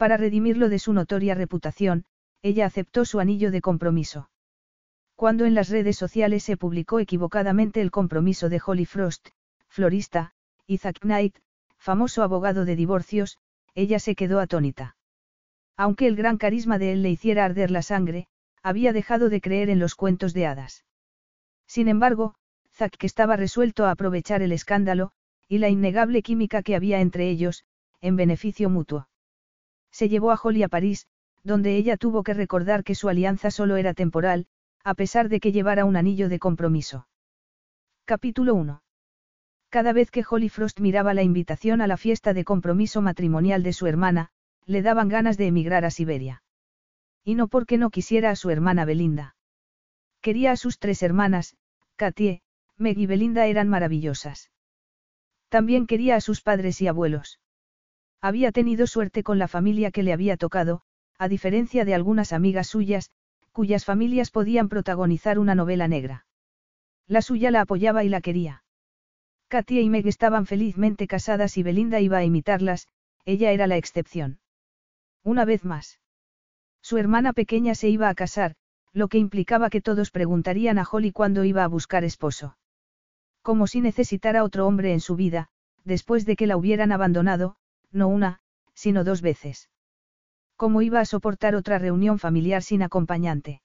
Para redimirlo de su notoria reputación, ella aceptó su anillo de compromiso. Cuando en las redes sociales se publicó equivocadamente el compromiso de Holly Frost, florista, y Zack Knight, famoso abogado de divorcios, ella se quedó atónita. Aunque el gran carisma de él le hiciera arder la sangre, había dejado de creer en los cuentos de hadas. Sin embargo, Zack estaba resuelto a aprovechar el escándalo, y la innegable química que había entre ellos, en beneficio mutuo. Se llevó a Holly a París, donde ella tuvo que recordar que su alianza solo era temporal, a pesar de que llevara un anillo de compromiso. Capítulo 1. Cada vez que Holly Frost miraba la invitación a la fiesta de compromiso matrimonial de su hermana, le daban ganas de emigrar a Siberia. Y no porque no quisiera a su hermana Belinda. Quería a sus tres hermanas, Katie, Meg y Belinda eran maravillosas. También quería a sus padres y abuelos. Había tenido suerte con la familia que le había tocado, a diferencia de algunas amigas suyas, cuyas familias podían protagonizar una novela negra. La suya la apoyaba y la quería. Katia y Meg estaban felizmente casadas y Belinda iba a imitarlas, ella era la excepción. Una vez más. Su hermana pequeña se iba a casar, lo que implicaba que todos preguntarían a Holly cuándo iba a buscar esposo. Como si necesitara otro hombre en su vida, después de que la hubieran abandonado, no una, sino dos veces. ¿Cómo iba a soportar otra reunión familiar sin acompañante?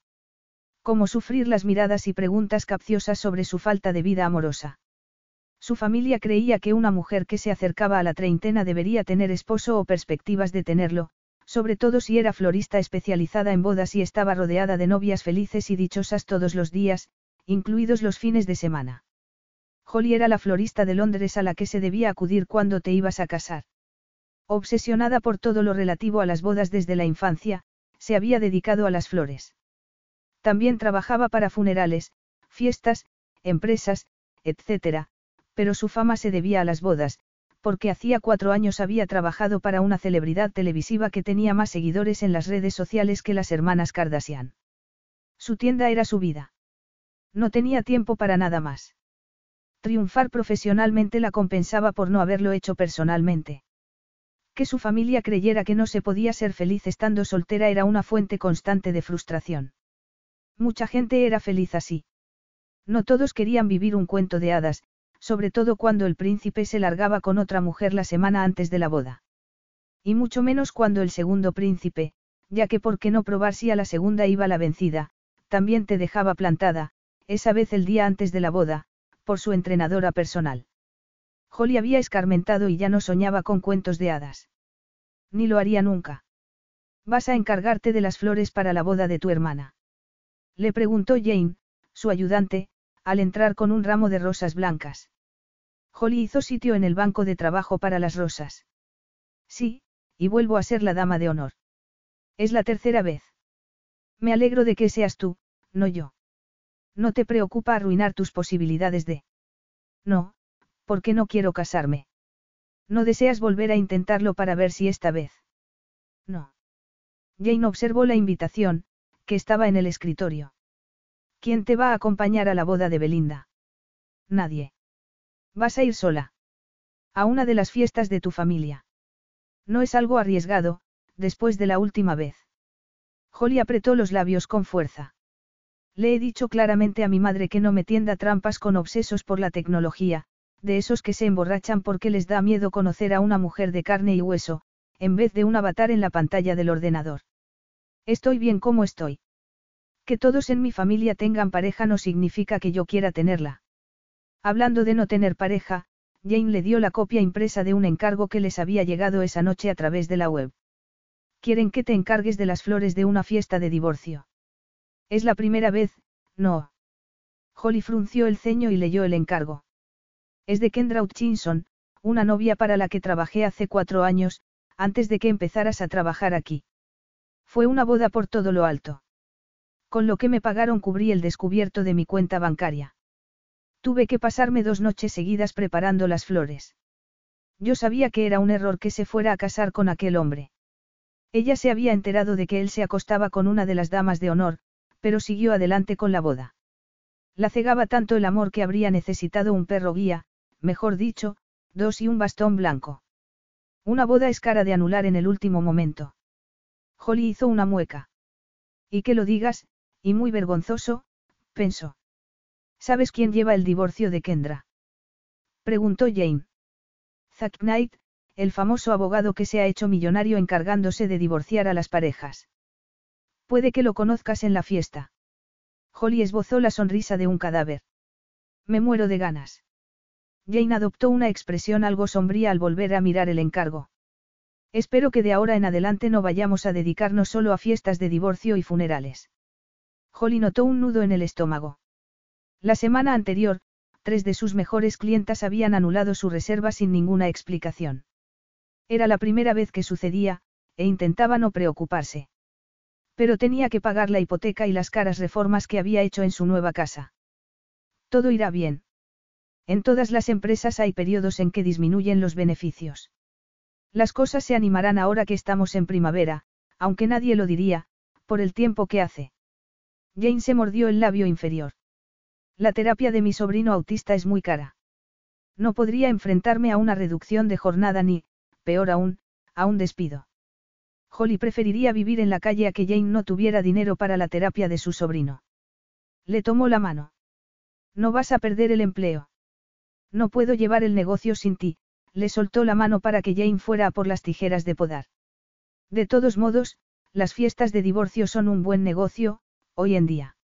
¿Cómo sufrir las miradas y preguntas capciosas sobre su falta de vida amorosa? Su familia creía que una mujer que se acercaba a la treintena debería tener esposo o perspectivas de tenerlo, sobre todo si era florista especializada en bodas y estaba rodeada de novias felices y dichosas todos los días, incluidos los fines de semana. Holly era la florista de Londres a la que se debía acudir cuando te ibas a casar. Obsesionada por todo lo relativo a las bodas desde la infancia, se había dedicado a las flores. También trabajaba para funerales, fiestas, empresas, etc., pero su fama se debía a las bodas, porque hacía cuatro años había trabajado para una celebridad televisiva que tenía más seguidores en las redes sociales que las hermanas Kardashian. Su tienda era su vida. No tenía tiempo para nada más. Triunfar profesionalmente la compensaba por no haberlo hecho personalmente. Que su familia creyera que no se podía ser feliz estando soltera era una fuente constante de frustración. Mucha gente era feliz así. No todos querían vivir un cuento de hadas, sobre todo cuando el príncipe se largaba con otra mujer la semana antes de la boda. Y mucho menos cuando el segundo príncipe, ya que por qué no probar si a la segunda iba la vencida, también te dejaba plantada, esa vez el día antes de la boda, por su entrenadora personal. Holly había escarmentado y ya no soñaba con cuentos de hadas. Ni lo haría nunca. ¿Vas a encargarte de las flores para la boda de tu hermana? Le preguntó Jane, su ayudante, al entrar con un ramo de rosas blancas. Holly hizo sitio en el banco de trabajo para las rosas. Sí, y vuelvo a ser la dama de honor. Es la tercera vez. Me alegro de que seas tú, no yo. No te preocupa arruinar tus posibilidades de... No, porque no quiero casarme. No deseas volver a intentarlo para ver si esta vez. No. Jane observó la invitación, que estaba en el escritorio. ¿Quién te va a acompañar a la boda de Belinda? Nadie. Vas a ir sola. A una de las fiestas de tu familia. No es algo arriesgado, después de la última vez. Holly apretó los labios con fuerza. Le he dicho claramente a mi madre que no me tienda trampas con obsesos por la tecnología, de esos que se emborrachan porque les da miedo conocer a una mujer de carne y hueso, en vez de un avatar en la pantalla del ordenador. Estoy bien como estoy. Que todos en mi familia tengan pareja no significa que yo quiera tenerla. Hablando de no tener pareja, Jane le dio la copia impresa de un encargo que les había llegado esa noche a través de la web. Quieren que te encargues de las flores de una fiesta de divorcio. Es la primera vez, no. Holly frunció el ceño y leyó el encargo. Es de Kendra Hutchinson, una novia para la que trabajé hace cuatro años, antes de que empezaras a trabajar aquí. Fue una boda por todo lo alto. Con lo que me pagaron cubrí el descubierto de mi cuenta bancaria. Tuve que pasarme dos noches seguidas preparando las flores. Yo sabía que era un error que se fuera a casar con aquel hombre. Ella se había enterado de que él se acostaba con una de las damas de honor, pero siguió adelante con la boda. La cegaba tanto el amor que habría necesitado un perro guía, mejor dicho, dos y un bastón blanco. Una boda es cara de anular en el último momento. Holly hizo una mueca. Y que lo digas, y muy vergonzoso, pensó. ¿Sabes quién lleva el divorcio de Kendra? Preguntó Jane. Zack Knight, el famoso abogado que se ha hecho millonario encargándose de divorciar a las parejas. Puede que lo conozcas en la fiesta. Holly esbozó la sonrisa de un cadáver. Me muero de ganas. Jane adoptó una expresión algo sombría al volver a mirar el encargo. Espero que de ahora en adelante no vayamos a dedicarnos solo a fiestas de divorcio y funerales. Holly notó un nudo en el estómago. La semana anterior, tres de sus mejores clientas habían anulado su reserva sin ninguna explicación. Era la primera vez que sucedía, e intentaba no preocuparse. Pero tenía que pagar la hipoteca y las caras reformas que había hecho en su nueva casa. Todo irá bien. En todas las empresas hay periodos en que disminuyen los beneficios. Las cosas se animarán ahora que estamos en primavera, aunque nadie lo diría, por el tiempo que hace. Jane se mordió el labio inferior. La terapia de mi sobrino autista es muy cara. No podría enfrentarme a una reducción de jornada ni, peor aún, a un despido. Holly preferiría vivir en la calle a que Jane no tuviera dinero para la terapia de su sobrino. Le tomó la mano. No vas a perder el empleo. No puedo llevar el negocio sin ti, le soltó la mano para que Jane fuera a por las tijeras de podar. De todos modos, las fiestas de divorcio son un buen negocio, hoy en día.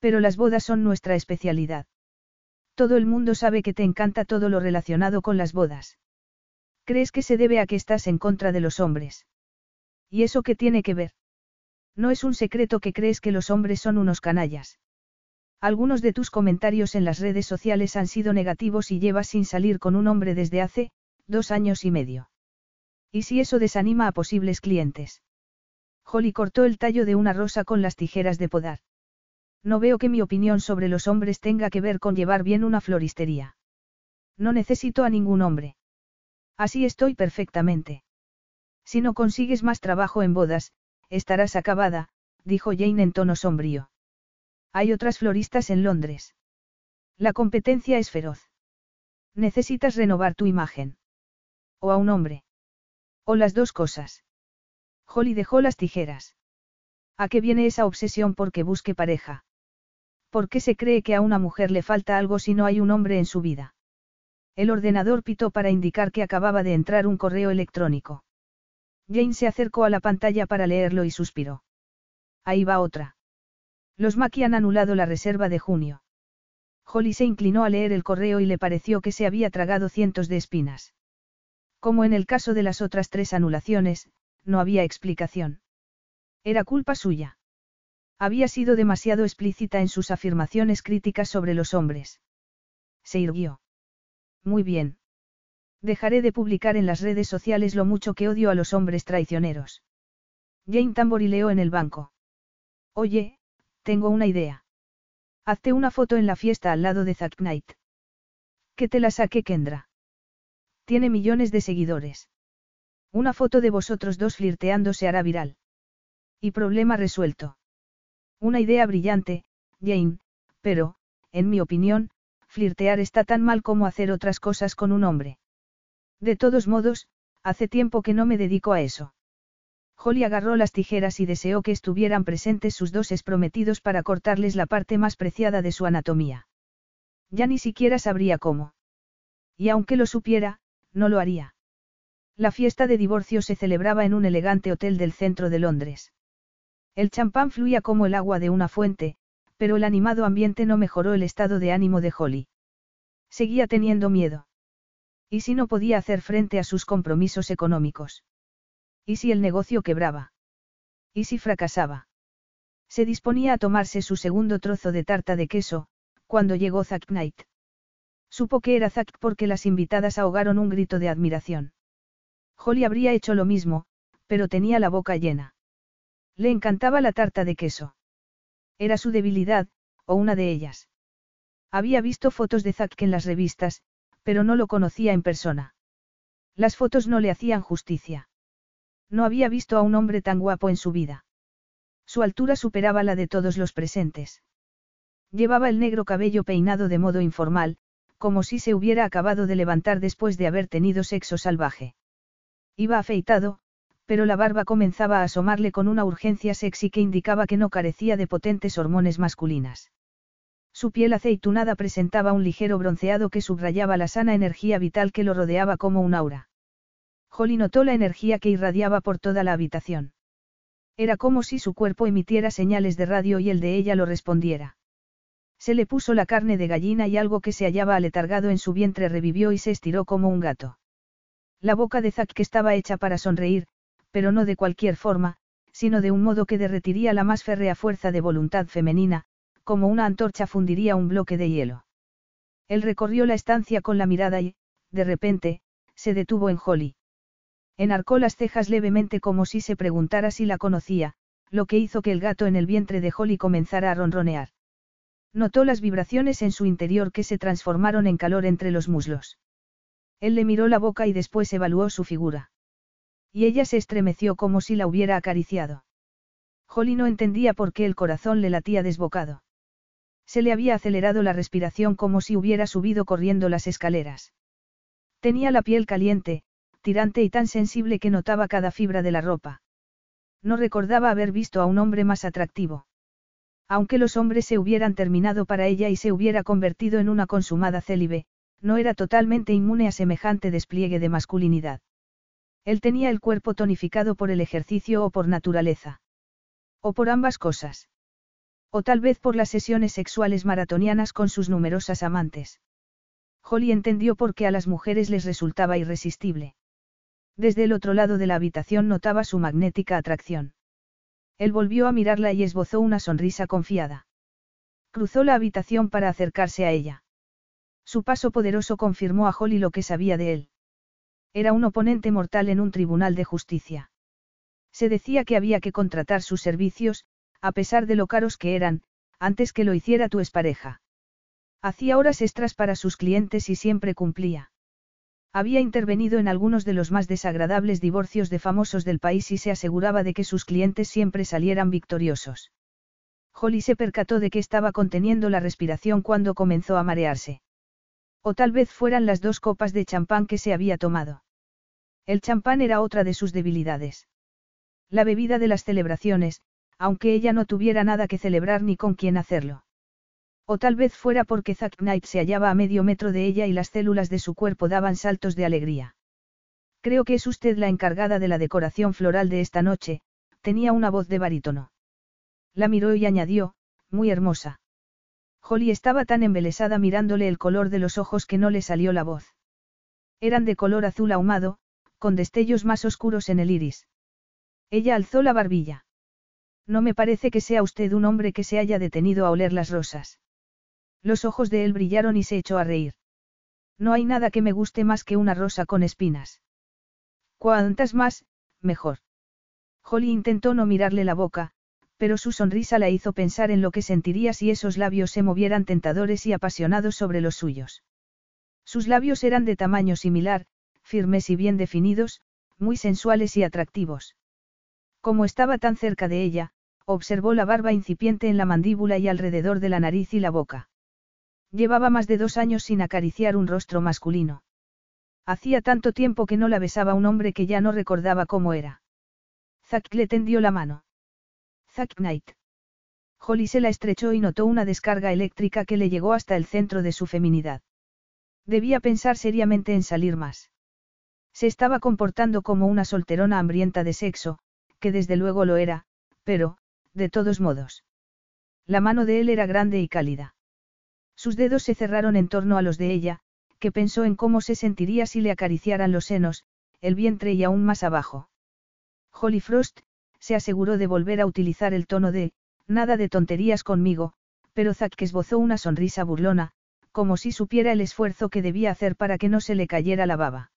Pero las bodas son nuestra especialidad. Todo el mundo sabe que te encanta todo lo relacionado con las bodas. ¿Crees que se debe a que estás en contra de los hombres? ¿Y eso qué tiene que ver? No es un secreto que crees que los hombres son unos canallas. Algunos de tus comentarios en las redes sociales han sido negativos y llevas sin salir con un hombre desde hace, dos años y medio. ¿Y si eso desanima a posibles clientes? Holly cortó el tallo de una rosa con las tijeras de podar. No veo que mi opinión sobre los hombres tenga que ver con llevar bien una floristería. No necesito a ningún hombre. Así estoy perfectamente. Si no consigues más trabajo en bodas, estarás acabada, dijo Jane en tono sombrío. Hay otras floristas en Londres. La competencia es feroz. Necesitas renovar tu imagen. O a un hombre. O las dos cosas. Holly dejó las tijeras. ¿A qué viene esa obsesión por que busque pareja? ¿Por qué se cree que a una mujer le falta algo si no hay un hombre en su vida? El ordenador pitó para indicar que acababa de entrar un correo electrónico. Jane se acercó a la pantalla para leerlo y suspiró. Ahí va otra. Los Maki han anulado la reserva de junio. Holly se inclinó a leer el correo y le pareció que se había tragado cientos de espinas. Como en el caso de las otras tres anulaciones, no había explicación. Era culpa suya. Había sido demasiado explícita en sus afirmaciones críticas sobre los hombres. Se irguió. Muy bien. Dejaré de publicar en las redes sociales lo mucho que odio a los hombres traicioneros. Jane tamborileó en el banco. Oye, tengo una idea. Hazte una foto en la fiesta al lado de Zack Knight. Que te la saque Kendra. Tiene millones de seguidores. Una foto de vosotros dos flirteando se hará viral. Y problema resuelto. Una idea brillante, Jane, pero, en mi opinión, flirtear está tan mal como hacer otras cosas con un hombre. De todos modos, hace tiempo que no me dedico a eso. Holly agarró las tijeras y deseó que estuvieran presentes sus dos esprometidos para cortarles la parte más preciada de su anatomía. Ya ni siquiera sabría cómo. Y aunque lo supiera, no lo haría. La fiesta de divorcio se celebraba en un elegante hotel del centro de Londres. El champán fluía como el agua de una fuente, pero el animado ambiente no mejoró el estado de ánimo de Holly. Seguía teniendo miedo. ¿Y si no podía hacer frente a sus compromisos económicos? ¿Y si el negocio quebraba? ¿Y si fracasaba? Se disponía a tomarse su segundo trozo de tarta de queso, cuando llegó Zack Knight. Supo que era Zack porque las invitadas ahogaron un grito de admiración. Holly habría hecho lo mismo, pero tenía la boca llena. Le encantaba la tarta de queso. Era su debilidad, o una de ellas. Había visto fotos de Zack en las revistas, pero no lo conocía en persona. Las fotos no le hacían justicia. No había visto a un hombre tan guapo en su vida. Su altura superaba la de todos los presentes. Llevaba el negro cabello peinado de modo informal, como si se hubiera acabado de levantar después de haber tenido sexo salvaje. Iba afeitado, pero la barba comenzaba a asomarle con una urgencia sexy que indicaba que no carecía de potentes hormonas masculinas. Su piel aceitunada presentaba un ligero bronceado que subrayaba la sana energía vital que lo rodeaba como un aura. Holly notó la energía que irradiaba por toda la habitación. Era como si su cuerpo emitiera señales de radio y el de ella lo respondiera. Se le puso la carne de gallina y algo que se hallaba aletargado en su vientre revivió y se estiró como un gato. La boca de Zack estaba hecha para sonreír, pero no de cualquier forma, sino de un modo que derretiría la más férrea fuerza de voluntad femenina, como una antorcha fundiría un bloque de hielo. Él recorrió la estancia con la mirada y, de repente, se detuvo en Holly. Enarcó las cejas levemente como si se preguntara si la conocía, lo que hizo que el gato en el vientre de Holly comenzara a ronronear. Notó las vibraciones en su interior que se transformaron en calor entre los muslos. Él le miró la boca y después evaluó su figura. Y ella se estremeció como si la hubiera acariciado. Holly no entendía por qué el corazón le latía desbocado. Se le había acelerado la respiración como si hubiera subido corriendo las escaleras. Tenía la piel caliente, tirante y tan sensible que notaba cada fibra de la ropa. No recordaba haber visto a un hombre más atractivo. Aunque los hombres se hubieran terminado para ella y se hubiera convertido en una consumada célibe, no era totalmente inmune a semejante despliegue de masculinidad. Él tenía el cuerpo tonificado por el ejercicio o por naturaleza. O por ambas cosas. O tal vez por las sesiones sexuales maratonianas con sus numerosas amantes. Holly entendió por qué a las mujeres les resultaba irresistible. Desde el otro lado de la habitación notaba su magnética atracción. Él volvió a mirarla y esbozó una sonrisa confiada. Cruzó la habitación para acercarse a ella. Su paso poderoso confirmó a Holly lo que sabía de él. Era un oponente mortal en un tribunal de justicia. Se decía que había que contratar sus servicios, a pesar de lo caros que eran, antes que lo hiciera tu expareja. Hacía horas extras para sus clientes y siempre cumplía. Había intervenido en algunos de los más desagradables divorcios de famosos del país y se aseguraba de que sus clientes siempre salieran victoriosos. Holly se percató de que estaba conteniendo la respiración cuando comenzó a marearse. O tal vez fueran las dos copas de champán que se había tomado. El champán era otra de sus debilidades. La bebida de las celebraciones, aunque ella no tuviera nada que celebrar ni con quién hacerlo. O tal vez fuera porque Zack Knight se hallaba a medio metro de ella y las células de su cuerpo daban saltos de alegría. Creo que es usted la encargada de la decoración floral de esta noche, tenía una voz de barítono. La miró y añadió, muy hermosa. Holly estaba tan embelesada mirándole el color de los ojos que no le salió la voz. Eran de color azul ahumado, con destellos más oscuros en el iris. Ella alzó la barbilla. No me parece que sea usted un hombre que se haya detenido a oler las rosas. Los ojos de él brillaron y se echó a reír. No hay nada que me guste más que una rosa con espinas. Cuantas más, mejor. Holly intentó no mirarle la boca, pero su sonrisa la hizo pensar en lo que sentiría si esos labios se movieran tentadores y apasionados sobre los suyos. Sus labios eran de tamaño similar, firmes y bien definidos, muy sensuales y atractivos. Como estaba tan cerca de ella, observó la barba incipiente en la mandíbula y alrededor de la nariz y la boca. Llevaba más de dos años sin acariciar un rostro masculino. Hacía tanto tiempo que no la besaba un hombre que ya no recordaba cómo era. Zack le tendió la mano. Zack Knight. Holly se la estrechó y notó una descarga eléctrica que le llegó hasta el centro de su feminidad. Debía pensar seriamente en salir más. Se estaba comportando como una solterona hambrienta de sexo, que desde luego lo era, pero, de todos modos. La mano de él era grande y cálida. Sus dedos se cerraron en torno a los de ella, que pensó en cómo se sentiría si le acariciaran los senos, el vientre y aún más abajo. Holly Frost, se aseguró de volver a utilizar el tono de, nada de tonterías conmigo, pero Zack esbozó una sonrisa burlona, como si supiera el esfuerzo que debía hacer para que no se le cayera la baba.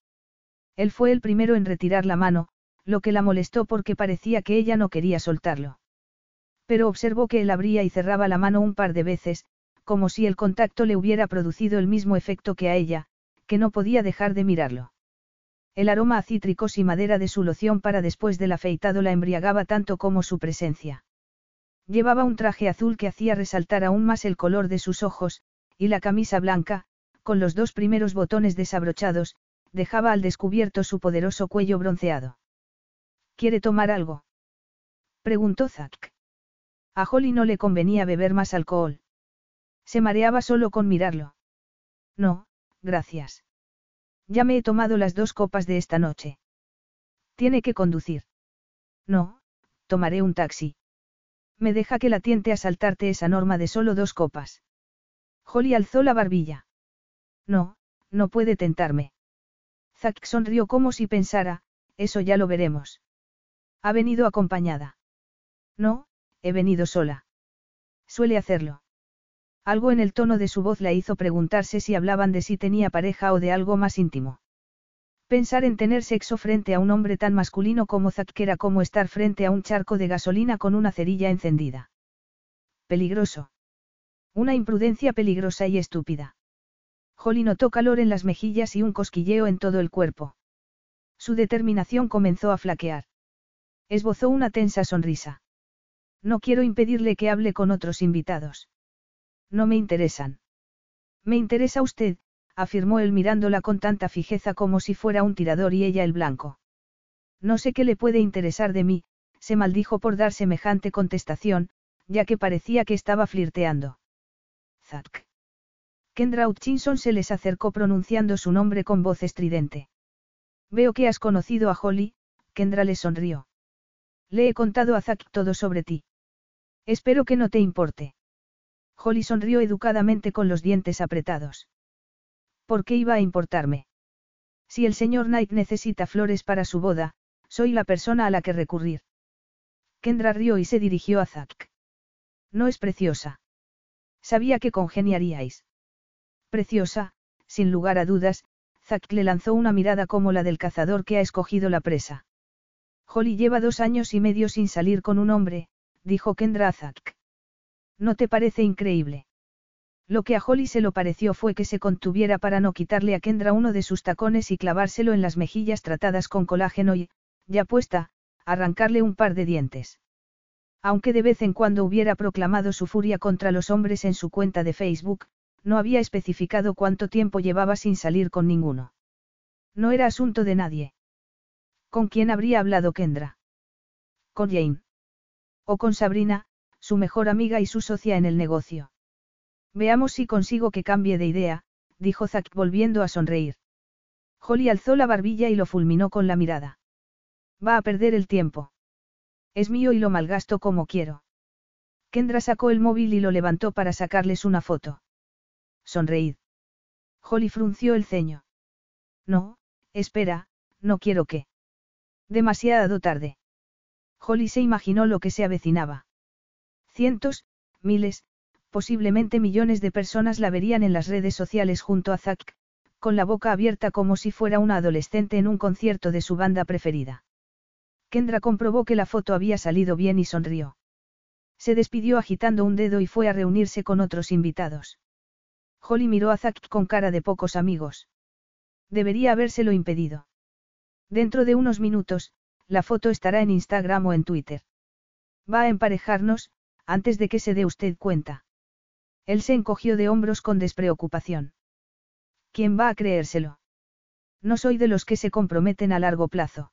Él fue el primero en retirar la mano, lo que la molestó porque parecía que ella no quería soltarlo. Pero observó que él abría y cerraba la mano un par de veces, como si el contacto le hubiera producido el mismo efecto que a ella, que no podía dejar de mirarlo. El aroma a cítricos y madera de su loción para después del afeitado la embriagaba tanto como su presencia. Llevaba un traje azul que hacía resaltar aún más el color de sus ojos, y la camisa blanca, con los dos primeros botones desabrochados, dejaba al descubierto su poderoso cuello bronceado. ¿Quiere tomar algo? preguntó Zack. A Holly no le convenía beber más alcohol. Se mareaba solo con mirarlo. No, gracias. Ya me he tomado las dos copas de esta noche. Tiene que conducir. No, tomaré un taxi. Me deja que la tiente a saltarte esa norma de solo dos copas. Holly alzó la barbilla. No, no puede tentarme. Zack sonrió como si pensara, eso ya lo veremos. ¿Ha venido acompañada? No, he venido sola. Suele hacerlo. Algo en el tono de su voz la hizo preguntarse si hablaban de si tenía pareja o de algo más íntimo. Pensar en tener sexo frente a un hombre tan masculino como Zack era como estar frente a un charco de gasolina con una cerilla encendida. Peligroso. Una imprudencia peligrosa y estúpida. Holly notó calor en las mejillas y un cosquilleo en todo el cuerpo. Su determinación comenzó a flaquear. Esbozó una tensa sonrisa. No quiero impedirle que hable con otros invitados. No me interesan. Me interesa usted, afirmó él mirándola con tanta fijeza como si fuera un tirador y ella el blanco. No sé qué le puede interesar de mí, se maldijo por dar semejante contestación, ya que parecía que estaba flirteando. Zack. Kendra Hutchinson se les acercó pronunciando su nombre con voz estridente. Veo que has conocido a Holly, Kendra le sonrió. Le he contado a Zack todo sobre ti. Espero que no te importe. Holly sonrió educadamente con los dientes apretados. ¿Por qué iba a importarme? Si el señor Knight necesita flores para su boda, soy la persona a la que recurrir. Kendra rió y se dirigió a Zack. No es preciosa. Sabía que congeniaríais. Preciosa, sin lugar a dudas, Zack le lanzó una mirada como la del cazador que ha escogido la presa. Holly lleva dos años y medio sin salir con un hombre, dijo Kendra a Zack. ¿No te parece increíble? Lo que a Holly se lo pareció fue que se contuviera para no quitarle a Kendra uno de sus tacones y clavárselo en las mejillas tratadas con colágeno y, ya puesta, arrancarle un par de dientes. Aunque de vez en cuando hubiera proclamado su furia contra los hombres en su cuenta de Facebook, no había especificado cuánto tiempo llevaba sin salir con ninguno. No era asunto de nadie. ¿Con quién habría hablado Kendra? Con Jane. O con Sabrina, su mejor amiga y su socia en el negocio. Veamos si consigo que cambie de idea, dijo Zack volviendo a sonreír. Holly alzó la barbilla y lo fulminó con la mirada. Va a perder el tiempo. Es mío y lo malgasto como quiero. Kendra sacó el móvil y lo levantó para sacarles una foto. Sonreíd. Holly frunció el ceño. No, espera, no quiero que. Demasiado tarde. Holly se imaginó lo que se avecinaba. Cientos, miles, posiblemente millones de personas la verían en las redes sociales junto a Zack, con la boca abierta como si fuera una adolescente en un concierto de su banda preferida. Kendra comprobó que la foto había salido bien y sonrió. Se despidió agitando un dedo y fue a reunirse con otros invitados. Holly miró a Zack con cara de pocos amigos. Debería habérselo impedido. Dentro de unos minutos, la foto estará en Instagram o en Twitter. Va a emparejarnos, antes de que se dé usted cuenta. Él se encogió de hombros con despreocupación. ¿Quién va a creérselo? No soy de los que se comprometen a largo plazo.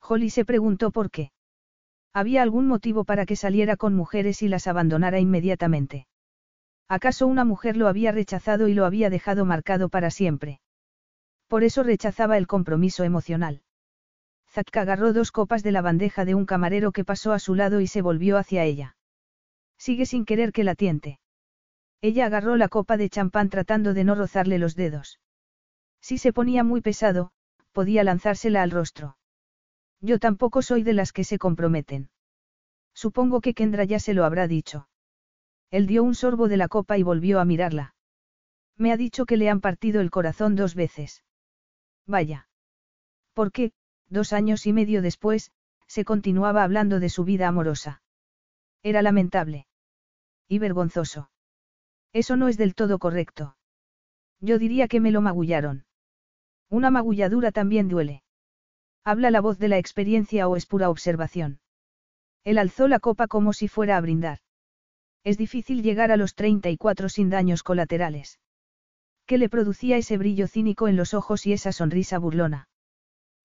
Holly se preguntó por qué. ¿Había algún motivo para que saliera con mujeres y las abandonara inmediatamente? ¿Acaso una mujer lo había rechazado y lo había dejado marcado para siempre? Por eso rechazaba el compromiso emocional. Zack agarró dos copas de la bandeja de un camarero que pasó a su lado y se volvió hacia ella. Sigue sin querer que la tiente. Ella agarró la copa de champán tratando de no rozarle los dedos. Si se ponía muy pesado, podía lanzársela al rostro. Yo tampoco soy de las que se comprometen. Supongo que Kendra ya se lo habrá dicho. Él dio un sorbo de la copa y volvió a mirarla. Me ha dicho que le han partido el corazón dos veces. Vaya. Porque, dos años y medio después, se continuaba hablando de su vida amorosa. Era lamentable. Y vergonzoso. Eso no es del todo correcto. Yo diría que me lo magullaron. Una magulladura también duele. ¿Habla la voz de la experiencia o es pura observación? Él alzó la copa como si fuera a brindar. Es difícil llegar a los 34 sin daños colaterales. ¿Qué le producía ese brillo cínico en los ojos y esa sonrisa burlona?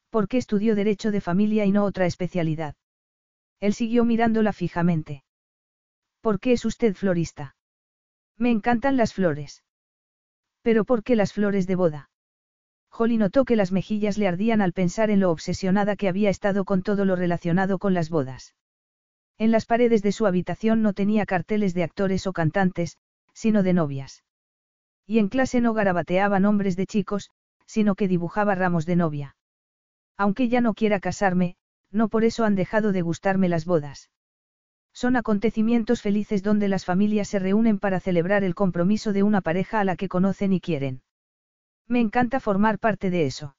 ¿Por qué estudió Derecho de Familia y no otra especialidad? Él siguió mirándola fijamente. ¿Por qué es usted florista? Me encantan las flores. ¿Pero por qué las flores de boda? Holly notó que las mejillas le ardían al pensar en lo obsesionada que había estado con todo lo relacionado con las bodas. En las paredes de su habitación no tenía carteles de actores o cantantes, sino de novias. Y en clase no garabateaba nombres de chicos, sino que dibujaba ramos de novia. Aunque ya no quiera casarme, no por eso han dejado de gustarme las bodas. Son acontecimientos felices donde las familias se reúnen para celebrar el compromiso de una pareja a la que conocen y quieren. Me encanta formar parte de eso.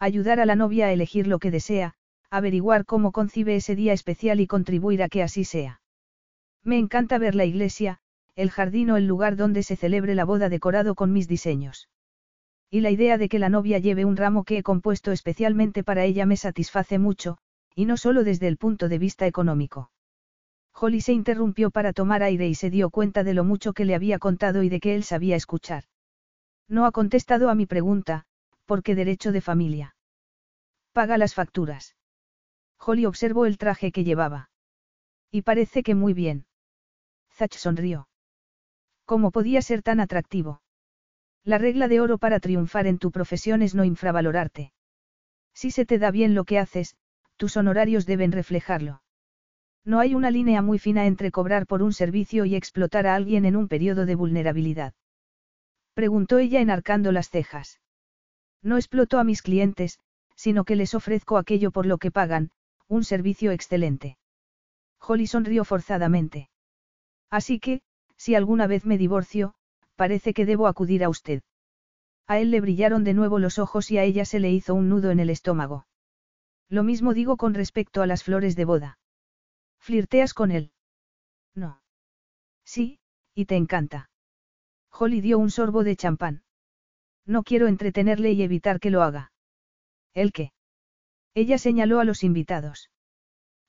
Ayudar a la novia a elegir lo que desea, averiguar cómo concibe ese día especial y contribuir a que así sea. Me encanta ver la iglesia, el jardín o el lugar donde se celebre la boda decorado con mis diseños. Y la idea de que la novia lleve un ramo que he compuesto especialmente para ella me satisface mucho, y no solo desde el punto de vista económico. Holly se interrumpió para tomar aire y se dio cuenta de lo mucho que le había contado y de que él sabía escuchar. No ha contestado a mi pregunta, ¿por qué derecho de familia? Paga las facturas. Holly observó el traje que llevaba. Y parece que muy bien. Zach sonrió. ¿Cómo podía ser tan atractivo? La regla de oro para triunfar en tu profesión es no infravalorarte. Si se te da bien lo que haces, tus honorarios deben reflejarlo. No hay una línea muy fina entre cobrar por un servicio y explotar a alguien en un periodo de vulnerabilidad. Preguntó ella enarcando las cejas. No exploto a mis clientes, sino que les ofrezco aquello por lo que pagan, un servicio excelente. Holly sonrió forzadamente. Así que, si alguna vez me divorcio, parece que debo acudir a usted. A él le brillaron de nuevo los ojos y a ella se le hizo un nudo en el estómago. Lo mismo digo con respecto a las flores de boda. ¿Flirteas con él? No. Sí, y te encanta. Holly dio un sorbo de champán. No quiero entretenerle y evitar que lo haga. ¿El qué? Ella señaló a los invitados.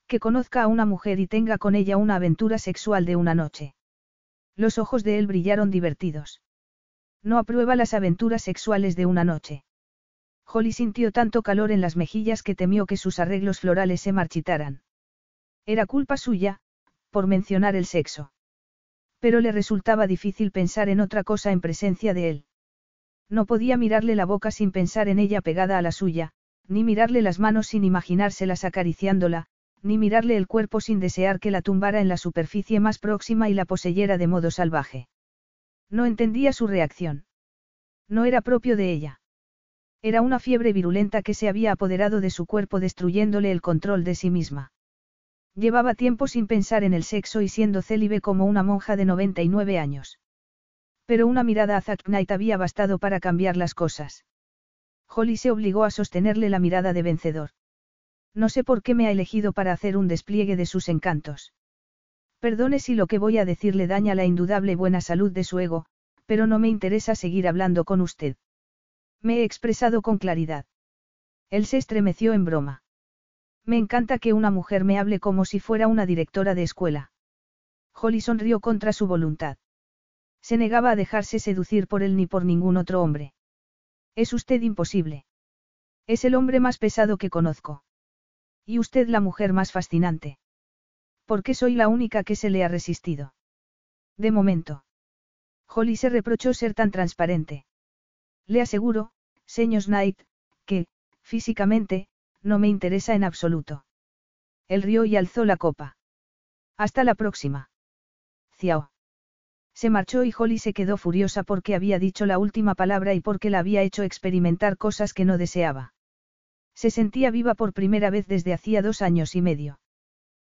Que conozca a una mujer y tenga con ella una aventura sexual de una noche. Los ojos de él brillaron divertidos. No aprueba las aventuras sexuales de una noche. Holly sintió tanto calor en las mejillas que temió que sus arreglos florales se marchitaran. Era culpa suya, por mencionar el sexo. Pero le resultaba difícil pensar en otra cosa en presencia de él. No podía mirarle la boca sin pensar en ella pegada a la suya, ni mirarle las manos sin imaginárselas acariciándola, ni mirarle el cuerpo sin desear que la tumbara en la superficie más próxima y la poseyera de modo salvaje. No entendía su reacción. No era propio de ella. Era una fiebre virulenta que se había apoderado de su cuerpo destruyéndole el control de sí misma. Llevaba tiempo sin pensar en el sexo y siendo célibe como una monja de 99 años. Pero una mirada a Zack Knight había bastado para cambiar las cosas. Holly se obligó a sostenerle la mirada de vencedor. No sé por qué me ha elegido para hacer un despliegue de sus encantos. Perdone si lo que voy a decirle daña la indudable buena salud de su ego, pero no me interesa seguir hablando con usted. Me he expresado con claridad. Él se estremeció en broma. Me encanta que una mujer me hable como si fuera una directora de escuela. Holly sonrió contra su voluntad. Se negaba a dejarse seducir por él ni por ningún otro hombre. Es usted imposible. Es el hombre más pesado que conozco. Y usted la mujer más fascinante. Porque soy la única que se le ha resistido. De momento. Holly se reprochó ser tan transparente. Le aseguro, señor Knight, que, físicamente, no me interesa en absoluto. Él rió y alzó la copa. Hasta la próxima. Ciao. Se marchó y Holly se quedó furiosa porque había dicho la última palabra y porque la había hecho experimentar cosas que no deseaba. Se sentía viva por primera vez desde hacía dos años y medio.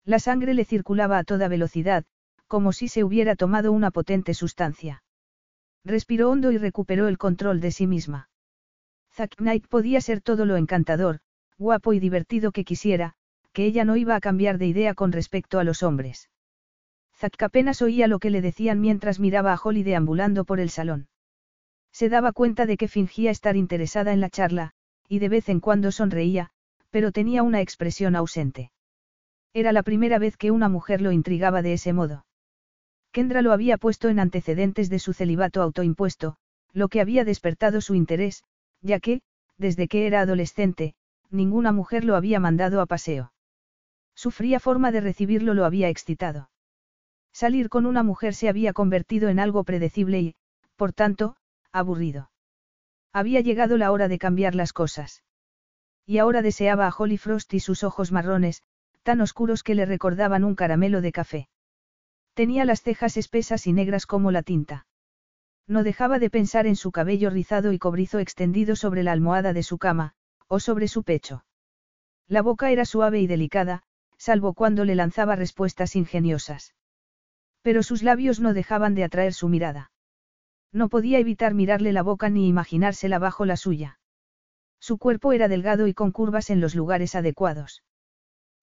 La sangre le circulaba a toda velocidad, como si se hubiera tomado una potente sustancia. Respiró hondo y recuperó el control de sí misma. Zack Knight podía ser todo lo encantador, guapo y divertido que quisiera, que ella no iba a cambiar de idea con respecto a los hombres. Zack apenas oía lo que le decían mientras miraba a Holly deambulando por el salón. Se daba cuenta de que fingía estar interesada en la charla, y de vez en cuando sonreía, pero tenía una expresión ausente. Era la primera vez que una mujer lo intrigaba de ese modo. Kendra lo había puesto en antecedentes de su celibato autoimpuesto, lo que había despertado su interés, ya que, desde que era adolescente, ninguna mujer lo había mandado a paseo. Su fría forma de recibirlo lo había excitado. Salir con una mujer se había convertido en algo predecible y, por tanto, aburrido. Había llegado la hora de cambiar las cosas. Y ahora deseaba a Holly Frost y sus ojos marrones, tan oscuros que le recordaban un caramelo de café. Tenía las cejas espesas y negras como la tinta. No dejaba de pensar en su cabello rizado y cobrizo extendido sobre la almohada de su cama, o sobre su pecho. La boca era suave y delicada, salvo cuando le lanzaba respuestas ingeniosas. Pero sus labios no dejaban de atraer su mirada. No podía evitar mirarle la boca ni imaginársela bajo la suya. Su cuerpo era delgado y con curvas en los lugares adecuados.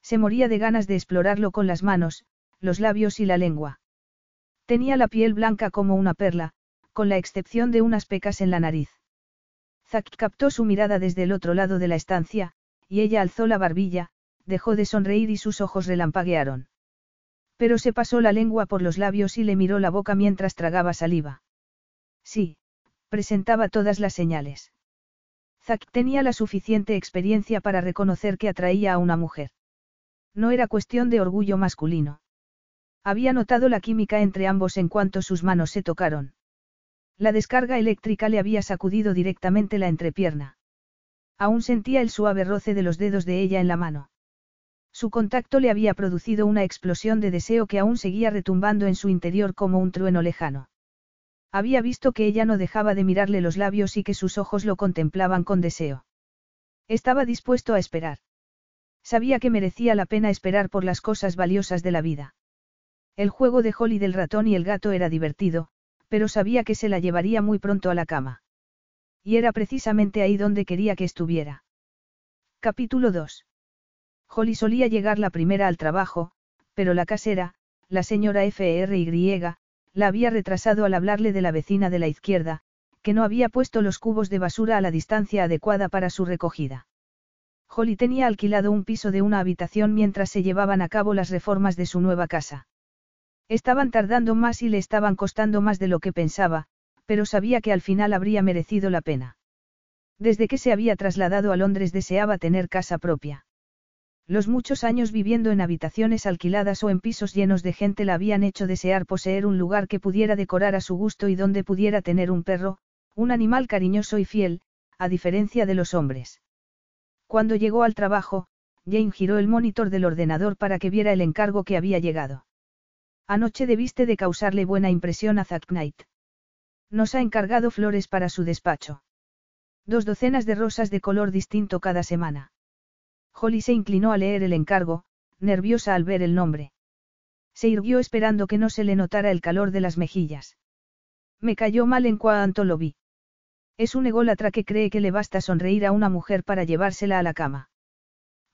Se moría de ganas de explorarlo con las manos, los labios y la lengua. Tenía la piel blanca como una perla, con la excepción de unas pecas en la nariz. Zack captó su mirada desde el otro lado de la estancia, y ella alzó la barbilla, dejó de sonreír y sus ojos relampaguearon. Pero se pasó la lengua por los labios y le miró la boca mientras tragaba saliva. Sí, presentaba todas las señales. Zack tenía la suficiente experiencia para reconocer que atraía a una mujer. No era cuestión de orgullo masculino. Había notado la química entre ambos en cuanto sus manos se tocaron. La descarga eléctrica le había sacudido directamente la entrepierna. Aún sentía el suave roce de los dedos de ella en la mano. Su contacto le había producido una explosión de deseo que aún seguía retumbando en su interior como un trueno lejano. Había visto que ella no dejaba de mirarle los labios y que sus ojos lo contemplaban con deseo. Estaba dispuesto a esperar. Sabía que merecía la pena esperar por las cosas valiosas de la vida. El juego de Holly del ratón y el gato era divertido, pero sabía que se la llevaría muy pronto a la cama. Y era precisamente ahí donde quería que estuviera. Capítulo 2. Holly solía llegar la primera al trabajo, pero la casera, la señora FRY, la había retrasado al hablarle de la vecina de la izquierda, que no había puesto los cubos de basura a la distancia adecuada para su recogida. Holly tenía alquilado un piso de una habitación mientras se llevaban a cabo las reformas de su nueva casa. Estaban tardando más y le estaban costando más de lo que pensaba, pero sabía que al final habría merecido la pena. Desde que se había trasladado a Londres deseaba tener casa propia. Los muchos años viviendo en habitaciones alquiladas o en pisos llenos de gente la habían hecho desear poseer un lugar que pudiera decorar a su gusto y donde pudiera tener un perro, un animal cariñoso y fiel, a diferencia de los hombres. Cuando llegó al trabajo, Jane giró el monitor del ordenador para que viera el encargo que había llegado. Anoche debiste de causarle buena impresión a Zack Knight. Nos ha encargado flores para su despacho. Dos docenas de rosas de color distinto cada semana. Holly se inclinó a leer el encargo, nerviosa al ver el nombre. Se irguió esperando que no se le notara el calor de las mejillas. Me cayó mal en cuanto lo vi. Es un ególatra que cree que le basta sonreír a una mujer para llevársela a la cama.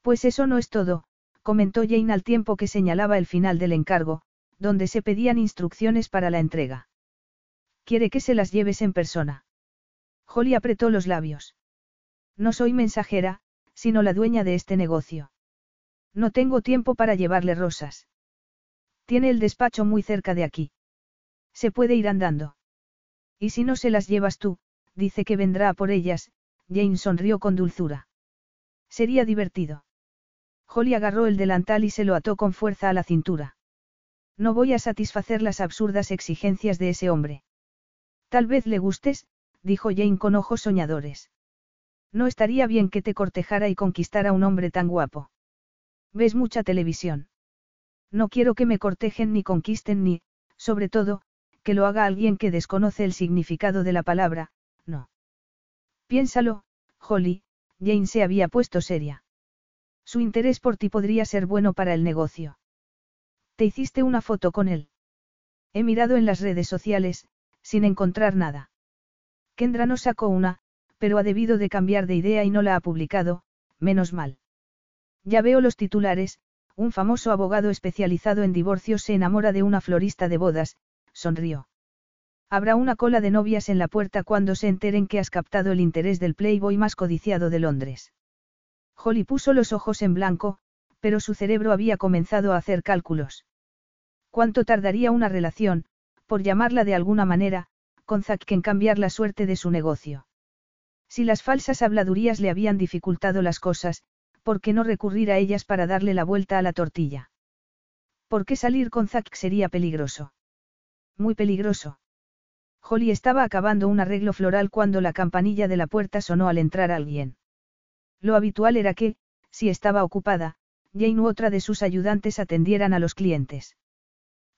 Pues eso no es todo, comentó Jane al tiempo que señalaba el final del encargo, donde se pedían instrucciones para la entrega. Quiere que se las lleves en persona. Holly apretó los labios. No soy mensajera, sino la dueña de este negocio. No tengo tiempo para llevarle rosas. Tiene el despacho muy cerca de aquí. Se puede ir andando. Y si no se las llevas tú, dice que vendrá por ellas, Jane sonrió con dulzura. Sería divertido. Holly agarró el delantal y se lo ató con fuerza a la cintura. No voy a satisfacer las absurdas exigencias de ese hombre. Tal vez le gustes, dijo Jane con ojos soñadores. No estaría bien que te cortejara y conquistara un hombre tan guapo. ¿Ves mucha televisión? No quiero que me cortejen ni conquisten ni, sobre todo, que lo haga alguien que desconoce el significado de la palabra, no. Piénsalo, Holly, Jane se había puesto seria. Su interés por ti podría ser bueno para el negocio. ¿Te hiciste una foto con él? He mirado en las redes sociales, sin encontrar nada. Kendra no sacó una, pero ha debido de cambiar de idea y no la ha publicado, menos mal. Ya veo los titulares, un famoso abogado especializado en divorcios se enamora de una florista de bodas, sonrió. Habrá una cola de novias en la puerta cuando se enteren que has captado el interés del Playboy más codiciado de Londres. Holly puso los ojos en blanco, pero su cerebro había comenzado a hacer cálculos. ¿Cuánto tardaría una relación, por llamarla de alguna manera, con Zack en cambiar la suerte de su negocio? Si las falsas habladurías le habían dificultado las cosas, ¿por qué no recurrir a ellas para darle la vuelta a la tortilla? ¿Por qué salir con Zack sería peligroso? Muy peligroso. Holly estaba acabando un arreglo floral cuando la campanilla de la puerta sonó al entrar alguien. Lo habitual era que, si estaba ocupada, Jane u otra de sus ayudantes atendieran a los clientes.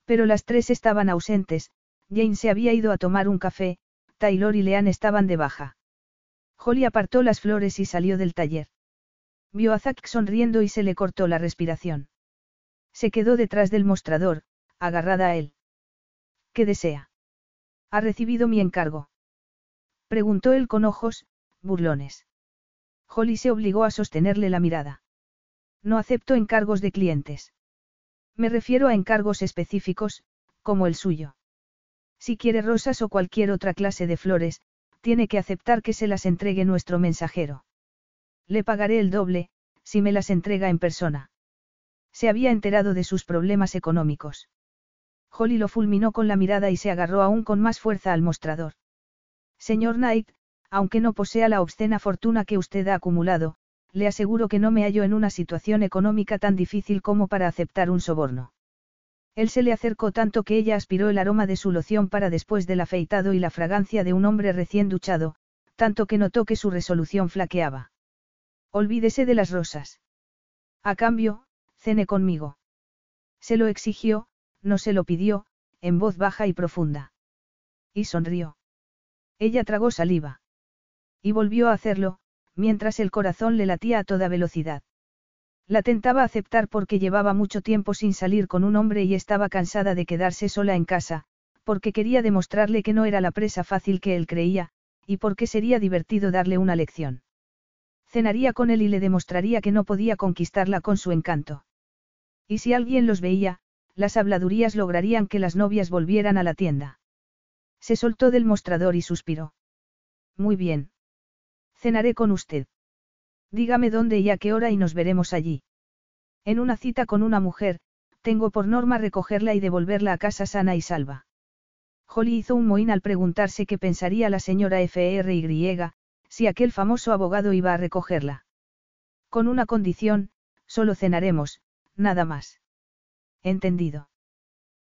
Pero las tres estaban ausentes, Jane se había ido a tomar un café, Taylor y Leanne estaban de baja. Holly apartó las flores y salió del taller. Vio a Zack sonriendo y se le cortó la respiración. Se quedó detrás del mostrador, agarrada a él. ¿Qué desea? ¿Ha recibido mi encargo? Preguntó él con ojos, burlones. Holly se obligó a sostenerle la mirada. No acepto encargos de clientes. Me refiero a encargos específicos, como el suyo. Si quiere rosas o cualquier otra clase de flores, tiene que aceptar que se las entregue nuestro mensajero. Le pagaré el doble, si me las entrega en persona. Se había enterado de sus problemas económicos. Holly lo fulminó con la mirada y se agarró aún con más fuerza al mostrador. Señor Knight, aunque no posea la obscena fortuna que usted ha acumulado, le aseguro que no me hallo en una situación económica tan difícil como para aceptar un soborno. Él se le acercó tanto que ella aspiró el aroma de su loción para después del afeitado y la fragancia de un hombre recién duchado, tanto que notó que su resolución flaqueaba. Olvídese de las rosas. A cambio, cene conmigo. Se lo exigió, no se lo pidió, en voz baja y profunda. Y sonrió. Ella tragó saliva. Y volvió a hacerlo, mientras el corazón le latía a toda velocidad. La tentaba aceptar porque llevaba mucho tiempo sin salir con un hombre y estaba cansada de quedarse sola en casa, porque quería demostrarle que no era la presa fácil que él creía, y porque sería divertido darle una lección. Cenaría con él y le demostraría que no podía conquistarla con su encanto. Y si alguien los veía, las habladurías lograrían que las novias volvieran a la tienda. Se soltó del mostrador y suspiró. Muy bien. Cenaré con usted. Dígame dónde y a qué hora y nos veremos allí. En una cita con una mujer, tengo por norma recogerla y devolverla a casa sana y salva. Holly hizo un mohín al preguntarse qué pensaría la señora FRY, si aquel famoso abogado iba a recogerla. Con una condición, solo cenaremos, nada más. Entendido.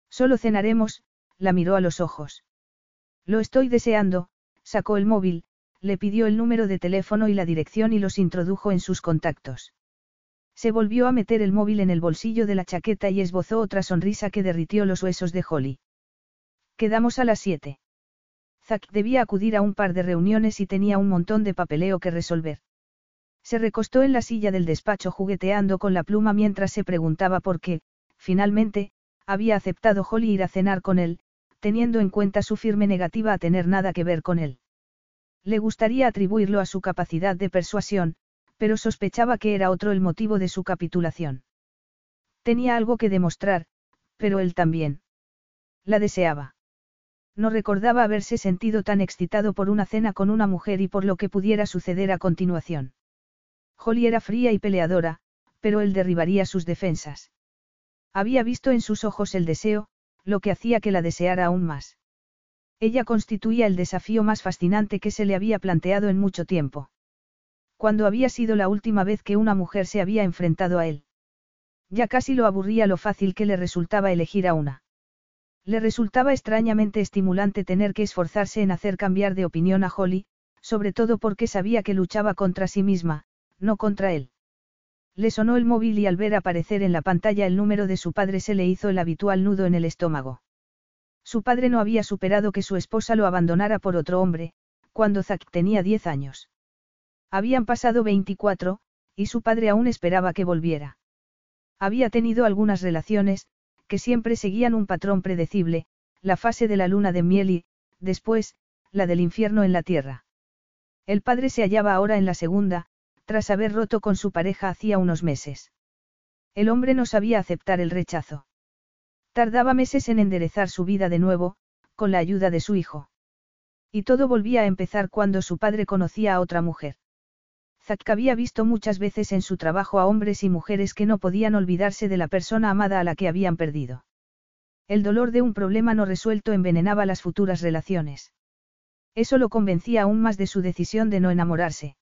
Solo cenaremos, la miró a los ojos. Lo estoy deseando, sacó el móvil, le pidió el número de teléfono y la dirección y los introdujo en sus contactos. Se volvió a meter el móvil en el bolsillo de la chaqueta y esbozó otra sonrisa que derritió los huesos de Holly. Quedamos a las siete. Zack debía acudir a un par de reuniones y tenía un montón de papeleo que resolver. Se recostó en la silla del despacho jugueteando con la pluma mientras se preguntaba por qué, finalmente, había aceptado Holly ir a cenar con él, teniendo en cuenta su firme negativa a tener nada que ver con él. Le gustaría atribuirlo a su capacidad de persuasión, pero sospechaba que era otro el motivo de su capitulación. Tenía algo que demostrar, pero él también. La deseaba. No recordaba haberse sentido tan excitado por una cena con una mujer y por lo que pudiera suceder a continuación. Holly era fría y peleadora, pero él derribaría sus defensas. Había visto en sus ojos el deseo, lo que hacía que la deseara aún más. Ella constituía el desafío más fascinante que se le había planteado en mucho tiempo. Cuando había sido la última vez que una mujer se había enfrentado a él? Ya casi lo aburría lo fácil que le resultaba elegir a una. Le resultaba extrañamente estimulante tener que esforzarse en hacer cambiar de opinión a Holly, sobre todo porque sabía que luchaba contra sí misma, no contra él. Le sonó el móvil y al ver aparecer en la pantalla el número de su padre se le hizo el habitual nudo en el estómago. Su padre no había superado que su esposa lo abandonara por otro hombre, cuando Zack tenía 10 años. Habían pasado 24, y su padre aún esperaba que volviera. Había tenido algunas relaciones, que siempre seguían un patrón predecible, la fase de la luna de miel y, después, la del infierno en la tierra. El padre se hallaba ahora en la segunda, tras haber roto con su pareja hacía unos meses. El hombre no sabía aceptar el rechazo. Tardaba meses en enderezar su vida de nuevo, con la ayuda de su hijo. Y todo volvía a empezar cuando su padre conocía a otra mujer. Zack había visto muchas veces en su trabajo a hombres y mujeres que no podían olvidarse de la persona amada a la que habían perdido. El dolor de un problema no resuelto envenenaba las futuras relaciones. Eso lo convencía aún más de su decisión de no enamorarse.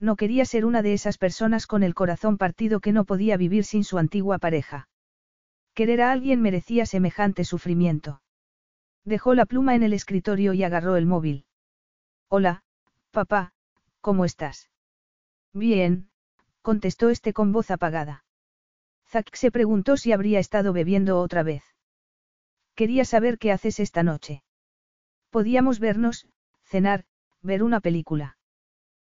No quería ser una de esas personas con el corazón partido que no podía vivir sin su antigua pareja. Querer a alguien merecía semejante sufrimiento. Dejó la pluma en el escritorio y agarró el móvil. Hola, papá, ¿cómo estás? Bien, contestó este con voz apagada. Zack se preguntó si habría estado bebiendo otra vez. Quería saber qué haces esta noche. Podíamos vernos, cenar, ver una película.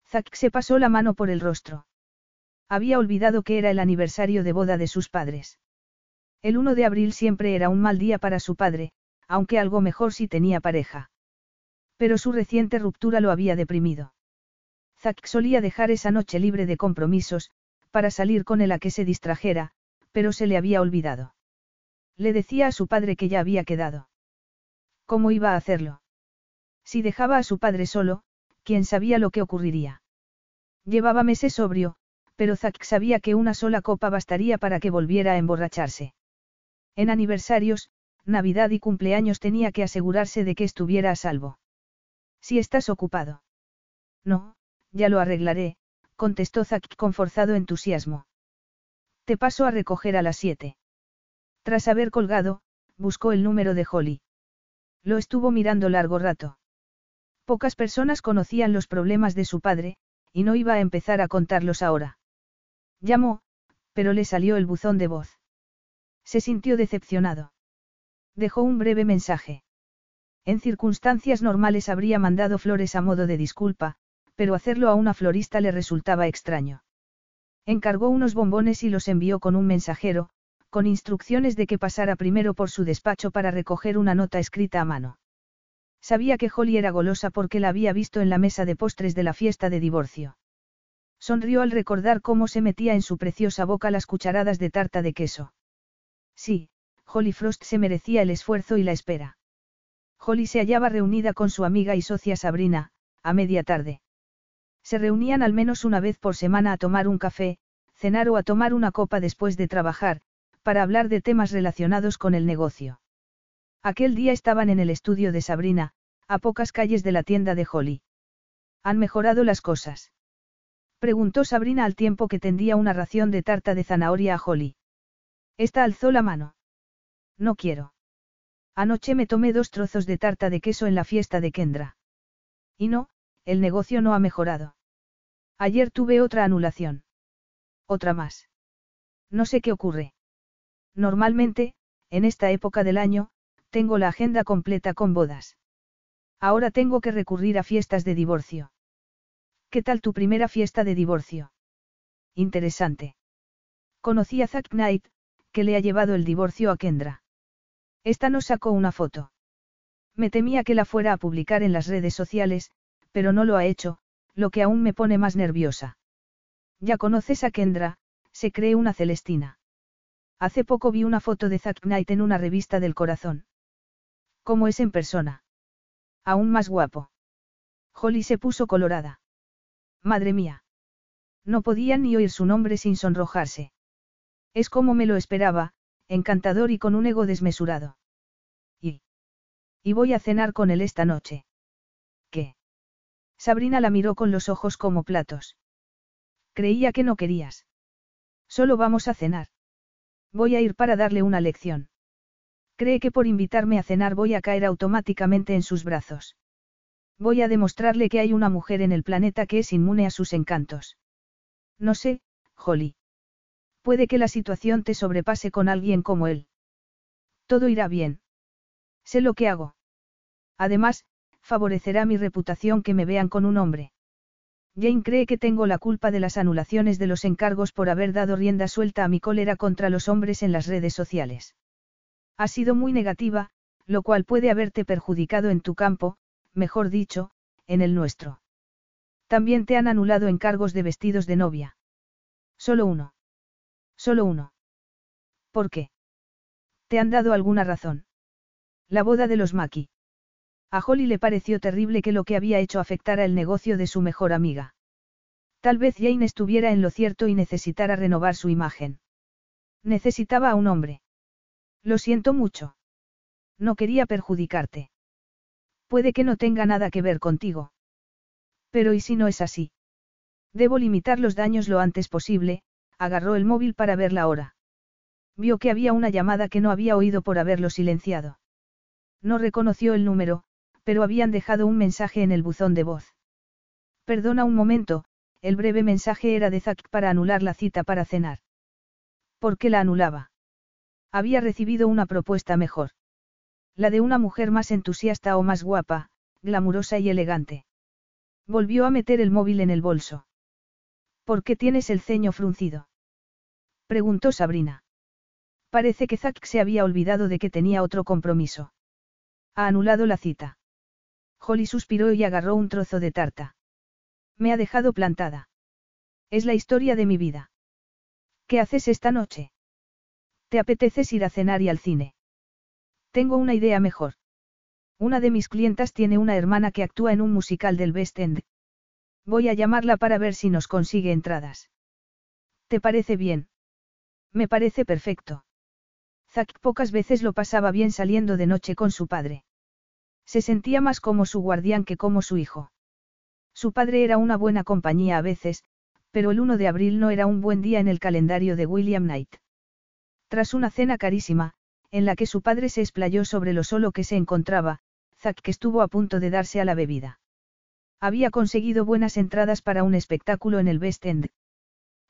Zack se pasó la mano por el rostro. Había olvidado que era el aniversario de boda de sus padres. El 1 de abril siempre era un mal día para su padre, aunque algo mejor si tenía pareja. Pero su reciente ruptura lo había deprimido. Zack solía dejar esa noche libre de compromisos, para salir con él a que se distrajera, pero se le había olvidado. Le decía a su padre que ya había quedado. ¿Cómo iba a hacerlo? Si dejaba a su padre solo, quién sabía lo que ocurriría. Llevaba meses sobrio, pero Zack sabía que una sola copa bastaría para que volviera a emborracharse. En aniversarios, Navidad y cumpleaños tenía que asegurarse de que estuviera a salvo. Si estás ocupado. No, ya lo arreglaré, contestó Zack con forzado entusiasmo. Te paso a recoger a las siete. Tras haber colgado, buscó el número de Holly. Lo estuvo mirando largo rato. Pocas personas conocían los problemas de su padre, y no iba a empezar a contarlos ahora. Llamó, pero le salió el buzón de voz. Se sintió decepcionado. Dejó un breve mensaje. En circunstancias normales habría mandado flores a modo de disculpa, pero hacerlo a una florista le resultaba extraño. Encargó unos bombones y los envió con un mensajero, con instrucciones de que pasara primero por su despacho para recoger una nota escrita a mano. Sabía que Holly era golosa porque la había visto en la mesa de postres de la fiesta de divorcio. Sonrió al recordar cómo se metía en su preciosa boca las cucharadas de tarta de queso. Sí, Holly Frost se merecía el esfuerzo y la espera. Holly se hallaba reunida con su amiga y socia Sabrina, a media tarde. Se reunían al menos una vez por semana a tomar un café, cenar o a tomar una copa después de trabajar, para hablar de temas relacionados con el negocio. Aquel día estaban en el estudio de Sabrina, a pocas calles de la tienda de Holly. ¿Han mejorado las cosas? Preguntó Sabrina al tiempo que tendía una ración de tarta de zanahoria a Holly. Esta alzó la mano. No quiero. Anoche me tomé dos trozos de tarta de queso en la fiesta de Kendra. Y no, el negocio no ha mejorado. Ayer tuve otra anulación. Otra más. No sé qué ocurre. Normalmente, en esta época del año, tengo la agenda completa con bodas. Ahora tengo que recurrir a fiestas de divorcio. ¿Qué tal tu primera fiesta de divorcio? Interesante. Conocí a Zack Knight, que le ha llevado el divorcio a Kendra. Esta nos sacó una foto. Me temía que la fuera a publicar en las redes sociales, pero no lo ha hecho, lo que aún me pone más nerviosa. Ya conoces a Kendra, se cree una Celestina. Hace poco vi una foto de Zack Knight en una revista del corazón. ¿Cómo es en persona? Aún más guapo. Holly se puso colorada. Madre mía. No podía ni oír su nombre sin sonrojarse. Es como me lo esperaba, encantador y con un ego desmesurado. Y. Y voy a cenar con él esta noche. ¿Qué? Sabrina la miró con los ojos como platos. Creía que no querías. Solo vamos a cenar. Voy a ir para darle una lección. Cree que por invitarme a cenar voy a caer automáticamente en sus brazos. Voy a demostrarle que hay una mujer en el planeta que es inmune a sus encantos. No sé, Holly. Puede que la situación te sobrepase con alguien como él. Todo irá bien. Sé lo que hago. Además, favorecerá mi reputación que me vean con un hombre. Jane cree que tengo la culpa de las anulaciones de los encargos por haber dado rienda suelta a mi cólera contra los hombres en las redes sociales. Ha sido muy negativa, lo cual puede haberte perjudicado en tu campo, mejor dicho, en el nuestro. También te han anulado encargos de vestidos de novia. Solo uno. Solo uno. ¿Por qué? ¿Te han dado alguna razón? La boda de los Maki. A Holly le pareció terrible que lo que había hecho afectara el negocio de su mejor amiga. Tal vez Jane estuviera en lo cierto y necesitara renovar su imagen. Necesitaba a un hombre. Lo siento mucho. No quería perjudicarte. Puede que no tenga nada que ver contigo. Pero ¿y si no es así? Debo limitar los daños lo antes posible, agarró el móvil para ver la hora. Vio que había una llamada que no había oído por haberlo silenciado. No reconoció el número, pero habían dejado un mensaje en el buzón de voz. Perdona un momento, el breve mensaje era de Zack para anular la cita para cenar. ¿Por qué la anulaba? Había recibido una propuesta mejor. La de una mujer más entusiasta o más guapa, glamurosa y elegante. Volvió a meter el móvil en el bolso. ¿Por qué tienes el ceño fruncido? Preguntó Sabrina. Parece que Zack se había olvidado de que tenía otro compromiso. Ha anulado la cita. Holly suspiró y agarró un trozo de tarta. Me ha dejado plantada. Es la historia de mi vida. ¿Qué haces esta noche? ¿Te apeteces ir a cenar y al cine? Tengo una idea mejor. Una de mis clientas tiene una hermana que actúa en un musical del West End. Voy a llamarla para ver si nos consigue entradas. ¿Te parece bien? Me parece perfecto. Zack pocas veces lo pasaba bien saliendo de noche con su padre. Se sentía más como su guardián que como su hijo. Su padre era una buena compañía a veces, pero el 1 de abril no era un buen día en el calendario de William Knight. Tras una cena carísima, en la que su padre se explayó sobre lo solo que se encontraba, Zack estuvo a punto de darse a la bebida. Había conseguido buenas entradas para un espectáculo en el West End.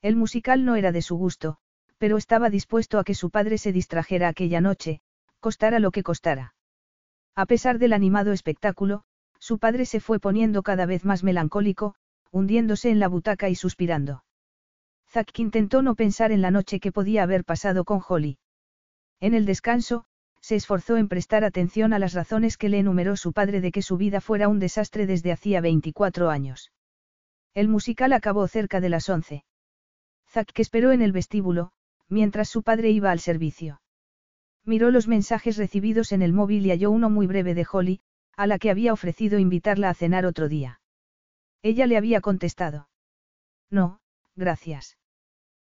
El musical no era de su gusto, pero estaba dispuesto a que su padre se distrajera aquella noche, costara lo que costara. A pesar del animado espectáculo, su padre se fue poniendo cada vez más melancólico, hundiéndose en la butaca y suspirando. Zack intentó no pensar en la noche que podía haber pasado con Holly. En el descanso, se esforzó en prestar atención a las razones que le enumeró su padre de que su vida fuera un desastre desde hacía 24 años. El musical acabó cerca de las 11. Zack esperó en el vestíbulo, mientras su padre iba al servicio. Miró los mensajes recibidos en el móvil y halló uno muy breve de Holly, a la que había ofrecido invitarla a cenar otro día. Ella le había contestado. No, gracias.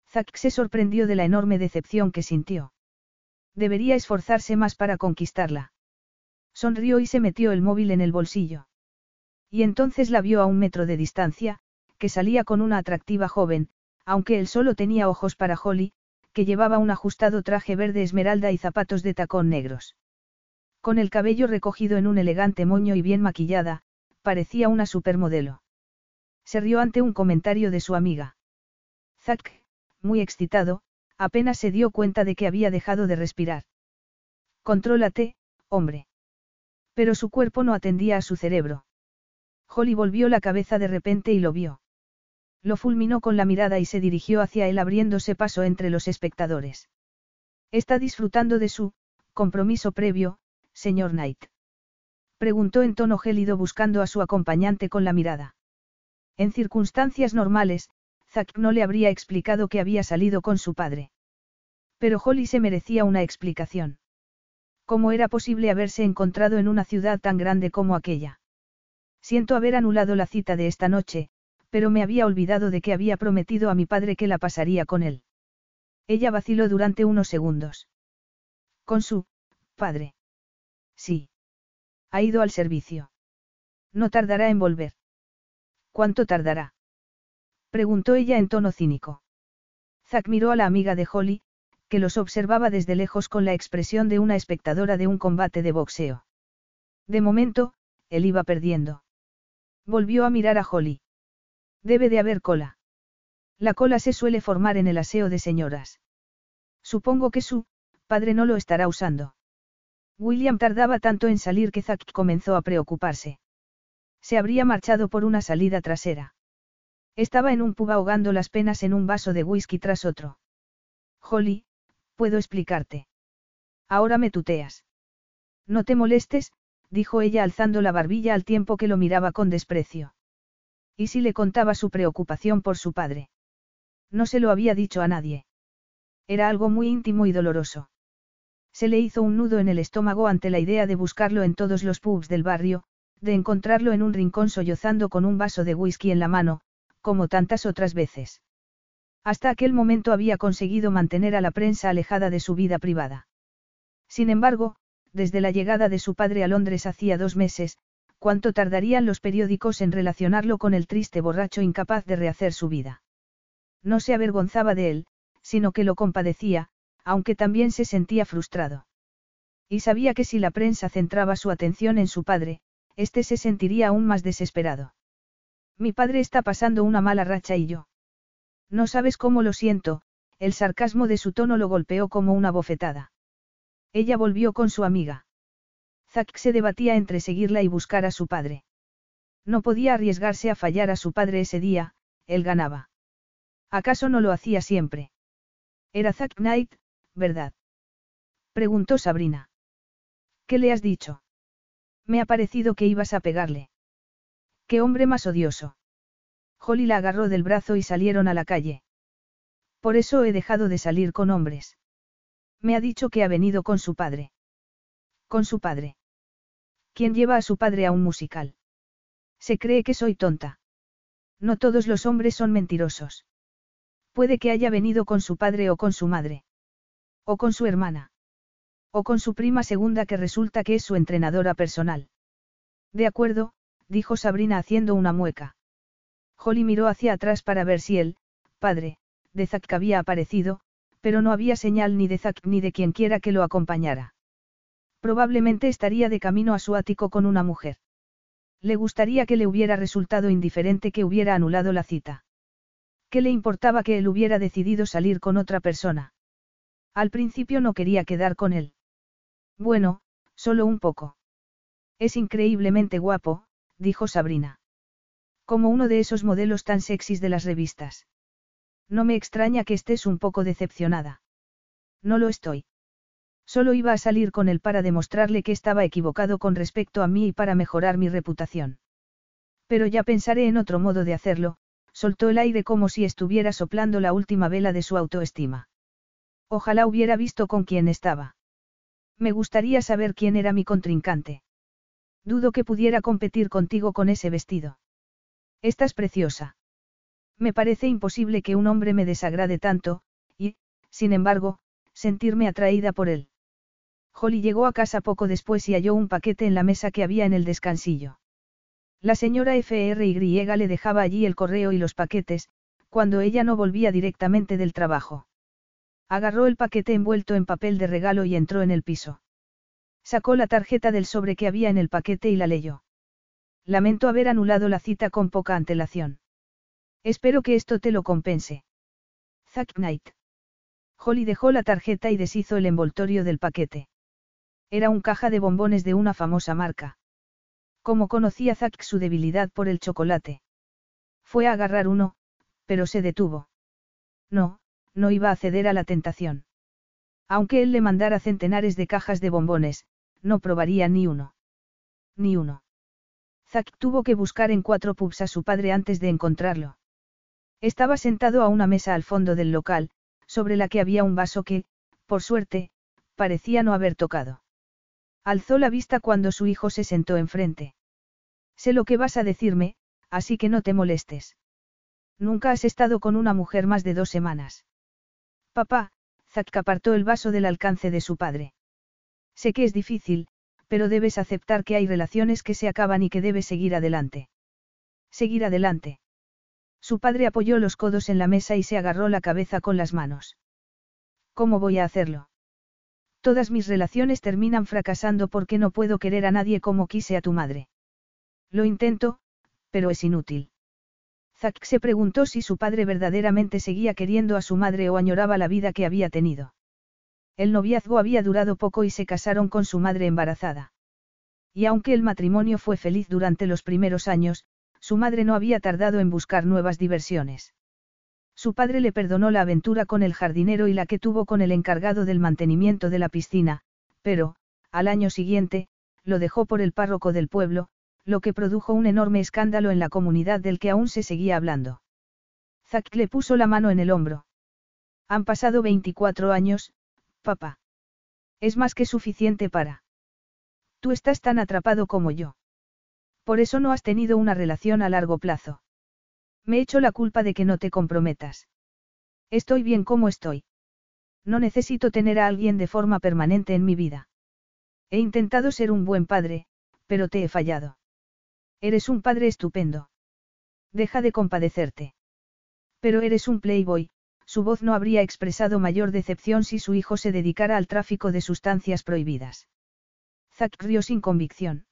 Zack se sorprendió de la enorme decepción que sintió. Debería esforzarse más para conquistarla. Sonrió y se metió el móvil en el bolsillo. Y entonces la vio a un metro de distancia, que salía con una atractiva joven, aunque él solo tenía ojos para Holly, que llevaba un ajustado traje verde esmeralda y zapatos de tacón negros. Con el cabello recogido en un elegante moño y bien maquillada, parecía una supermodelo. Se rió ante un comentario de su amiga. Zack, muy excitado, apenas se dio cuenta de que había dejado de respirar. Contrólate, hombre. Pero su cuerpo no atendía a su cerebro. Holly volvió la cabeza de repente y lo vio. Lo fulminó con la mirada y se dirigió hacia él abriéndose paso entre los espectadores. Está disfrutando de su compromiso previo, señor Knight. Preguntó en tono gélido buscando a su acompañante con la mirada. En circunstancias normales, Zack no le habría explicado que había salido con su padre. Pero Holly se merecía una explicación. ¿Cómo era posible haberse encontrado en una ciudad tan grande como aquella? Siento haber anulado la cita de esta noche, pero me había olvidado de que había prometido a mi padre que la pasaría con él. Ella vaciló durante unos segundos. Con su padre. Sí. Ha ido al servicio. No tardará en volver. ¿Cuánto tardará? Preguntó ella en tono cínico. Zack miró a la amiga de Holly, que los observaba desde lejos con la expresión de una espectadora de un combate de boxeo. De momento, él iba perdiendo. Volvió a mirar a Holly. Debe de haber cola. La cola se suele formar en el aseo de señoras. Supongo que su padre no lo estará usando. William tardaba tanto en salir que Zack comenzó a preocuparse. Se habría marchado por una salida trasera. Estaba en un pub ahogando las penas en un vaso de whisky tras otro. Holly, puedo explicarte. Ahora me tuteas. No te molestes, dijo ella alzando la barbilla al tiempo que lo miraba con desprecio. ¿Y si le contaba su preocupación por su padre? No se lo había dicho a nadie. Era algo muy íntimo y doloroso. Se le hizo un nudo en el estómago ante la idea de buscarlo en todos los pubs del barrio, de encontrarlo en un rincón sollozando con un vaso de whisky en la mano, como tantas otras veces. Hasta aquel momento había conseguido mantener a la prensa alejada de su vida privada. Sin embargo, desde la llegada de su padre a Londres hacía dos meses, cuánto tardarían los periódicos en relacionarlo con el triste borracho incapaz de rehacer su vida. No se avergonzaba de él, sino que lo compadecía, aunque también se sentía frustrado. Y sabía que si la prensa centraba su atención en su padre, éste se sentiría aún más desesperado. Mi padre está pasando una mala racha y yo. No sabes cómo lo siento, el sarcasmo de su tono lo golpeó como una bofetada. Ella volvió con su amiga. Zack se debatía entre seguirla y buscar a su padre. No podía arriesgarse a fallar a su padre ese día, él ganaba. ¿Acaso no lo hacía siempre? Era Zack Knight, ¿verdad? Preguntó Sabrina. ¿Qué le has dicho? Me ha parecido que ibas a pegarle. Qué hombre más odioso. Holly la agarró del brazo y salieron a la calle. Por eso he dejado de salir con hombres. Me ha dicho que ha venido con su padre. Con su padre. ¿Quién lleva a su padre a un musical? Se cree que soy tonta. No todos los hombres son mentirosos. Puede que haya venido con su padre o con su madre. O con su hermana. O con su prima segunda que resulta que es su entrenadora personal. De acuerdo, dijo Sabrina haciendo una mueca. Holly miró hacia atrás para ver si el, padre, de Zack había aparecido, pero no había señal ni de Zack ni de quien quiera que lo acompañara. Probablemente estaría de camino a su ático con una mujer. Le gustaría que le hubiera resultado indiferente que hubiera anulado la cita. ¿Qué le importaba que él hubiera decidido salir con otra persona? Al principio no quería quedar con él. Bueno, solo un poco. Es increíblemente guapo, dijo Sabrina. Como uno de esos modelos tan sexys de las revistas. No me extraña que estés un poco decepcionada. No lo estoy. Solo iba a salir con él para demostrarle que estaba equivocado con respecto a mí y para mejorar mi reputación. Pero ya pensaré en otro modo de hacerlo, soltó el aire como si estuviera soplando la última vela de su autoestima. Ojalá hubiera visto con quién estaba. Me gustaría saber quién era mi contrincante. Dudo que pudiera competir contigo con ese vestido. Estás preciosa. Me parece imposible que un hombre me desagrade tanto, y, sin embargo, sentirme atraída por él. Holly llegó a casa poco después y halló un paquete en la mesa que había en el descansillo. La señora FRY le dejaba allí el correo y los paquetes, cuando ella no volvía directamente del trabajo. Agarró el paquete envuelto en papel de regalo y entró en el piso. Sacó la tarjeta del sobre que había en el paquete y la leyó. Lamento haber anulado la cita con poca antelación. Espero que esto te lo compense. Zack Knight. Holly dejó la tarjeta y deshizo el envoltorio del paquete. Era un caja de bombones de una famosa marca. Como conocía Zack su debilidad por el chocolate. Fue a agarrar uno, pero se detuvo. No, no iba a ceder a la tentación. Aunque él le mandara centenares de cajas de bombones, no probaría ni uno. Ni uno. Zack tuvo que buscar en cuatro pubs a su padre antes de encontrarlo. Estaba sentado a una mesa al fondo del local, sobre la que había un vaso que, por suerte, parecía no haber tocado. Alzó la vista cuando su hijo se sentó enfrente. Sé lo que vas a decirme, así que no te molestes. Nunca has estado con una mujer más de dos semanas. Papá, Zack apartó el vaso del alcance de su padre. Sé que es difícil, pero debes aceptar que hay relaciones que se acaban y que debes seguir adelante. Seguir adelante. Su padre apoyó los codos en la mesa y se agarró la cabeza con las manos. ¿Cómo voy a hacerlo? Todas mis relaciones terminan fracasando porque no puedo querer a nadie como quise a tu madre. Lo intento, pero es inútil. Zack se preguntó si su padre verdaderamente seguía queriendo a su madre o añoraba la vida que había tenido. El noviazgo había durado poco y se casaron con su madre embarazada. Y aunque el matrimonio fue feliz durante los primeros años, su madre no había tardado en buscar nuevas diversiones. Su padre le perdonó la aventura con el jardinero y la que tuvo con el encargado del mantenimiento de la piscina, pero, al año siguiente, lo dejó por el párroco del pueblo, lo que produjo un enorme escándalo en la comunidad del que aún se seguía hablando. Zack le puso la mano en el hombro. Han pasado 24 años, papá. Es más que suficiente para. Tú estás tan atrapado como yo. Por eso no has tenido una relación a largo plazo. Me echo la culpa de que no te comprometas. Estoy bien como estoy. No necesito tener a alguien de forma permanente en mi vida. He intentado ser un buen padre, pero te he fallado. Eres un padre estupendo. Deja de compadecerte. Pero eres un playboy, su voz no habría expresado mayor decepción si su hijo se dedicara al tráfico de sustancias prohibidas. Zack rió sin convicción.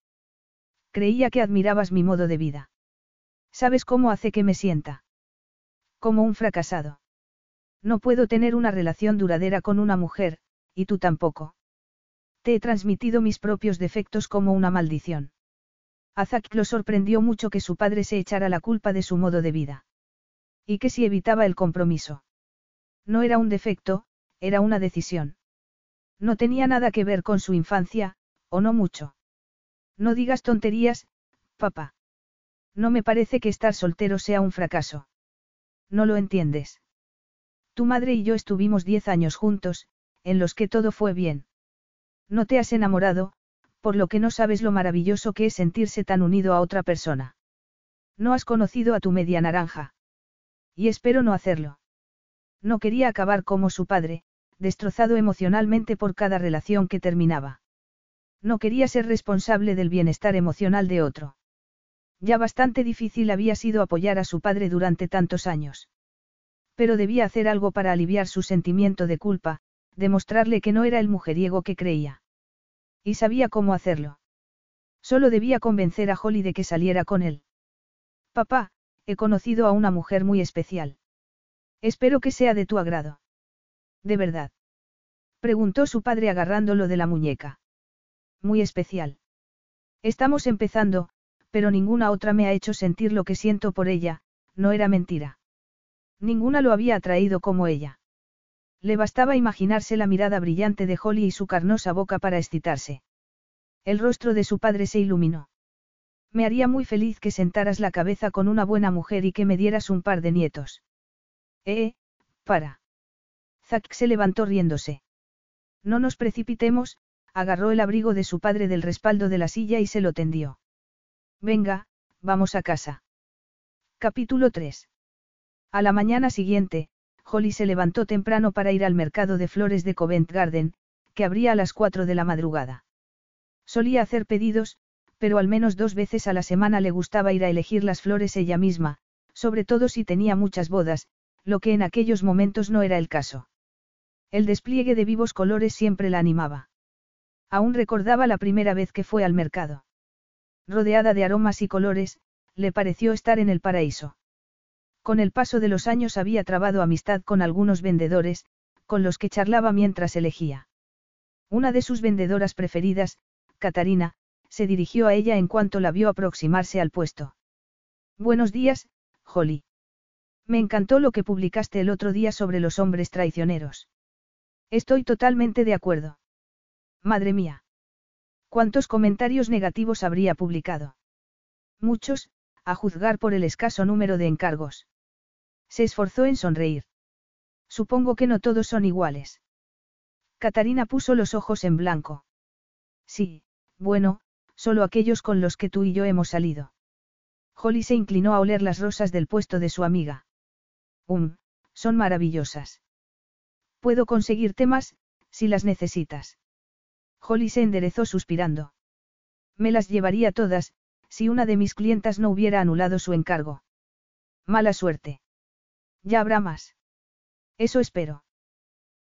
Creía que admirabas mi modo de vida. ¿Sabes cómo hace que me sienta? Como un fracasado. No puedo tener una relación duradera con una mujer, y tú tampoco. Te he transmitido mis propios defectos como una maldición. A Zack lo sorprendió mucho que su padre se echara la culpa de su modo de vida. Y que si evitaba el compromiso. No era un defecto, era una decisión. No tenía nada que ver con su infancia, o no mucho. No digas tonterías, papá. No me parece que estar soltero sea un fracaso. No lo entiendes. Tu madre y yo estuvimos diez años juntos, en los que todo fue bien. No te has enamorado, por lo que no sabes lo maravilloso que es sentirse tan unido a otra persona. No has conocido a tu media naranja. Y espero no hacerlo. No quería acabar como su padre, destrozado emocionalmente por cada relación que terminaba. No quería ser responsable del bienestar emocional de otro. Ya bastante difícil había sido apoyar a su padre durante tantos años. Pero debía hacer algo para aliviar su sentimiento de culpa, demostrarle que no era el mujeriego que creía. Y sabía cómo hacerlo. Solo debía convencer a Holly de que saliera con él. Papá, he conocido a una mujer muy especial. Espero que sea de tu agrado. ¿De verdad? Preguntó su padre agarrándolo de la muñeca. Muy especial. Estamos empezando, pero ninguna otra me ha hecho sentir lo que siento por ella, no era mentira. Ninguna lo había atraído como ella. Le bastaba imaginarse la mirada brillante de Holly y su carnosa boca para excitarse. El rostro de su padre se iluminó. Me haría muy feliz que sentaras la cabeza con una buena mujer y que me dieras un par de nietos. Eh, para. Zack se levantó riéndose. No nos precipitemos, agarró el abrigo de su padre del respaldo de la silla y se lo tendió. Venga, vamos a casa. Capítulo 3. A la mañana siguiente, Holly se levantó temprano para ir al mercado de flores de Covent Garden, que abría a las 4 de la madrugada. Solía hacer pedidos, pero al menos dos veces a la semana le gustaba ir a elegir las flores ella misma, sobre todo si tenía muchas bodas, lo que en aquellos momentos no era el caso. El despliegue de vivos colores siempre la animaba. Aún recordaba la primera vez que fue al mercado. Rodeada de aromas y colores, le pareció estar en el paraíso. Con el paso de los años había trabado amistad con algunos vendedores, con los que charlaba mientras elegía. Una de sus vendedoras preferidas, Catarina, se dirigió a ella en cuanto la vio aproximarse al puesto. Buenos días, Holly. Me encantó lo que publicaste el otro día sobre los hombres traicioneros. Estoy totalmente de acuerdo. Madre mía. ¿Cuántos comentarios negativos habría publicado? Muchos, a juzgar por el escaso número de encargos. Se esforzó en sonreír. Supongo que no todos son iguales. Catarina puso los ojos en blanco. Sí, bueno, solo aquellos con los que tú y yo hemos salido. Holly se inclinó a oler las rosas del puesto de su amiga. Um, son maravillosas. Puedo conseguirte más, si las necesitas. Holly se enderezó suspirando. Me las llevaría todas, si una de mis clientas no hubiera anulado su encargo. Mala suerte. Ya habrá más. Eso espero.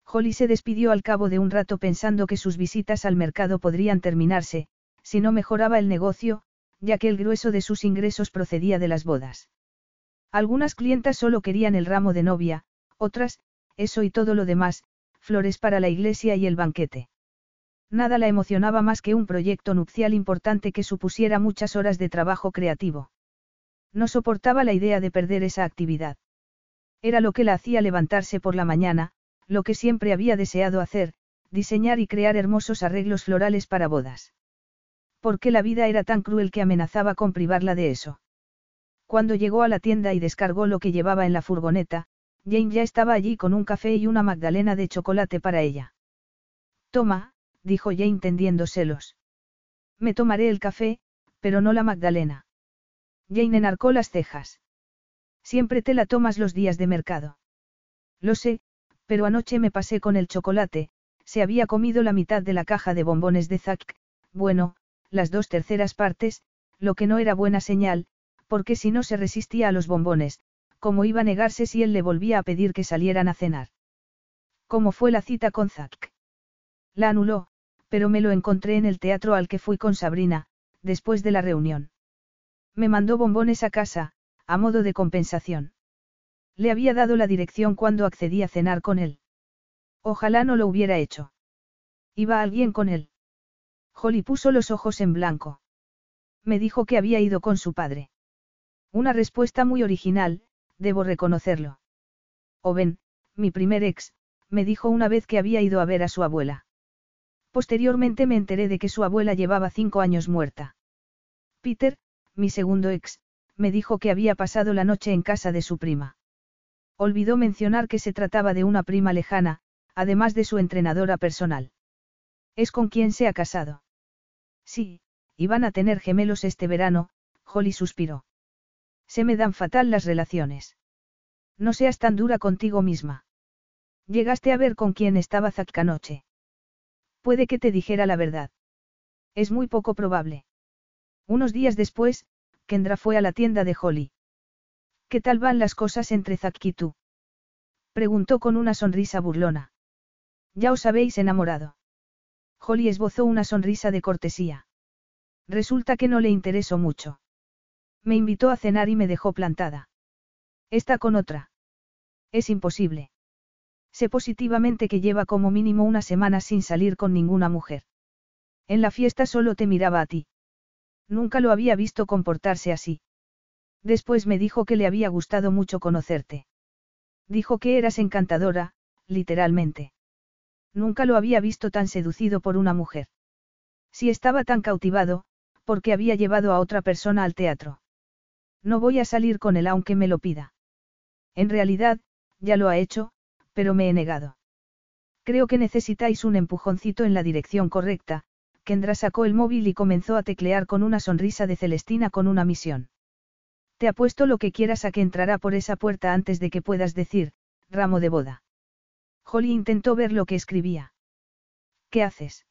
Holly se despidió al cabo de un rato pensando que sus visitas al mercado podrían terminarse, si no mejoraba el negocio, ya que el grueso de sus ingresos procedía de las bodas. Algunas clientas solo querían el ramo de novia, otras, eso y todo lo demás, flores para la iglesia y el banquete. Nada la emocionaba más que un proyecto nupcial importante que supusiera muchas horas de trabajo creativo. No soportaba la idea de perder esa actividad. Era lo que la hacía levantarse por la mañana, lo que siempre había deseado hacer, diseñar y crear hermosos arreglos florales para bodas. ¿Por qué la vida era tan cruel que amenazaba con privarla de eso? Cuando llegó a la tienda y descargó lo que llevaba en la furgoneta, Jane ya estaba allí con un café y una magdalena de chocolate para ella. Toma, dijo Jane tendiéndoselos. Me tomaré el café, pero no la magdalena. Jane enarcó las cejas. Siempre te la tomas los días de mercado. Lo sé, pero anoche me pasé con el chocolate, se había comido la mitad de la caja de bombones de Zack, bueno, las dos terceras partes, lo que no era buena señal, porque si no se resistía a los bombones, ¿cómo iba a negarse si él le volvía a pedir que salieran a cenar? ¿Cómo fue la cita con Zack? La anuló, pero me lo encontré en el teatro al que fui con Sabrina, después de la reunión. Me mandó bombones a casa, a modo de compensación. Le había dado la dirección cuando accedí a cenar con él. Ojalá no lo hubiera hecho. ¿Iba alguien con él? Holly puso los ojos en blanco. Me dijo que había ido con su padre. Una respuesta muy original, debo reconocerlo. Owen, mi primer ex, me dijo una vez que había ido a ver a su abuela. Posteriormente me enteré de que su abuela llevaba cinco años muerta. Peter, mi segundo ex, me dijo que había pasado la noche en casa de su prima. Olvidó mencionar que se trataba de una prima lejana, además de su entrenadora personal. ¿Es con quien se ha casado? Sí, iban a tener gemelos este verano, Holly suspiró. Se me dan fatal las relaciones. No seas tan dura contigo misma. Llegaste a ver con quién estaba Zack anoche. Puede que te dijera la verdad. Es muy poco probable. Unos días después, Kendra fue a la tienda de Holly. ¿Qué tal van las cosas entre Zack y tú? Preguntó con una sonrisa burlona. Ya os habéis enamorado. Holly esbozó una sonrisa de cortesía. Resulta que no le interesó mucho. Me invitó a cenar y me dejó plantada. Está con otra. Es imposible. Sé positivamente que lleva como mínimo una semana sin salir con ninguna mujer. En la fiesta solo te miraba a ti. Nunca lo había visto comportarse así. Después me dijo que le había gustado mucho conocerte. Dijo que eras encantadora, literalmente. Nunca lo había visto tan seducido por una mujer. Si estaba tan cautivado, porque había llevado a otra persona al teatro. No voy a salir con él aunque me lo pida. En realidad, ya lo ha hecho, pero me he negado. Creo que necesitáis un empujoncito en la dirección correcta, Kendra sacó el móvil y comenzó a teclear con una sonrisa de Celestina con una misión. Te apuesto lo que quieras a que entrará por esa puerta antes de que puedas decir, ramo de boda. Holly intentó ver lo que escribía. ¿Qué haces?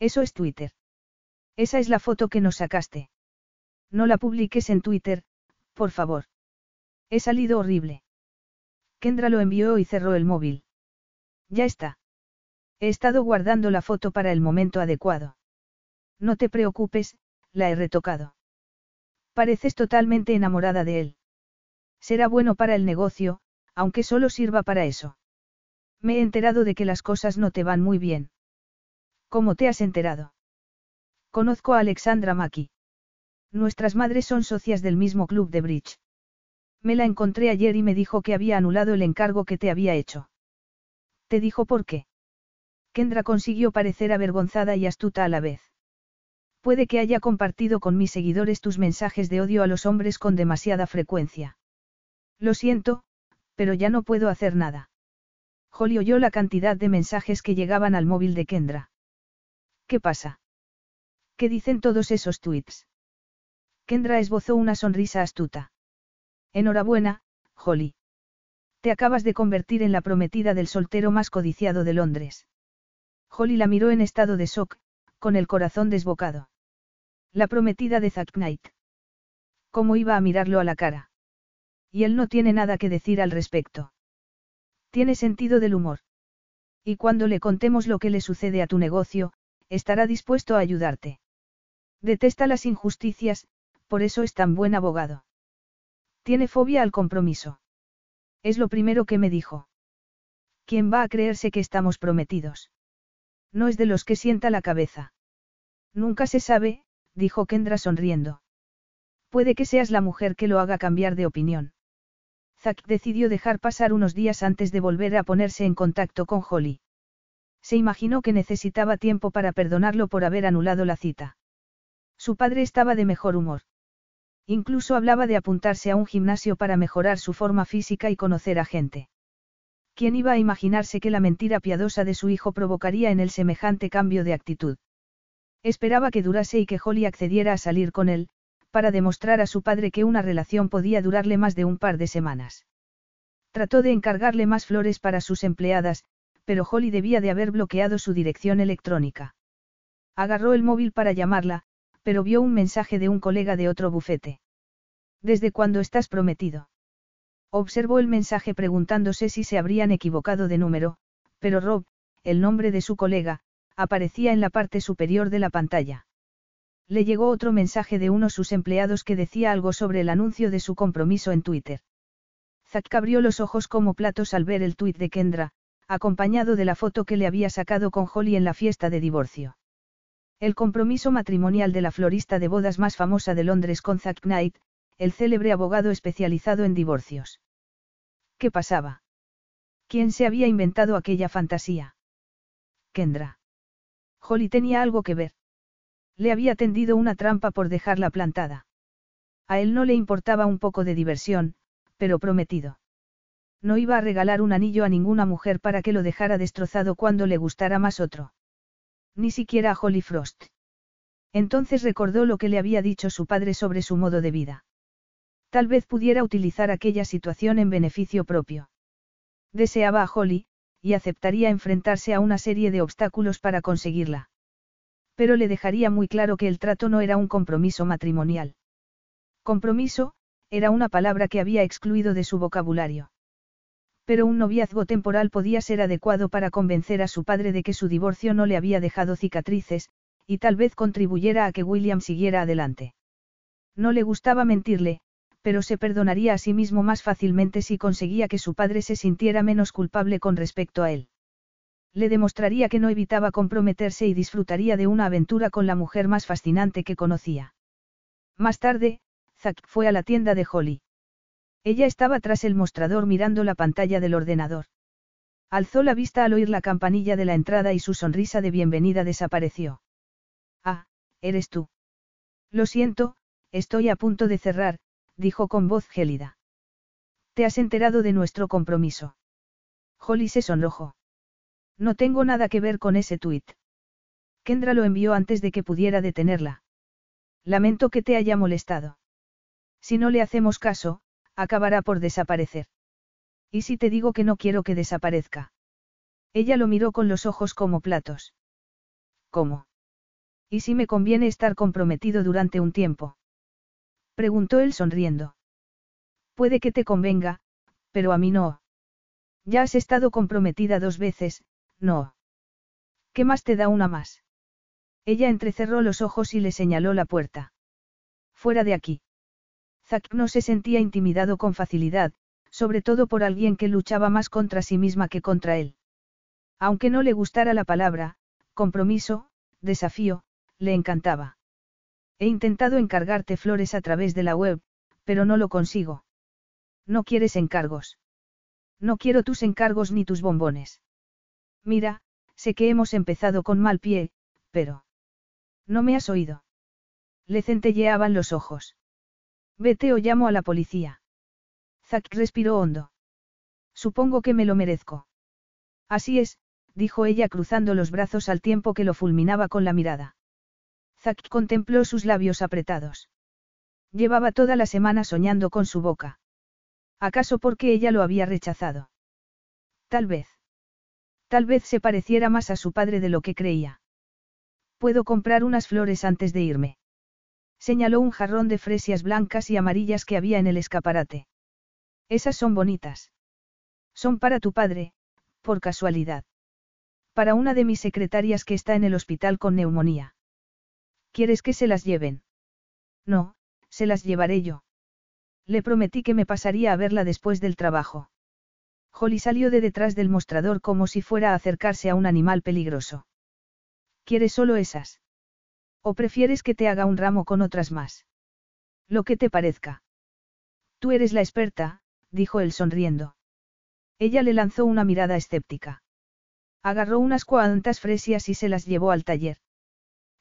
Eso es Twitter. Esa es la foto que nos sacaste. No la publiques en Twitter, por favor. He salido horrible. Kendra lo envió y cerró el móvil. Ya está. He estado guardando la foto para el momento adecuado. No te preocupes, la he retocado. Pareces totalmente enamorada de él. Será bueno para el negocio, aunque solo sirva para eso. Me he enterado de que las cosas no te van muy bien. ¿Cómo te has enterado? Conozco a Alexandra Maki. Nuestras madres son socias del mismo club de bridge. Me la encontré ayer y me dijo que había anulado el encargo que te había hecho. ¿Te dijo por qué? Kendra consiguió parecer avergonzada y astuta a la vez. Puede que haya compartido con mis seguidores tus mensajes de odio a los hombres con demasiada frecuencia. Lo siento, pero ya no puedo hacer nada. Holly oyó la cantidad de mensajes que llegaban al móvil de Kendra. ¿Qué pasa? ¿Qué dicen todos esos tweets? Kendra esbozó una sonrisa astuta. Enhorabuena, Holly. Te acabas de convertir en la prometida del soltero más codiciado de Londres. Holly la miró en estado de shock, con el corazón desbocado. La prometida de Zack Knight. ¿Cómo iba a mirarlo a la cara? Y él no tiene nada que decir al respecto. Tiene sentido del humor. Y cuando le contemos lo que le sucede a tu negocio, estará dispuesto a ayudarte. Detesta las injusticias, por eso es tan buen abogado. Tiene fobia al compromiso. Es lo primero que me dijo. ¿Quién va a creerse que estamos prometidos? No es de los que sienta la cabeza. Nunca se sabe, dijo Kendra sonriendo. Puede que seas la mujer que lo haga cambiar de opinión. Zack decidió dejar pasar unos días antes de volver a ponerse en contacto con Holly. Se imaginó que necesitaba tiempo para perdonarlo por haber anulado la cita. Su padre estaba de mejor humor. Incluso hablaba de apuntarse a un gimnasio para mejorar su forma física y conocer a gente. ¿Quién iba a imaginarse que la mentira piadosa de su hijo provocaría en él semejante cambio de actitud? Esperaba que durase y que Holly accediera a salir con él, para demostrar a su padre que una relación podía durarle más de un par de semanas. Trató de encargarle más flores para sus empleadas, pero Holly debía de haber bloqueado su dirección electrónica. Agarró el móvil para llamarla, pero vio un mensaje de un colega de otro bufete. ¿Desde cuándo estás prometido? Observó el mensaje preguntándose si se habrían equivocado de número, pero Rob, el nombre de su colega, aparecía en la parte superior de la pantalla. Le llegó otro mensaje de uno de sus empleados que decía algo sobre el anuncio de su compromiso en Twitter. Zack abrió los ojos como platos al ver el tuit de Kendra, acompañado de la foto que le había sacado con Holly en la fiesta de divorcio. El compromiso matrimonial de la florista de bodas más famosa de Londres con Zack Knight, el célebre abogado especializado en divorcios. ¿Qué pasaba? ¿Quién se había inventado aquella fantasía? Kendra. Holly tenía algo que ver. Le había tendido una trampa por dejarla plantada. A él no le importaba un poco de diversión, pero prometido. No iba a regalar un anillo a ninguna mujer para que lo dejara destrozado cuando le gustara más otro. Ni siquiera a Holly Frost. Entonces recordó lo que le había dicho su padre sobre su modo de vida. Tal vez pudiera utilizar aquella situación en beneficio propio. Deseaba a Holly, y aceptaría enfrentarse a una serie de obstáculos para conseguirla. Pero le dejaría muy claro que el trato no era un compromiso matrimonial. Compromiso, era una palabra que había excluido de su vocabulario. Pero un noviazgo temporal podía ser adecuado para convencer a su padre de que su divorcio no le había dejado cicatrices, y tal vez contribuyera a que William siguiera adelante. No le gustaba mentirle, pero se perdonaría a sí mismo más fácilmente si conseguía que su padre se sintiera menos culpable con respecto a él. Le demostraría que no evitaba comprometerse y disfrutaría de una aventura con la mujer más fascinante que conocía. Más tarde, Zack fue a la tienda de Holly. Ella estaba tras el mostrador mirando la pantalla del ordenador. Alzó la vista al oír la campanilla de la entrada y su sonrisa de bienvenida desapareció. Ah, eres tú. Lo siento, estoy a punto de cerrar, dijo con voz gélida. ¿Te has enterado de nuestro compromiso? Holly se sonrojó. No tengo nada que ver con ese tuit. Kendra lo envió antes de que pudiera detenerla. Lamento que te haya molestado. Si no le hacemos caso, acabará por desaparecer. ¿Y si te digo que no quiero que desaparezca? Ella lo miró con los ojos como platos. ¿Cómo? ¿Y si me conviene estar comprometido durante un tiempo? Preguntó él sonriendo. Puede que te convenga, pero a mí no. Ya has estado comprometida dos veces, no. ¿Qué más te da una más? Ella entrecerró los ojos y le señaló la puerta. Fuera de aquí. Zack no se sentía intimidado con facilidad, sobre todo por alguien que luchaba más contra sí misma que contra él. Aunque no le gustara la palabra, compromiso, desafío, le encantaba. He intentado encargarte flores a través de la web, pero no lo consigo. No quieres encargos. No quiero tus encargos ni tus bombones. Mira, sé que hemos empezado con mal pie, pero... No me has oído. Le centelleaban los ojos. Vete o llamo a la policía. Zack respiró hondo. Supongo que me lo merezco. Así es, dijo ella cruzando los brazos al tiempo que lo fulminaba con la mirada. Zack contempló sus labios apretados. Llevaba toda la semana soñando con su boca. ¿Acaso porque ella lo había rechazado? Tal vez. Tal vez se pareciera más a su padre de lo que creía. Puedo comprar unas flores antes de irme. Señaló un jarrón de fresias blancas y amarillas que había en el escaparate. Esas son bonitas. Son para tu padre, por casualidad. Para una de mis secretarias que está en el hospital con neumonía. ¿Quieres que se las lleven? No, se las llevaré yo. Le prometí que me pasaría a verla después del trabajo. Holly salió de detrás del mostrador como si fuera a acercarse a un animal peligroso. ¿Quieres solo esas? ¿O prefieres que te haga un ramo con otras más? Lo que te parezca. Tú eres la experta, dijo él sonriendo. Ella le lanzó una mirada escéptica. Agarró unas cuantas fresias y se las llevó al taller.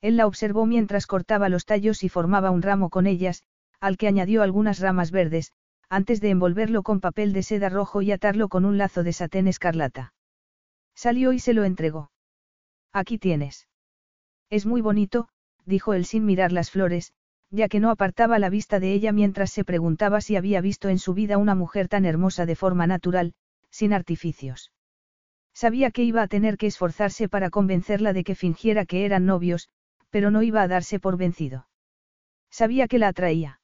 Él la observó mientras cortaba los tallos y formaba un ramo con ellas, al que añadió algunas ramas verdes, antes de envolverlo con papel de seda rojo y atarlo con un lazo de satén escarlata. Salió y se lo entregó. Aquí tienes. Es muy bonito, dijo él sin mirar las flores, ya que no apartaba la vista de ella mientras se preguntaba si había visto en su vida una mujer tan hermosa de forma natural, sin artificios. Sabía que iba a tener que esforzarse para convencerla de que fingiera que eran novios, pero no iba a darse por vencido. Sabía que la atraía.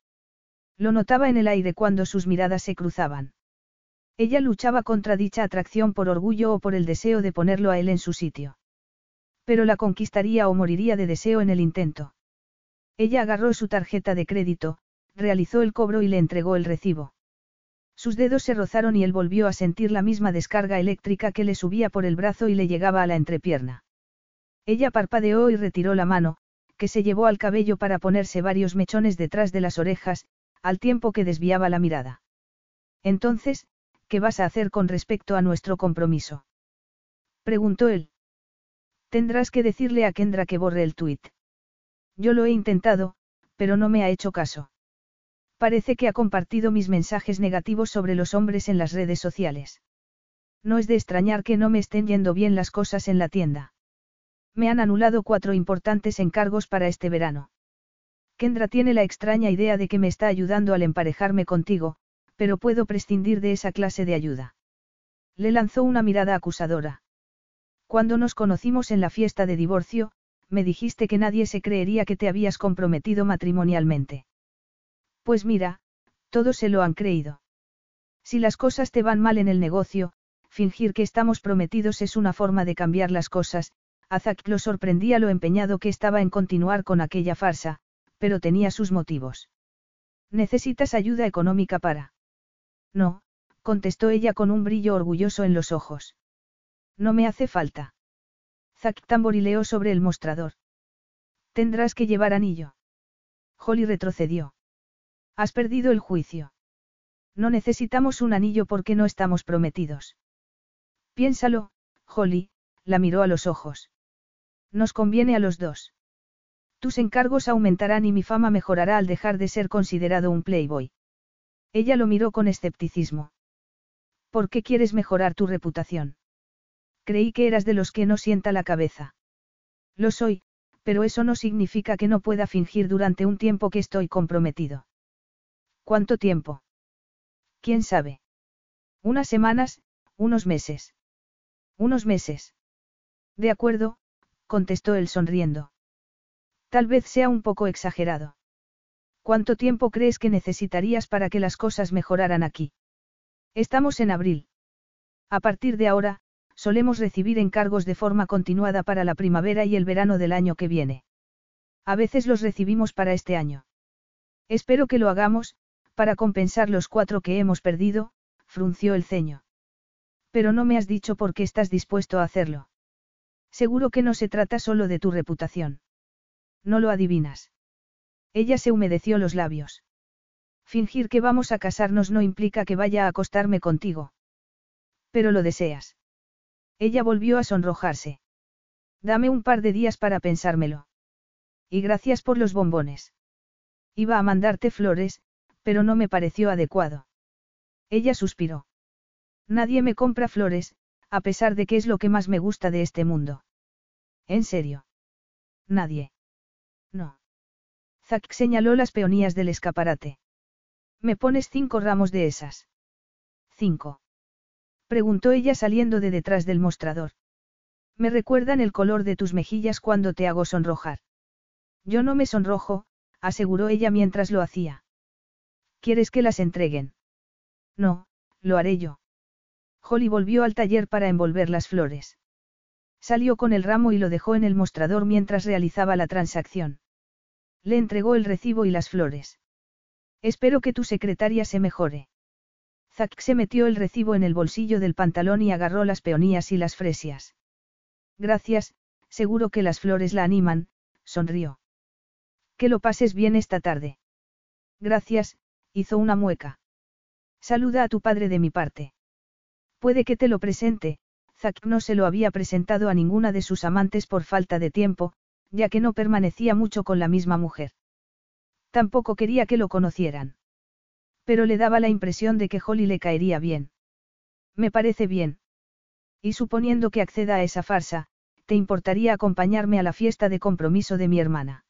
Lo notaba en el aire cuando sus miradas se cruzaban. Ella luchaba contra dicha atracción por orgullo o por el deseo de ponerlo a él en su sitio. Pero la conquistaría o moriría de deseo en el intento. Ella agarró su tarjeta de crédito, realizó el cobro y le entregó el recibo. Sus dedos se rozaron y él volvió a sentir la misma descarga eléctrica que le subía por el brazo y le llegaba a la entrepierna. Ella parpadeó y retiró la mano, que se llevó al cabello para ponerse varios mechones detrás de las orejas, al tiempo que desviaba la mirada. Entonces, ¿qué vas a hacer con respecto a nuestro compromiso? Preguntó él. Tendrás que decirle a Kendra que borre el tuit. Yo lo he intentado, pero no me ha hecho caso. Parece que ha compartido mis mensajes negativos sobre los hombres en las redes sociales. No es de extrañar que no me estén yendo bien las cosas en la tienda. Me han anulado cuatro importantes encargos para este verano. Kendra tiene la extraña idea de que me está ayudando al emparejarme contigo, pero puedo prescindir de esa clase de ayuda. Le lanzó una mirada acusadora. Cuando nos conocimos en la fiesta de divorcio, me dijiste que nadie se creería que te habías comprometido matrimonialmente. Pues mira, todos se lo han creído. Si las cosas te van mal en el negocio, fingir que estamos prometidos es una forma de cambiar las cosas, a Zack lo sorprendía lo empeñado que estaba en continuar con aquella farsa, pero tenía sus motivos. ¿Necesitas ayuda económica para? No, contestó ella con un brillo orgulloso en los ojos. No me hace falta. Zack tamborileó sobre el mostrador. Tendrás que llevar anillo. Holly retrocedió. Has perdido el juicio. No necesitamos un anillo porque no estamos prometidos. Piénsalo, Holly, la miró a los ojos. Nos conviene a los dos. Tus encargos aumentarán y mi fama mejorará al dejar de ser considerado un playboy. Ella lo miró con escepticismo. ¿Por qué quieres mejorar tu reputación? Creí que eras de los que no sienta la cabeza. Lo soy, pero eso no significa que no pueda fingir durante un tiempo que estoy comprometido. ¿Cuánto tiempo? ¿Quién sabe? Unas semanas, unos meses. Unos meses. De acuerdo, contestó él sonriendo. Tal vez sea un poco exagerado. ¿Cuánto tiempo crees que necesitarías para que las cosas mejoraran aquí? Estamos en abril. A partir de ahora, solemos recibir encargos de forma continuada para la primavera y el verano del año que viene. A veces los recibimos para este año. Espero que lo hagamos, para compensar los cuatro que hemos perdido, frunció el ceño. Pero no me has dicho por qué estás dispuesto a hacerlo. Seguro que no se trata solo de tu reputación. No lo adivinas. Ella se humedeció los labios. Fingir que vamos a casarnos no implica que vaya a acostarme contigo. Pero lo deseas. Ella volvió a sonrojarse. Dame un par de días para pensármelo. Y gracias por los bombones. Iba a mandarte flores, pero no me pareció adecuado. Ella suspiró. Nadie me compra flores, a pesar de que es lo que más me gusta de este mundo. ¿En serio? Nadie. No. Zack señaló las peonías del escaparate. ¿Me pones cinco ramos de esas? Cinco. Preguntó ella saliendo de detrás del mostrador. Me recuerdan el color de tus mejillas cuando te hago sonrojar. Yo no me sonrojo, aseguró ella mientras lo hacía. ¿Quieres que las entreguen? No, lo haré yo. Holly volvió al taller para envolver las flores. Salió con el ramo y lo dejó en el mostrador mientras realizaba la transacción. Le entregó el recibo y las flores. Espero que tu secretaria se mejore. Zack se metió el recibo en el bolsillo del pantalón y agarró las peonías y las fresias. Gracias, seguro que las flores la animan, sonrió. Que lo pases bien esta tarde. Gracias, hizo una mueca. Saluda a tu padre de mi parte. Puede que te lo presente, Zack no se lo había presentado a ninguna de sus amantes por falta de tiempo, ya que no permanecía mucho con la misma mujer. Tampoco quería que lo conocieran. Pero le daba la impresión de que Holly le caería bien. Me parece bien. Y suponiendo que acceda a esa farsa, ¿te importaría acompañarme a la fiesta de compromiso de mi hermana?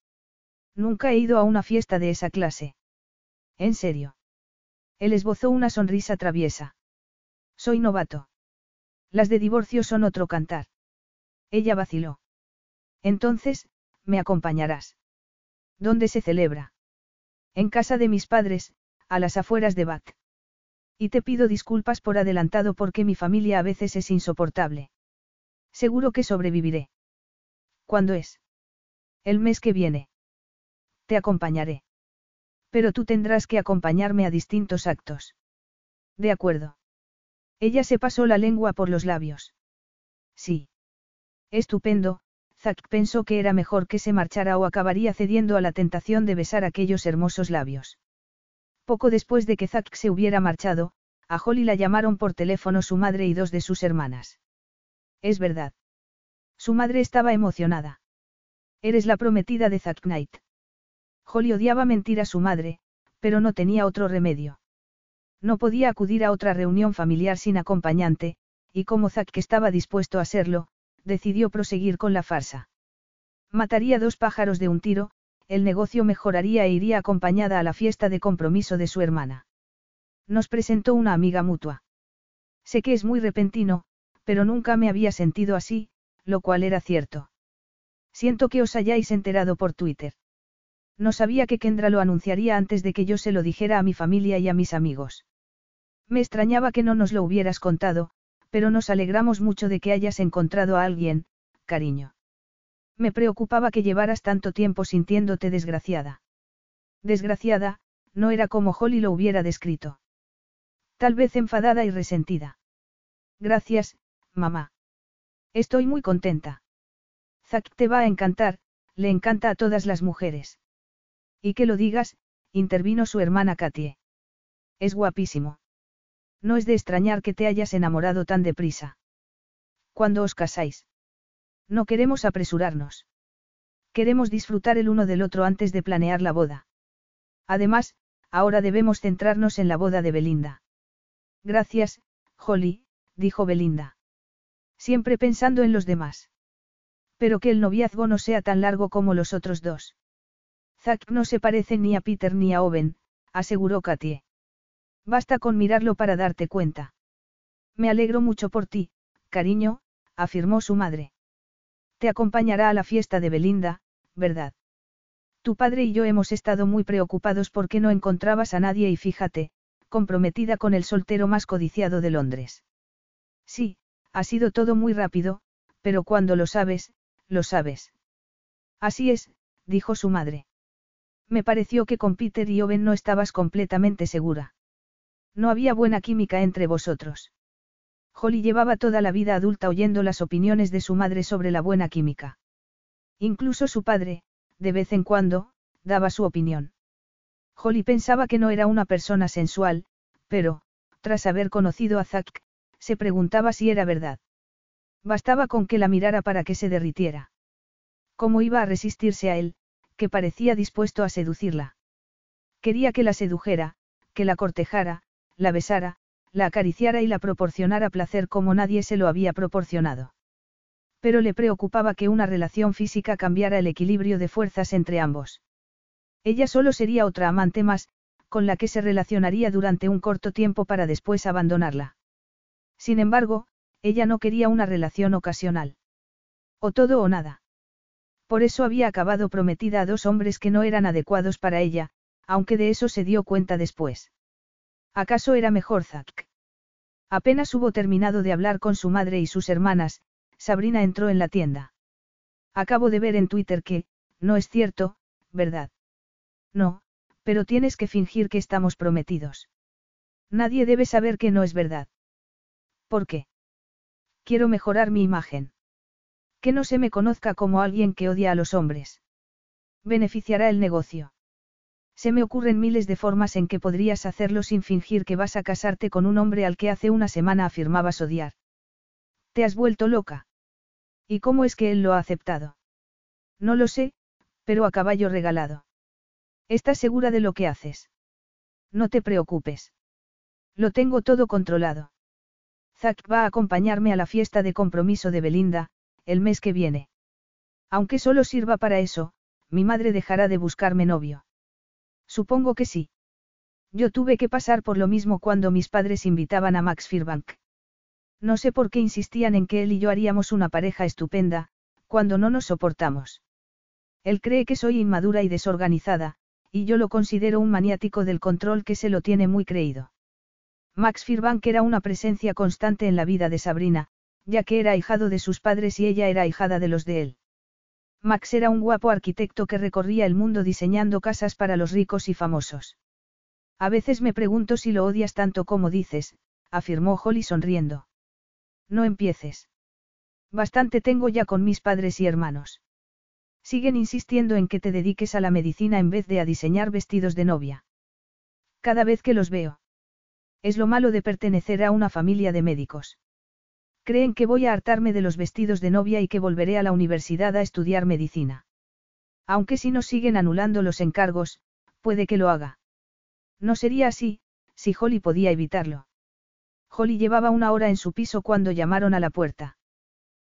Nunca he ido a una fiesta de esa clase. ¿En serio? Él esbozó una sonrisa traviesa. Soy novato. Las de divorcio son otro cantar. Ella vaciló. Entonces, me acompañarás. ¿Dónde se celebra? En casa de mis padres, a las afueras de Bath. Y te pido disculpas por adelantado porque mi familia a veces es insoportable. Seguro que sobreviviré. ¿Cuándo es? El mes que viene. Te acompañaré. Pero tú tendrás que acompañarme a distintos actos. De acuerdo. Ella se pasó la lengua por los labios. Sí. Estupendo, Zack pensó que era mejor que se marchara o acabaría cediendo a la tentación de besar aquellos hermosos labios. Poco después de que Zack se hubiera marchado, a Holly la llamaron por teléfono su madre y dos de sus hermanas. Es verdad. Su madre estaba emocionada. Eres la prometida de Zack Knight. Holly odiaba mentir a su madre, pero no tenía otro remedio. No podía acudir a otra reunión familiar sin acompañante, y como Zack estaba dispuesto a serlo, decidió proseguir con la farsa. Mataría dos pájaros de un tiro, el negocio mejoraría e iría acompañada a la fiesta de compromiso de su hermana. Nos presentó una amiga mutua. Sé que es muy repentino, pero nunca me había sentido así, lo cual era cierto. Siento que os hayáis enterado por Twitter. No sabía que Kendra lo anunciaría antes de que yo se lo dijera a mi familia y a mis amigos. Me extrañaba que no nos lo hubieras contado, pero nos alegramos mucho de que hayas encontrado a alguien, cariño. Me preocupaba que llevaras tanto tiempo sintiéndote desgraciada. Desgraciada, no era como Holly lo hubiera descrito. Tal vez enfadada y resentida. Gracias, mamá. Estoy muy contenta. Zack te va a encantar, le encanta a todas las mujeres. Y que lo digas, intervino su hermana Katie. Es guapísimo. No es de extrañar que te hayas enamorado tan deprisa. ¿Cuándo os casáis? No queremos apresurarnos. Queremos disfrutar el uno del otro antes de planear la boda. Además, ahora debemos centrarnos en la boda de Belinda. Gracias, Holly, dijo Belinda. Siempre pensando en los demás. Pero que el noviazgo no sea tan largo como los otros dos. Zack no se parece ni a Peter ni a Owen, aseguró Katie. Basta con mirarlo para darte cuenta. Me alegro mucho por ti, cariño, afirmó su madre. Te acompañará a la fiesta de Belinda, ¿verdad? Tu padre y yo hemos estado muy preocupados porque no encontrabas a nadie y fíjate, comprometida con el soltero más codiciado de Londres. Sí, ha sido todo muy rápido, pero cuando lo sabes, lo sabes. Así es, dijo su madre. Me pareció que con Peter y Owen no estabas completamente segura. No había buena química entre vosotros. Holly llevaba toda la vida adulta oyendo las opiniones de su madre sobre la buena química. Incluso su padre, de vez en cuando, daba su opinión. Holly pensaba que no era una persona sensual, pero, tras haber conocido a Zack, se preguntaba si era verdad. Bastaba con que la mirara para que se derritiera. ¿Cómo iba a resistirse a él, que parecía dispuesto a seducirla. Quería que la sedujera, que la cortejara, la besara, la acariciara y la proporcionara placer como nadie se lo había proporcionado. Pero le preocupaba que una relación física cambiara el equilibrio de fuerzas entre ambos. Ella solo sería otra amante más, con la que se relacionaría durante un corto tiempo para después abandonarla. Sin embargo, ella no quería una relación ocasional. O todo o nada. Por eso había acabado prometida a dos hombres que no eran adecuados para ella, aunque de eso se dio cuenta después. ¿Acaso era mejor Zack? Apenas hubo terminado de hablar con su madre y sus hermanas, Sabrina entró en la tienda. Acabo de ver en Twitter que, no es cierto, ¿verdad? No, pero tienes que fingir que estamos prometidos. Nadie debe saber que no es verdad. ¿Por qué? Quiero mejorar mi imagen. Que no se me conozca como alguien que odia a los hombres. Beneficiará el negocio. Se me ocurren miles de formas en que podrías hacerlo sin fingir que vas a casarte con un hombre al que hace una semana afirmabas odiar. Te has vuelto loca. ¿Y cómo es que él lo ha aceptado? No lo sé, pero a caballo regalado. ¿Estás segura de lo que haces? No te preocupes. Lo tengo todo controlado. Zack va a acompañarme a la fiesta de compromiso de Belinda, el mes que viene. Aunque solo sirva para eso, mi madre dejará de buscarme novio. Supongo que sí. Yo tuve que pasar por lo mismo cuando mis padres invitaban a Max Firbank. No sé por qué insistían en que él y yo haríamos una pareja estupenda, cuando no nos soportamos. Él cree que soy inmadura y desorganizada, y yo lo considero un maniático del control que se lo tiene muy creído. Max Firbank era una presencia constante en la vida de Sabrina, ya que era ahijado de sus padres y ella era ahijada de los de él. Max era un guapo arquitecto que recorría el mundo diseñando casas para los ricos y famosos. A veces me pregunto si lo odias tanto como dices, afirmó Holly sonriendo. No empieces. Bastante tengo ya con mis padres y hermanos. Siguen insistiendo en que te dediques a la medicina en vez de a diseñar vestidos de novia. Cada vez que los veo. Es lo malo de pertenecer a una familia de médicos. Creen que voy a hartarme de los vestidos de novia y que volveré a la universidad a estudiar medicina. Aunque si no siguen anulando los encargos, puede que lo haga. No sería así, si Holly podía evitarlo. Holly llevaba una hora en su piso cuando llamaron a la puerta.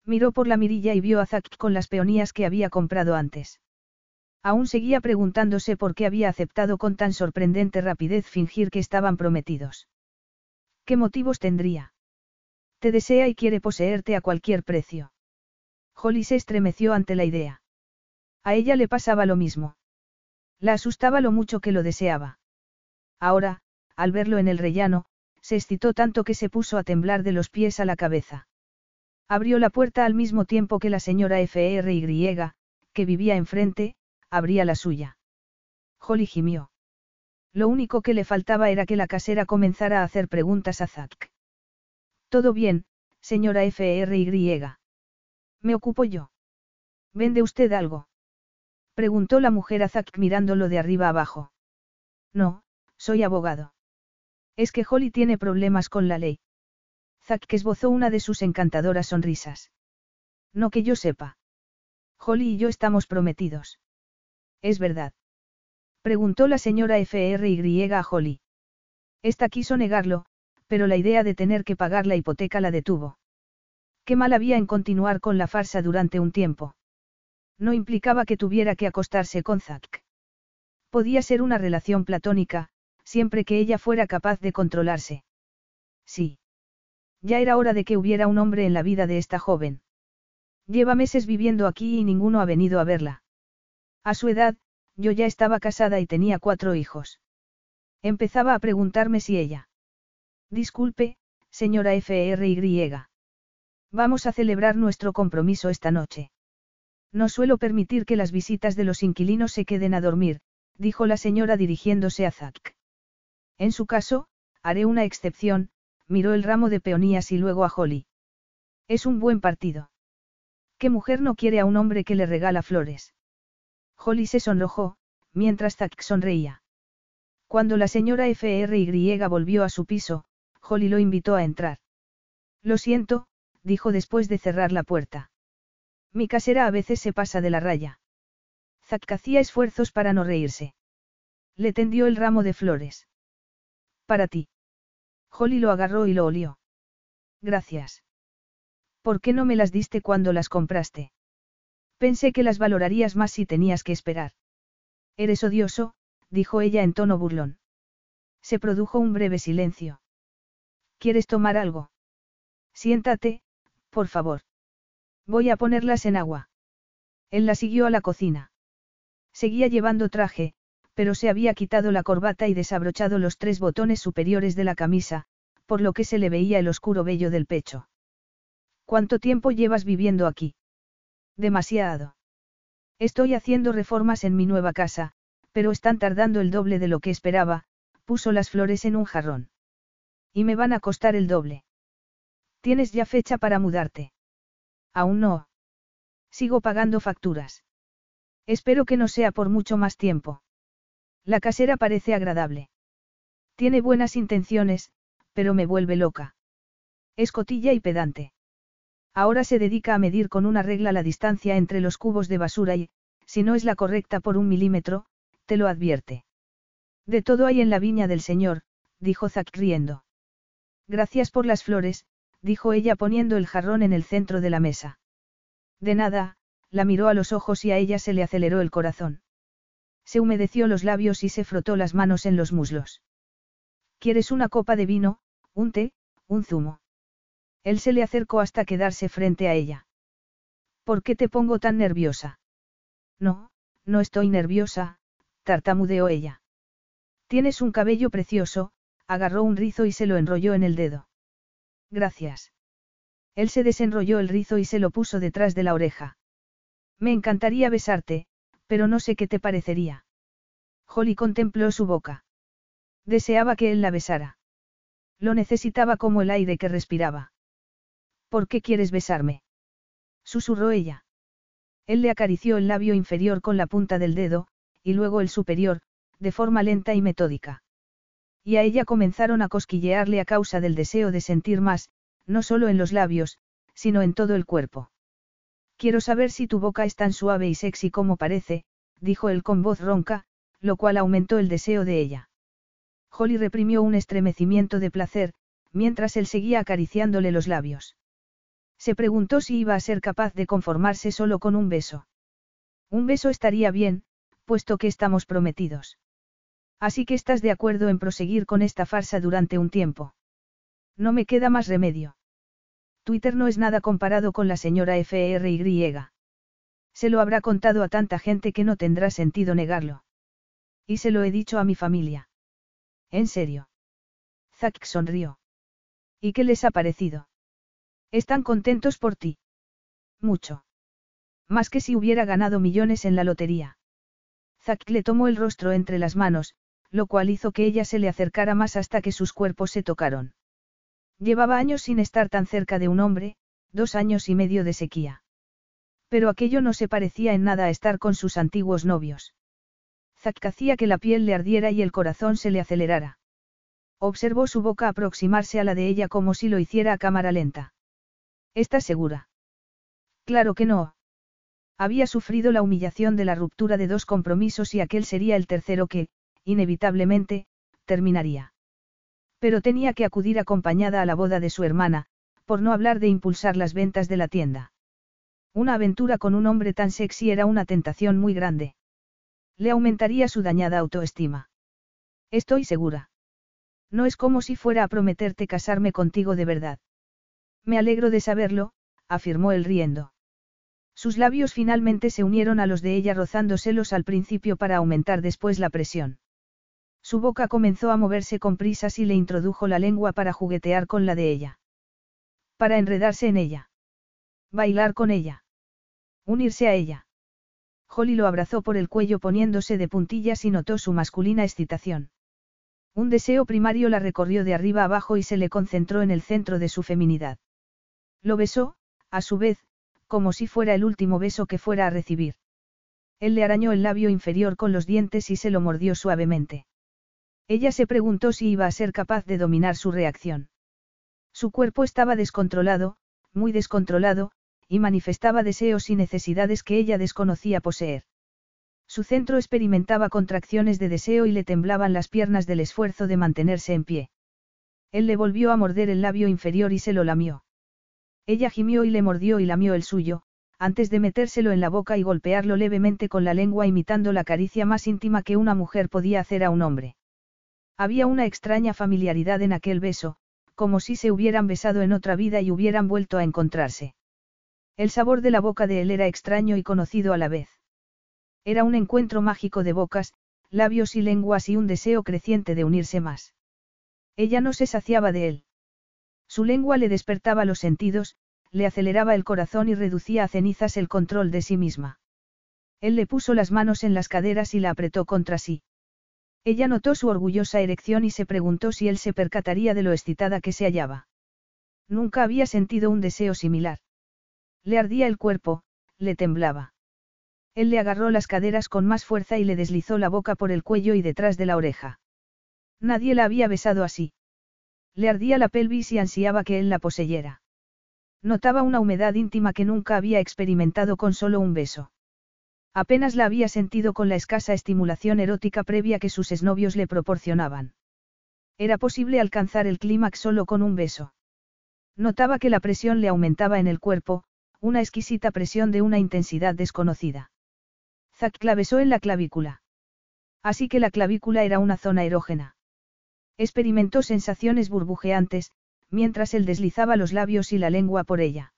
Miró por la mirilla y vio a Zack con las peonías que había comprado antes. Aún seguía preguntándose por qué había aceptado con tan sorprendente rapidez fingir que estaban prometidos. ¿Qué motivos tendría? Te desea y quiere poseerte a cualquier precio. Holly se estremeció ante la idea. A ella le pasaba lo mismo. La asustaba lo mucho que lo deseaba. Ahora, al verlo en el rellano, se excitó tanto que se puso a temblar de los pies a la cabeza. Abrió la puerta al mismo tiempo que la señora FRY, que vivía enfrente, abría la suya. Holly gimió. Lo único que le faltaba era que la casera comenzara a hacer preguntas a Zack. Todo bien, señora FRY. Me ocupo yo. ¿Vende usted algo? Preguntó la mujer a Zack mirándolo de arriba abajo. No, soy abogado. Es que Holly tiene problemas con la ley. Zack esbozó una de sus encantadoras sonrisas. No que yo sepa. Holly y yo estamos prometidos. Es verdad. Preguntó la señora FRY a Holly. Esta quiso negarlo, pero la idea de tener que pagar la hipoteca la detuvo. Qué mal había en continuar con la farsa durante un tiempo. No implicaba que tuviera que acostarse con Zack. Podía ser una relación platónica, siempre que ella fuera capaz de controlarse. Sí. Ya era hora de que hubiera un hombre en la vida de esta joven. Lleva meses viviendo aquí y ninguno ha venido a verla. A su edad, yo ya estaba casada y tenía cuatro hijos. Empezaba a preguntarme si ella. Disculpe, señora FRY. Vamos a celebrar nuestro compromiso esta noche. No suelo permitir que las visitas de los inquilinos se queden a dormir, dijo la señora dirigiéndose a Zack. En su caso, haré una excepción, miró el ramo de peonías y luego a Holly. Es un buen partido. ¿Qué mujer no quiere a un hombre que le regala flores? Holly se sonrojó, mientras Zack sonreía. Cuando la señora FRY volvió a su piso, Holly lo invitó a entrar. Lo siento, dijo después de cerrar la puerta. Mi casera a veces se pasa de la raya. Zack hacía esfuerzos para no reírse. Le tendió el ramo de flores. Para ti. Holly lo agarró y lo olió. Gracias. ¿Por qué no me las diste cuando las compraste? Pensé que las valorarías más si tenías que esperar. Eres odioso, dijo ella en tono burlón. Se produjo un breve silencio. ¿Quieres tomar algo? Siéntate, por favor. Voy a ponerlas en agua. Él la siguió a la cocina. Seguía llevando traje, pero se había quitado la corbata y desabrochado los tres botones superiores de la camisa, por lo que se le veía el oscuro vello del pecho. ¿Cuánto tiempo llevas viviendo aquí? Demasiado. Estoy haciendo reformas en mi nueva casa, pero están tardando el doble de lo que esperaba, puso las flores en un jarrón. Y me van a costar el doble. ¿Tienes ya fecha para mudarte? Aún no. Sigo pagando facturas. Espero que no sea por mucho más tiempo. La casera parece agradable. Tiene buenas intenciones, pero me vuelve loca. Escotilla y pedante. Ahora se dedica a medir con una regla la distancia entre los cubos de basura y, si no es la correcta por un milímetro, te lo advierte. De todo hay en la viña del Señor, dijo Zack riendo. Gracias por las flores, dijo ella poniendo el jarrón en el centro de la mesa. De nada, la miró a los ojos y a ella se le aceleró el corazón. Se humedeció los labios y se frotó las manos en los muslos. ¿Quieres una copa de vino, un té, un zumo? Él se le acercó hasta quedarse frente a ella. ¿Por qué te pongo tan nerviosa? No, no estoy nerviosa, tartamudeó ella. Tienes un cabello precioso, agarró un rizo y se lo enrolló en el dedo. Gracias. Él se desenrolló el rizo y se lo puso detrás de la oreja. Me encantaría besarte, pero no sé qué te parecería. Holly contempló su boca. Deseaba que él la besara. Lo necesitaba como el aire que respiraba. ¿Por qué quieres besarme? Susurró ella. Él le acarició el labio inferior con la punta del dedo, y luego el superior, de forma lenta y metódica. Y a ella comenzaron a cosquillearle a causa del deseo de sentir más, no solo en los labios, sino en todo el cuerpo. Quiero saber si tu boca es tan suave y sexy como parece, dijo él con voz ronca, lo cual aumentó el deseo de ella. Holly reprimió un estremecimiento de placer, mientras él seguía acariciándole los labios. Se preguntó si iba a ser capaz de conformarse solo con un beso. Un beso estaría bien, puesto que estamos prometidos. Así que estás de acuerdo en proseguir con esta farsa durante un tiempo. No me queda más remedio. Twitter no es nada comparado con la señora FRY. Se lo habrá contado a tanta gente que no tendrá sentido negarlo. Y se lo he dicho a mi familia. ¿En serio? Zack sonrió. ¿Y qué les ha parecido? Están contentos por ti. Mucho. Más que si hubiera ganado millones en la lotería. Zack le tomó el rostro entre las manos, lo cual hizo que ella se le acercara más hasta que sus cuerpos se tocaron. Llevaba años sin estar tan cerca de un hombre, dos años y medio de sequía. Pero aquello no se parecía en nada a estar con sus antiguos novios. Zack hacía que la piel le ardiera y el corazón se le acelerara. Observó su boca aproximarse a la de ella como si lo hiciera a cámara lenta. ¿Estás segura? Claro que no. Había sufrido la humillación de la ruptura de dos compromisos y aquel sería el tercero que, inevitablemente, terminaría. Pero tenía que acudir acompañada a la boda de su hermana, por no hablar de impulsar las ventas de la tienda. Una aventura con un hombre tan sexy era una tentación muy grande. Le aumentaría su dañada autoestima. Estoy segura. No es como si fuera a prometerte casarme contigo de verdad. Me alegro de saberlo, afirmó él riendo. Sus labios finalmente se unieron a los de ella rozándoselos al principio para aumentar después la presión. Su boca comenzó a moverse con prisas y le introdujo la lengua para juguetear con la de ella. Para enredarse en ella. Bailar con ella. Unirse a ella. Holly lo abrazó por el cuello poniéndose de puntillas y notó su masculina excitación. Un deseo primario la recorrió de arriba abajo y se le concentró en el centro de su feminidad. Lo besó, a su vez, como si fuera el último beso que fuera a recibir. Él le arañó el labio inferior con los dientes y se lo mordió suavemente. Ella se preguntó si iba a ser capaz de dominar su reacción. Su cuerpo estaba descontrolado, muy descontrolado, y manifestaba deseos y necesidades que ella desconocía poseer. Su centro experimentaba contracciones de deseo y le temblaban las piernas del esfuerzo de mantenerse en pie. Él le volvió a morder el labio inferior y se lo lamió. Ella gimió y le mordió y lamió el suyo, antes de metérselo en la boca y golpearlo levemente con la lengua imitando la caricia más íntima que una mujer podía hacer a un hombre. Había una extraña familiaridad en aquel beso, como si se hubieran besado en otra vida y hubieran vuelto a encontrarse. El sabor de la boca de él era extraño y conocido a la vez. Era un encuentro mágico de bocas, labios y lenguas y un deseo creciente de unirse más. Ella no se saciaba de él. Su lengua le despertaba los sentidos, le aceleraba el corazón y reducía a cenizas el control de sí misma. Él le puso las manos en las caderas y la apretó contra sí. Ella notó su orgullosa erección y se preguntó si él se percataría de lo excitada que se hallaba. Nunca había sentido un deseo similar. Le ardía el cuerpo, le temblaba. Él le agarró las caderas con más fuerza y le deslizó la boca por el cuello y detrás de la oreja. Nadie la había besado así. Le ardía la pelvis y ansiaba que él la poseyera. Notaba una humedad íntima que nunca había experimentado con solo un beso. Apenas la había sentido con la escasa estimulación erótica previa que sus exnovios le proporcionaban. Era posible alcanzar el clímax solo con un beso. Notaba que la presión le aumentaba en el cuerpo, una exquisita presión de una intensidad desconocida. Zack clavesó en la clavícula. Así que la clavícula era una zona erógena. Experimentó sensaciones burbujeantes, mientras él deslizaba los labios y la lengua por ella.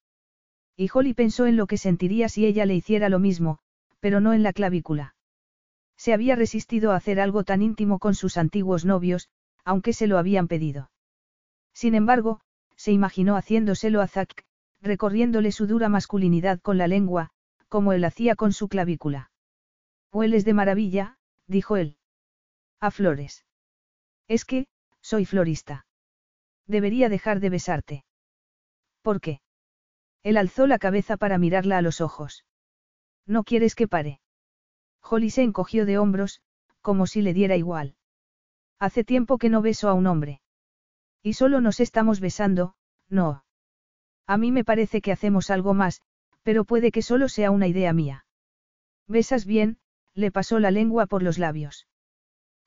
Y Holly pensó en lo que sentiría si ella le hiciera lo mismo, pero no en la clavícula. Se había resistido a hacer algo tan íntimo con sus antiguos novios, aunque se lo habían pedido. Sin embargo, se imaginó haciéndoselo a Zack, recorriéndole su dura masculinidad con la lengua, como él hacía con su clavícula. Hueles de maravilla, dijo él. A flores. Es que, soy florista. Debería dejar de besarte. ¿Por qué? Él alzó la cabeza para mirarla a los ojos. ¿No quieres que pare? Holly se encogió de hombros, como si le diera igual. Hace tiempo que no beso a un hombre. Y solo nos estamos besando, no. A mí me parece que hacemos algo más, pero puede que solo sea una idea mía. Besas bien, le pasó la lengua por los labios.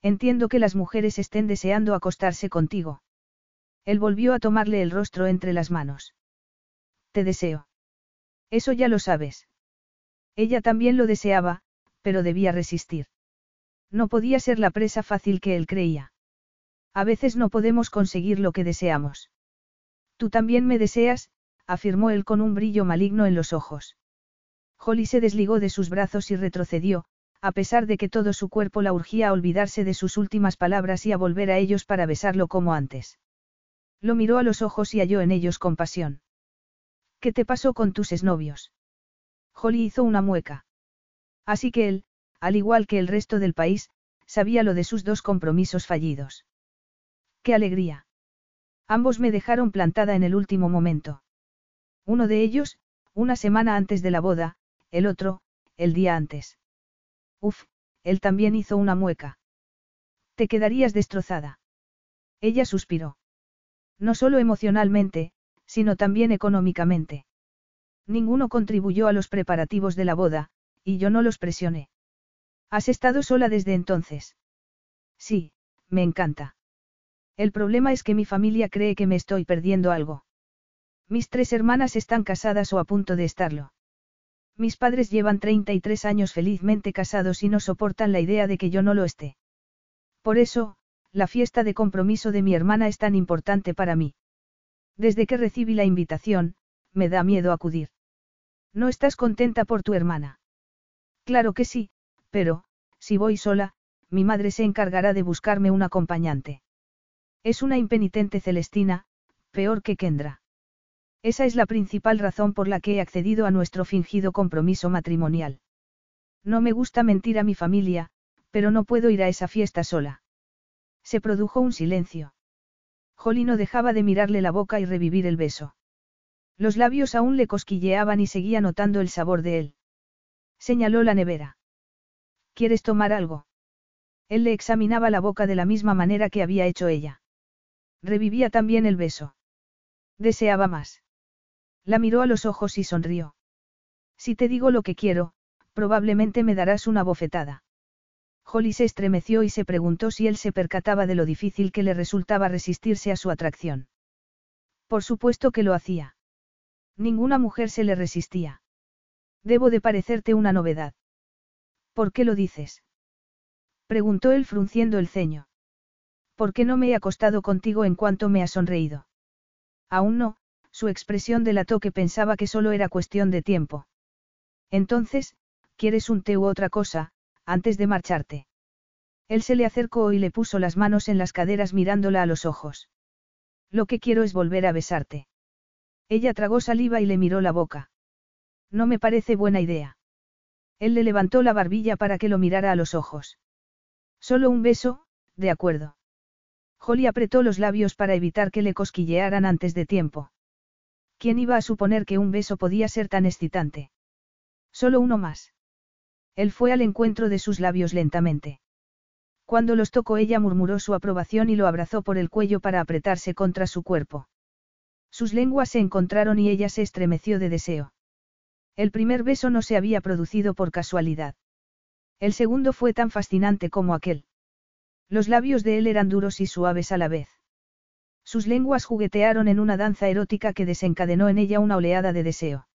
Entiendo que las mujeres estén deseando acostarse contigo. Él volvió a tomarle el rostro entre las manos. Te deseo. Eso ya lo sabes. Ella también lo deseaba, pero debía resistir. No podía ser la presa fácil que él creía. A veces no podemos conseguir lo que deseamos. Tú también me deseas, afirmó él con un brillo maligno en los ojos. Holly se desligó de sus brazos y retrocedió, a pesar de que todo su cuerpo la urgía a olvidarse de sus últimas palabras y a volver a ellos para besarlo como antes. Lo miró a los ojos y halló en ellos compasión. ¿Qué te pasó con tus exnovios? Holly hizo una mueca. Así que él, al igual que el resto del país, sabía lo de sus dos compromisos fallidos. ¡Qué alegría! Ambos me dejaron plantada en el último momento. Uno de ellos, una semana antes de la boda, el otro, el día antes. Uf, él también hizo una mueca. Te quedarías destrozada. Ella suspiró. No solo emocionalmente, sino también económicamente. Ninguno contribuyó a los preparativos de la boda, y yo no los presioné. ¿Has estado sola desde entonces? Sí, me encanta. El problema es que mi familia cree que me estoy perdiendo algo. Mis tres hermanas están casadas o a punto de estarlo. Mis padres llevan 33 años felizmente casados y no soportan la idea de que yo no lo esté. Por eso, la fiesta de compromiso de mi hermana es tan importante para mí. Desde que recibí la invitación, me da miedo acudir. ¿No estás contenta por tu hermana? Claro que sí, pero, si voy sola, mi madre se encargará de buscarme un acompañante. Es una impenitente Celestina, peor que Kendra. Esa es la principal razón por la que he accedido a nuestro fingido compromiso matrimonial. No me gusta mentir a mi familia, pero no puedo ir a esa fiesta sola. Se produjo un silencio. Holly no dejaba de mirarle la boca y revivir el beso. Los labios aún le cosquilleaban y seguía notando el sabor de él. Señaló la nevera. ¿Quieres tomar algo? Él le examinaba la boca de la misma manera que había hecho ella. Revivía también el beso. Deseaba más. La miró a los ojos y sonrió. Si te digo lo que quiero, probablemente me darás una bofetada. Holly se estremeció y se preguntó si él se percataba de lo difícil que le resultaba resistirse a su atracción. Por supuesto que lo hacía. Ninguna mujer se le resistía. Debo de parecerte una novedad. ¿Por qué lo dices? Preguntó él frunciendo el ceño. ¿Por qué no me he acostado contigo en cuanto me ha sonreído? Aún no, su expresión delató que pensaba que solo era cuestión de tiempo. Entonces, ¿quieres un té u otra cosa, antes de marcharte? Él se le acercó y le puso las manos en las caderas mirándola a los ojos. Lo que quiero es volver a besarte. Ella tragó saliva y le miró la boca. No me parece buena idea. Él le levantó la barbilla para que lo mirara a los ojos. Solo un beso, de acuerdo. Holly apretó los labios para evitar que le cosquillearan antes de tiempo. ¿Quién iba a suponer que un beso podía ser tan excitante? Solo uno más. Él fue al encuentro de sus labios lentamente. Cuando los tocó ella murmuró su aprobación y lo abrazó por el cuello para apretarse contra su cuerpo. Sus lenguas se encontraron y ella se estremeció de deseo. El primer beso no se había producido por casualidad. El segundo fue tan fascinante como aquel. Los labios de él eran duros y suaves a la vez. Sus lenguas juguetearon en una danza erótica que desencadenó en ella una oleada de deseo.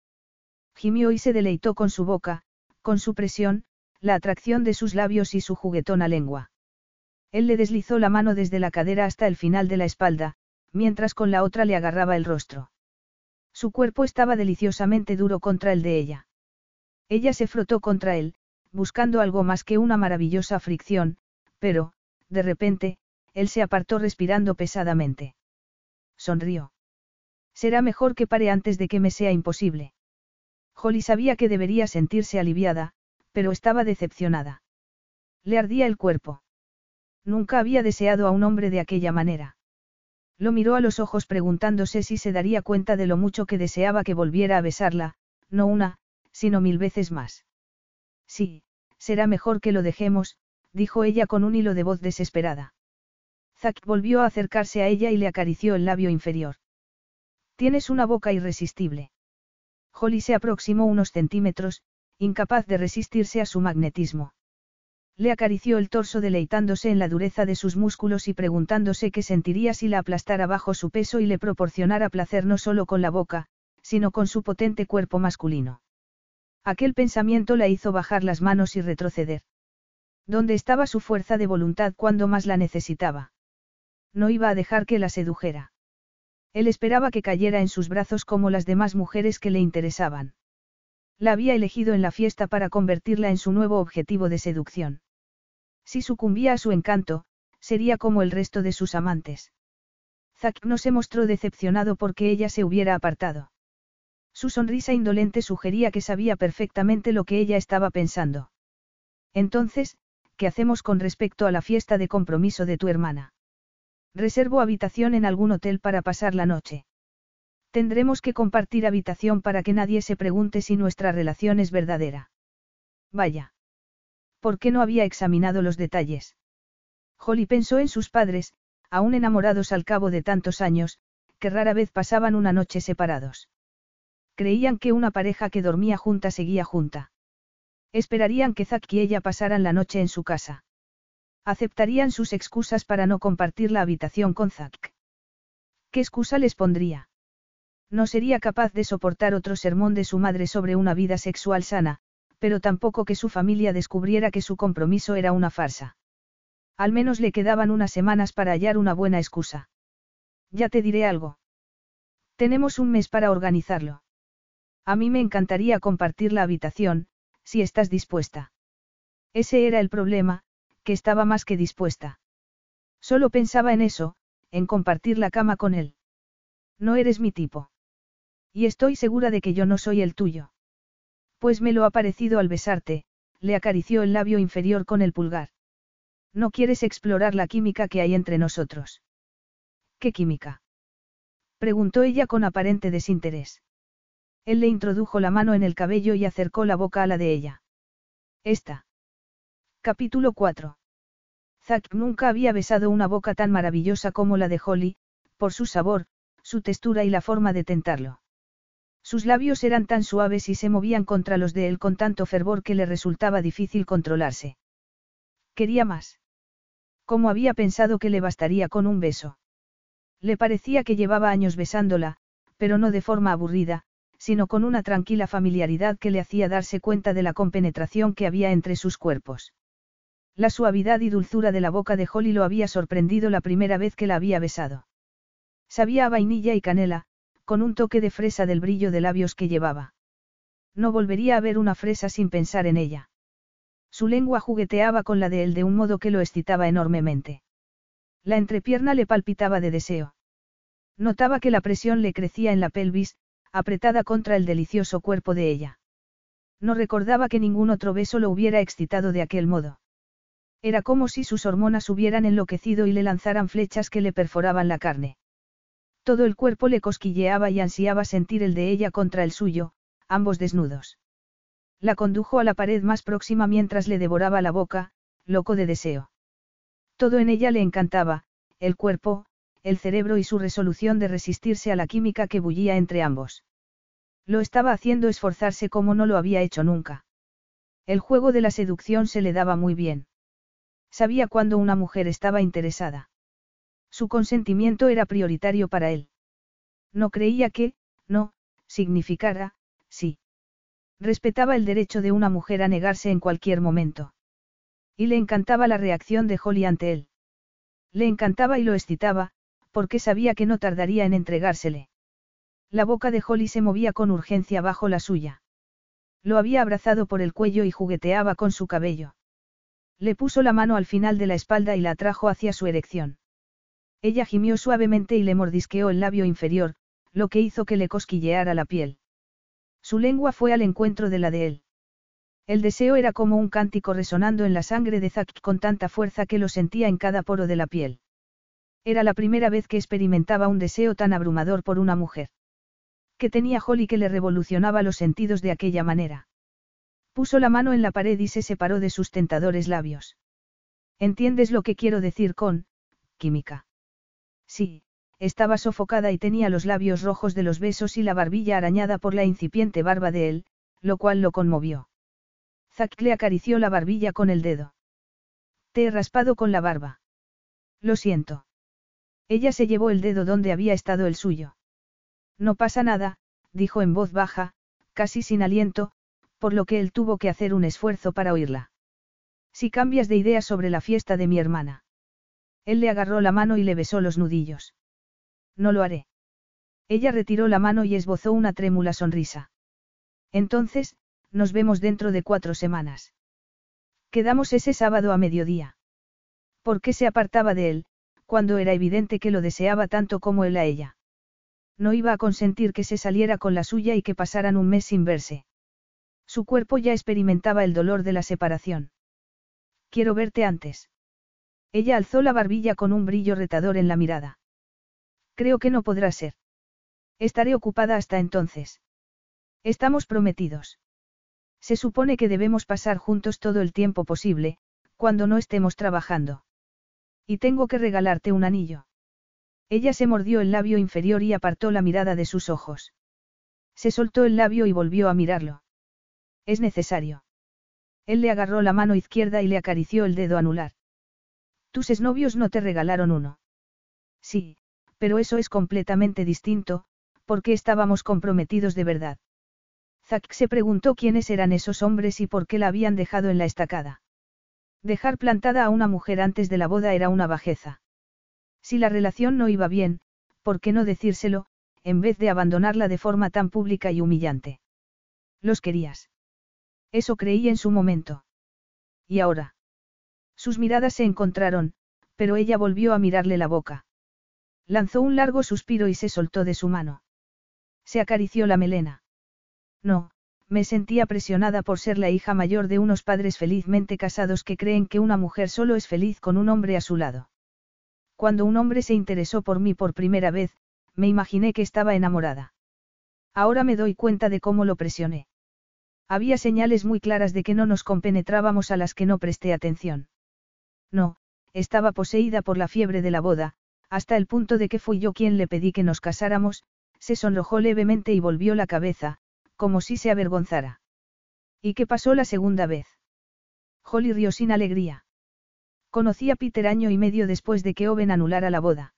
Gimió y se deleitó con su boca, con su presión, la atracción de sus labios y su juguetona lengua. Él le deslizó la mano desde la cadera hasta el final de la espalda, mientras con la otra le agarraba el rostro. Su cuerpo estaba deliciosamente duro contra el de ella. Ella se frotó contra él, buscando algo más que una maravillosa fricción, pero, de repente, él se apartó respirando pesadamente. Sonrió. Será mejor que pare antes de que me sea imposible. Holly sabía que debería sentirse aliviada, pero estaba decepcionada. Le ardía el cuerpo. Nunca había deseado a un hombre de aquella manera. Lo miró a los ojos preguntándose si se daría cuenta de lo mucho que deseaba que volviera a besarla, no una, sino mil veces más. Sí, será mejor que lo dejemos, dijo ella con un hilo de voz desesperada. Zack volvió a acercarse a ella y le acarició el labio inferior. Tienes una boca irresistible. Holly se aproximó unos centímetros, incapaz de resistirse a su magnetismo. Le acarició el torso deleitándose en la dureza de sus músculos y preguntándose qué sentiría si la aplastara bajo su peso y le proporcionara placer no solo con la boca, sino con su potente cuerpo masculino. Aquel pensamiento la hizo bajar las manos y retroceder. ¿Dónde estaba su fuerza de voluntad cuando más la necesitaba? No iba a dejar que la sedujera. Él esperaba que cayera en sus brazos como las demás mujeres que le interesaban. La había elegido en la fiesta para convertirla en su nuevo objetivo de seducción. Si sucumbía a su encanto, sería como el resto de sus amantes. Zack no se mostró decepcionado porque ella se hubiera apartado. Su sonrisa indolente sugería que sabía perfectamente lo que ella estaba pensando. Entonces, ¿qué hacemos con respecto a la fiesta de compromiso de tu hermana? Reservo habitación en algún hotel para pasar la noche. Tendremos que compartir habitación para que nadie se pregunte si nuestra relación es verdadera. Vaya. ¿Por qué no había examinado los detalles? Holly pensó en sus padres, aún enamorados al cabo de tantos años, que rara vez pasaban una noche separados. Creían que una pareja que dormía junta seguía junta. Esperarían que Zack y ella pasaran la noche en su casa. Aceptarían sus excusas para no compartir la habitación con Zack. ¿Qué excusa les pondría? No sería capaz de soportar otro sermón de su madre sobre una vida sexual sana, pero tampoco que su familia descubriera que su compromiso era una farsa. Al menos le quedaban unas semanas para hallar una buena excusa. Ya te diré algo. Tenemos un mes para organizarlo. A mí me encantaría compartir la habitación, si estás dispuesta. Ese era el problema, que estaba más que dispuesta. Solo pensaba en eso, en compartir la cama con él. No eres mi tipo. Y estoy segura de que yo no soy el tuyo. Pues me lo ha parecido al besarte, le acarició el labio inferior con el pulgar. No quieres explorar la química que hay entre nosotros. ¿Qué química? preguntó ella con aparente desinterés. Él le introdujo la mano en el cabello y acercó la boca a la de ella. Esta. Capítulo 4. Zack nunca había besado una boca tan maravillosa como la de Holly, por su sabor, su textura y la forma de tentarlo. Sus labios eran tan suaves y se movían contra los de él con tanto fervor que le resultaba difícil controlarse. Quería más. ¿Cómo había pensado que le bastaría con un beso? Le parecía que llevaba años besándola, pero no de forma aburrida, sino con una tranquila familiaridad que le hacía darse cuenta de la compenetración que había entre sus cuerpos. La suavidad y dulzura de la boca de Holly lo había sorprendido la primera vez que la había besado. Sabía a vainilla y canela, con un toque de fresa del brillo de labios que llevaba. No volvería a ver una fresa sin pensar en ella. Su lengua jugueteaba con la de él de un modo que lo excitaba enormemente. La entrepierna le palpitaba de deseo. Notaba que la presión le crecía en la pelvis, apretada contra el delicioso cuerpo de ella. No recordaba que ningún otro beso lo hubiera excitado de aquel modo. Era como si sus hormonas hubieran enloquecido y le lanzaran flechas que le perforaban la carne. Todo el cuerpo le cosquilleaba y ansiaba sentir el de ella contra el suyo, ambos desnudos. La condujo a la pared más próxima mientras le devoraba la boca, loco de deseo. Todo en ella le encantaba, el cuerpo, el cerebro y su resolución de resistirse a la química que bullía entre ambos. Lo estaba haciendo esforzarse como no lo había hecho nunca. El juego de la seducción se le daba muy bien. Sabía cuándo una mujer estaba interesada. Su consentimiento era prioritario para él. No creía que, no, significara, sí. Respetaba el derecho de una mujer a negarse en cualquier momento. Y le encantaba la reacción de Holly ante él. Le encantaba y lo excitaba, porque sabía que no tardaría en entregársele. La boca de Holly se movía con urgencia bajo la suya. Lo había abrazado por el cuello y jugueteaba con su cabello. Le puso la mano al final de la espalda y la atrajo hacia su erección. Ella gimió suavemente y le mordisqueó el labio inferior, lo que hizo que le cosquilleara la piel. Su lengua fue al encuentro de la de él. El deseo era como un cántico resonando en la sangre de Zack con tanta fuerza que lo sentía en cada poro de la piel. Era la primera vez que experimentaba un deseo tan abrumador por una mujer. Que tenía Holly que le revolucionaba los sentidos de aquella manera. Puso la mano en la pared y se separó de sus tentadores labios. ¿Entiendes lo que quiero decir con, química? Sí, estaba sofocada y tenía los labios rojos de los besos y la barbilla arañada por la incipiente barba de él, lo cual lo conmovió. Zack le acarició la barbilla con el dedo. Te he raspado con la barba. Lo siento. Ella se llevó el dedo donde había estado el suyo. No pasa nada, dijo en voz baja, casi sin aliento, por lo que él tuvo que hacer un esfuerzo para oírla. Si cambias de idea sobre la fiesta de mi hermana. Él le agarró la mano y le besó los nudillos. No lo haré. Ella retiró la mano y esbozó una trémula sonrisa. Entonces, nos vemos dentro de cuatro semanas. Quedamos ese sábado a mediodía. ¿Por qué se apartaba de él, cuando era evidente que lo deseaba tanto como él a ella? No iba a consentir que se saliera con la suya y que pasaran un mes sin verse. Su cuerpo ya experimentaba el dolor de la separación. Quiero verte antes. Ella alzó la barbilla con un brillo retador en la mirada. Creo que no podrá ser. Estaré ocupada hasta entonces. Estamos prometidos. Se supone que debemos pasar juntos todo el tiempo posible, cuando no estemos trabajando. Y tengo que regalarte un anillo. Ella se mordió el labio inferior y apartó la mirada de sus ojos. Se soltó el labio y volvió a mirarlo. Es necesario. Él le agarró la mano izquierda y le acarició el dedo anular. Tus exnovios no te regalaron uno. Sí, pero eso es completamente distinto, porque estábamos comprometidos de verdad. Zack se preguntó quiénes eran esos hombres y por qué la habían dejado en la estacada. Dejar plantada a una mujer antes de la boda era una bajeza. Si la relación no iba bien, ¿por qué no decírselo, en vez de abandonarla de forma tan pública y humillante? Los querías. Eso creí en su momento. ¿Y ahora? Sus miradas se encontraron, pero ella volvió a mirarle la boca. Lanzó un largo suspiro y se soltó de su mano. Se acarició la melena. No, me sentía presionada por ser la hija mayor de unos padres felizmente casados que creen que una mujer solo es feliz con un hombre a su lado. Cuando un hombre se interesó por mí por primera vez, me imaginé que estaba enamorada. Ahora me doy cuenta de cómo lo presioné. Había señales muy claras de que no nos compenetrábamos a las que no presté atención. No, estaba poseída por la fiebre de la boda, hasta el punto de que fui yo quien le pedí que nos casáramos, se sonrojó levemente y volvió la cabeza, como si se avergonzara. ¿Y qué pasó la segunda vez? Holly rió sin alegría. Conocí a Peter año y medio después de que Owen anulara la boda.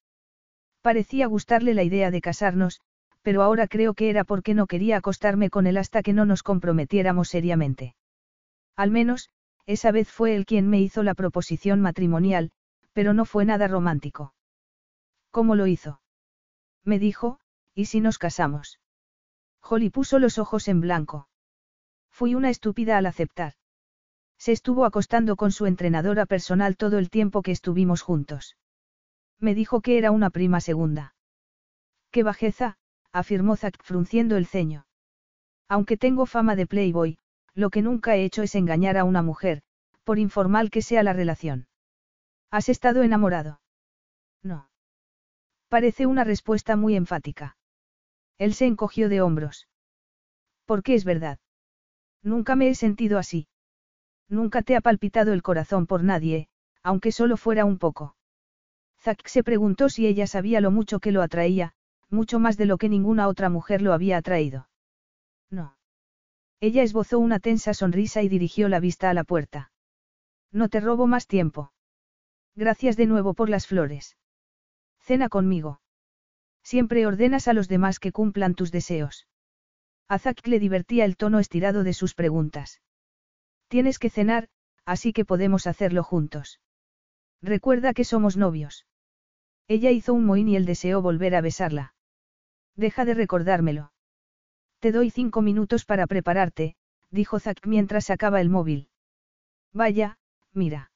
Parecía gustarle la idea de casarnos, pero ahora creo que era porque no quería acostarme con él hasta que no nos comprometiéramos seriamente. Al menos, esa vez fue él quien me hizo la proposición matrimonial, pero no fue nada romántico. ¿Cómo lo hizo? Me dijo, ¿y si nos casamos? Holly puso los ojos en blanco. Fui una estúpida al aceptar. Se estuvo acostando con su entrenadora personal todo el tiempo que estuvimos juntos. Me dijo que era una prima segunda. ¡Qué bajeza! afirmó Zack frunciendo el ceño. Aunque tengo fama de playboy, lo que nunca he hecho es engañar a una mujer, por informal que sea la relación. ¿Has estado enamorado? No. Parece una respuesta muy enfática. Él se encogió de hombros. ¿Por qué es verdad? Nunca me he sentido así. Nunca te ha palpitado el corazón por nadie, aunque solo fuera un poco. Zack se preguntó si ella sabía lo mucho que lo atraía, mucho más de lo que ninguna otra mujer lo había atraído. No. Ella esbozó una tensa sonrisa y dirigió la vista a la puerta. No te robo más tiempo. Gracias de nuevo por las flores. Cena conmigo. Siempre ordenas a los demás que cumplan tus deseos. A le divertía el tono estirado de sus preguntas. Tienes que cenar, así que podemos hacerlo juntos. Recuerda que somos novios. Ella hizo un mohín y él deseó volver a besarla. Deja de recordármelo. Te doy cinco minutos para prepararte, dijo Zack mientras sacaba el móvil. Vaya, mira.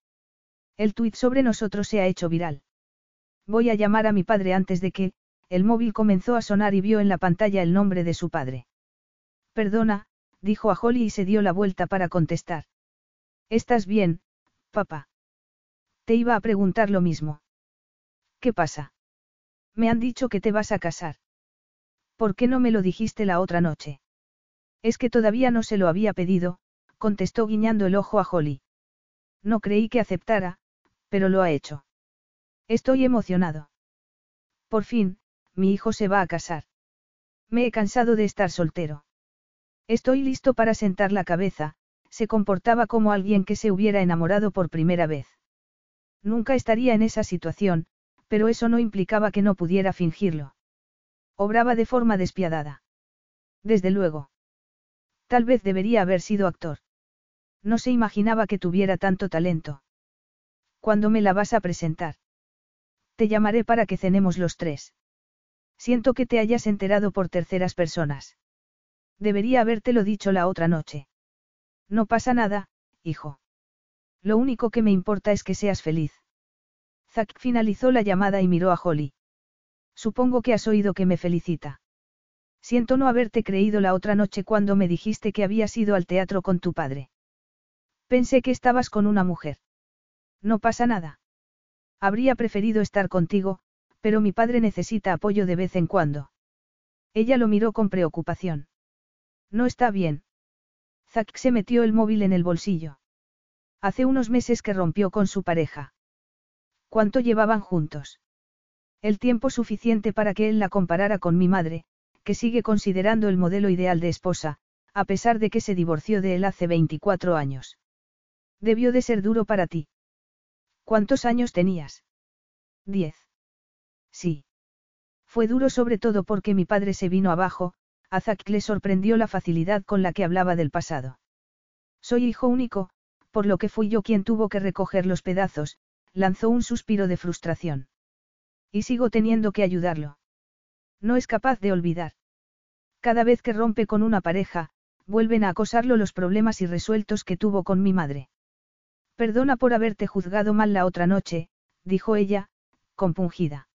El tuit sobre nosotros se ha hecho viral. Voy a llamar a mi padre antes de que, el móvil comenzó a sonar y vio en la pantalla el nombre de su padre. Perdona, dijo a Holly y se dio la vuelta para contestar. ¿Estás bien, papá? Te iba a preguntar lo mismo. ¿Qué pasa? Me han dicho que te vas a casar. ¿Por qué no me lo dijiste la otra noche? Es que todavía no se lo había pedido, contestó guiñando el ojo a Holly. No creí que aceptara, pero lo ha hecho. Estoy emocionado. Por fin, mi hijo se va a casar. Me he cansado de estar soltero. Estoy listo para sentar la cabeza, se comportaba como alguien que se hubiera enamorado por primera vez. Nunca estaría en esa situación, pero eso no implicaba que no pudiera fingirlo. Obraba de forma despiadada. Desde luego. Tal vez debería haber sido actor. No se imaginaba que tuviera tanto talento. ¿Cuándo me la vas a presentar? Te llamaré para que cenemos los tres. Siento que te hayas enterado por terceras personas. Debería habértelo dicho la otra noche. No pasa nada, hijo. Lo único que me importa es que seas feliz. Zack finalizó la llamada y miró a Holly. Supongo que has oído que me felicita. Siento no haberte creído la otra noche cuando me dijiste que habías ido al teatro con tu padre. Pensé que estabas con una mujer. No pasa nada. Habría preferido estar contigo, pero mi padre necesita apoyo de vez en cuando. Ella lo miró con preocupación. No está bien. Zack se metió el móvil en el bolsillo. Hace unos meses que rompió con su pareja. ¿Cuánto llevaban juntos? El tiempo suficiente para que él la comparara con mi madre, que sigue considerando el modelo ideal de esposa, a pesar de que se divorció de él hace 24 años. Debió de ser duro para ti. ¿Cuántos años tenías? Diez. Sí. Fue duro sobre todo porque mi padre se vino abajo, a Zack le sorprendió la facilidad con la que hablaba del pasado. Soy hijo único, por lo que fui yo quien tuvo que recoger los pedazos, lanzó un suspiro de frustración. Y sigo teniendo que ayudarlo. No es capaz de olvidar. Cada vez que rompe con una pareja, vuelven a acosarlo los problemas irresueltos que tuvo con mi madre. Perdona por haberte juzgado mal la otra noche, dijo ella, compungida.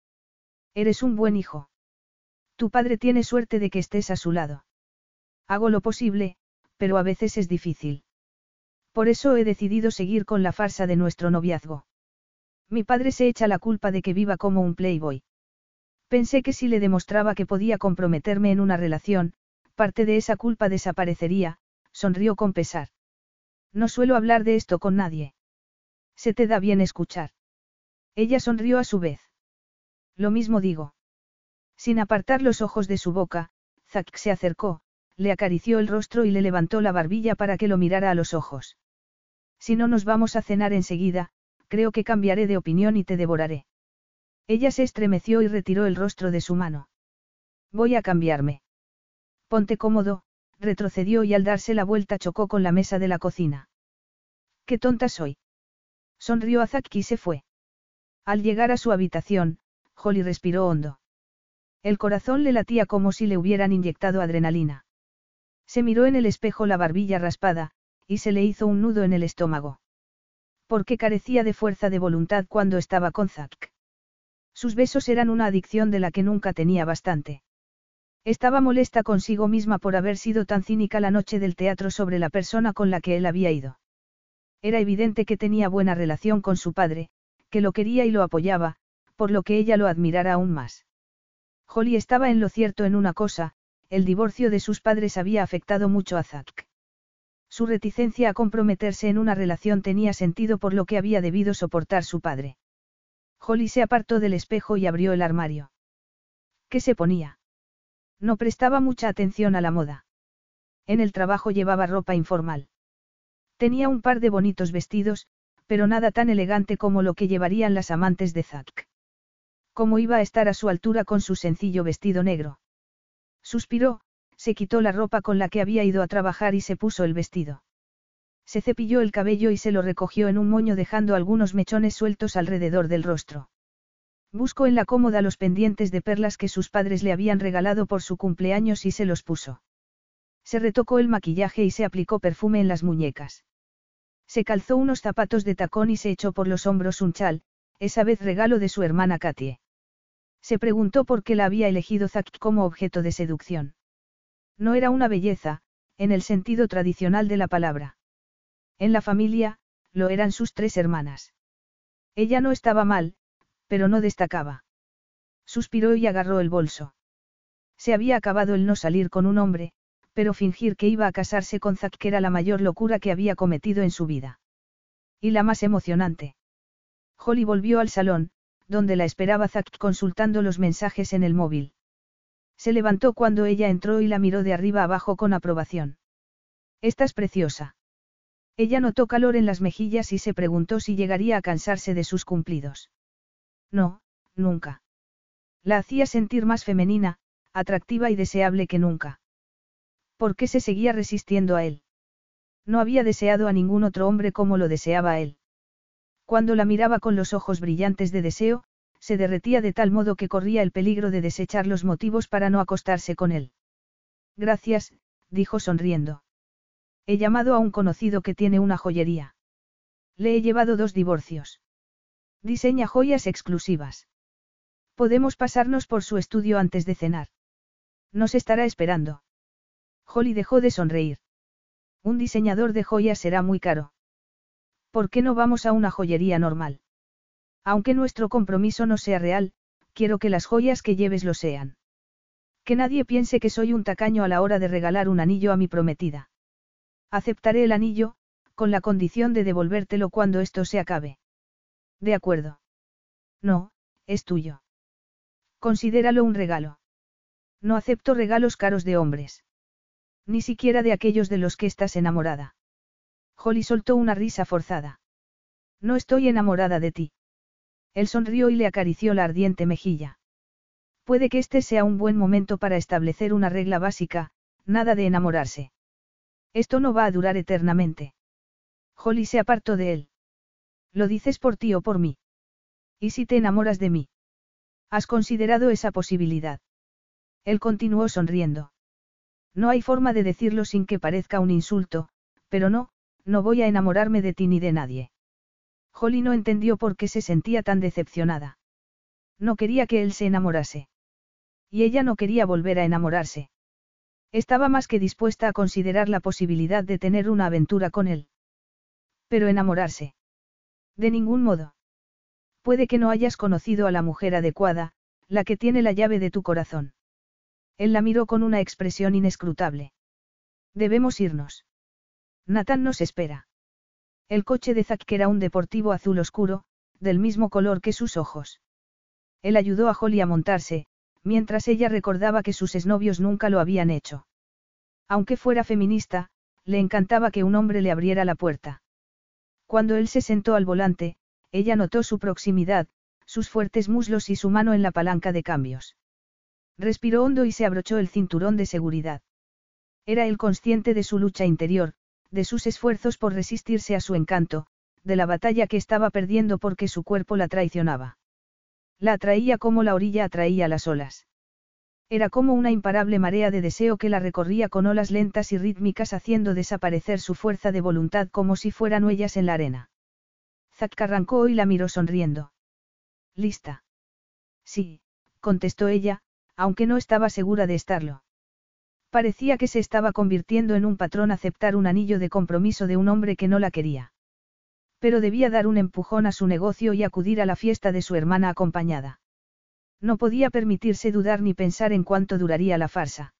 Eres un buen hijo. Tu padre tiene suerte de que estés a su lado. Hago lo posible, pero a veces es difícil. Por eso he decidido seguir con la farsa de nuestro noviazgo. Mi padre se echa la culpa de que viva como un playboy. Pensé que si le demostraba que podía comprometerme en una relación, parte de esa culpa desaparecería, sonrió con pesar. No suelo hablar de esto con nadie. Se te da bien escuchar. Ella sonrió a su vez. Lo mismo digo. Sin apartar los ojos de su boca, Zack se acercó, le acarició el rostro y le levantó la barbilla para que lo mirara a los ojos. Si no nos vamos a cenar enseguida, creo que cambiaré de opinión y te devoraré. Ella se estremeció y retiró el rostro de su mano. Voy a cambiarme. Ponte cómodo, retrocedió y al darse la vuelta chocó con la mesa de la cocina. Qué tonta soy. Sonrió a Zack y se fue. Al llegar a su habitación, Holly respiró hondo. El corazón le latía como si le hubieran inyectado adrenalina. Se miró en el espejo la barbilla raspada, y se le hizo un nudo en el estómago. Porque carecía de fuerza de voluntad cuando estaba con Zack. Sus besos eran una adicción de la que nunca tenía bastante. Estaba molesta consigo misma por haber sido tan cínica la noche del teatro sobre la persona con la que él había ido. Era evidente que tenía buena relación con su padre, que lo quería y lo apoyaba, por lo que ella lo admirara aún más. Holly estaba en lo cierto en una cosa, el divorcio de sus padres había afectado mucho a Zack. Su reticencia a comprometerse en una relación tenía sentido por lo que había debido soportar su padre. Holly se apartó del espejo y abrió el armario. ¿Qué se ponía? No prestaba mucha atención a la moda. En el trabajo llevaba ropa informal. Tenía un par de bonitos vestidos, pero nada tan elegante como lo que llevarían las amantes de Zack. ¿Cómo iba a estar a su altura con su sencillo vestido negro? Suspiró, se quitó la ropa con la que había ido a trabajar y se puso el vestido. Se cepilló el cabello y se lo recogió en un moño dejando algunos mechones sueltos alrededor del rostro. Buscó en la cómoda los pendientes de perlas que sus padres le habían regalado por su cumpleaños y se los puso. Se retocó el maquillaje y se aplicó perfume en las muñecas. Se calzó unos zapatos de tacón y se echó por los hombros un chal, esa vez regalo de su hermana Katie. Se preguntó por qué la había elegido Zack como objeto de seducción. No era una belleza, en el sentido tradicional de la palabra. En la familia, lo eran sus tres hermanas. Ella no estaba mal, pero no destacaba. Suspiró y agarró el bolso. Se había acabado el no salir con un hombre, pero fingir que iba a casarse con Zack era la mayor locura que había cometido en su vida. Y la más emocionante. Holly volvió al salón, donde la esperaba Zack consultando los mensajes en el móvil. Se levantó cuando ella entró y la miró de arriba abajo con aprobación. Estás preciosa. Ella notó calor en las mejillas y se preguntó si llegaría a cansarse de sus cumplidos. No, nunca. La hacía sentir más femenina, atractiva y deseable que nunca. ¿Por qué se seguía resistiendo a él? No había deseado a ningún otro hombre como lo deseaba él. Cuando la miraba con los ojos brillantes de deseo, se derretía de tal modo que corría el peligro de desechar los motivos para no acostarse con él. Gracias, dijo sonriendo. He llamado a un conocido que tiene una joyería. Le he llevado dos divorcios. Diseña joyas exclusivas. Podemos pasarnos por su estudio antes de cenar. Nos estará esperando. Holly dejó de sonreír. Un diseñador de joyas será muy caro. ¿Por qué no vamos a una joyería normal? Aunque nuestro compromiso no sea real, quiero que las joyas que lleves lo sean. Que nadie piense que soy un tacaño a la hora de regalar un anillo a mi prometida. Aceptaré el anillo, con la condición de devolvértelo cuando esto se acabe. De acuerdo. No, es tuyo. Considéralo un regalo. No acepto regalos caros de hombres. Ni siquiera de aquellos de los que estás enamorada. Holly soltó una risa forzada. No estoy enamorada de ti. Él sonrió y le acarició la ardiente mejilla. Puede que este sea un buen momento para establecer una regla básica, nada de enamorarse. Esto no va a durar eternamente. Holly se apartó de él. ¿Lo dices por ti o por mí? ¿Y si te enamoras de mí? ¿Has considerado esa posibilidad? Él continuó sonriendo. No hay forma de decirlo sin que parezca un insulto, pero no, no voy a enamorarme de ti ni de nadie. Holly no entendió por qué se sentía tan decepcionada. No quería que él se enamorase. Y ella no quería volver a enamorarse. Estaba más que dispuesta a considerar la posibilidad de tener una aventura con él. Pero enamorarse. De ningún modo. Puede que no hayas conocido a la mujer adecuada, la que tiene la llave de tu corazón. Él la miró con una expresión inescrutable. Debemos irnos. Nathan nos espera. El coche de Zack era un deportivo azul oscuro, del mismo color que sus ojos. Él ayudó a Holly a montarse, mientras ella recordaba que sus exnovios nunca lo habían hecho. Aunque fuera feminista, le encantaba que un hombre le abriera la puerta. Cuando él se sentó al volante, ella notó su proximidad, sus fuertes muslos y su mano en la palanca de cambios. Respiró hondo y se abrochó el cinturón de seguridad. Era él consciente de su lucha interior, de sus esfuerzos por resistirse a su encanto, de la batalla que estaba perdiendo porque su cuerpo la traicionaba. La atraía como la orilla atraía las olas. Era como una imparable marea de deseo que la recorría con olas lentas y rítmicas haciendo desaparecer su fuerza de voluntad como si fueran huellas en la arena. Zack arrancó y la miró sonriendo. ¿Lista? Sí, contestó ella, aunque no estaba segura de estarlo. Parecía que se estaba convirtiendo en un patrón aceptar un anillo de compromiso de un hombre que no la quería. Pero debía dar un empujón a su negocio y acudir a la fiesta de su hermana acompañada. No podía permitirse dudar ni pensar en cuánto duraría la farsa.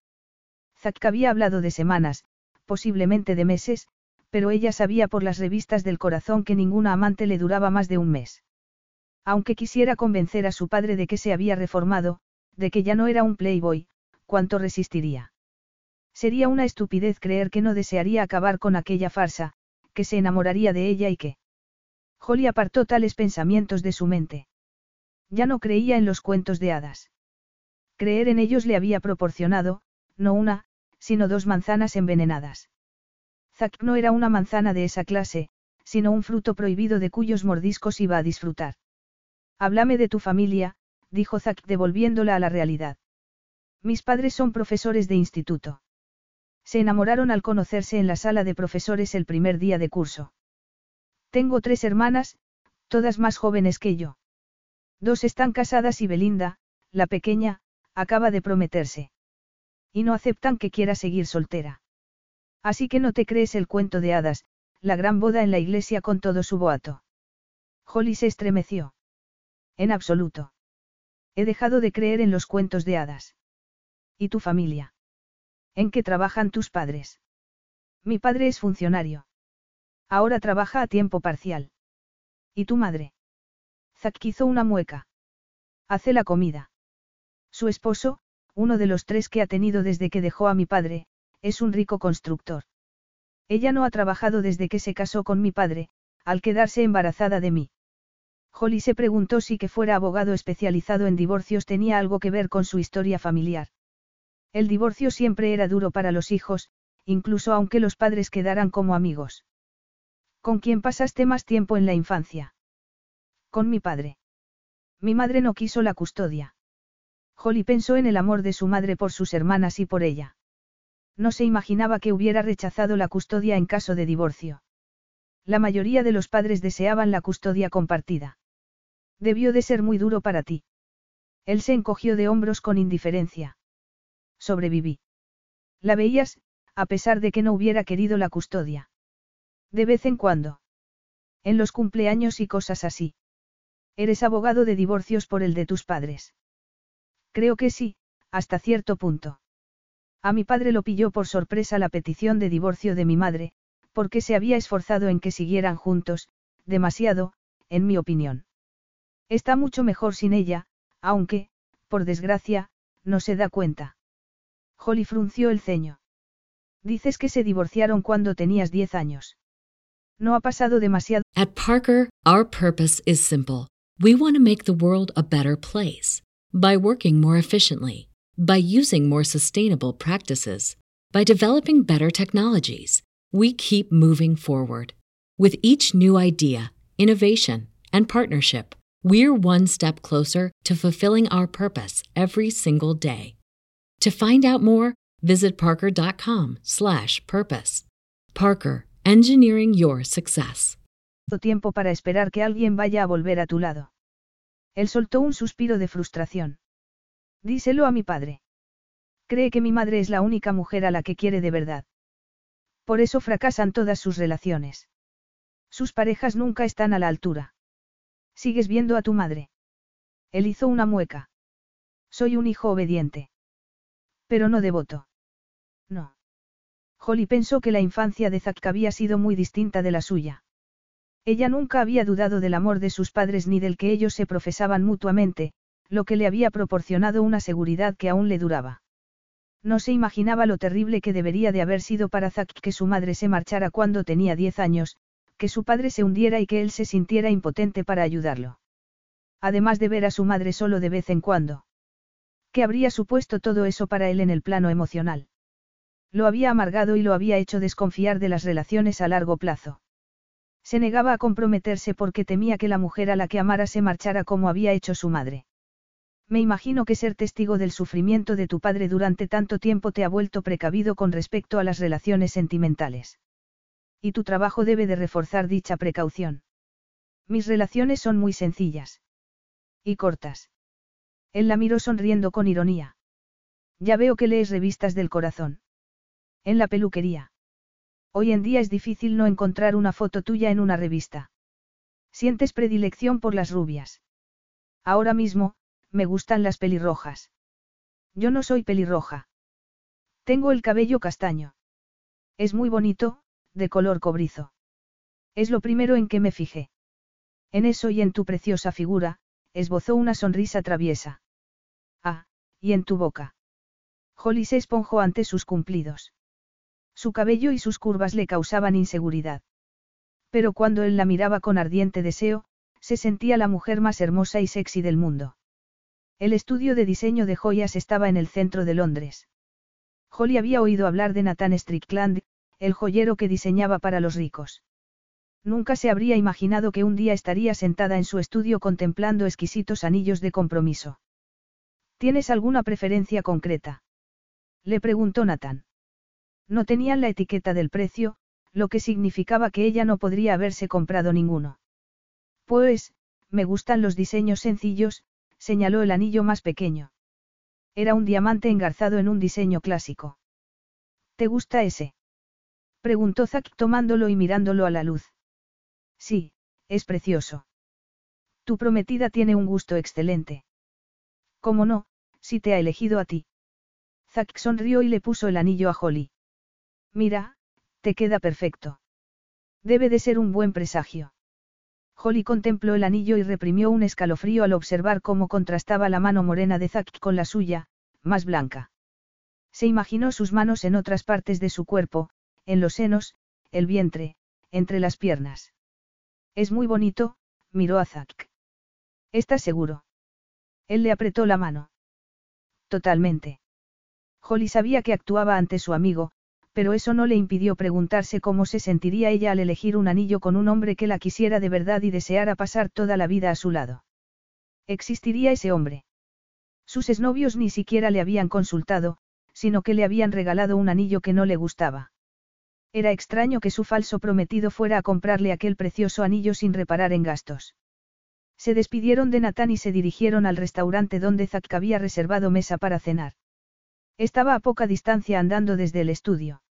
Zack había hablado de semanas, posiblemente de meses, pero ella sabía por las revistas del corazón que ninguna amante le duraba más de un mes. Aunque quisiera convencer a su padre de que se había reformado, de que ya no era un playboy, ¿cuánto resistiría? Sería una estupidez creer que no desearía acabar con aquella farsa, que se enamoraría de ella y que... Holly apartó tales pensamientos de su mente. Ya no creía en los cuentos de hadas. Creer en ellos le había proporcionado, no una, sino dos manzanas envenenadas. Zack no era una manzana de esa clase, sino un fruto prohibido de cuyos mordiscos iba a disfrutar. Háblame de tu familia, dijo Zack devolviéndola a la realidad. Mis padres son profesores de instituto. Se enamoraron al conocerse en la sala de profesores el primer día de curso. Tengo tres hermanas, todas más jóvenes que yo. Dos están casadas y Belinda, la pequeña, acaba de prometerse. Y no aceptan que quiera seguir soltera. Así que no te crees el cuento de hadas, la gran boda en la iglesia con todo su boato. Holly se estremeció. En absoluto. He dejado de creer en los cuentos de hadas. ¿Y tu familia? ¿En qué trabajan tus padres? Mi padre es funcionario. Ahora trabaja a tiempo parcial. ¿Y tu madre? Zack hizo una mueca. Hace la comida. Su esposo, uno de los tres que ha tenido desde que dejó a mi padre, es un rico constructor. Ella no ha trabajado desde que se casó con mi padre, al quedarse embarazada de mí. Holly se preguntó si que fuera abogado especializado en divorcios tenía algo que ver con su historia familiar. El divorcio siempre era duro para los hijos, incluso aunque los padres quedaran como amigos. ¿Con quién pasaste más tiempo en la infancia? Con mi padre. Mi madre no quiso la custodia. Holly pensó en el amor de su madre por sus hermanas y por ella. No se imaginaba que hubiera rechazado la custodia en caso de divorcio. La mayoría de los padres deseaban la custodia compartida. Debió de ser muy duro para ti. Él se encogió de hombros con indiferencia. Sobreviví. La veías, a pesar de que no hubiera querido la custodia. De vez en cuando. En los cumpleaños y cosas así. Eres abogado de divorcios por el de tus padres. Creo que sí, hasta cierto punto. A mi padre lo pilló por sorpresa la petición de divorcio de mi madre, porque se había esforzado en que siguieran juntos, demasiado, en mi opinión. Está mucho mejor sin ella, aunque, por desgracia, no se da cuenta. Holly frunció el ceño. Dices que se divorciaron cuando tenías 10 años. No ha pasado demasiado. At Parker, our purpose is simple. We want to make the world a better place by working more efficiently, by using more sustainable practices, by developing better technologies. We keep moving forward. With each new idea, innovation, and partnership, we're one step closer to fulfilling our purpose every single day. To find out more, visit parker.com/purpose. Parker, engineering your success. tiempo para esperar que alguien vaya a volver a tu lado. Él soltó un suspiro de frustración. Díselo a mi padre. Cree que mi madre es la única mujer a la que quiere de verdad. Por eso fracasan todas sus relaciones. Sus parejas nunca están a la altura. ¿Sigues viendo a tu madre? Él hizo una mueca. Soy un hijo obediente. Pero no devoto. No. Holly pensó que la infancia de Zack había sido muy distinta de la suya. Ella nunca había dudado del amor de sus padres ni del que ellos se profesaban mutuamente, lo que le había proporcionado una seguridad que aún le duraba. No se imaginaba lo terrible que debería de haber sido para Zack que su madre se marchara cuando tenía diez años, que su padre se hundiera y que él se sintiera impotente para ayudarlo. Además de ver a su madre solo de vez en cuando. ¿Qué habría supuesto todo eso para él en el plano emocional? Lo había amargado y lo había hecho desconfiar de las relaciones a largo plazo. Se negaba a comprometerse porque temía que la mujer a la que amara se marchara como había hecho su madre. Me imagino que ser testigo del sufrimiento de tu padre durante tanto tiempo te ha vuelto precavido con respecto a las relaciones sentimentales. Y tu trabajo debe de reforzar dicha precaución. Mis relaciones son muy sencillas. Y cortas. Él la miró sonriendo con ironía. Ya veo que lees revistas del corazón. En la peluquería. Hoy en día es difícil no encontrar una foto tuya en una revista. Sientes predilección por las rubias. Ahora mismo, me gustan las pelirrojas. Yo no soy pelirroja. Tengo el cabello castaño. Es muy bonito, de color cobrizo. Es lo primero en que me fijé. En eso y en tu preciosa figura, esbozó una sonrisa traviesa. Ah, y en tu boca. Holly se esponjó ante sus cumplidos. Su cabello y sus curvas le causaban inseguridad. Pero cuando él la miraba con ardiente deseo, se sentía la mujer más hermosa y sexy del mundo. El estudio de diseño de joyas estaba en el centro de Londres. Holly había oído hablar de Nathan Strickland, el joyero que diseñaba para los ricos. Nunca se habría imaginado que un día estaría sentada en su estudio contemplando exquisitos anillos de compromiso. ¿Tienes alguna preferencia concreta? Le preguntó Nathan. No tenían la etiqueta del precio, lo que significaba que ella no podría haberse comprado ninguno. Pues, me gustan los diseños sencillos, señaló el anillo más pequeño. Era un diamante engarzado en un diseño clásico. ¿Te gusta ese? Preguntó Zack tomándolo y mirándolo a la luz. Sí, es precioso. Tu prometida tiene un gusto excelente. ¿Cómo no, si te ha elegido a ti? Zack sonrió y le puso el anillo a Holly. Mira, te queda perfecto. Debe de ser un buen presagio. Holly contempló el anillo y reprimió un escalofrío al observar cómo contrastaba la mano morena de Zack con la suya, más blanca. Se imaginó sus manos en otras partes de su cuerpo, en los senos, el vientre, entre las piernas. Es muy bonito, miró a Zack. ¿Estás seguro? Él le apretó la mano. Totalmente. Holly sabía que actuaba ante su amigo, pero eso no le impidió preguntarse cómo se sentiría ella al elegir un anillo con un hombre que la quisiera de verdad y deseara pasar toda la vida a su lado. ¿Existiría ese hombre? Sus exnovios ni siquiera le habían consultado, sino que le habían regalado un anillo que no le gustaba. Era extraño que su falso prometido fuera a comprarle aquel precioso anillo sin reparar en gastos. Se despidieron de Natán y se dirigieron al restaurante donde Zack había reservado mesa para cenar. Estaba a poca distancia andando desde el estudio.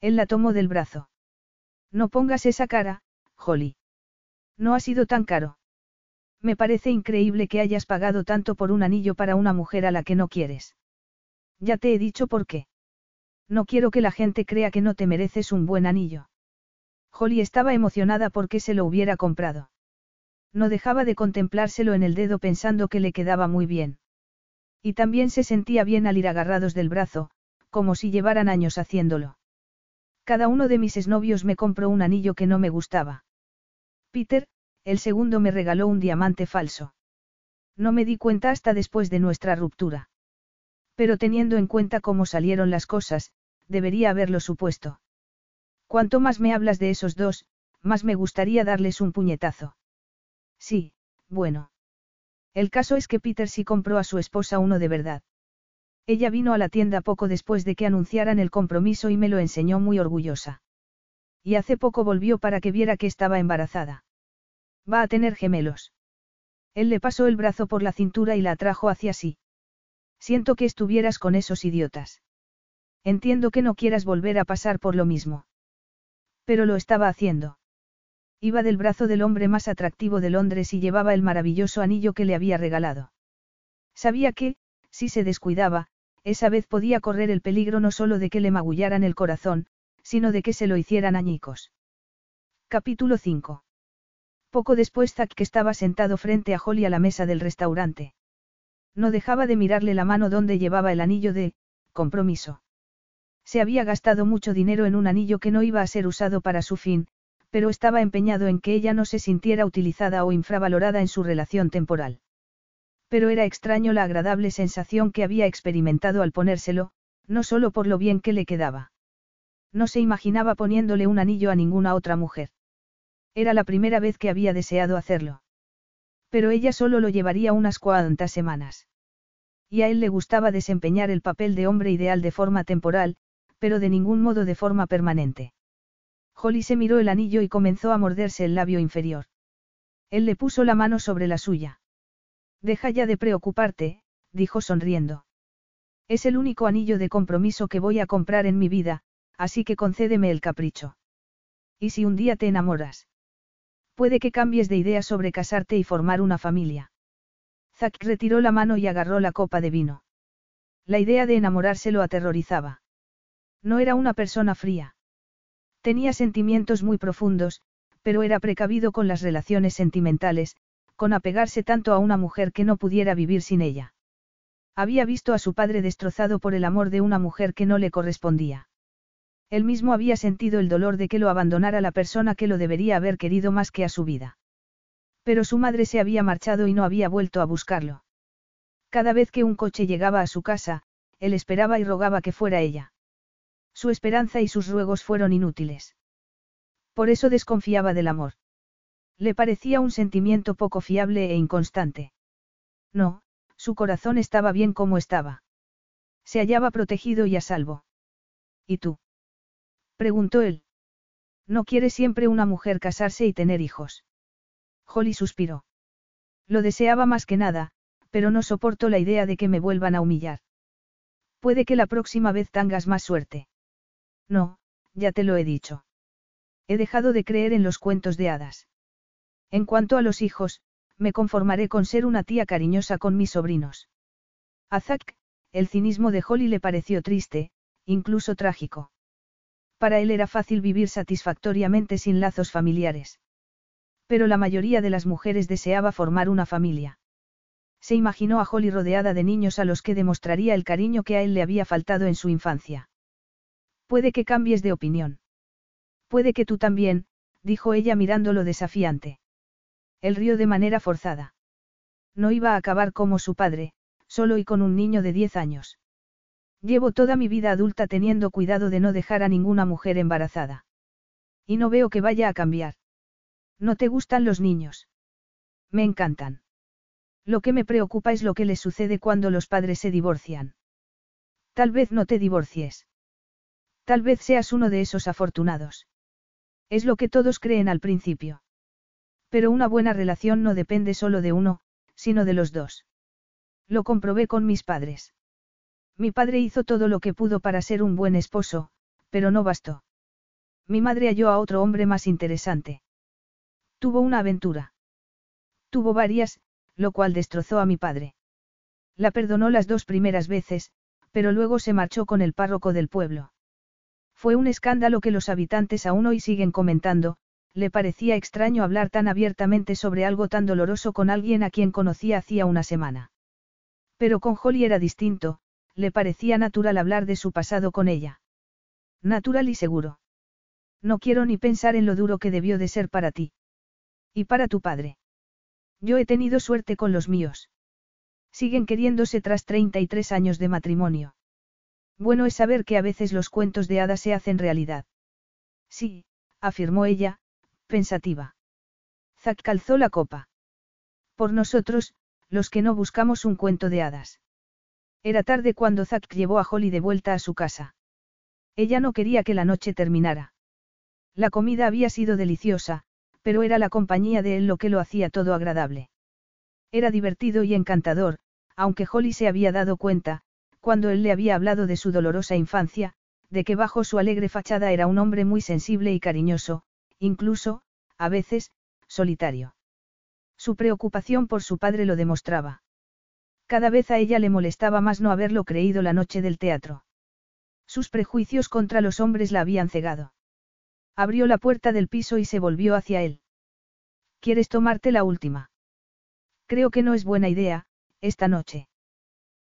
Él la tomó del brazo. No pongas esa cara, Holly. No ha sido tan caro. Me parece increíble que hayas pagado tanto por un anillo para una mujer a la que no quieres. Ya te he dicho por qué. No quiero que la gente crea que no te mereces un buen anillo. Holly estaba emocionada porque se lo hubiera comprado. No dejaba de contemplárselo en el dedo pensando que le quedaba muy bien. Y también se sentía bien al ir agarrados del brazo, como si llevaran años haciéndolo. Cada uno de mis exnovios me compró un anillo que no me gustaba. Peter, el segundo me regaló un diamante falso. No me di cuenta hasta después de nuestra ruptura. Pero teniendo en cuenta cómo salieron las cosas, debería haberlo supuesto. Cuanto más me hablas de esos dos, más me gustaría darles un puñetazo. Sí, bueno. El caso es que Peter sí compró a su esposa uno de verdad. Ella vino a la tienda poco después de que anunciaran el compromiso y me lo enseñó muy orgullosa. Y hace poco volvió para que viera que estaba embarazada. Va a tener gemelos. Él le pasó el brazo por la cintura y la atrajo hacia sí. Siento que estuvieras con esos idiotas. Entiendo que no quieras volver a pasar por lo mismo. Pero lo estaba haciendo. Iba del brazo del hombre más atractivo de Londres y llevaba el maravilloso anillo que le había regalado. Sabía que, si se descuidaba, esa vez podía correr el peligro no solo de que le magullaran el corazón, sino de que se lo hicieran añicos. Capítulo 5. Poco después Zack que estaba sentado frente a Holly a la mesa del restaurante. No dejaba de mirarle la mano donde llevaba el anillo de, compromiso. Se había gastado mucho dinero en un anillo que no iba a ser usado para su fin, pero estaba empeñado en que ella no se sintiera utilizada o infravalorada en su relación temporal pero era extraño la agradable sensación que había experimentado al ponérselo, no solo por lo bien que le quedaba. No se imaginaba poniéndole un anillo a ninguna otra mujer. Era la primera vez que había deseado hacerlo. Pero ella solo lo llevaría unas cuantas semanas. Y a él le gustaba desempeñar el papel de hombre ideal de forma temporal, pero de ningún modo de forma permanente. Holly se miró el anillo y comenzó a morderse el labio inferior. Él le puso la mano sobre la suya. Deja ya de preocuparte, dijo sonriendo. Es el único anillo de compromiso que voy a comprar en mi vida, así que concédeme el capricho. ¿Y si un día te enamoras? Puede que cambies de idea sobre casarte y formar una familia. Zack retiró la mano y agarró la copa de vino. La idea de enamorarse lo aterrorizaba. No era una persona fría. Tenía sentimientos muy profundos, pero era precavido con las relaciones sentimentales, con apegarse tanto a una mujer que no pudiera vivir sin ella. Había visto a su padre destrozado por el amor de una mujer que no le correspondía. Él mismo había sentido el dolor de que lo abandonara la persona que lo debería haber querido más que a su vida. Pero su madre se había marchado y no había vuelto a buscarlo. Cada vez que un coche llegaba a su casa, él esperaba y rogaba que fuera ella. Su esperanza y sus ruegos fueron inútiles. Por eso desconfiaba del amor. Le parecía un sentimiento poco fiable e inconstante. No, su corazón estaba bien como estaba. Se hallaba protegido y a salvo. ¿Y tú? Preguntó él. ¿No quiere siempre una mujer casarse y tener hijos? Holly suspiró. Lo deseaba más que nada, pero no soporto la idea de que me vuelvan a humillar. Puede que la próxima vez tengas más suerte. No, ya te lo he dicho. He dejado de creer en los cuentos de hadas. En cuanto a los hijos, me conformaré con ser una tía cariñosa con mis sobrinos. A Zack, el cinismo de Holly le pareció triste, incluso trágico. Para él era fácil vivir satisfactoriamente sin lazos familiares. Pero la mayoría de las mujeres deseaba formar una familia. Se imaginó a Holly rodeada de niños a los que demostraría el cariño que a él le había faltado en su infancia. Puede que cambies de opinión. Puede que tú también, dijo ella mirándolo desafiante. Él rió de manera forzada. No iba a acabar como su padre, solo y con un niño de diez años. Llevo toda mi vida adulta teniendo cuidado de no dejar a ninguna mujer embarazada. Y no veo que vaya a cambiar. ¿No te gustan los niños? Me encantan. Lo que me preocupa es lo que les sucede cuando los padres se divorcian. Tal vez no te divorcies. Tal vez seas uno de esos afortunados. Es lo que todos creen al principio. Pero una buena relación no depende solo de uno, sino de los dos. Lo comprobé con mis padres. Mi padre hizo todo lo que pudo para ser un buen esposo, pero no bastó. Mi madre halló a otro hombre más interesante. Tuvo una aventura. Tuvo varias, lo cual destrozó a mi padre. La perdonó las dos primeras veces, pero luego se marchó con el párroco del pueblo. Fue un escándalo que los habitantes aún hoy siguen comentando, le parecía extraño hablar tan abiertamente sobre algo tan doloroso con alguien a quien conocía hacía una semana. Pero con Holly era distinto, le parecía natural hablar de su pasado con ella. Natural y seguro. No quiero ni pensar en lo duro que debió de ser para ti. Y para tu padre. Yo he tenido suerte con los míos. Siguen queriéndose tras 33 años de matrimonio. Bueno es saber que a veces los cuentos de hadas se hacen realidad. Sí, afirmó ella, pensativa. Zack calzó la copa. Por nosotros, los que no buscamos un cuento de hadas. Era tarde cuando Zack llevó a Holly de vuelta a su casa. Ella no quería que la noche terminara. La comida había sido deliciosa, pero era la compañía de él lo que lo hacía todo agradable. Era divertido y encantador, aunque Holly se había dado cuenta, cuando él le había hablado de su dolorosa infancia, de que bajo su alegre fachada era un hombre muy sensible y cariñoso, incluso, a veces, solitario. Su preocupación por su padre lo demostraba. Cada vez a ella le molestaba más no haberlo creído la noche del teatro. Sus prejuicios contra los hombres la habían cegado. Abrió la puerta del piso y se volvió hacia él. ¿Quieres tomarte la última? Creo que no es buena idea, esta noche.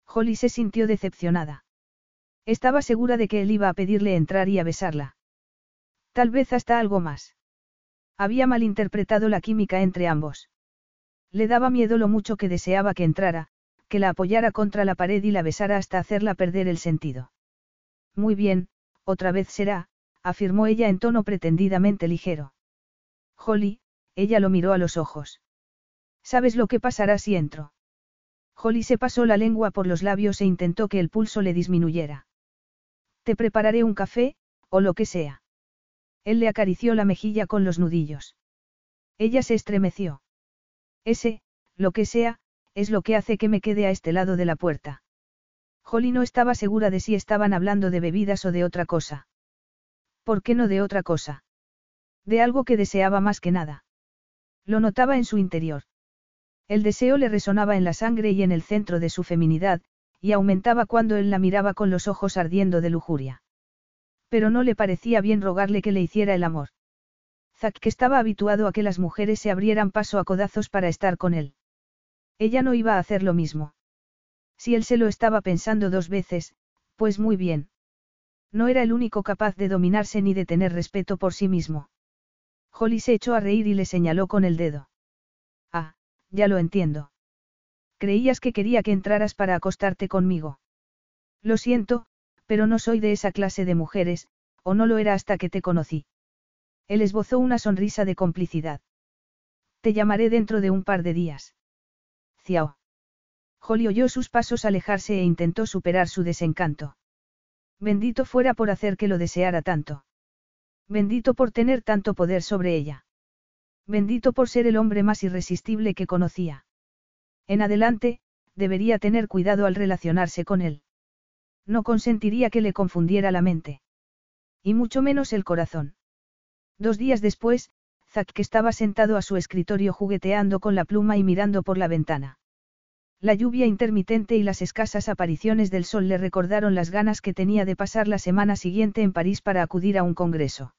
Holly se sintió decepcionada. Estaba segura de que él iba a pedirle entrar y a besarla. Tal vez hasta algo más. Había malinterpretado la química entre ambos. Le daba miedo lo mucho que deseaba que entrara, que la apoyara contra la pared y la besara hasta hacerla perder el sentido. Muy bien, otra vez será, afirmó ella en tono pretendidamente ligero. Holly, ella lo miró a los ojos. ¿Sabes lo que pasará si entro? Holly se pasó la lengua por los labios e intentó que el pulso le disminuyera. Te prepararé un café, o lo que sea. Él le acarició la mejilla con los nudillos. Ella se estremeció. Ese, lo que sea, es lo que hace que me quede a este lado de la puerta. Holly no estaba segura de si estaban hablando de bebidas o de otra cosa. ¿Por qué no de otra cosa? De algo que deseaba más que nada. Lo notaba en su interior. El deseo le resonaba en la sangre y en el centro de su feminidad, y aumentaba cuando él la miraba con los ojos ardiendo de lujuria pero no le parecía bien rogarle que le hiciera el amor. Zack que estaba habituado a que las mujeres se abrieran paso a codazos para estar con él. Ella no iba a hacer lo mismo. Si él se lo estaba pensando dos veces, pues muy bien. No era el único capaz de dominarse ni de tener respeto por sí mismo. Holly se echó a reír y le señaló con el dedo. Ah, ya lo entiendo. Creías que quería que entraras para acostarte conmigo. Lo siento, pero no soy de esa clase de mujeres, o no lo era hasta que te conocí. Él esbozó una sonrisa de complicidad. Te llamaré dentro de un par de días. Ciao. Holly oyó sus pasos alejarse e intentó superar su desencanto. Bendito fuera por hacer que lo deseara tanto. Bendito por tener tanto poder sobre ella. Bendito por ser el hombre más irresistible que conocía. En adelante, debería tener cuidado al relacionarse con él. No consentiría que le confundiera la mente. Y mucho menos el corazón. Dos días después, Zack estaba sentado a su escritorio jugueteando con la pluma y mirando por la ventana. La lluvia intermitente y las escasas apariciones del sol le recordaron las ganas que tenía de pasar la semana siguiente en París para acudir a un congreso.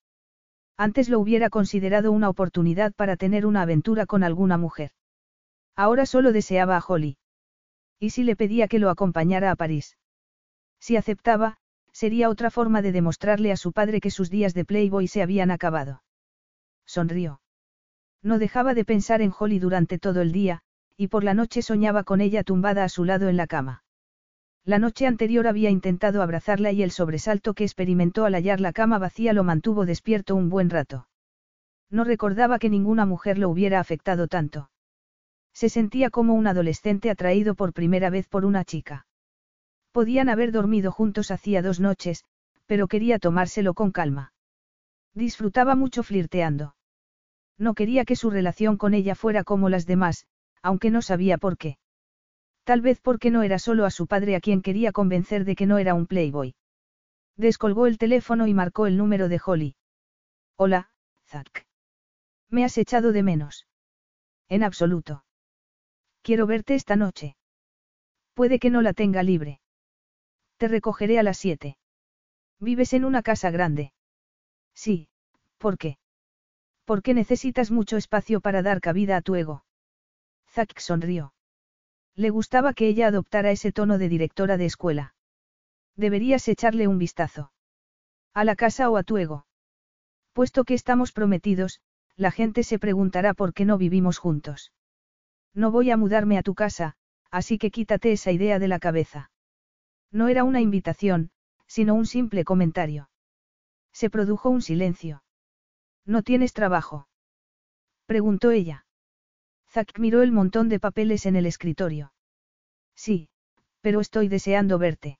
Antes lo hubiera considerado una oportunidad para tener una aventura con alguna mujer. Ahora solo deseaba a Holly. ¿Y si le pedía que lo acompañara a París? Si aceptaba, sería otra forma de demostrarle a su padre que sus días de Playboy se habían acabado. Sonrió. No dejaba de pensar en Holly durante todo el día, y por la noche soñaba con ella tumbada a su lado en la cama. La noche anterior había intentado abrazarla y el sobresalto que experimentó al hallar la cama vacía lo mantuvo despierto un buen rato. No recordaba que ninguna mujer lo hubiera afectado tanto. Se sentía como un adolescente atraído por primera vez por una chica. Podían haber dormido juntos hacía dos noches, pero quería tomárselo con calma. Disfrutaba mucho flirteando. No quería que su relación con ella fuera como las demás, aunque no sabía por qué. Tal vez porque no era solo a su padre a quien quería convencer de que no era un playboy. Descolgó el teléfono y marcó el número de Holly. Hola, Zack. ¿Me has echado de menos? En absoluto. Quiero verte esta noche. Puede que no la tenga libre. Te recogeré a las siete. ¿Vives en una casa grande? Sí, ¿por qué? Porque necesitas mucho espacio para dar cabida a tu ego. Zack sonrió. Le gustaba que ella adoptara ese tono de directora de escuela. Deberías echarle un vistazo. ¿A la casa o a tu ego? Puesto que estamos prometidos, la gente se preguntará por qué no vivimos juntos. No voy a mudarme a tu casa, así que quítate esa idea de la cabeza. No era una invitación, sino un simple comentario. Se produjo un silencio. ¿No tienes trabajo? preguntó ella. Zack miró el montón de papeles en el escritorio. Sí, pero estoy deseando verte.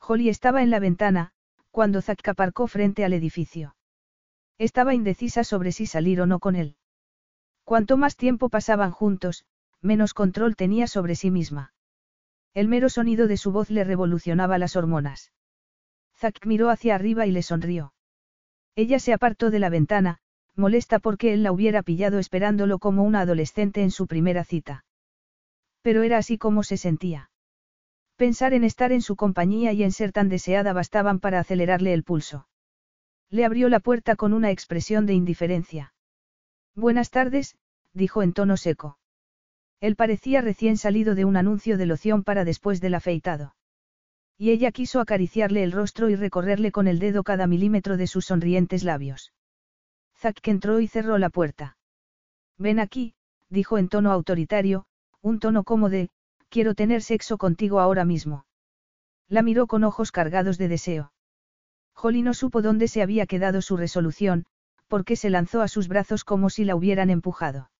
Holly estaba en la ventana, cuando Zack aparcó frente al edificio. Estaba indecisa sobre si salir o no con él. Cuanto más tiempo pasaban juntos, menos control tenía sobre sí misma. El mero sonido de su voz le revolucionaba las hormonas. Zack miró hacia arriba y le sonrió. Ella se apartó de la ventana, molesta porque él la hubiera pillado esperándolo como una adolescente en su primera cita. Pero era así como se sentía. Pensar en estar en su compañía y en ser tan deseada bastaban para acelerarle el pulso. Le abrió la puerta con una expresión de indiferencia. Buenas tardes, dijo en tono seco. Él parecía recién salido de un anuncio de loción para después del afeitado. Y ella quiso acariciarle el rostro y recorrerle con el dedo cada milímetro de sus sonrientes labios. Zack entró y cerró la puerta. Ven aquí, dijo en tono autoritario, un tono como de, quiero tener sexo contigo ahora mismo. La miró con ojos cargados de deseo. Holly no supo dónde se había quedado su resolución, porque se lanzó a sus brazos como si la hubieran empujado.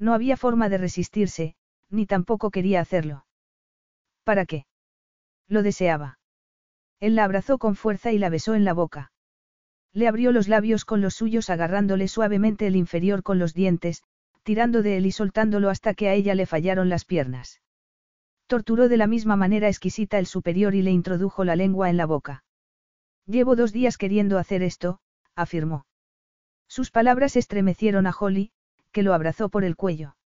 No había forma de resistirse, ni tampoco quería hacerlo. ¿Para qué? Lo deseaba. Él la abrazó con fuerza y la besó en la boca. Le abrió los labios con los suyos agarrándole suavemente el inferior con los dientes, tirando de él y soltándolo hasta que a ella le fallaron las piernas. Torturó de la misma manera exquisita el superior y le introdujo la lengua en la boca. Llevo dos días queriendo hacer esto, afirmó. Sus palabras estremecieron a Holly, que lo abrazó por el cuello.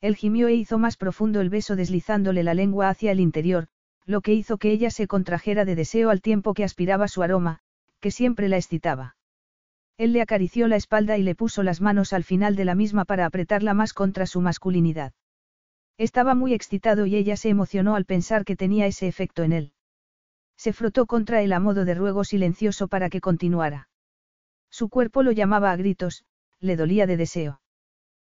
Él gimió e hizo más profundo el beso deslizándole la lengua hacia el interior, lo que hizo que ella se contrajera de deseo al tiempo que aspiraba su aroma, que siempre la excitaba. Él le acarició la espalda y le puso las manos al final de la misma para apretarla más contra su masculinidad. Estaba muy excitado y ella se emocionó al pensar que tenía ese efecto en él. Se frotó contra él a modo de ruego silencioso para que continuara. Su cuerpo lo llamaba a gritos, le dolía de deseo.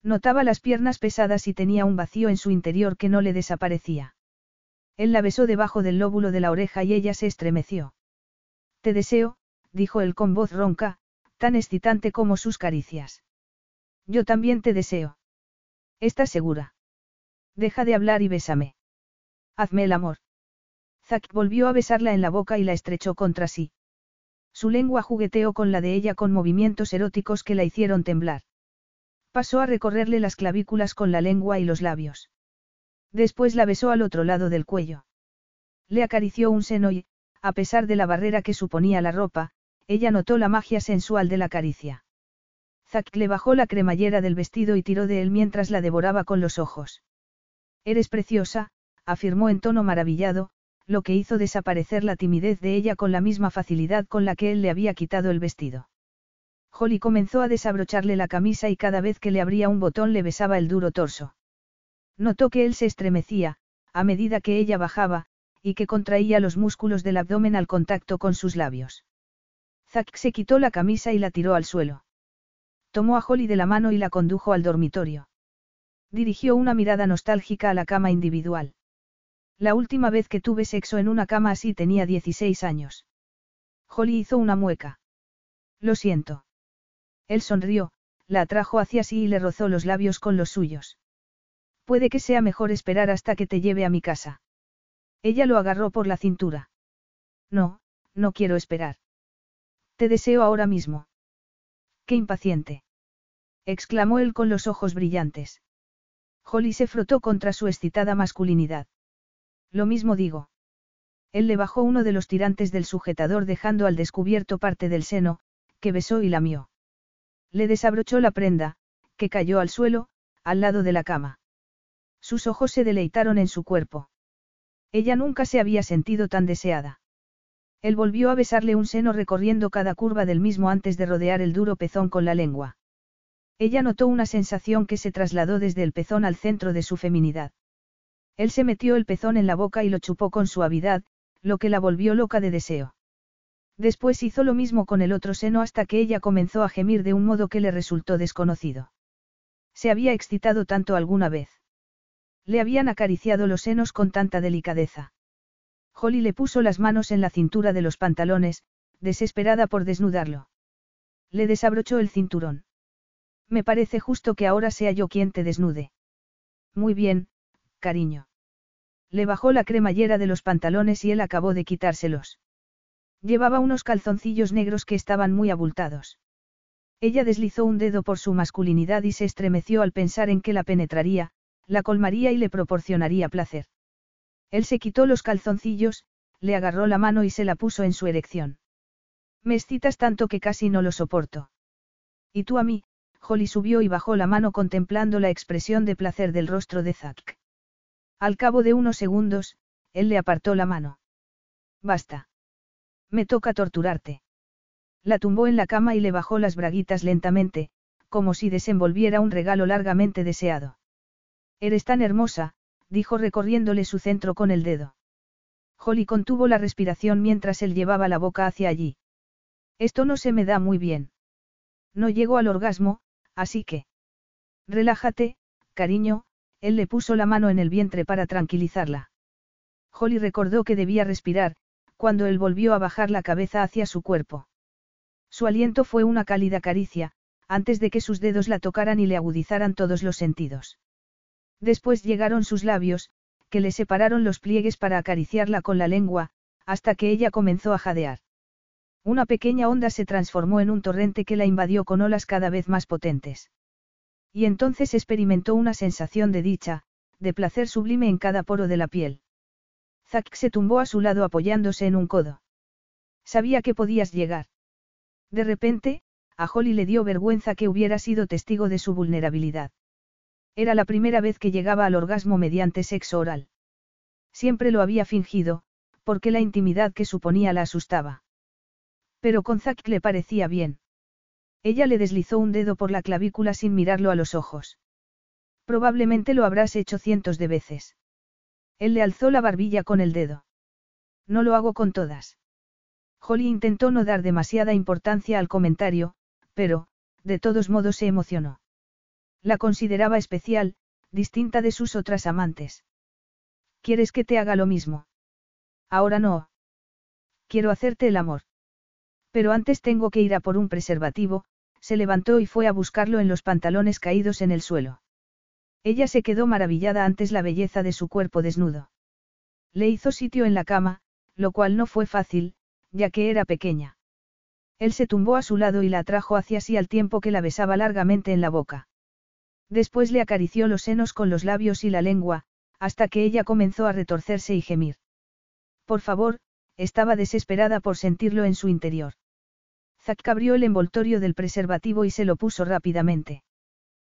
Notaba las piernas pesadas y tenía un vacío en su interior que no le desaparecía. Él la besó debajo del lóbulo de la oreja y ella se estremeció. Te deseo, dijo él con voz ronca, tan excitante como sus caricias. Yo también te deseo. ¿Estás segura? Deja de hablar y bésame. Hazme el amor. Zack volvió a besarla en la boca y la estrechó contra sí. Su lengua jugueteó con la de ella con movimientos eróticos que la hicieron temblar. Pasó a recorrerle las clavículas con la lengua y los labios. Después la besó al otro lado del cuello. Le acarició un seno y, a pesar de la barrera que suponía la ropa, ella notó la magia sensual de la caricia. Zack le bajó la cremallera del vestido y tiró de él mientras la devoraba con los ojos. Eres preciosa, afirmó en tono maravillado, lo que hizo desaparecer la timidez de ella con la misma facilidad con la que él le había quitado el vestido. Holly comenzó a desabrocharle la camisa y cada vez que le abría un botón le besaba el duro torso. Notó que él se estremecía, a medida que ella bajaba, y que contraía los músculos del abdomen al contacto con sus labios. Zack se quitó la camisa y la tiró al suelo. Tomó a Holly de la mano y la condujo al dormitorio. Dirigió una mirada nostálgica a la cama individual. La última vez que tuve sexo en una cama así tenía 16 años. Holly hizo una mueca. Lo siento. Él sonrió, la atrajo hacia sí y le rozó los labios con los suyos. Puede que sea mejor esperar hasta que te lleve a mi casa. Ella lo agarró por la cintura. No, no quiero esperar. Te deseo ahora mismo. Qué impaciente. exclamó él con los ojos brillantes. Holly se frotó contra su excitada masculinidad. Lo mismo digo. Él le bajó uno de los tirantes del sujetador dejando al descubierto parte del seno, que besó y lamió. Le desabrochó la prenda, que cayó al suelo, al lado de la cama. Sus ojos se deleitaron en su cuerpo. Ella nunca se había sentido tan deseada. Él volvió a besarle un seno recorriendo cada curva del mismo antes de rodear el duro pezón con la lengua. Ella notó una sensación que se trasladó desde el pezón al centro de su feminidad. Él se metió el pezón en la boca y lo chupó con suavidad, lo que la volvió loca de deseo. Después hizo lo mismo con el otro seno hasta que ella comenzó a gemir de un modo que le resultó desconocido. Se había excitado tanto alguna vez. Le habían acariciado los senos con tanta delicadeza. Holly le puso las manos en la cintura de los pantalones, desesperada por desnudarlo. Le desabrochó el cinturón. Me parece justo que ahora sea yo quien te desnude. Muy bien, cariño. Le bajó la cremallera de los pantalones y él acabó de quitárselos. Llevaba unos calzoncillos negros que estaban muy abultados. Ella deslizó un dedo por su masculinidad y se estremeció al pensar en que la penetraría, la colmaría y le proporcionaría placer. Él se quitó los calzoncillos, le agarró la mano y se la puso en su erección. Me excitas tanto que casi no lo soporto. Y tú a mí, Holly subió y bajó la mano contemplando la expresión de placer del rostro de Zack. Al cabo de unos segundos, él le apartó la mano. Basta. Me toca torturarte. La tumbó en la cama y le bajó las braguitas lentamente, como si desenvolviera un regalo largamente deseado. Eres tan hermosa, dijo recorriéndole su centro con el dedo. Holly contuvo la respiración mientras él llevaba la boca hacia allí. Esto no se me da muy bien. No llego al orgasmo, así que... Relájate, cariño, él le puso la mano en el vientre para tranquilizarla. Holly recordó que debía respirar, cuando él volvió a bajar la cabeza hacia su cuerpo. Su aliento fue una cálida caricia, antes de que sus dedos la tocaran y le agudizaran todos los sentidos. Después llegaron sus labios, que le separaron los pliegues para acariciarla con la lengua, hasta que ella comenzó a jadear. Una pequeña onda se transformó en un torrente que la invadió con olas cada vez más potentes. Y entonces experimentó una sensación de dicha, de placer sublime en cada poro de la piel. Zack se tumbó a su lado apoyándose en un codo. Sabía que podías llegar. De repente, a Holly le dio vergüenza que hubiera sido testigo de su vulnerabilidad. Era la primera vez que llegaba al orgasmo mediante sexo oral. Siempre lo había fingido, porque la intimidad que suponía la asustaba. Pero con Zack le parecía bien. Ella le deslizó un dedo por la clavícula sin mirarlo a los ojos. Probablemente lo habrás hecho cientos de veces. Él le alzó la barbilla con el dedo. No lo hago con todas. Holly intentó no dar demasiada importancia al comentario, pero, de todos modos se emocionó. La consideraba especial, distinta de sus otras amantes. ¿Quieres que te haga lo mismo? Ahora no. Quiero hacerte el amor. Pero antes tengo que ir a por un preservativo, se levantó y fue a buscarlo en los pantalones caídos en el suelo. Ella se quedó maravillada antes la belleza de su cuerpo desnudo. Le hizo sitio en la cama, lo cual no fue fácil, ya que era pequeña. Él se tumbó a su lado y la atrajo hacia sí al tiempo que la besaba largamente en la boca. Después le acarició los senos con los labios y la lengua, hasta que ella comenzó a retorcerse y gemir. Por favor, estaba desesperada por sentirlo en su interior. Zack abrió el envoltorio del preservativo y se lo puso rápidamente.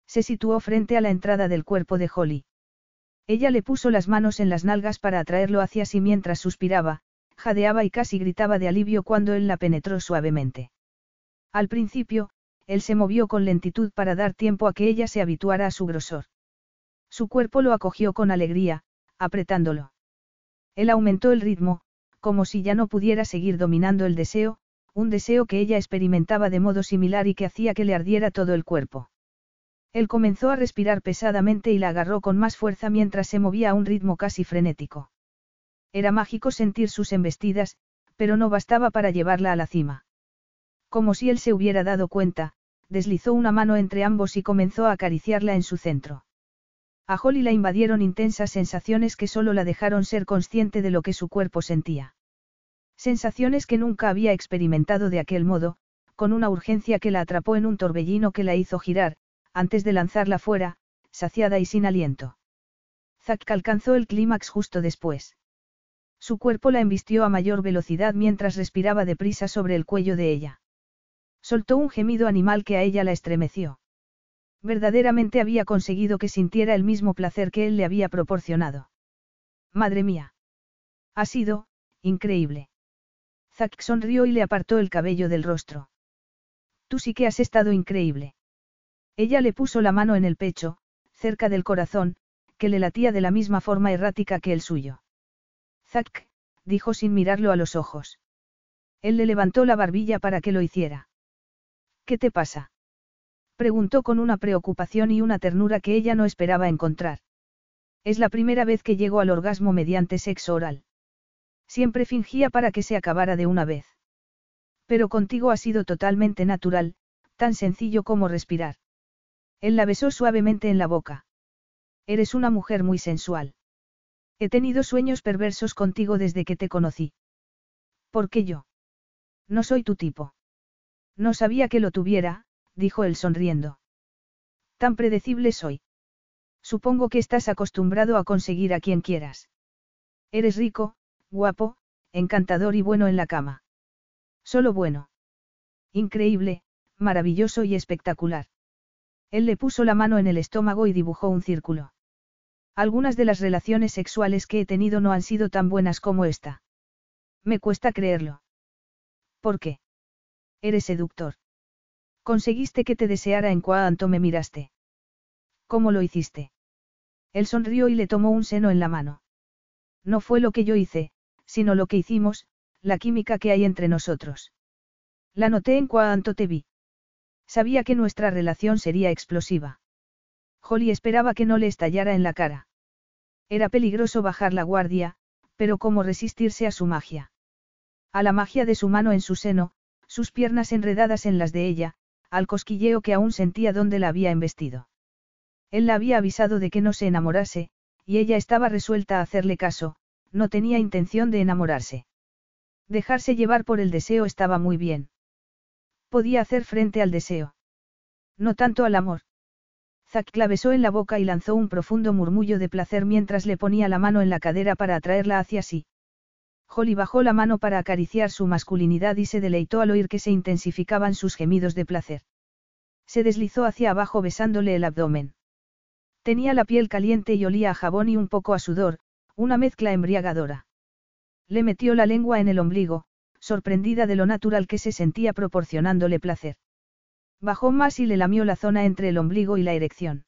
Se situó frente a la entrada del cuerpo de Holly. Ella le puso las manos en las nalgas para atraerlo hacia sí mientras suspiraba, jadeaba y casi gritaba de alivio cuando él la penetró suavemente. Al principio, él se movió con lentitud para dar tiempo a que ella se habituara a su grosor. Su cuerpo lo acogió con alegría, apretándolo. Él aumentó el ritmo, como si ya no pudiera seguir dominando el deseo, un deseo que ella experimentaba de modo similar y que hacía que le ardiera todo el cuerpo. Él comenzó a respirar pesadamente y la agarró con más fuerza mientras se movía a un ritmo casi frenético. Era mágico sentir sus embestidas, pero no bastaba para llevarla a la cima. Como si él se hubiera dado cuenta, deslizó una mano entre ambos y comenzó a acariciarla en su centro. A Holly la invadieron intensas sensaciones que solo la dejaron ser consciente de lo que su cuerpo sentía. Sensaciones que nunca había experimentado de aquel modo, con una urgencia que la atrapó en un torbellino que la hizo girar, antes de lanzarla fuera, saciada y sin aliento. Zack alcanzó el clímax justo después. Su cuerpo la embistió a mayor velocidad mientras respiraba deprisa sobre el cuello de ella. Soltó un gemido animal que a ella la estremeció. Verdaderamente había conseguido que sintiera el mismo placer que él le había proporcionado. Madre mía. Ha sido, increíble. Zack sonrió y le apartó el cabello del rostro. Tú sí que has estado increíble. Ella le puso la mano en el pecho, cerca del corazón, que le latía de la misma forma errática que el suyo. Zack, dijo sin mirarlo a los ojos. Él le levantó la barbilla para que lo hiciera. ¿Qué te pasa? Preguntó con una preocupación y una ternura que ella no esperaba encontrar. Es la primera vez que llego al orgasmo mediante sexo oral. Siempre fingía para que se acabara de una vez. Pero contigo ha sido totalmente natural, tan sencillo como respirar. Él la besó suavemente en la boca. Eres una mujer muy sensual. He tenido sueños perversos contigo desde que te conocí. ¿Por qué yo? No soy tu tipo. No sabía que lo tuviera, dijo él sonriendo. Tan predecible soy. Supongo que estás acostumbrado a conseguir a quien quieras. Eres rico, guapo, encantador y bueno en la cama. Solo bueno. Increíble, maravilloso y espectacular. Él le puso la mano en el estómago y dibujó un círculo. Algunas de las relaciones sexuales que he tenido no han sido tan buenas como esta. Me cuesta creerlo. ¿Por qué? Eres seductor. Conseguiste que te deseara en cuanto me miraste. ¿Cómo lo hiciste? Él sonrió y le tomó un seno en la mano. No fue lo que yo hice, sino lo que hicimos, la química que hay entre nosotros. La noté en cuanto te vi. Sabía que nuestra relación sería explosiva. Holly esperaba que no le estallara en la cara. Era peligroso bajar la guardia, pero cómo resistirse a su magia. A la magia de su mano en su seno, sus piernas enredadas en las de ella, al cosquilleo que aún sentía donde la había embestido. Él la había avisado de que no se enamorase, y ella estaba resuelta a hacerle caso, no tenía intención de enamorarse. Dejarse llevar por el deseo estaba muy bien. Podía hacer frente al deseo. No tanto al amor. Zack la besó en la boca y lanzó un profundo murmullo de placer mientras le ponía la mano en la cadera para atraerla hacia sí. Holly bajó la mano para acariciar su masculinidad y se deleitó al oír que se intensificaban sus gemidos de placer. Se deslizó hacia abajo besándole el abdomen. Tenía la piel caliente y olía a jabón y un poco a sudor, una mezcla embriagadora. Le metió la lengua en el ombligo, sorprendida de lo natural que se sentía proporcionándole placer. Bajó más y le lamió la zona entre el ombligo y la erección.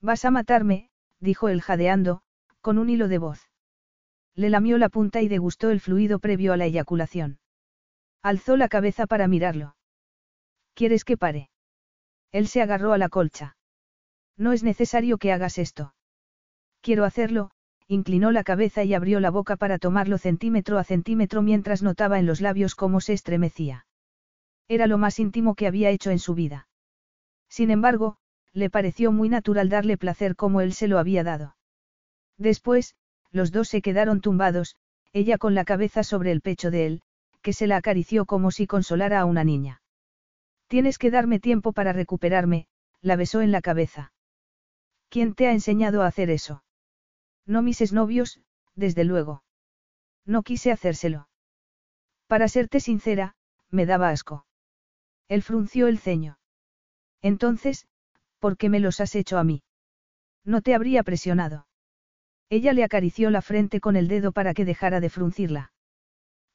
Vas a matarme, dijo él jadeando, con un hilo de voz. Le lamió la punta y degustó el fluido previo a la eyaculación. Alzó la cabeza para mirarlo. ¿Quieres que pare? Él se agarró a la colcha. No es necesario que hagas esto. Quiero hacerlo, inclinó la cabeza y abrió la boca para tomarlo centímetro a centímetro mientras notaba en los labios cómo se estremecía. Era lo más íntimo que había hecho en su vida. Sin embargo, le pareció muy natural darle placer como él se lo había dado. Después, los dos se quedaron tumbados, ella con la cabeza sobre el pecho de él, que se la acarició como si consolara a una niña. Tienes que darme tiempo para recuperarme, la besó en la cabeza. ¿Quién te ha enseñado a hacer eso? No mis exnovios, desde luego. No quise hacérselo. Para serte sincera, me daba asco. Él frunció el ceño. Entonces, ¿por qué me los has hecho a mí? No te habría presionado. Ella le acarició la frente con el dedo para que dejara de fruncirla.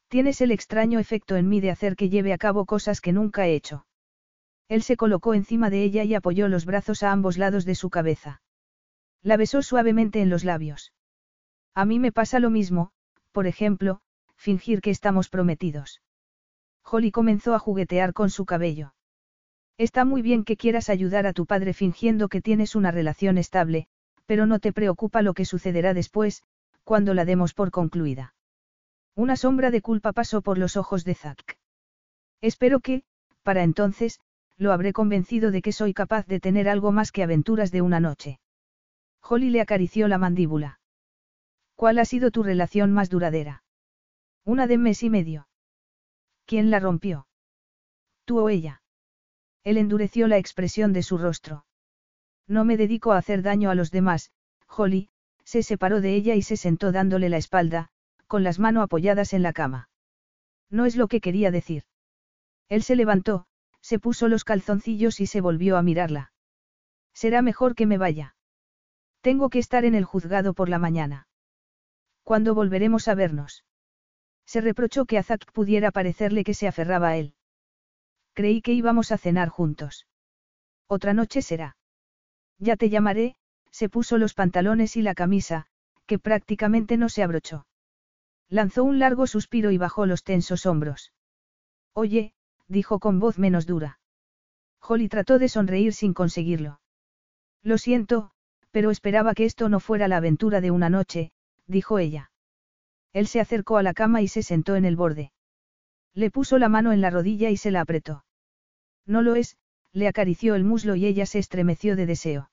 Tienes el extraño efecto en mí de hacer que lleve a cabo cosas que nunca he hecho. Él se colocó encima de ella y apoyó los brazos a ambos lados de su cabeza. La besó suavemente en los labios. A mí me pasa lo mismo, por ejemplo, fingir que estamos prometidos. Holly comenzó a juguetear con su cabello. Está muy bien que quieras ayudar a tu padre fingiendo que tienes una relación estable, pero no te preocupa lo que sucederá después, cuando la demos por concluida. Una sombra de culpa pasó por los ojos de Zack. Espero que, para entonces, lo habré convencido de que soy capaz de tener algo más que aventuras de una noche. Holly le acarició la mandíbula. ¿Cuál ha sido tu relación más duradera? Una de mes y medio. ¿Quién la rompió? ¿Tú o ella? Él endureció la expresión de su rostro. No me dedico a hacer daño a los demás, Holly, se separó de ella y se sentó dándole la espalda, con las manos apoyadas en la cama. No es lo que quería decir. Él se levantó, se puso los calzoncillos y se volvió a mirarla. Será mejor que me vaya. Tengo que estar en el juzgado por la mañana. ¿Cuándo volveremos a vernos? Se reprochó que a Zack pudiera parecerle que se aferraba a él. Creí que íbamos a cenar juntos. Otra noche será. Ya te llamaré, se puso los pantalones y la camisa, que prácticamente no se abrochó. Lanzó un largo suspiro y bajó los tensos hombros. Oye, dijo con voz menos dura. Holly trató de sonreír sin conseguirlo. Lo siento, pero esperaba que esto no fuera la aventura de una noche, dijo ella. Él se acercó a la cama y se sentó en el borde. Le puso la mano en la rodilla y se la apretó. No lo es, le acarició el muslo y ella se estremeció de deseo.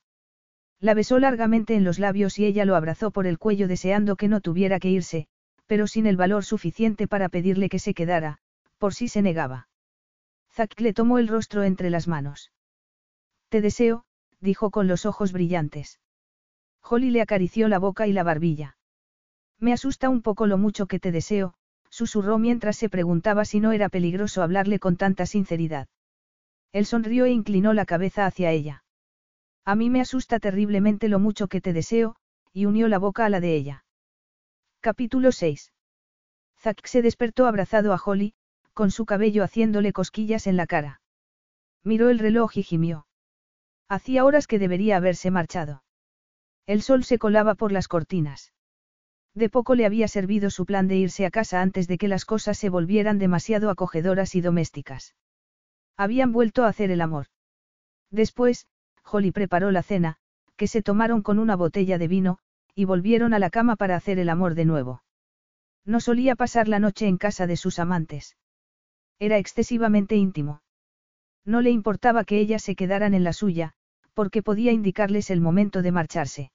La besó largamente en los labios y ella lo abrazó por el cuello deseando que no tuviera que irse, pero sin el valor suficiente para pedirle que se quedara, por si se negaba. Zack le tomó el rostro entre las manos. Te deseo, dijo con los ojos brillantes. Holly le acarició la boca y la barbilla. Me asusta un poco lo mucho que te deseo, susurró mientras se preguntaba si no era peligroso hablarle con tanta sinceridad. Él sonrió e inclinó la cabeza hacia ella. A mí me asusta terriblemente lo mucho que te deseo, y unió la boca a la de ella. Capítulo 6. Zack se despertó abrazado a Holly, con su cabello haciéndole cosquillas en la cara. Miró el reloj y gimió. Hacía horas que debería haberse marchado. El sol se colaba por las cortinas. De poco le había servido su plan de irse a casa antes de que las cosas se volvieran demasiado acogedoras y domésticas. Habían vuelto a hacer el amor. Después, Holly preparó la cena, que se tomaron con una botella de vino, y volvieron a la cama para hacer el amor de nuevo. No solía pasar la noche en casa de sus amantes. Era excesivamente íntimo. No le importaba que ellas se quedaran en la suya, porque podía indicarles el momento de marcharse.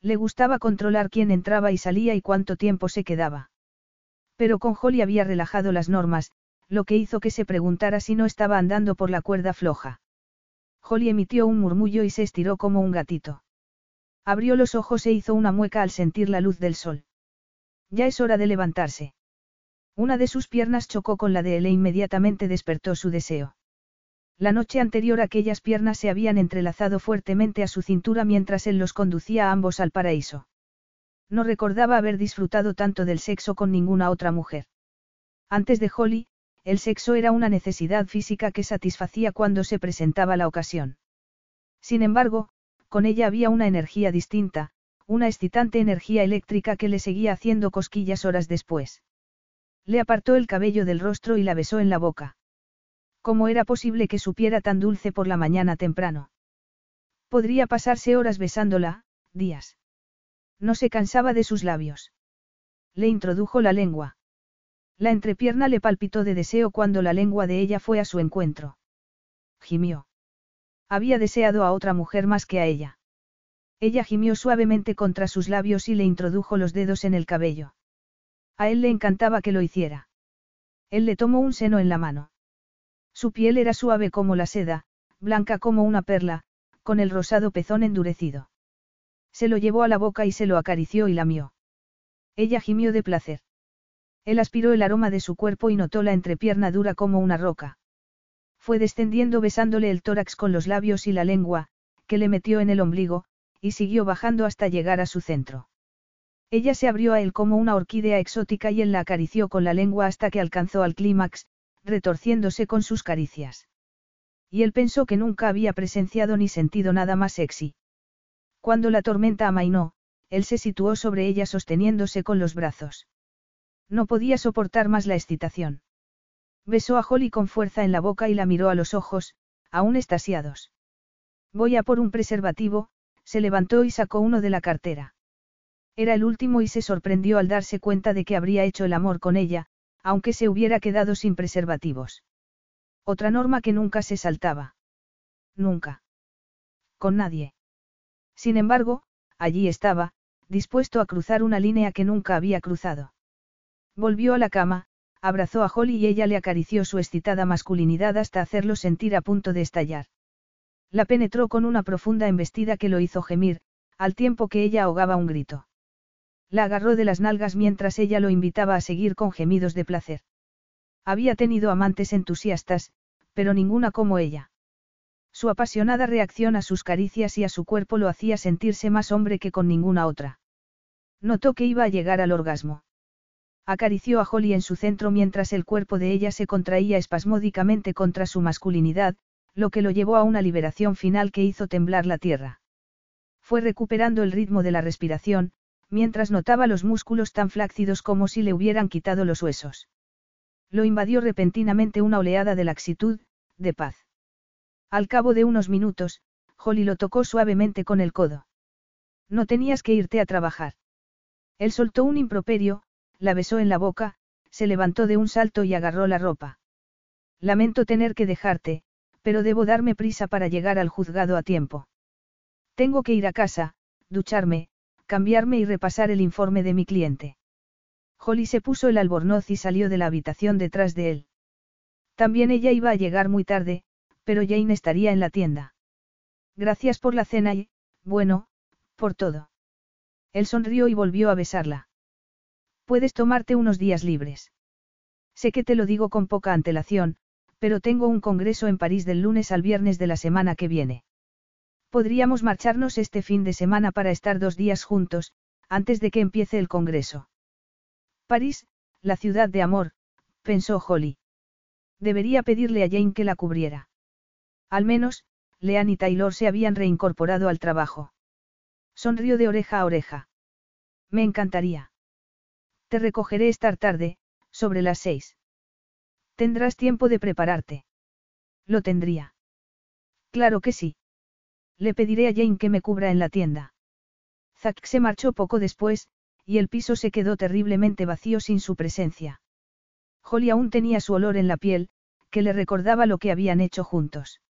Le gustaba controlar quién entraba y salía y cuánto tiempo se quedaba. Pero con Holly había relajado las normas, lo que hizo que se preguntara si no estaba andando por la cuerda floja. Holly emitió un murmullo y se estiró como un gatito. Abrió los ojos e hizo una mueca al sentir la luz del sol. Ya es hora de levantarse. Una de sus piernas chocó con la de él e inmediatamente despertó su deseo. La noche anterior aquellas piernas se habían entrelazado fuertemente a su cintura mientras él los conducía a ambos al paraíso. No recordaba haber disfrutado tanto del sexo con ninguna otra mujer. Antes de Holly, el sexo era una necesidad física que satisfacía cuando se presentaba la ocasión. Sin embargo, con ella había una energía distinta, una excitante energía eléctrica que le seguía haciendo cosquillas horas después. Le apartó el cabello del rostro y la besó en la boca. ¿Cómo era posible que supiera tan dulce por la mañana temprano? Podría pasarse horas besándola, días. No se cansaba de sus labios. Le introdujo la lengua. La entrepierna le palpitó de deseo cuando la lengua de ella fue a su encuentro. Gimió. Había deseado a otra mujer más que a ella. Ella gimió suavemente contra sus labios y le introdujo los dedos en el cabello. A él le encantaba que lo hiciera. Él le tomó un seno en la mano. Su piel era suave como la seda, blanca como una perla, con el rosado pezón endurecido. Se lo llevó a la boca y se lo acarició y lamió. Ella gimió de placer. Él aspiró el aroma de su cuerpo y notó la entrepierna dura como una roca. Fue descendiendo besándole el tórax con los labios y la lengua, que le metió en el ombligo, y siguió bajando hasta llegar a su centro. Ella se abrió a él como una orquídea exótica y él la acarició con la lengua hasta que alcanzó al clímax, retorciéndose con sus caricias. Y él pensó que nunca había presenciado ni sentido nada más sexy. Cuando la tormenta amainó, él se situó sobre ella sosteniéndose con los brazos. No podía soportar más la excitación. Besó a Holly con fuerza en la boca y la miró a los ojos, aún estasiados. Voy a por un preservativo, se levantó y sacó uno de la cartera. Era el último y se sorprendió al darse cuenta de que habría hecho el amor con ella, aunque se hubiera quedado sin preservativos. Otra norma que nunca se saltaba. Nunca. Con nadie. Sin embargo, allí estaba, dispuesto a cruzar una línea que nunca había cruzado. Volvió a la cama, abrazó a Holly y ella le acarició su excitada masculinidad hasta hacerlo sentir a punto de estallar. La penetró con una profunda embestida que lo hizo gemir, al tiempo que ella ahogaba un grito. La agarró de las nalgas mientras ella lo invitaba a seguir con gemidos de placer. Había tenido amantes entusiastas, pero ninguna como ella. Su apasionada reacción a sus caricias y a su cuerpo lo hacía sentirse más hombre que con ninguna otra. Notó que iba a llegar al orgasmo. Acarició a Holly en su centro mientras el cuerpo de ella se contraía espasmódicamente contra su masculinidad, lo que lo llevó a una liberación final que hizo temblar la tierra. Fue recuperando el ritmo de la respiración, mientras notaba los músculos tan flácidos como si le hubieran quitado los huesos. Lo invadió repentinamente una oleada de laxitud, de paz. Al cabo de unos minutos, Holly lo tocó suavemente con el codo. No tenías que irte a trabajar. Él soltó un improperio, la besó en la boca, se levantó de un salto y agarró la ropa. Lamento tener que dejarte, pero debo darme prisa para llegar al juzgado a tiempo. Tengo que ir a casa, ducharme, cambiarme y repasar el informe de mi cliente. Holly se puso el albornoz y salió de la habitación detrás de él. También ella iba a llegar muy tarde, pero Jane estaría en la tienda. Gracias por la cena y, bueno, por todo. Él sonrió y volvió a besarla. Puedes tomarte unos días libres. Sé que te lo digo con poca antelación, pero tengo un congreso en París del lunes al viernes de la semana que viene. Podríamos marcharnos este fin de semana para estar dos días juntos, antes de que empiece el congreso. París, la ciudad de amor, pensó Holly. Debería pedirle a Jane que la cubriera. Al menos, Leanne y Taylor se habían reincorporado al trabajo. Sonrió de oreja a oreja. Me encantaría. Te recogeré esta tarde, sobre las seis. Tendrás tiempo de prepararte. Lo tendría. Claro que sí. Le pediré a Jane que me cubra en la tienda. Zack se marchó poco después, y el piso se quedó terriblemente vacío sin su presencia. Holly aún tenía su olor en la piel, que le recordaba lo que habían hecho juntos.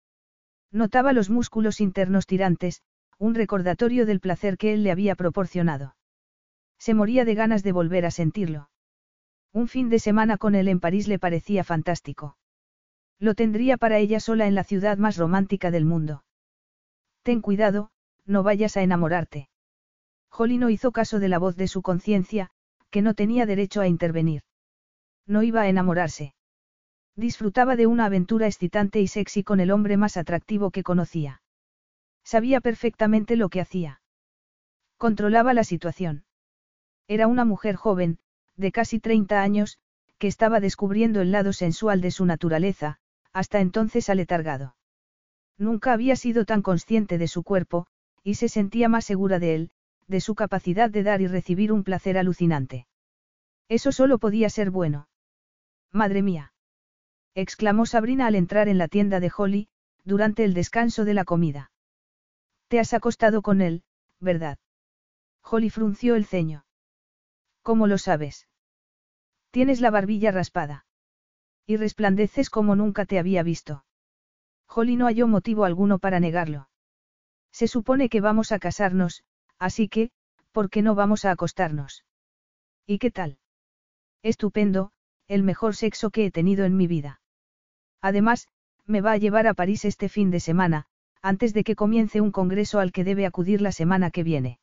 Notaba los músculos internos tirantes, un recordatorio del placer que él le había proporcionado. Se moría de ganas de volver a sentirlo. Un fin de semana con él en París le parecía fantástico. Lo tendría para ella sola en la ciudad más romántica del mundo. Ten cuidado, no vayas a enamorarte. Holly no hizo caso de la voz de su conciencia, que no tenía derecho a intervenir. No iba a enamorarse. Disfrutaba de una aventura excitante y sexy con el hombre más atractivo que conocía. Sabía perfectamente lo que hacía. Controlaba la situación. Era una mujer joven, de casi 30 años, que estaba descubriendo el lado sensual de su naturaleza, hasta entonces aletargado. Nunca había sido tan consciente de su cuerpo, y se sentía más segura de él, de su capacidad de dar y recibir un placer alucinante. Eso solo podía ser bueno. Madre mía. exclamó Sabrina al entrar en la tienda de Holly, durante el descanso de la comida. Te has acostado con él, ¿verdad? Holly frunció el ceño. ¿Cómo lo sabes? Tienes la barbilla raspada. Y resplandeces como nunca te había visto. Holly no halló motivo alguno para negarlo. Se supone que vamos a casarnos, así que, ¿por qué no vamos a acostarnos? ¿Y qué tal? Estupendo, el mejor sexo que he tenido en mi vida. Además, me va a llevar a París este fin de semana, antes de que comience un congreso al que debe acudir la semana que viene.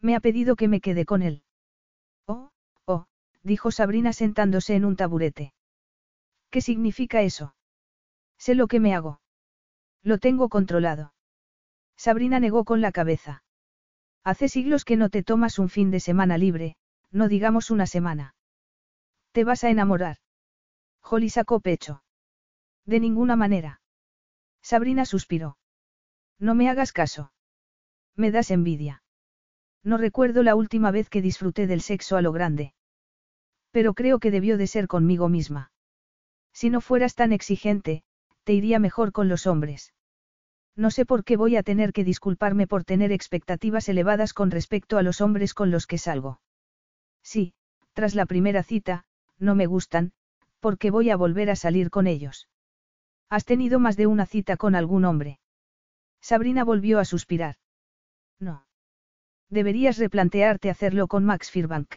Me ha pedido que me quede con él. Dijo Sabrina sentándose en un taburete. ¿Qué significa eso? Sé lo que me hago. Lo tengo controlado. Sabrina negó con la cabeza. Hace siglos que no te tomas un fin de semana libre, no digamos una semana. Te vas a enamorar. Holly sacó pecho. De ninguna manera. Sabrina suspiró. No me hagas caso. Me das envidia. No recuerdo la última vez que disfruté del sexo a lo grande. Pero creo que debió de ser conmigo misma. Si no fueras tan exigente, te iría mejor con los hombres. No sé por qué voy a tener que disculparme por tener expectativas elevadas con respecto a los hombres con los que salgo. Sí, tras la primera cita, no me gustan, porque voy a volver a salir con ellos. ¿Has tenido más de una cita con algún hombre? Sabrina volvió a suspirar. No. Deberías replantearte hacerlo con Max Firbank.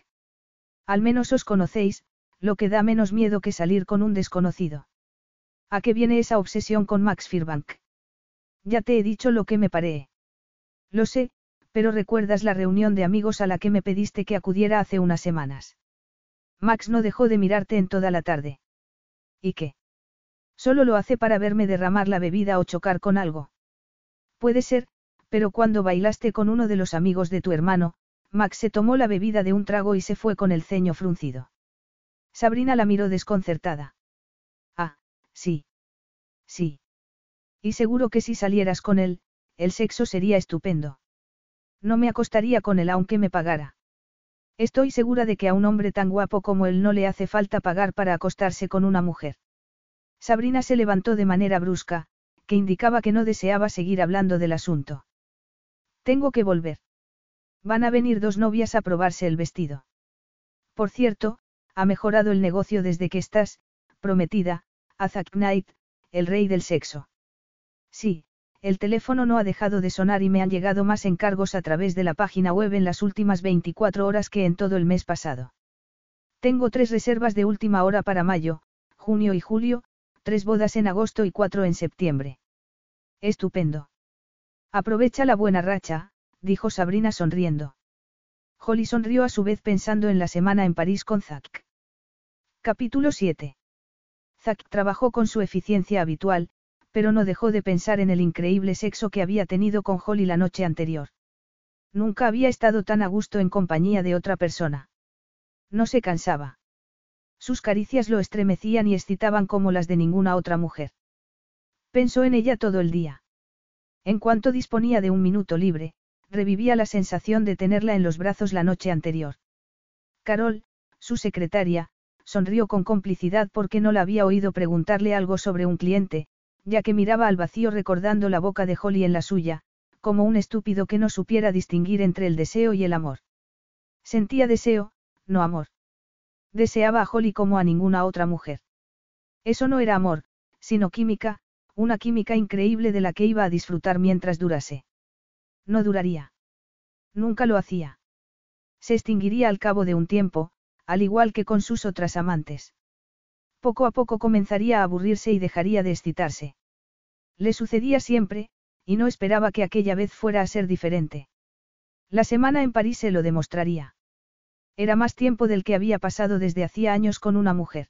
Al menos os conocéis, lo que da menos miedo que salir con un desconocido. ¿A qué viene esa obsesión con Max Firbank? Ya te he dicho lo que me paré. Lo sé, pero recuerdas la reunión de amigos a la que me pediste que acudiera hace unas semanas. Max no dejó de mirarte en toda la tarde. ¿Y qué? Solo lo hace para verme derramar la bebida o chocar con algo. Puede ser, pero cuando bailaste con uno de los amigos de tu hermano, Max se tomó la bebida de un trago y se fue con el ceño fruncido. Sabrina la miró desconcertada. Ah, sí. Sí. Y seguro que si salieras con él, el sexo sería estupendo. No me acostaría con él aunque me pagara. Estoy segura de que a un hombre tan guapo como él no le hace falta pagar para acostarse con una mujer. Sabrina se levantó de manera brusca, que indicaba que no deseaba seguir hablando del asunto. Tengo que volver. Van a venir dos novias a probarse el vestido. Por cierto, ha mejorado el negocio desde que estás, prometida, a Zack Knight, el rey del sexo. Sí, el teléfono no ha dejado de sonar y me han llegado más encargos a través de la página web en las últimas 24 horas que en todo el mes pasado. Tengo tres reservas de última hora para mayo, junio y julio, tres bodas en agosto y cuatro en septiembre. Estupendo. Aprovecha la buena racha, dijo Sabrina sonriendo. Holly sonrió a su vez pensando en la semana en París con Zack. Capítulo 7. Zack trabajó con su eficiencia habitual, pero no dejó de pensar en el increíble sexo que había tenido con Holly la noche anterior. Nunca había estado tan a gusto en compañía de otra persona. No se cansaba. Sus caricias lo estremecían y excitaban como las de ninguna otra mujer. Pensó en ella todo el día. En cuanto disponía de un minuto libre, revivía la sensación de tenerla en los brazos la noche anterior. Carol, su secretaria, sonrió con complicidad porque no la había oído preguntarle algo sobre un cliente, ya que miraba al vacío recordando la boca de Holly en la suya, como un estúpido que no supiera distinguir entre el deseo y el amor. Sentía deseo, no amor. Deseaba a Holly como a ninguna otra mujer. Eso no era amor, sino química, una química increíble de la que iba a disfrutar mientras durase. No duraría. Nunca lo hacía. Se extinguiría al cabo de un tiempo, al igual que con sus otras amantes. Poco a poco comenzaría a aburrirse y dejaría de excitarse. Le sucedía siempre, y no esperaba que aquella vez fuera a ser diferente. La semana en París se lo demostraría. Era más tiempo del que había pasado desde hacía años con una mujer.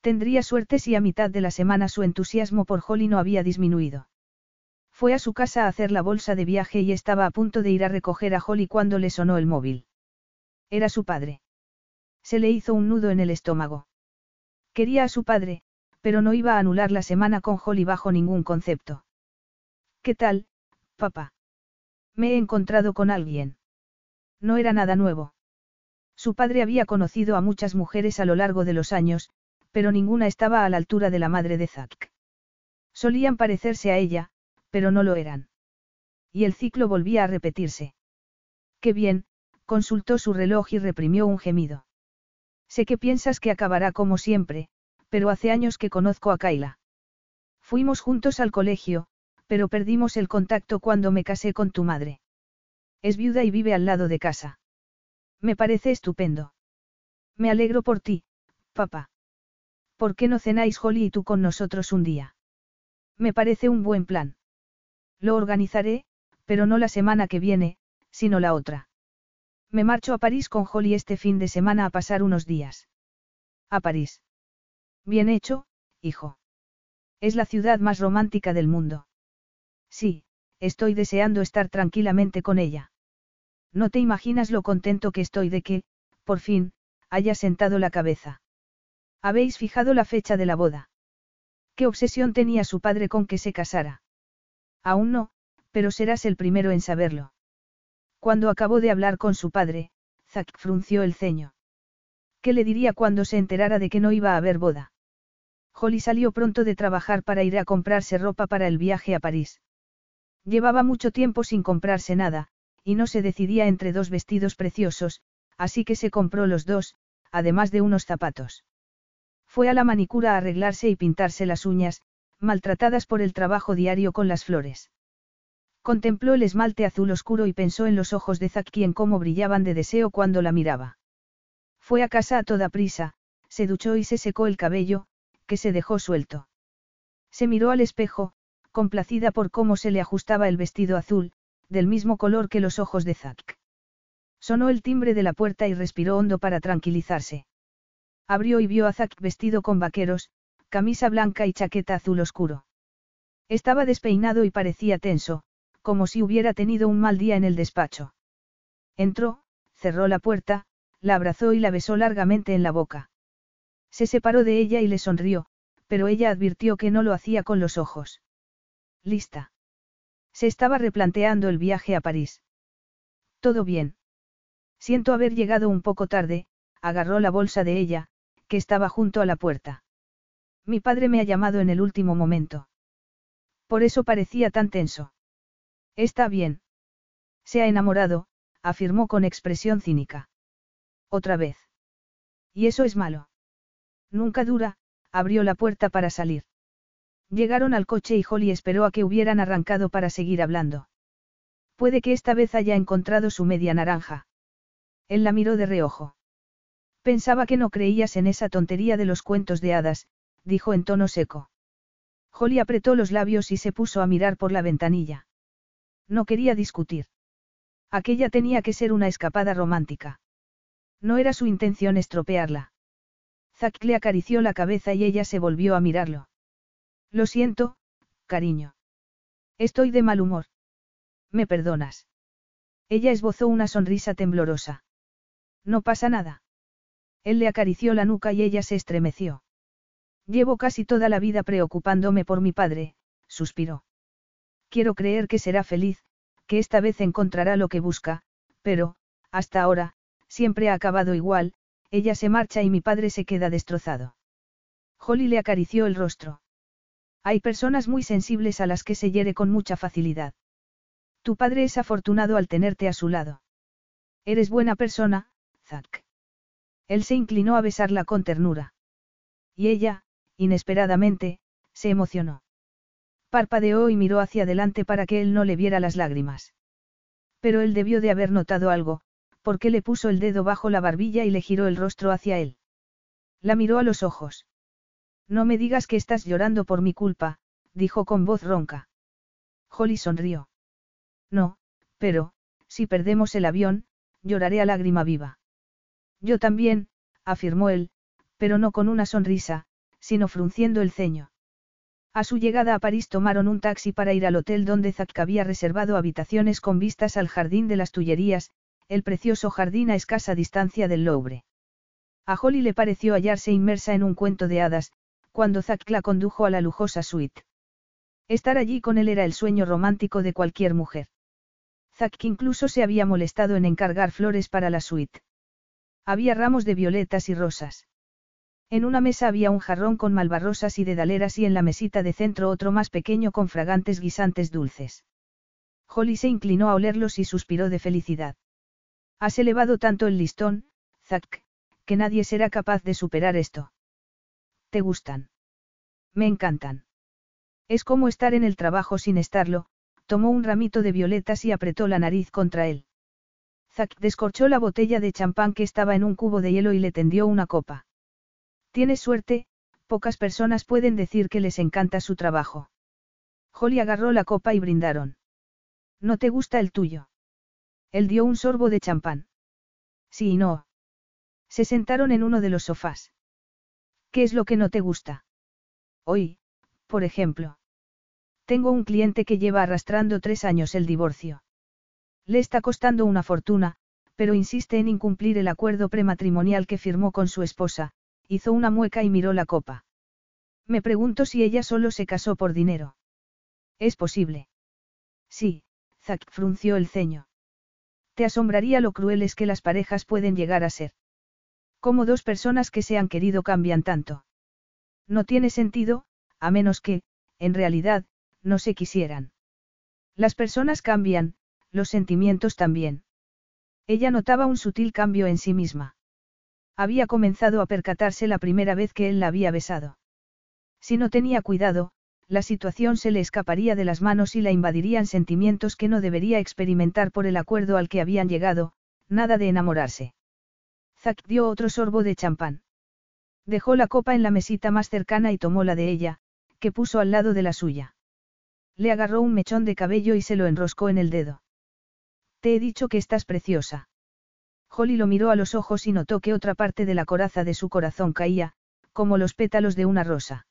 Tendría suerte si a mitad de la semana su entusiasmo por Holly no había disminuido. Fue a su casa a hacer la bolsa de viaje y estaba a punto de ir a recoger a Holly cuando le sonó el móvil. Era su padre. Se le hizo un nudo en el estómago. Quería a su padre, pero no iba a anular la semana con Holly bajo ningún concepto. ¿Qué tal, papá? Me he encontrado con alguien. No era nada nuevo. Su padre había conocido a muchas mujeres a lo largo de los años, pero ninguna estaba a la altura de la madre de Zack. Solían parecerse a ella, pero no lo eran. Y el ciclo volvía a repetirse. Qué bien, consultó su reloj y reprimió un gemido. Sé que piensas que acabará como siempre, pero hace años que conozco a Kaila. Fuimos juntos al colegio, pero perdimos el contacto cuando me casé con tu madre. Es viuda y vive al lado de casa. Me parece estupendo. Me alegro por ti, papá. ¿Por qué no cenáis Holly y tú con nosotros un día? Me parece un buen plan. Lo organizaré, pero no la semana que viene, sino la otra. Me marcho a París con Holly este fin de semana a pasar unos días. A París. Bien hecho, hijo. Es la ciudad más romántica del mundo. Sí, estoy deseando estar tranquilamente con ella. No te imaginas lo contento que estoy de que, por fin, haya sentado la cabeza. ¿Habéis fijado la fecha de la boda? ¿Qué obsesión tenía su padre con que se casara? Aún no, pero serás el primero en saberlo. Cuando acabó de hablar con su padre, Zack frunció el ceño. ¿Qué le diría cuando se enterara de que no iba a haber boda? Holly salió pronto de trabajar para ir a comprarse ropa para el viaje a París. Llevaba mucho tiempo sin comprarse nada, y no se decidía entre dos vestidos preciosos, así que se compró los dos, además de unos zapatos. Fue a la manicura a arreglarse y pintarse las uñas, maltratadas por el trabajo diario con las flores. Contempló el esmalte azul oscuro y pensó en los ojos de Zack en cómo brillaban de deseo cuando la miraba. Fue a casa a toda prisa, se duchó y se secó el cabello, que se dejó suelto. Se miró al espejo, complacida por cómo se le ajustaba el vestido azul, del mismo color que los ojos de Zack. Sonó el timbre de la puerta y respiró hondo para tranquilizarse. Abrió y vio a Zack vestido con vaqueros, camisa blanca y chaqueta azul oscuro. Estaba despeinado y parecía tenso, como si hubiera tenido un mal día en el despacho. Entró, cerró la puerta, la abrazó y la besó largamente en la boca. Se separó de ella y le sonrió, pero ella advirtió que no lo hacía con los ojos. Lista. Se estaba replanteando el viaje a París. Todo bien. Siento haber llegado un poco tarde, agarró la bolsa de ella, que estaba junto a la puerta. Mi padre me ha llamado en el último momento. Por eso parecía tan tenso. Está bien. Se ha enamorado, afirmó con expresión cínica. Otra vez. Y eso es malo. Nunca dura, abrió la puerta para salir. Llegaron al coche y Holly esperó a que hubieran arrancado para seguir hablando. Puede que esta vez haya encontrado su media naranja. Él la miró de reojo. Pensaba que no creías en esa tontería de los cuentos de hadas, dijo en tono seco. Holly apretó los labios y se puso a mirar por la ventanilla. No quería discutir. Aquella tenía que ser una escapada romántica. No era su intención estropearla. Zack le acarició la cabeza y ella se volvió a mirarlo. Lo siento, cariño. Estoy de mal humor. ¿Me perdonas? Ella esbozó una sonrisa temblorosa. No pasa nada. Él le acarició la nuca y ella se estremeció. Llevo casi toda la vida preocupándome por mi padre, suspiró. Quiero creer que será feliz, que esta vez encontrará lo que busca, pero, hasta ahora, siempre ha acabado igual, ella se marcha y mi padre se queda destrozado. Holly le acarició el rostro. Hay personas muy sensibles a las que se hiere con mucha facilidad. Tu padre es afortunado al tenerte a su lado. Eres buena persona, Zack. Él se inclinó a besarla con ternura. Y ella, inesperadamente, se emocionó. Parpadeó y miró hacia adelante para que él no le viera las lágrimas. Pero él debió de haber notado algo, porque le puso el dedo bajo la barbilla y le giró el rostro hacia él. La miró a los ojos. No me digas que estás llorando por mi culpa, dijo con voz ronca. Holly sonrió. No, pero, si perdemos el avión, lloraré a lágrima viva. Yo también, afirmó él, pero no con una sonrisa, sino frunciendo el ceño. A su llegada a París tomaron un taxi para ir al hotel donde Zack había reservado habitaciones con vistas al jardín de las Tullerías, el precioso jardín a escasa distancia del Louvre. A Holly le pareció hallarse inmersa en un cuento de hadas, cuando Zack la condujo a la lujosa suite. Estar allí con él era el sueño romántico de cualquier mujer. Zack incluso se había molestado en encargar flores para la suite. Había ramos de violetas y rosas. En una mesa había un jarrón con malvarrosas y dedaleras y en la mesita de centro otro más pequeño con fragantes guisantes dulces. Holly se inclinó a olerlos y suspiró de felicidad. Has elevado tanto el listón, Zack, que nadie será capaz de superar esto. ¿Te gustan? Me encantan. Es como estar en el trabajo sin estarlo, tomó un ramito de violetas y apretó la nariz contra él. Zack descorchó la botella de champán que estaba en un cubo de hielo y le tendió una copa. Tienes suerte, pocas personas pueden decir que les encanta su trabajo. Holly agarró la copa y brindaron. ¿No te gusta el tuyo? Él dio un sorbo de champán. Sí y no. Se sentaron en uno de los sofás. ¿Qué es lo que no te gusta? Hoy, por ejemplo. Tengo un cliente que lleva arrastrando tres años el divorcio. Le está costando una fortuna, pero insiste en incumplir el acuerdo prematrimonial que firmó con su esposa, hizo una mueca y miró la copa. Me pregunto si ella solo se casó por dinero. Es posible. Sí, Zack frunció el ceño. Te asombraría lo crueles que las parejas pueden llegar a ser. Como dos personas que se han querido cambian tanto. No tiene sentido, a menos que, en realidad, no se quisieran. Las personas cambian, los sentimientos también. Ella notaba un sutil cambio en sí misma. Había comenzado a percatarse la primera vez que él la había besado. Si no tenía cuidado, la situación se le escaparía de las manos y la invadirían sentimientos que no debería experimentar por el acuerdo al que habían llegado, nada de enamorarse. Zack dio otro sorbo de champán. Dejó la copa en la mesita más cercana y tomó la de ella, que puso al lado de la suya. Le agarró un mechón de cabello y se lo enroscó en el dedo. Te he dicho que estás preciosa. Holly lo miró a los ojos y notó que otra parte de la coraza de su corazón caía, como los pétalos de una rosa.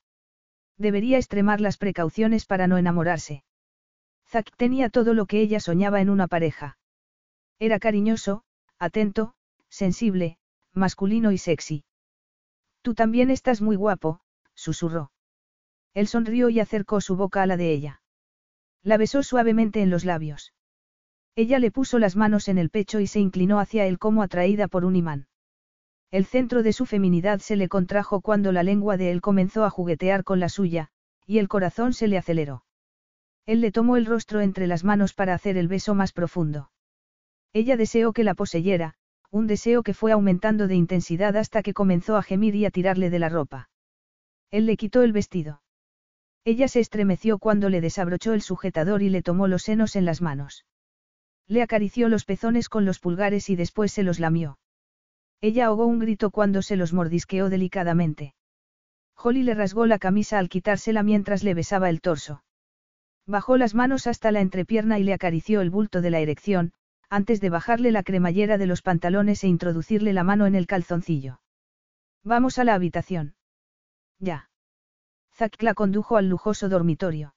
Debería extremar las precauciones para no enamorarse. Zack tenía todo lo que ella soñaba en una pareja. Era cariñoso, atento, sensible, masculino y sexy. Tú también estás muy guapo, susurró. Él sonrió y acercó su boca a la de ella. La besó suavemente en los labios. Ella le puso las manos en el pecho y se inclinó hacia él como atraída por un imán. El centro de su feminidad se le contrajo cuando la lengua de él comenzó a juguetear con la suya, y el corazón se le aceleró. Él le tomó el rostro entre las manos para hacer el beso más profundo. Ella deseó que la poseyera, un deseo que fue aumentando de intensidad hasta que comenzó a gemir y a tirarle de la ropa. Él le quitó el vestido. Ella se estremeció cuando le desabrochó el sujetador y le tomó los senos en las manos. Le acarició los pezones con los pulgares y después se los lamió. Ella ahogó un grito cuando se los mordisqueó delicadamente. Holly le rasgó la camisa al quitársela mientras le besaba el torso. Bajó las manos hasta la entrepierna y le acarició el bulto de la erección, antes de bajarle la cremallera de los pantalones e introducirle la mano en el calzoncillo. Vamos a la habitación. Ya. Zack la condujo al lujoso dormitorio.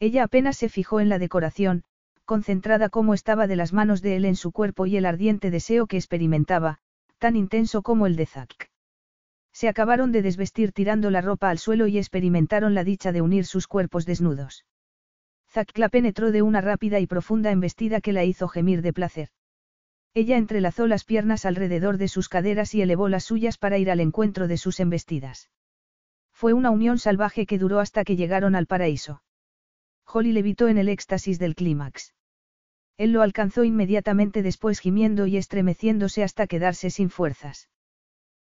Ella apenas se fijó en la decoración, concentrada como estaba de las manos de él en su cuerpo y el ardiente deseo que experimentaba, tan intenso como el de Zack. Se acabaron de desvestir tirando la ropa al suelo y experimentaron la dicha de unir sus cuerpos desnudos. Zack la penetró de una rápida y profunda embestida que la hizo gemir de placer. Ella entrelazó las piernas alrededor de sus caderas y elevó las suyas para ir al encuentro de sus embestidas. Fue una unión salvaje que duró hasta que llegaron al paraíso. Holly levitó en el éxtasis del clímax. Él lo alcanzó inmediatamente después gimiendo y estremeciéndose hasta quedarse sin fuerzas.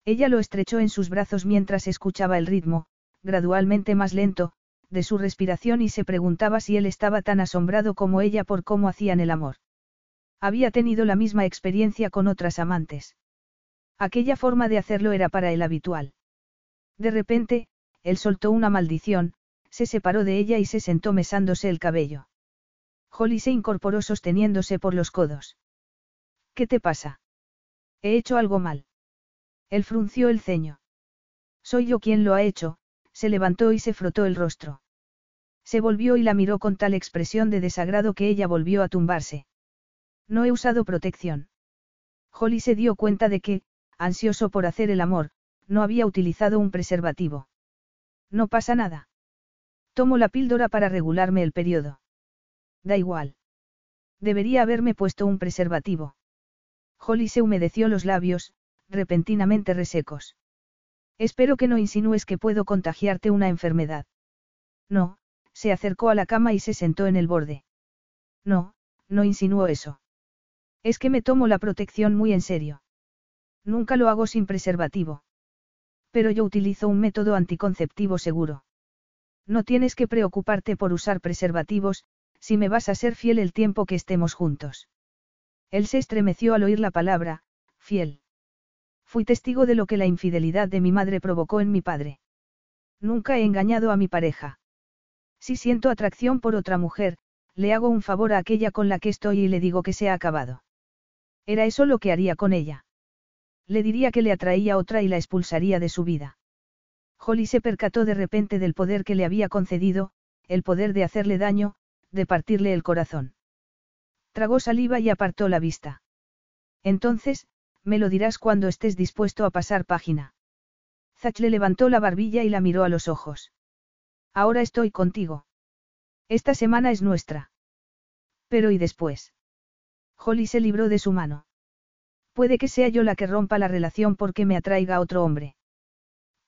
Ella lo estrechó en sus brazos mientras escuchaba el ritmo, gradualmente más lento, de su respiración y se preguntaba si él estaba tan asombrado como ella por cómo hacían el amor. Había tenido la misma experiencia con otras amantes. Aquella forma de hacerlo era para él habitual. De repente, él soltó una maldición, se separó de ella y se sentó mesándose el cabello. Holly se incorporó sosteniéndose por los codos. ¿Qué te pasa? He hecho algo mal. Él frunció el ceño. Soy yo quien lo ha hecho, se levantó y se frotó el rostro. Se volvió y la miró con tal expresión de desagrado que ella volvió a tumbarse. No he usado protección. Holly se dio cuenta de que, ansioso por hacer el amor, no había utilizado un preservativo. No pasa nada. Tomo la píldora para regularme el periodo. Da igual. Debería haberme puesto un preservativo. Holly se humedeció los labios, repentinamente resecos. Espero que no insinúes que puedo contagiarte una enfermedad. No, se acercó a la cama y se sentó en el borde. No, no insinúo eso. Es que me tomo la protección muy en serio. Nunca lo hago sin preservativo. Pero yo utilizo un método anticonceptivo seguro. No tienes que preocuparte por usar preservativos, si me vas a ser fiel el tiempo que estemos juntos. Él se estremeció al oír la palabra, fiel. Fui testigo de lo que la infidelidad de mi madre provocó en mi padre. Nunca he engañado a mi pareja. Si siento atracción por otra mujer, le hago un favor a aquella con la que estoy y le digo que se ha acabado. Era eso lo que haría con ella. Le diría que le atraía otra y la expulsaría de su vida. Holly se percató de repente del poder que le había concedido, el poder de hacerle daño, de partirle el corazón. Tragó saliva y apartó la vista. Entonces, me lo dirás cuando estés dispuesto a pasar página. Zach le levantó la barbilla y la miró a los ojos. Ahora estoy contigo. Esta semana es nuestra. Pero ¿y después? Holly se libró de su mano. Puede que sea yo la que rompa la relación porque me atraiga a otro hombre.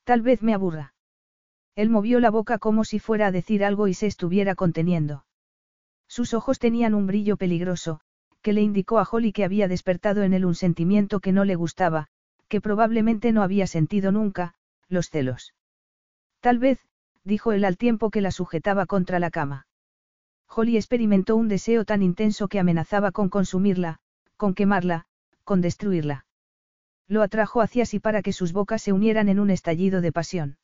Tal vez me aburra. Él movió la boca como si fuera a decir algo y se estuviera conteniendo. Sus ojos tenían un brillo peligroso, que le indicó a Holly que había despertado en él un sentimiento que no le gustaba, que probablemente no había sentido nunca, los celos. Tal vez, dijo él al tiempo que la sujetaba contra la cama. Holly experimentó un deseo tan intenso que amenazaba con consumirla, con quemarla, con destruirla. Lo atrajo hacia sí para que sus bocas se unieran en un estallido de pasión.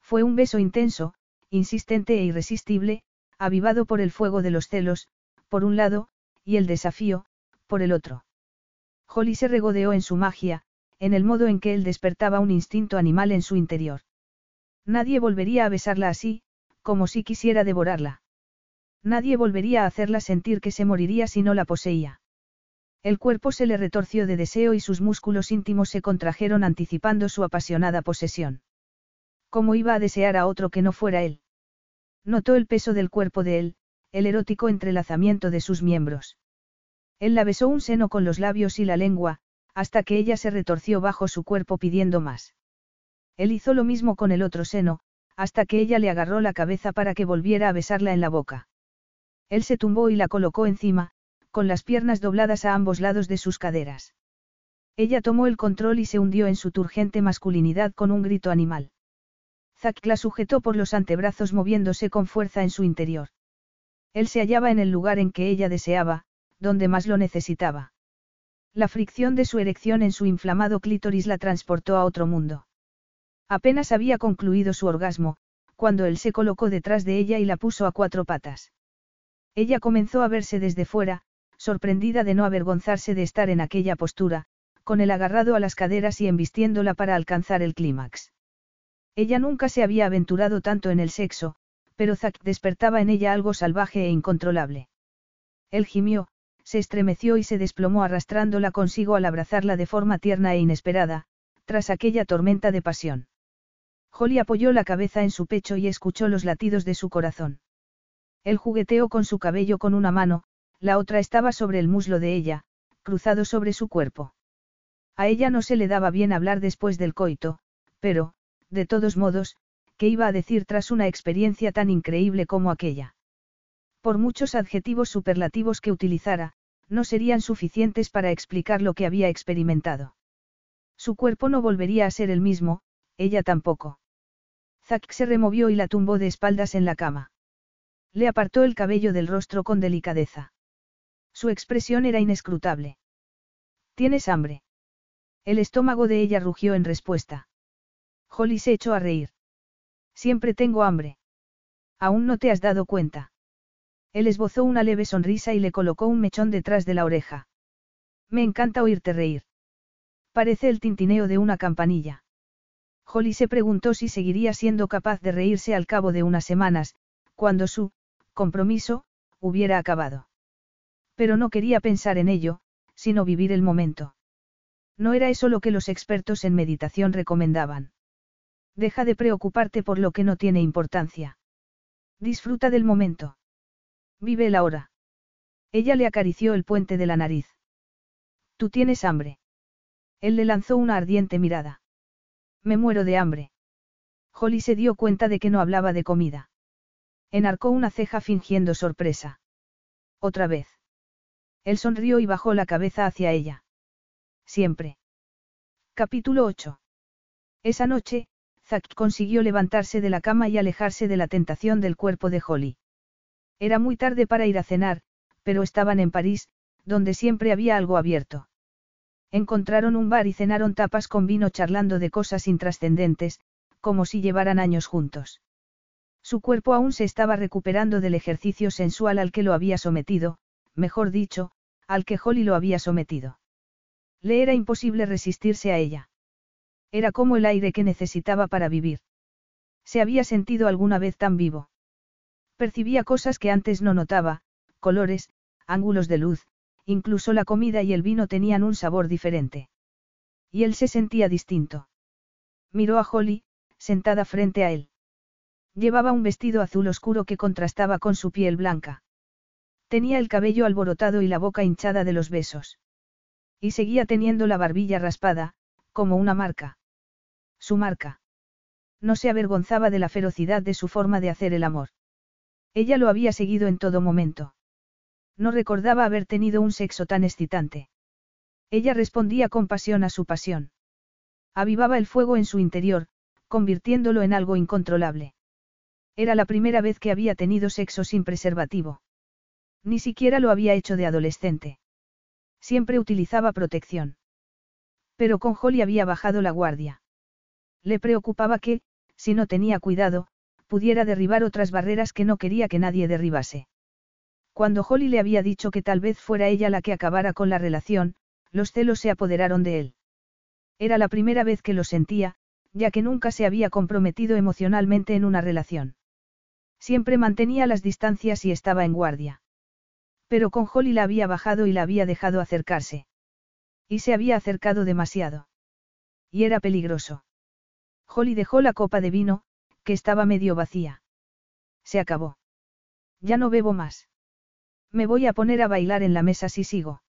Fue un beso intenso, insistente e irresistible, avivado por el fuego de los celos, por un lado, y el desafío, por el otro. Holly se regodeó en su magia, en el modo en que él despertaba un instinto animal en su interior. Nadie volvería a besarla así, como si quisiera devorarla. Nadie volvería a hacerla sentir que se moriría si no la poseía. El cuerpo se le retorció de deseo y sus músculos íntimos se contrajeron anticipando su apasionada posesión. ¿Cómo iba a desear a otro que no fuera él? Notó el peso del cuerpo de él, el erótico entrelazamiento de sus miembros. Él la besó un seno con los labios y la lengua, hasta que ella se retorció bajo su cuerpo pidiendo más. Él hizo lo mismo con el otro seno, hasta que ella le agarró la cabeza para que volviera a besarla en la boca. Él se tumbó y la colocó encima, con las piernas dobladas a ambos lados de sus caderas. Ella tomó el control y se hundió en su turgente masculinidad con un grito animal. Zack la sujetó por los antebrazos moviéndose con fuerza en su interior. Él se hallaba en el lugar en que ella deseaba, donde más lo necesitaba. La fricción de su erección en su inflamado clítoris la transportó a otro mundo. Apenas había concluido su orgasmo, cuando él se colocó detrás de ella y la puso a cuatro patas. Ella comenzó a verse desde fuera, sorprendida de no avergonzarse de estar en aquella postura, con el agarrado a las caderas y embistiéndola para alcanzar el clímax. Ella nunca se había aventurado tanto en el sexo, pero Zack despertaba en ella algo salvaje e incontrolable. Él gimió, se estremeció y se desplomó arrastrándola consigo al abrazarla de forma tierna e inesperada, tras aquella tormenta de pasión. Holly apoyó la cabeza en su pecho y escuchó los latidos de su corazón. Él jugueteó con su cabello con una mano, la otra estaba sobre el muslo de ella, cruzado sobre su cuerpo. A ella no se le daba bien hablar después del coito, pero, de todos modos, ¿qué iba a decir tras una experiencia tan increíble como aquella? Por muchos adjetivos superlativos que utilizara, no serían suficientes para explicar lo que había experimentado. Su cuerpo no volvería a ser el mismo, ella tampoco. Zack se removió y la tumbó de espaldas en la cama. Le apartó el cabello del rostro con delicadeza. Su expresión era inescrutable. ¿Tienes hambre? El estómago de ella rugió en respuesta. Holly se echó a reír. Siempre tengo hambre. Aún no te has dado cuenta. Él esbozó una leve sonrisa y le colocó un mechón detrás de la oreja. Me encanta oírte reír. Parece el tintineo de una campanilla. Holly se preguntó si seguiría siendo capaz de reírse al cabo de unas semanas, cuando su compromiso hubiera acabado. Pero no quería pensar en ello, sino vivir el momento. No era eso lo que los expertos en meditación recomendaban. Deja de preocuparte por lo que no tiene importancia. Disfruta del momento. Vive el ahora. Ella le acarició el puente de la nariz. ¿Tú tienes hambre? Él le lanzó una ardiente mirada. Me muero de hambre. Holly se dio cuenta de que no hablaba de comida. Enarcó una ceja fingiendo sorpresa. Otra vez. Él sonrió y bajó la cabeza hacia ella. Siempre. Capítulo 8. Esa noche, Zack consiguió levantarse de la cama y alejarse de la tentación del cuerpo de Holly. Era muy tarde para ir a cenar, pero estaban en París, donde siempre había algo abierto. Encontraron un bar y cenaron tapas con vino charlando de cosas intrascendentes, como si llevaran años juntos. Su cuerpo aún se estaba recuperando del ejercicio sensual al que lo había sometido, mejor dicho, al que Holly lo había sometido. Le era imposible resistirse a ella. Era como el aire que necesitaba para vivir. Se había sentido alguna vez tan vivo. Percibía cosas que antes no notaba, colores, ángulos de luz, incluso la comida y el vino tenían un sabor diferente. Y él se sentía distinto. Miró a Holly, sentada frente a él. Llevaba un vestido azul oscuro que contrastaba con su piel blanca. Tenía el cabello alborotado y la boca hinchada de los besos. Y seguía teniendo la barbilla raspada, como una marca. Su marca. No se avergonzaba de la ferocidad de su forma de hacer el amor. Ella lo había seguido en todo momento. No recordaba haber tenido un sexo tan excitante. Ella respondía con pasión a su pasión. Avivaba el fuego en su interior, convirtiéndolo en algo incontrolable. Era la primera vez que había tenido sexo sin preservativo. Ni siquiera lo había hecho de adolescente. Siempre utilizaba protección. Pero con Holly había bajado la guardia. Le preocupaba que, si no tenía cuidado, pudiera derribar otras barreras que no quería que nadie derribase. Cuando Holly le había dicho que tal vez fuera ella la que acabara con la relación, los celos se apoderaron de él. Era la primera vez que lo sentía, ya que nunca se había comprometido emocionalmente en una relación. Siempre mantenía las distancias y estaba en guardia. Pero con Holly la había bajado y la había dejado acercarse. Y se había acercado demasiado. Y era peligroso. Holly dejó la copa de vino, que estaba medio vacía. Se acabó. Ya no bebo más. Me voy a poner a bailar en la mesa si sigo.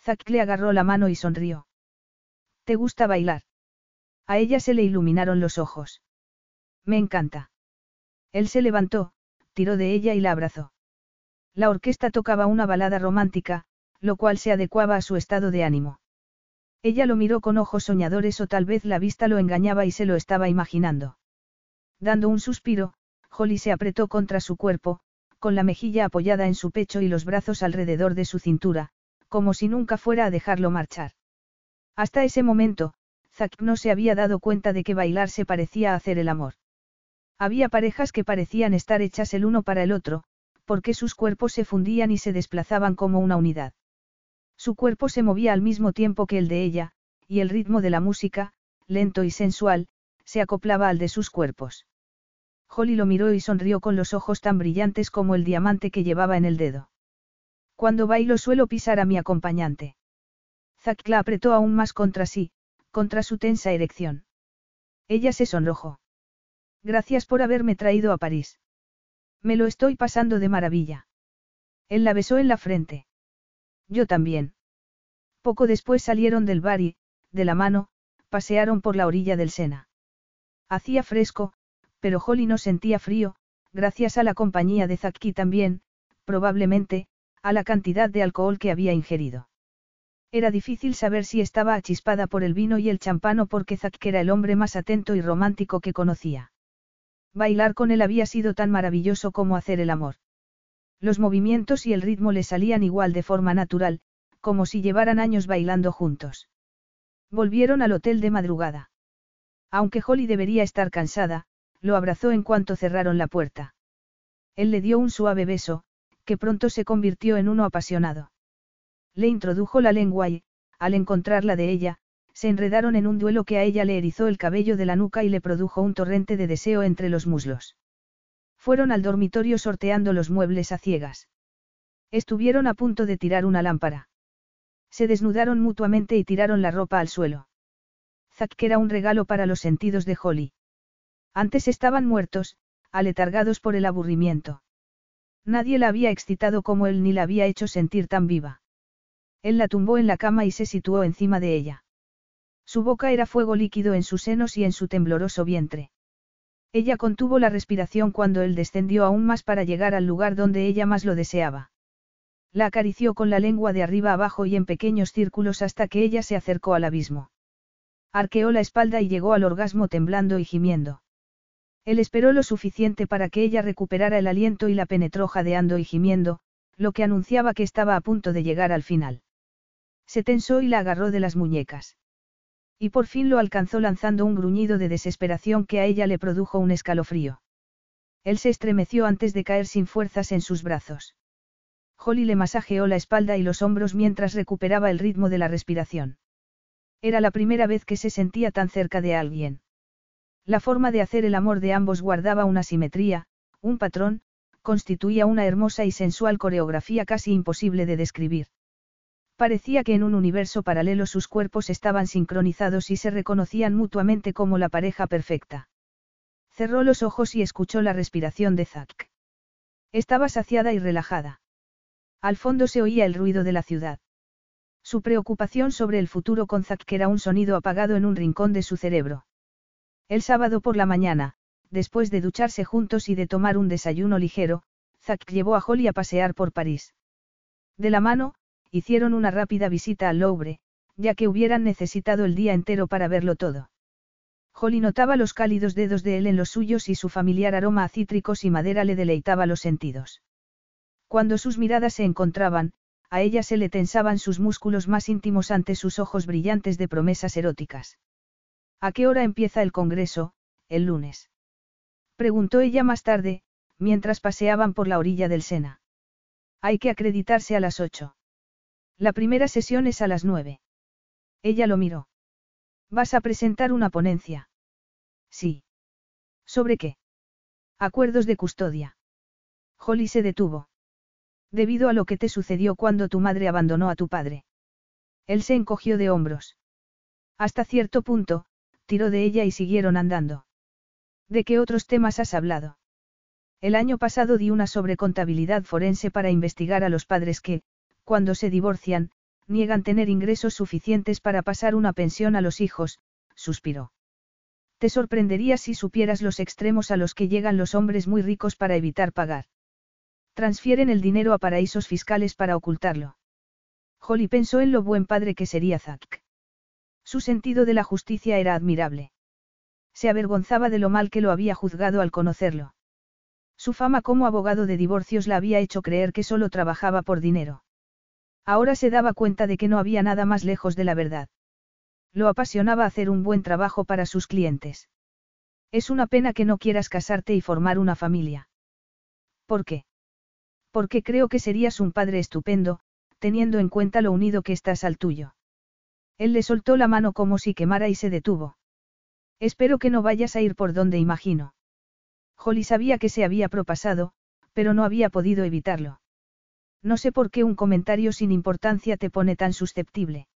Zack le agarró la mano y sonrió. ¿Te gusta bailar? A ella se le iluminaron los ojos. Me encanta. Él se levantó, tiró de ella y la abrazó. La orquesta tocaba una balada romántica, lo cual se adecuaba a su estado de ánimo. Ella lo miró con ojos soñadores o tal vez la vista lo engañaba y se lo estaba imaginando. Dando un suspiro, Holly se apretó contra su cuerpo, con la mejilla apoyada en su pecho y los brazos alrededor de su cintura, como si nunca fuera a dejarlo marchar. Hasta ese momento, Zack no se había dado cuenta de que bailar se parecía a hacer el amor. Había parejas que parecían estar hechas el uno para el otro, porque sus cuerpos se fundían y se desplazaban como una unidad. Su cuerpo se movía al mismo tiempo que el de ella, y el ritmo de la música, lento y sensual, se acoplaba al de sus cuerpos. Holly lo miró y sonrió con los ojos tan brillantes como el diamante que llevaba en el dedo. Cuando bailo suelo pisar a mi acompañante. Zack la apretó aún más contra sí, contra su tensa erección. Ella se sonrojó. Gracias por haberme traído a París. Me lo estoy pasando de maravilla. Él la besó en la frente. Yo también. Poco después salieron del bar y, de la mano, pasearon por la orilla del Sena. Hacía fresco, pero Holly no sentía frío, gracias a la compañía de Zaki también, probablemente, a la cantidad de alcohol que había ingerido. Era difícil saber si estaba achispada por el vino y el champán o porque Zack era el hombre más atento y romántico que conocía. Bailar con él había sido tan maravilloso como hacer el amor. Los movimientos y el ritmo le salían igual de forma natural, como si llevaran años bailando juntos. Volvieron al hotel de madrugada. Aunque Holly debería estar cansada, lo abrazó en cuanto cerraron la puerta. Él le dio un suave beso, que pronto se convirtió en uno apasionado. Le introdujo la lengua y, al encontrarla de ella, se enredaron en un duelo que a ella le erizó el cabello de la nuca y le produjo un torrente de deseo entre los muslos. Fueron al dormitorio sorteando los muebles a ciegas. Estuvieron a punto de tirar una lámpara. Se desnudaron mutuamente y tiraron la ropa al suelo. Zack era un regalo para los sentidos de Holly. Antes estaban muertos, aletargados por el aburrimiento. Nadie la había excitado como él ni la había hecho sentir tan viva. Él la tumbó en la cama y se situó encima de ella. Su boca era fuego líquido en sus senos y en su tembloroso vientre. Ella contuvo la respiración cuando él descendió aún más para llegar al lugar donde ella más lo deseaba. La acarició con la lengua de arriba abajo y en pequeños círculos hasta que ella se acercó al abismo. Arqueó la espalda y llegó al orgasmo temblando y gimiendo. Él esperó lo suficiente para que ella recuperara el aliento y la penetró jadeando y gimiendo, lo que anunciaba que estaba a punto de llegar al final. Se tensó y la agarró de las muñecas. Y por fin lo alcanzó lanzando un gruñido de desesperación que a ella le produjo un escalofrío. Él se estremeció antes de caer sin fuerzas en sus brazos. Holly le masajeó la espalda y los hombros mientras recuperaba el ritmo de la respiración. Era la primera vez que se sentía tan cerca de alguien. La forma de hacer el amor de ambos guardaba una simetría, un patrón, constituía una hermosa y sensual coreografía casi imposible de describir. Parecía que en un universo paralelo sus cuerpos estaban sincronizados y se reconocían mutuamente como la pareja perfecta. Cerró los ojos y escuchó la respiración de Zack. Estaba saciada y relajada. Al fondo se oía el ruido de la ciudad. Su preocupación sobre el futuro con Zack era un sonido apagado en un rincón de su cerebro. El sábado por la mañana, después de ducharse juntos y de tomar un desayuno ligero, Zack llevó a Holly a pasear por París. De la mano, hicieron una rápida visita al Louvre, ya que hubieran necesitado el día entero para verlo todo. Holly notaba los cálidos dedos de él en los suyos y su familiar aroma a cítricos y madera le deleitaba los sentidos. Cuando sus miradas se encontraban, a ella se le tensaban sus músculos más íntimos ante sus ojos brillantes de promesas eróticas. ¿A qué hora empieza el Congreso, el lunes? Preguntó ella más tarde, mientras paseaban por la orilla del Sena. Hay que acreditarse a las ocho. La primera sesión es a las nueve. Ella lo miró. ¿Vas a presentar una ponencia? Sí. ¿Sobre qué? Acuerdos de custodia. Holly se detuvo. Debido a lo que te sucedió cuando tu madre abandonó a tu padre. Él se encogió de hombros. Hasta cierto punto, tiró de ella y siguieron andando. ¿De qué otros temas has hablado? El año pasado di una sobre contabilidad forense para investigar a los padres que, cuando se divorcian, niegan tener ingresos suficientes para pasar una pensión a los hijos, suspiró. Te sorprendería si supieras los extremos a los que llegan los hombres muy ricos para evitar pagar. Transfieren el dinero a paraísos fiscales para ocultarlo. Holly pensó en lo buen padre que sería Zack. Su sentido de la justicia era admirable. Se avergonzaba de lo mal que lo había juzgado al conocerlo. Su fama como abogado de divorcios la había hecho creer que solo trabajaba por dinero. Ahora se daba cuenta de que no había nada más lejos de la verdad. Lo apasionaba hacer un buen trabajo para sus clientes. Es una pena que no quieras casarte y formar una familia. ¿Por qué? Porque creo que serías un padre estupendo, teniendo en cuenta lo unido que estás al tuyo. Él le soltó la mano como si quemara y se detuvo. Espero que no vayas a ir por donde imagino. Holly sabía que se había propasado, pero no había podido evitarlo. No sé por qué un comentario sin importancia te pone tan susceptible.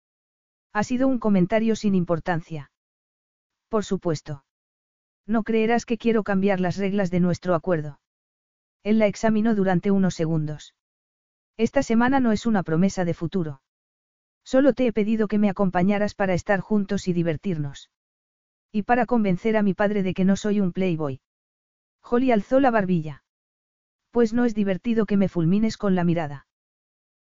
Ha sido un comentario sin importancia. Por supuesto. No creerás que quiero cambiar las reglas de nuestro acuerdo. Él la examinó durante unos segundos. Esta semana no es una promesa de futuro. Solo te he pedido que me acompañaras para estar juntos y divertirnos. Y para convencer a mi padre de que no soy un playboy. Holly alzó la barbilla. Pues no es divertido que me fulmines con la mirada.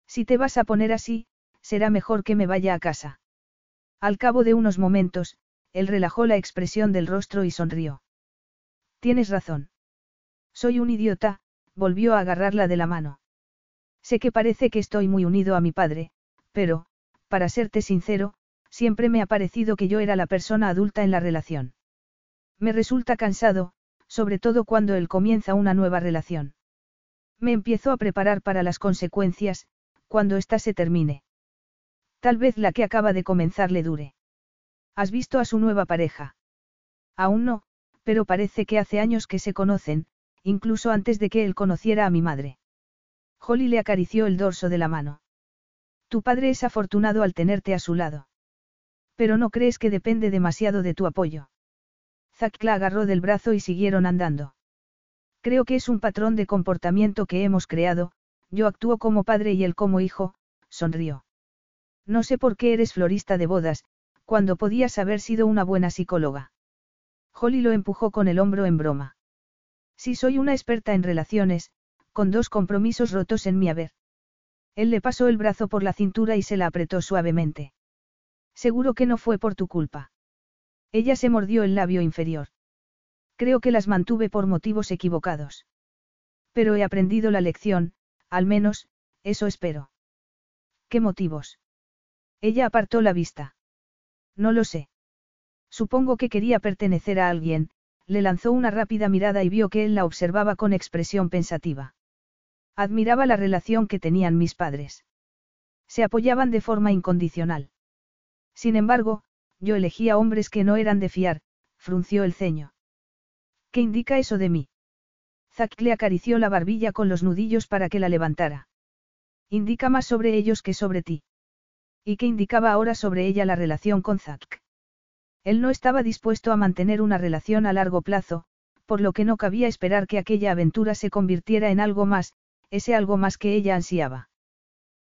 Si te vas a poner así, será mejor que me vaya a casa. Al cabo de unos momentos, él relajó la expresión del rostro y sonrió. Tienes razón. Soy un idiota, volvió a agarrarla de la mano. Sé que parece que estoy muy unido a mi padre, pero, para serte sincero, siempre me ha parecido que yo era la persona adulta en la relación. Me resulta cansado, sobre todo cuando él comienza una nueva relación. Me empiezo a preparar para las consecuencias, cuando ésta se termine. Tal vez la que acaba de comenzar le dure. ¿Has visto a su nueva pareja? Aún no, pero parece que hace años que se conocen, incluso antes de que él conociera a mi madre. Holly le acarició el dorso de la mano. Tu padre es afortunado al tenerte a su lado. Pero no crees que depende demasiado de tu apoyo. Zack la agarró del brazo y siguieron andando. Creo que es un patrón de comportamiento que hemos creado, yo actúo como padre y él como hijo, sonrió. No sé por qué eres florista de bodas, cuando podías haber sido una buena psicóloga. Holly lo empujó con el hombro en broma. Si soy una experta en relaciones, con dos compromisos rotos en mi haber. Él le pasó el brazo por la cintura y se la apretó suavemente. Seguro que no fue por tu culpa. Ella se mordió el labio inferior. Creo que las mantuve por motivos equivocados. Pero he aprendido la lección, al menos, eso espero. ¿Qué motivos? Ella apartó la vista. No lo sé. Supongo que quería pertenecer a alguien, le lanzó una rápida mirada y vio que él la observaba con expresión pensativa. Admiraba la relación que tenían mis padres. Se apoyaban de forma incondicional. Sin embargo, yo elegía hombres que no eran de fiar, frunció el ceño. ¿Qué indica eso de mí? Zack le acarició la barbilla con los nudillos para que la levantara. Indica más sobre ellos que sobre ti. ¿Y qué indicaba ahora sobre ella la relación con Zack? Él no estaba dispuesto a mantener una relación a largo plazo, por lo que no cabía esperar que aquella aventura se convirtiera en algo más, ese algo más que ella ansiaba.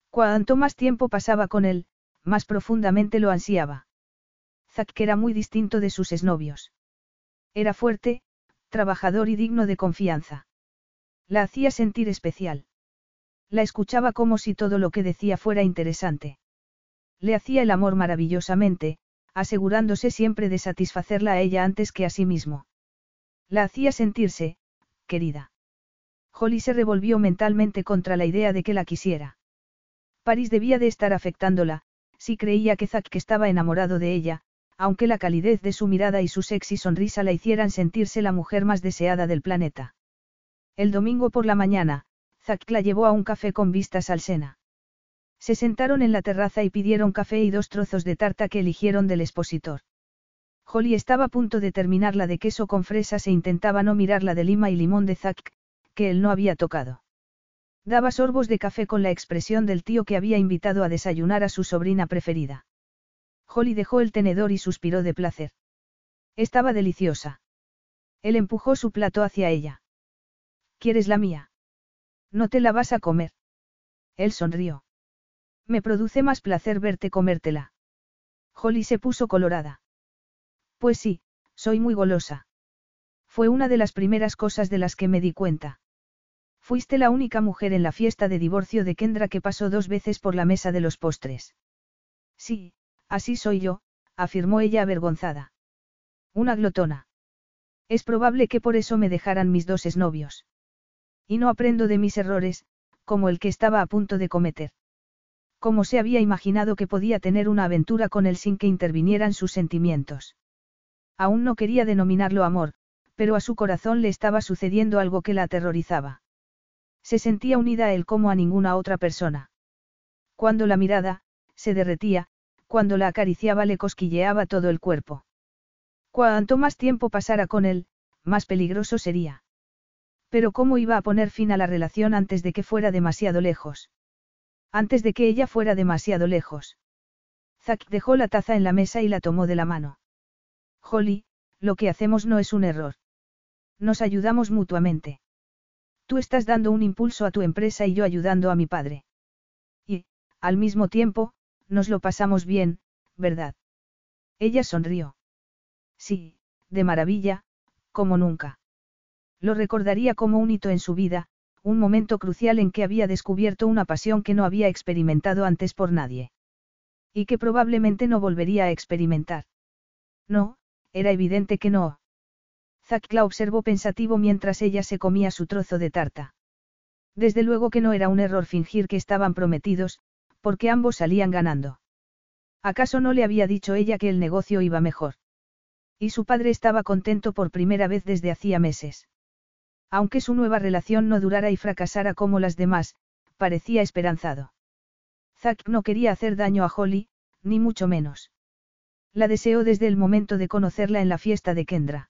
Cuanto más tiempo pasaba con él, más profundamente lo ansiaba. Zack era muy distinto de sus exnovios. Era fuerte, trabajador y digno de confianza. La hacía sentir especial. La escuchaba como si todo lo que decía fuera interesante. Le hacía el amor maravillosamente, asegurándose siempre de satisfacerla a ella antes que a sí mismo. La hacía sentirse, querida. Holly se revolvió mentalmente contra la idea de que la quisiera. París debía de estar afectándola, si creía que Zack estaba enamorado de ella, aunque la calidez de su mirada y su sexy sonrisa la hicieran sentirse la mujer más deseada del planeta. El domingo por la mañana, Zack la llevó a un café con vistas al Sena. Se sentaron en la terraza y pidieron café y dos trozos de tarta que eligieron del expositor. Holly estaba a punto de terminar la de queso con fresas e intentaba no mirar la de lima y limón de Zack, que él no había tocado. Daba sorbos de café con la expresión del tío que había invitado a desayunar a su sobrina preferida. Holly dejó el tenedor y suspiró de placer. Estaba deliciosa. Él empujó su plato hacia ella. ¿Quieres la mía? No te la vas a comer. Él sonrió. Me produce más placer verte comértela. Holly se puso colorada. Pues sí, soy muy golosa. Fue una de las primeras cosas de las que me di cuenta. Fuiste la única mujer en la fiesta de divorcio de Kendra que pasó dos veces por la mesa de los postres. Sí, así soy yo, afirmó ella avergonzada. Una glotona. Es probable que por eso me dejaran mis dos exnovios. Y no aprendo de mis errores, como el que estaba a punto de cometer. Como se había imaginado que podía tener una aventura con él sin que intervinieran sus sentimientos. Aún no quería denominarlo amor, pero a su corazón le estaba sucediendo algo que la aterrorizaba. Se sentía unida a él como a ninguna otra persona. Cuando la mirada, se derretía, cuando la acariciaba le cosquilleaba todo el cuerpo. Cuanto más tiempo pasara con él, más peligroso sería. Pero ¿cómo iba a poner fin a la relación antes de que fuera demasiado lejos? Antes de que ella fuera demasiado lejos. Zack dejó la taza en la mesa y la tomó de la mano. Holly, lo que hacemos no es un error. Nos ayudamos mutuamente. Tú estás dando un impulso a tu empresa y yo ayudando a mi padre. Y, al mismo tiempo, nos lo pasamos bien, ¿verdad? Ella sonrió. Sí, de maravilla, como nunca. Lo recordaría como un hito en su vida, un momento crucial en que había descubierto una pasión que no había experimentado antes por nadie. Y que probablemente no volvería a experimentar. No, era evidente que no. Zack la observó pensativo mientras ella se comía su trozo de tarta. Desde luego que no era un error fingir que estaban prometidos, porque ambos salían ganando. ¿Acaso no le había dicho ella que el negocio iba mejor? Y su padre estaba contento por primera vez desde hacía meses. Aunque su nueva relación no durara y fracasara como las demás, parecía esperanzado. Zack no quería hacer daño a Holly, ni mucho menos. La deseó desde el momento de conocerla en la fiesta de Kendra.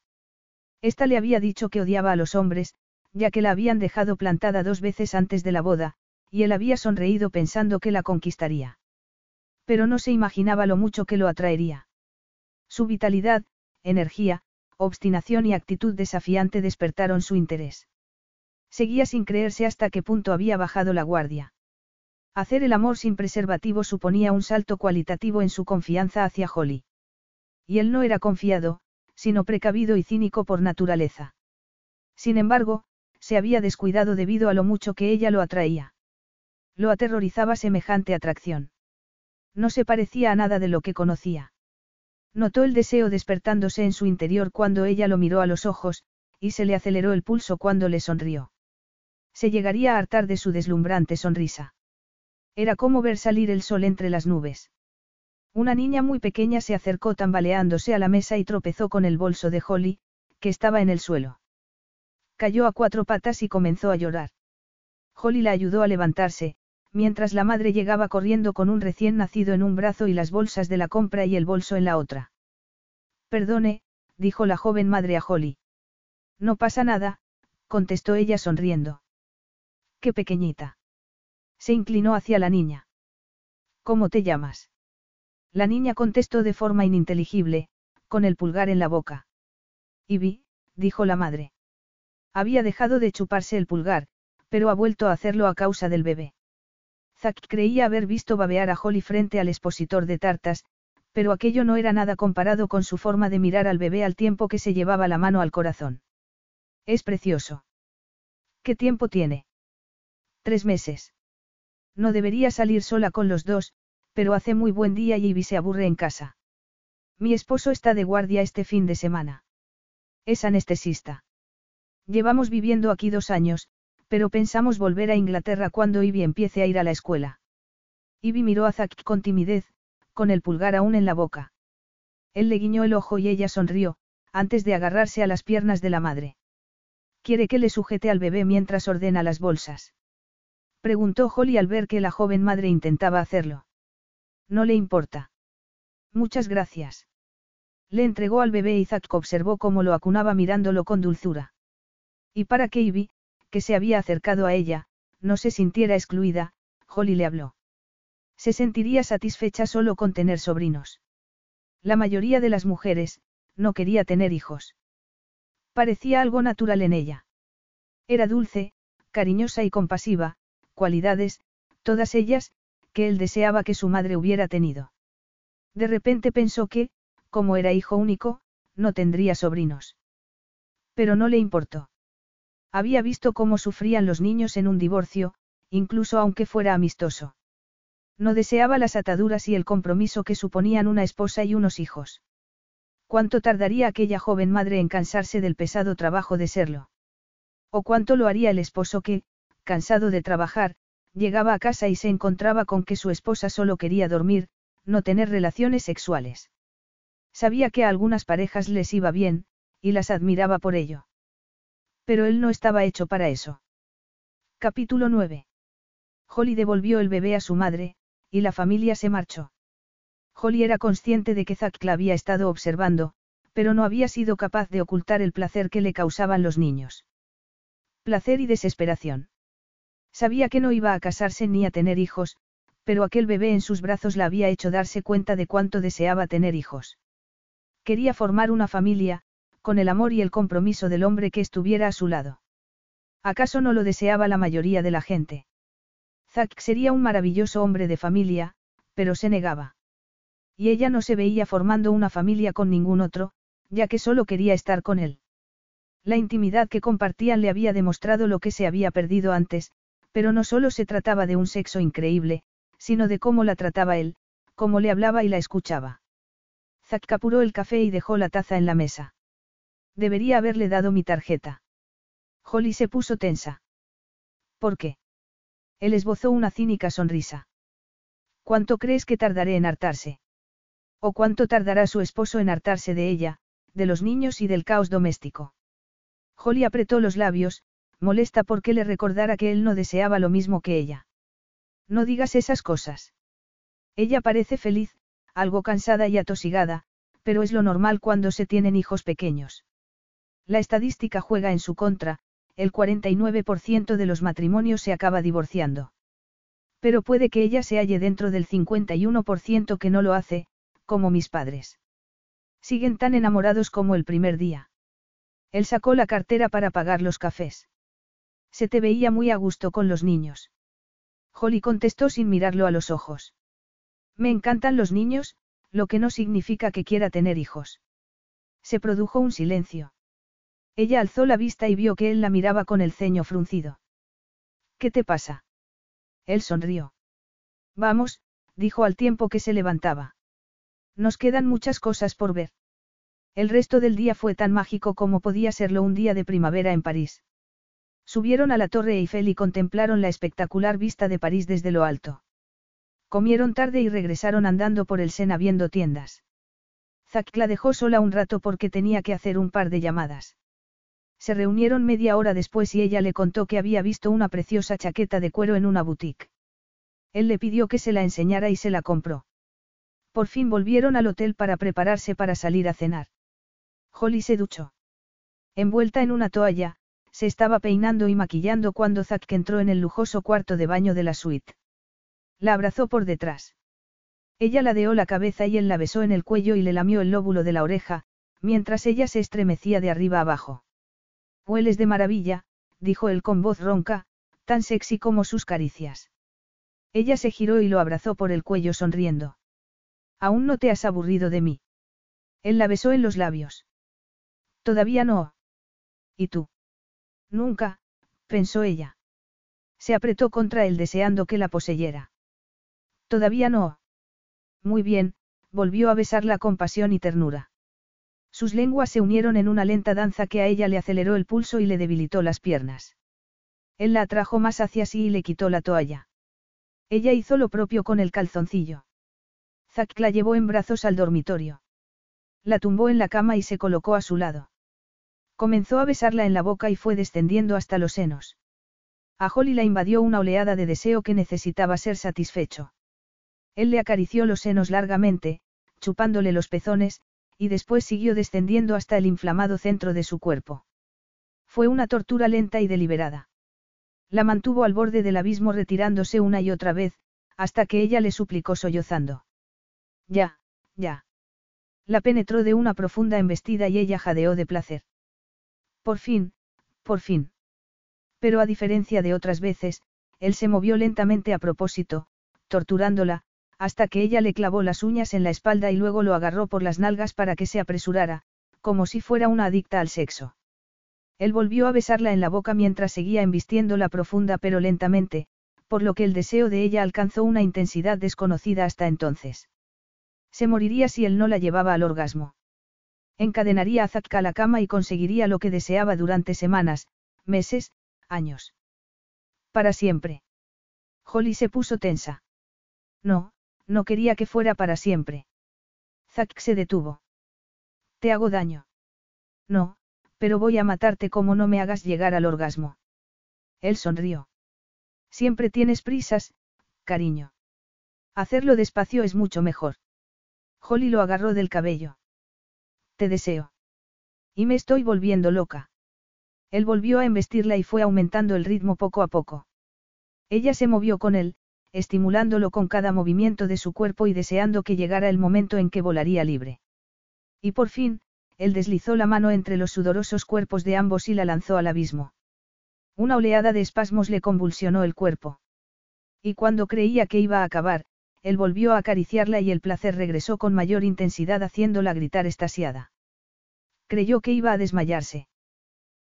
Esta le había dicho que odiaba a los hombres, ya que la habían dejado plantada dos veces antes de la boda, y él había sonreído pensando que la conquistaría. Pero no se imaginaba lo mucho que lo atraería. Su vitalidad, energía, obstinación y actitud desafiante despertaron su interés. Seguía sin creerse hasta qué punto había bajado la guardia. Hacer el amor sin preservativo suponía un salto cualitativo en su confianza hacia Holly. Y él no era confiado, sino precavido y cínico por naturaleza. Sin embargo, se había descuidado debido a lo mucho que ella lo atraía. Lo aterrorizaba semejante atracción. No se parecía a nada de lo que conocía. Notó el deseo despertándose en su interior cuando ella lo miró a los ojos, y se le aceleró el pulso cuando le sonrió. Se llegaría a hartar de su deslumbrante sonrisa. Era como ver salir el sol entre las nubes. Una niña muy pequeña se acercó tambaleándose a la mesa y tropezó con el bolso de Holly, que estaba en el suelo. Cayó a cuatro patas y comenzó a llorar. Holly la ayudó a levantarse, mientras la madre llegaba corriendo con un recién nacido en un brazo y las bolsas de la compra y el bolso en la otra. Perdone, dijo la joven madre a Holly. No pasa nada, contestó ella sonriendo. Qué pequeñita. Se inclinó hacia la niña. ¿Cómo te llamas? La niña contestó de forma ininteligible, con el pulgar en la boca. Ivy, dijo la madre. Había dejado de chuparse el pulgar, pero ha vuelto a hacerlo a causa del bebé. Zack creía haber visto babear a Holly frente al expositor de tartas, pero aquello no era nada comparado con su forma de mirar al bebé al tiempo que se llevaba la mano al corazón. Es precioso. ¿Qué tiempo tiene? Tres meses. No debería salir sola con los dos, pero hace muy buen día y Ivy se aburre en casa. Mi esposo está de guardia este fin de semana. Es anestesista. Llevamos viviendo aquí dos años, pero pensamos volver a Inglaterra cuando Ivy empiece a ir a la escuela. Ivy miró a Zack con timidez, con el pulgar aún en la boca. Él le guiñó el ojo y ella sonrió, antes de agarrarse a las piernas de la madre. ¿Quiere que le sujete al bebé mientras ordena las bolsas? Preguntó Holly al ver que la joven madre intentaba hacerlo. No le importa. Muchas gracias. Le entregó al bebé y Zack observó cómo lo acunaba mirándolo con dulzura. Y para que Ivy, que se había acercado a ella, no se sintiera excluida, Holly le habló. Se sentiría satisfecha solo con tener sobrinos. La mayoría de las mujeres, no quería tener hijos. Parecía algo natural en ella. Era dulce, cariñosa y compasiva, cualidades, todas ellas, que él deseaba que su madre hubiera tenido. De repente pensó que, como era hijo único, no tendría sobrinos. Pero no le importó. Había visto cómo sufrían los niños en un divorcio, incluso aunque fuera amistoso. No deseaba las ataduras y el compromiso que suponían una esposa y unos hijos. ¿Cuánto tardaría aquella joven madre en cansarse del pesado trabajo de serlo? ¿O cuánto lo haría el esposo que, cansado de trabajar, llegaba a casa y se encontraba con que su esposa solo quería dormir, no tener relaciones sexuales? Sabía que a algunas parejas les iba bien, y las admiraba por ello. Pero él no estaba hecho para eso. Capítulo 9. Holly devolvió el bebé a su madre, y la familia se marchó. Holly era consciente de que Zack la había estado observando, pero no había sido capaz de ocultar el placer que le causaban los niños. Placer y desesperación. Sabía que no iba a casarse ni a tener hijos, pero aquel bebé en sus brazos la había hecho darse cuenta de cuánto deseaba tener hijos. Quería formar una familia, con el amor y el compromiso del hombre que estuviera a su lado. ¿Acaso no lo deseaba la mayoría de la gente? Zack sería un maravilloso hombre de familia, pero se negaba. Y ella no se veía formando una familia con ningún otro, ya que solo quería estar con él. La intimidad que compartían le había demostrado lo que se había perdido antes, pero no solo se trataba de un sexo increíble, sino de cómo la trataba él, cómo le hablaba y la escuchaba. Zack capuró el café y dejó la taza en la mesa. Debería haberle dado mi tarjeta. Holly se puso tensa. ¿Por qué? Él esbozó una cínica sonrisa. ¿Cuánto crees que tardaré en hartarse? ¿O cuánto tardará su esposo en hartarse de ella, de los niños y del caos doméstico? Holly apretó los labios, molesta porque le recordara que él no deseaba lo mismo que ella. No digas esas cosas. Ella parece feliz, algo cansada y atosigada, pero es lo normal cuando se tienen hijos pequeños. La estadística juega en su contra, el 49% de los matrimonios se acaba divorciando. Pero puede que ella se halle dentro del 51% que no lo hace, como mis padres. Siguen tan enamorados como el primer día. Él sacó la cartera para pagar los cafés. Se te veía muy a gusto con los niños. Holly contestó sin mirarlo a los ojos. Me encantan los niños, lo que no significa que quiera tener hijos. Se produjo un silencio. Ella alzó la vista y vio que él la miraba con el ceño fruncido. ¿Qué te pasa? Él sonrió. Vamos, dijo al tiempo que se levantaba. Nos quedan muchas cosas por ver. El resto del día fue tan mágico como podía serlo un día de primavera en París. Subieron a la Torre Eiffel y contemplaron la espectacular vista de París desde lo alto. Comieron tarde y regresaron andando por el Sena viendo tiendas. Zack la dejó sola un rato porque tenía que hacer un par de llamadas. Se reunieron media hora después y ella le contó que había visto una preciosa chaqueta de cuero en una boutique. Él le pidió que se la enseñara y se la compró. Por fin volvieron al hotel para prepararse para salir a cenar. Holly se duchó. Envuelta en una toalla, se estaba peinando y maquillando cuando Zack entró en el lujoso cuarto de baño de la suite. La abrazó por detrás. Ella ladeó la cabeza y él la besó en el cuello y le lamió el lóbulo de la oreja, mientras ella se estremecía de arriba abajo. Hueles de maravilla, dijo él con voz ronca, tan sexy como sus caricias. Ella se giró y lo abrazó por el cuello sonriendo. Aún no te has aburrido de mí. Él la besó en los labios. Todavía no. ¿Y tú? Nunca, pensó ella. Se apretó contra él deseando que la poseyera. Todavía no. Muy bien, volvió a besarla con pasión y ternura. Sus lenguas se unieron en una lenta danza que a ella le aceleró el pulso y le debilitó las piernas. Él la atrajo más hacia sí y le quitó la toalla. Ella hizo lo propio con el calzoncillo. Zack la llevó en brazos al dormitorio. La tumbó en la cama y se colocó a su lado. Comenzó a besarla en la boca y fue descendiendo hasta los senos. A Holly la invadió una oleada de deseo que necesitaba ser satisfecho. Él le acarició los senos largamente, chupándole los pezones, y después siguió descendiendo hasta el inflamado centro de su cuerpo. Fue una tortura lenta y deliberada. La mantuvo al borde del abismo retirándose una y otra vez, hasta que ella le suplicó sollozando. Ya, ya. La penetró de una profunda embestida y ella jadeó de placer. Por fin, por fin. Pero a diferencia de otras veces, él se movió lentamente a propósito, torturándola, hasta que ella le clavó las uñas en la espalda y luego lo agarró por las nalgas para que se apresurara, como si fuera una adicta al sexo. Él volvió a besarla en la boca mientras seguía embistiéndola profunda pero lentamente, por lo que el deseo de ella alcanzó una intensidad desconocida hasta entonces. Se moriría si él no la llevaba al orgasmo. Encadenaría a Zatka a la cama y conseguiría lo que deseaba durante semanas, meses, años. Para siempre. Holly se puso tensa. No, no quería que fuera para siempre. Zack se detuvo. ¿Te hago daño? No, pero voy a matarte como no me hagas llegar al orgasmo. Él sonrió. Siempre tienes prisas, cariño. Hacerlo despacio es mucho mejor. Holly lo agarró del cabello. Te deseo. Y me estoy volviendo loca. Él volvió a embestirla y fue aumentando el ritmo poco a poco. Ella se movió con él, estimulándolo con cada movimiento de su cuerpo y deseando que llegara el momento en que volaría libre. Y por fin, él deslizó la mano entre los sudorosos cuerpos de ambos y la lanzó al abismo. Una oleada de espasmos le convulsionó el cuerpo. Y cuando creía que iba a acabar, él volvió a acariciarla y el placer regresó con mayor intensidad haciéndola gritar estasiada. Creyó que iba a desmayarse.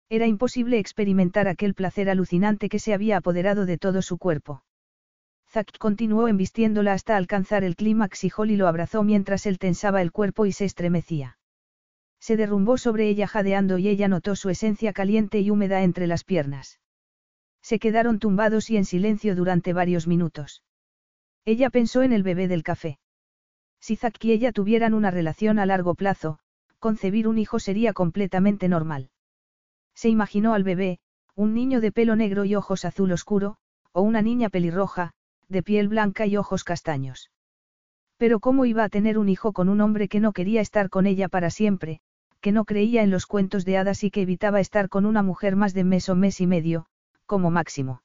Era imposible experimentar aquel placer alucinante que se había apoderado de todo su cuerpo. Zack continuó embistiéndola hasta alcanzar el clímax y Holly lo abrazó mientras él tensaba el cuerpo y se estremecía. Se derrumbó sobre ella jadeando y ella notó su esencia caliente y húmeda entre las piernas. Se quedaron tumbados y en silencio durante varios minutos. Ella pensó en el bebé del café. Si Zack y ella tuvieran una relación a largo plazo, concebir un hijo sería completamente normal. Se imaginó al bebé, un niño de pelo negro y ojos azul oscuro, o una niña pelirroja, de piel blanca y ojos castaños. Pero ¿cómo iba a tener un hijo con un hombre que no quería estar con ella para siempre, que no creía en los cuentos de hadas y que evitaba estar con una mujer más de mes o mes y medio, como máximo?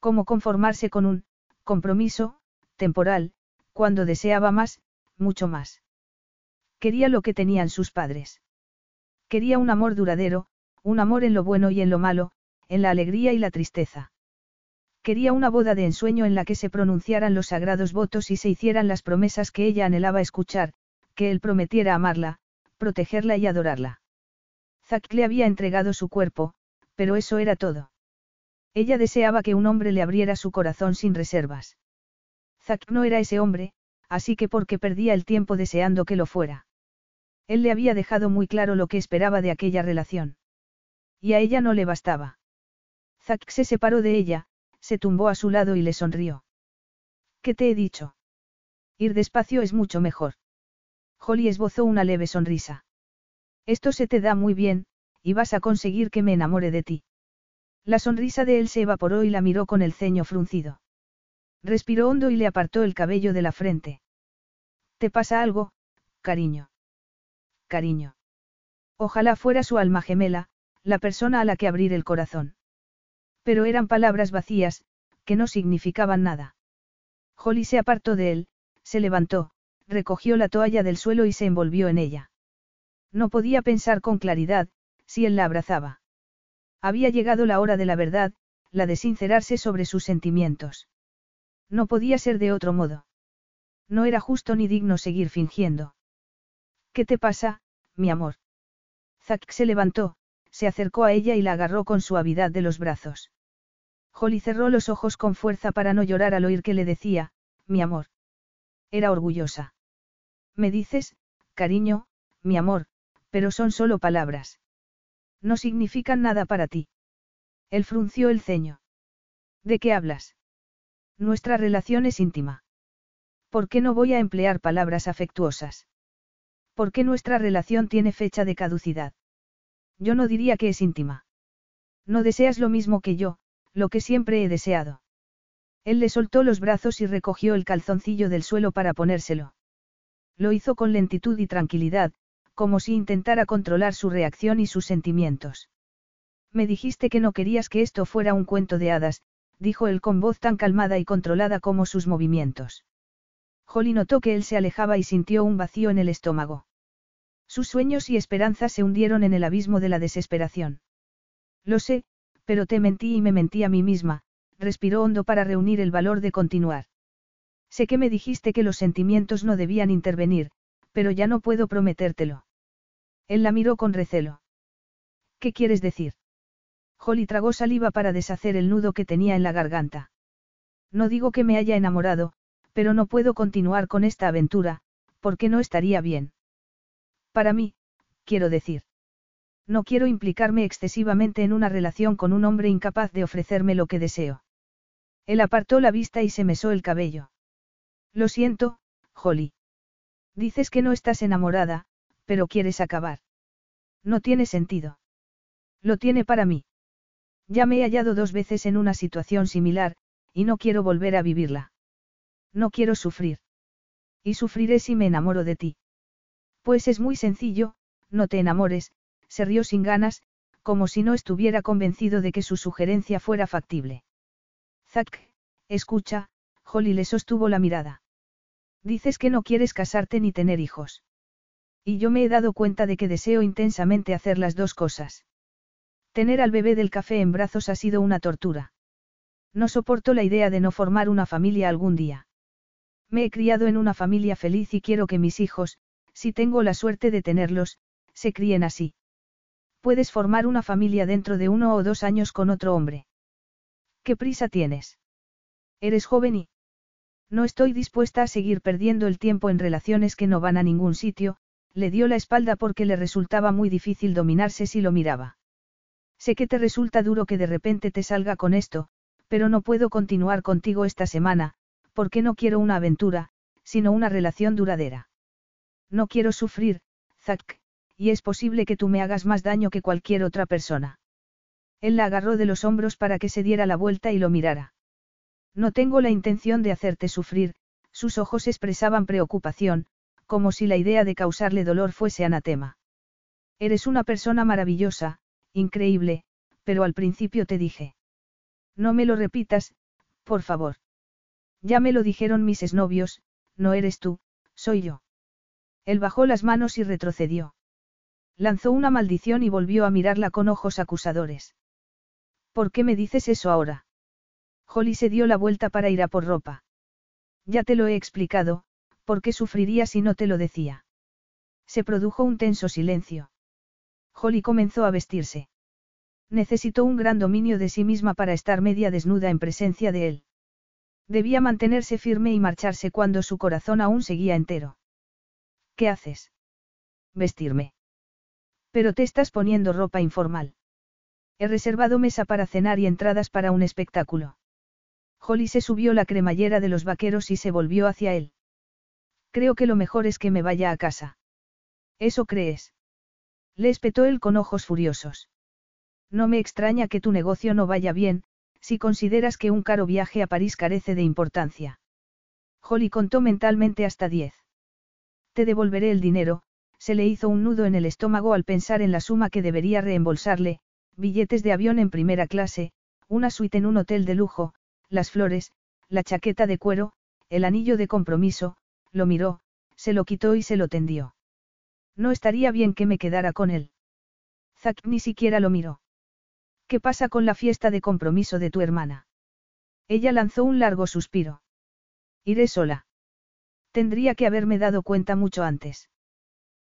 ¿Cómo conformarse con un compromiso, temporal, cuando deseaba más, mucho más. Quería lo que tenían sus padres. Quería un amor duradero, un amor en lo bueno y en lo malo, en la alegría y la tristeza. Quería una boda de ensueño en la que se pronunciaran los sagrados votos y se hicieran las promesas que ella anhelaba escuchar, que él prometiera amarla, protegerla y adorarla. Zack le había entregado su cuerpo, pero eso era todo. Ella deseaba que un hombre le abriera su corazón sin reservas. Zack no era ese hombre, así que porque perdía el tiempo deseando que lo fuera. Él le había dejado muy claro lo que esperaba de aquella relación. Y a ella no le bastaba. Zack se separó de ella, se tumbó a su lado y le sonrió. ¿Qué te he dicho? Ir despacio es mucho mejor. Holly esbozó una leve sonrisa. Esto se te da muy bien, y vas a conseguir que me enamore de ti. La sonrisa de él se evaporó y la miró con el ceño fruncido. Respiró hondo y le apartó el cabello de la frente. ¿Te pasa algo, cariño? Cariño. Ojalá fuera su alma gemela, la persona a la que abrir el corazón. Pero eran palabras vacías, que no significaban nada. Holly se apartó de él, se levantó, recogió la toalla del suelo y se envolvió en ella. No podía pensar con claridad, si él la abrazaba. Había llegado la hora de la verdad, la de sincerarse sobre sus sentimientos. No podía ser de otro modo. No era justo ni digno seguir fingiendo. ¿Qué te pasa, mi amor? Zack se levantó, se acercó a ella y la agarró con suavidad de los brazos. Holly cerró los ojos con fuerza para no llorar al oír que le decía, mi amor. Era orgullosa. Me dices, cariño, mi amor, pero son solo palabras. No significan nada para ti. Él frunció el ceño. ¿De qué hablas? Nuestra relación es íntima. ¿Por qué no voy a emplear palabras afectuosas? ¿Por qué nuestra relación tiene fecha de caducidad? Yo no diría que es íntima. No deseas lo mismo que yo, lo que siempre he deseado. Él le soltó los brazos y recogió el calzoncillo del suelo para ponérselo. Lo hizo con lentitud y tranquilidad, como si intentara controlar su reacción y sus sentimientos. Me dijiste que no querías que esto fuera un cuento de hadas, dijo él con voz tan calmada y controlada como sus movimientos. Holly notó que él se alejaba y sintió un vacío en el estómago. Sus sueños y esperanzas se hundieron en el abismo de la desesperación. Lo sé, pero te mentí y me mentí a mí misma, respiró hondo para reunir el valor de continuar. Sé que me dijiste que los sentimientos no debían intervenir, pero ya no puedo prometértelo. Él la miró con recelo. ¿Qué quieres decir? Holly tragó saliva para deshacer el nudo que tenía en la garganta. No digo que me haya enamorado, pero no puedo continuar con esta aventura, porque no estaría bien. Para mí, quiero decir. No quiero implicarme excesivamente en una relación con un hombre incapaz de ofrecerme lo que deseo. Él apartó la vista y se mesó el cabello. Lo siento, Holly. Dices que no estás enamorada, pero quieres acabar. No tiene sentido. Lo tiene para mí. Ya me he hallado dos veces en una situación similar, y no quiero volver a vivirla. No quiero sufrir. Y sufriré si me enamoro de ti. Pues es muy sencillo, no te enamores, se rió sin ganas, como si no estuviera convencido de que su sugerencia fuera factible. Zack, escucha, Holly le sostuvo la mirada. Dices que no quieres casarte ni tener hijos. Y yo me he dado cuenta de que deseo intensamente hacer las dos cosas. Tener al bebé del café en brazos ha sido una tortura. No soporto la idea de no formar una familia algún día. Me he criado en una familia feliz y quiero que mis hijos, si tengo la suerte de tenerlos, se críen así. Puedes formar una familia dentro de uno o dos años con otro hombre. ¿Qué prisa tienes? Eres joven y... No estoy dispuesta a seguir perdiendo el tiempo en relaciones que no van a ningún sitio, le dio la espalda porque le resultaba muy difícil dominarse si lo miraba. Sé que te resulta duro que de repente te salga con esto, pero no puedo continuar contigo esta semana, porque no quiero una aventura, sino una relación duradera. No quiero sufrir, Zack, y es posible que tú me hagas más daño que cualquier otra persona. Él la agarró de los hombros para que se diera la vuelta y lo mirara. No tengo la intención de hacerte sufrir, sus ojos expresaban preocupación, como si la idea de causarle dolor fuese anatema. Eres una persona maravillosa, increíble, pero al principio te dije. No me lo repitas, por favor. Ya me lo dijeron mis exnovios, no eres tú, soy yo. Él bajó las manos y retrocedió. Lanzó una maldición y volvió a mirarla con ojos acusadores. ¿Por qué me dices eso ahora? Holly se dio la vuelta para ir a por ropa. Ya te lo he explicado, ¿por qué sufriría si no te lo decía? Se produjo un tenso silencio. Holly comenzó a vestirse. Necesitó un gran dominio de sí misma para estar media desnuda en presencia de él. Debía mantenerse firme y marcharse cuando su corazón aún seguía entero. ¿Qué haces? Vestirme. Pero te estás poniendo ropa informal. He reservado mesa para cenar y entradas para un espectáculo. Holly se subió la cremallera de los vaqueros y se volvió hacia él. Creo que lo mejor es que me vaya a casa. ¿Eso crees? Le espetó él con ojos furiosos. No me extraña que tu negocio no vaya bien, si consideras que un caro viaje a París carece de importancia. Holly contó mentalmente hasta diez. Te devolveré el dinero, se le hizo un nudo en el estómago al pensar en la suma que debería reembolsarle, billetes de avión en primera clase, una suite en un hotel de lujo, las flores, la chaqueta de cuero, el anillo de compromiso, lo miró, se lo quitó y se lo tendió. No estaría bien que me quedara con él. Zack ni siquiera lo miró. ¿Qué pasa con la fiesta de compromiso de tu hermana? Ella lanzó un largo suspiro. Iré sola. Tendría que haberme dado cuenta mucho antes.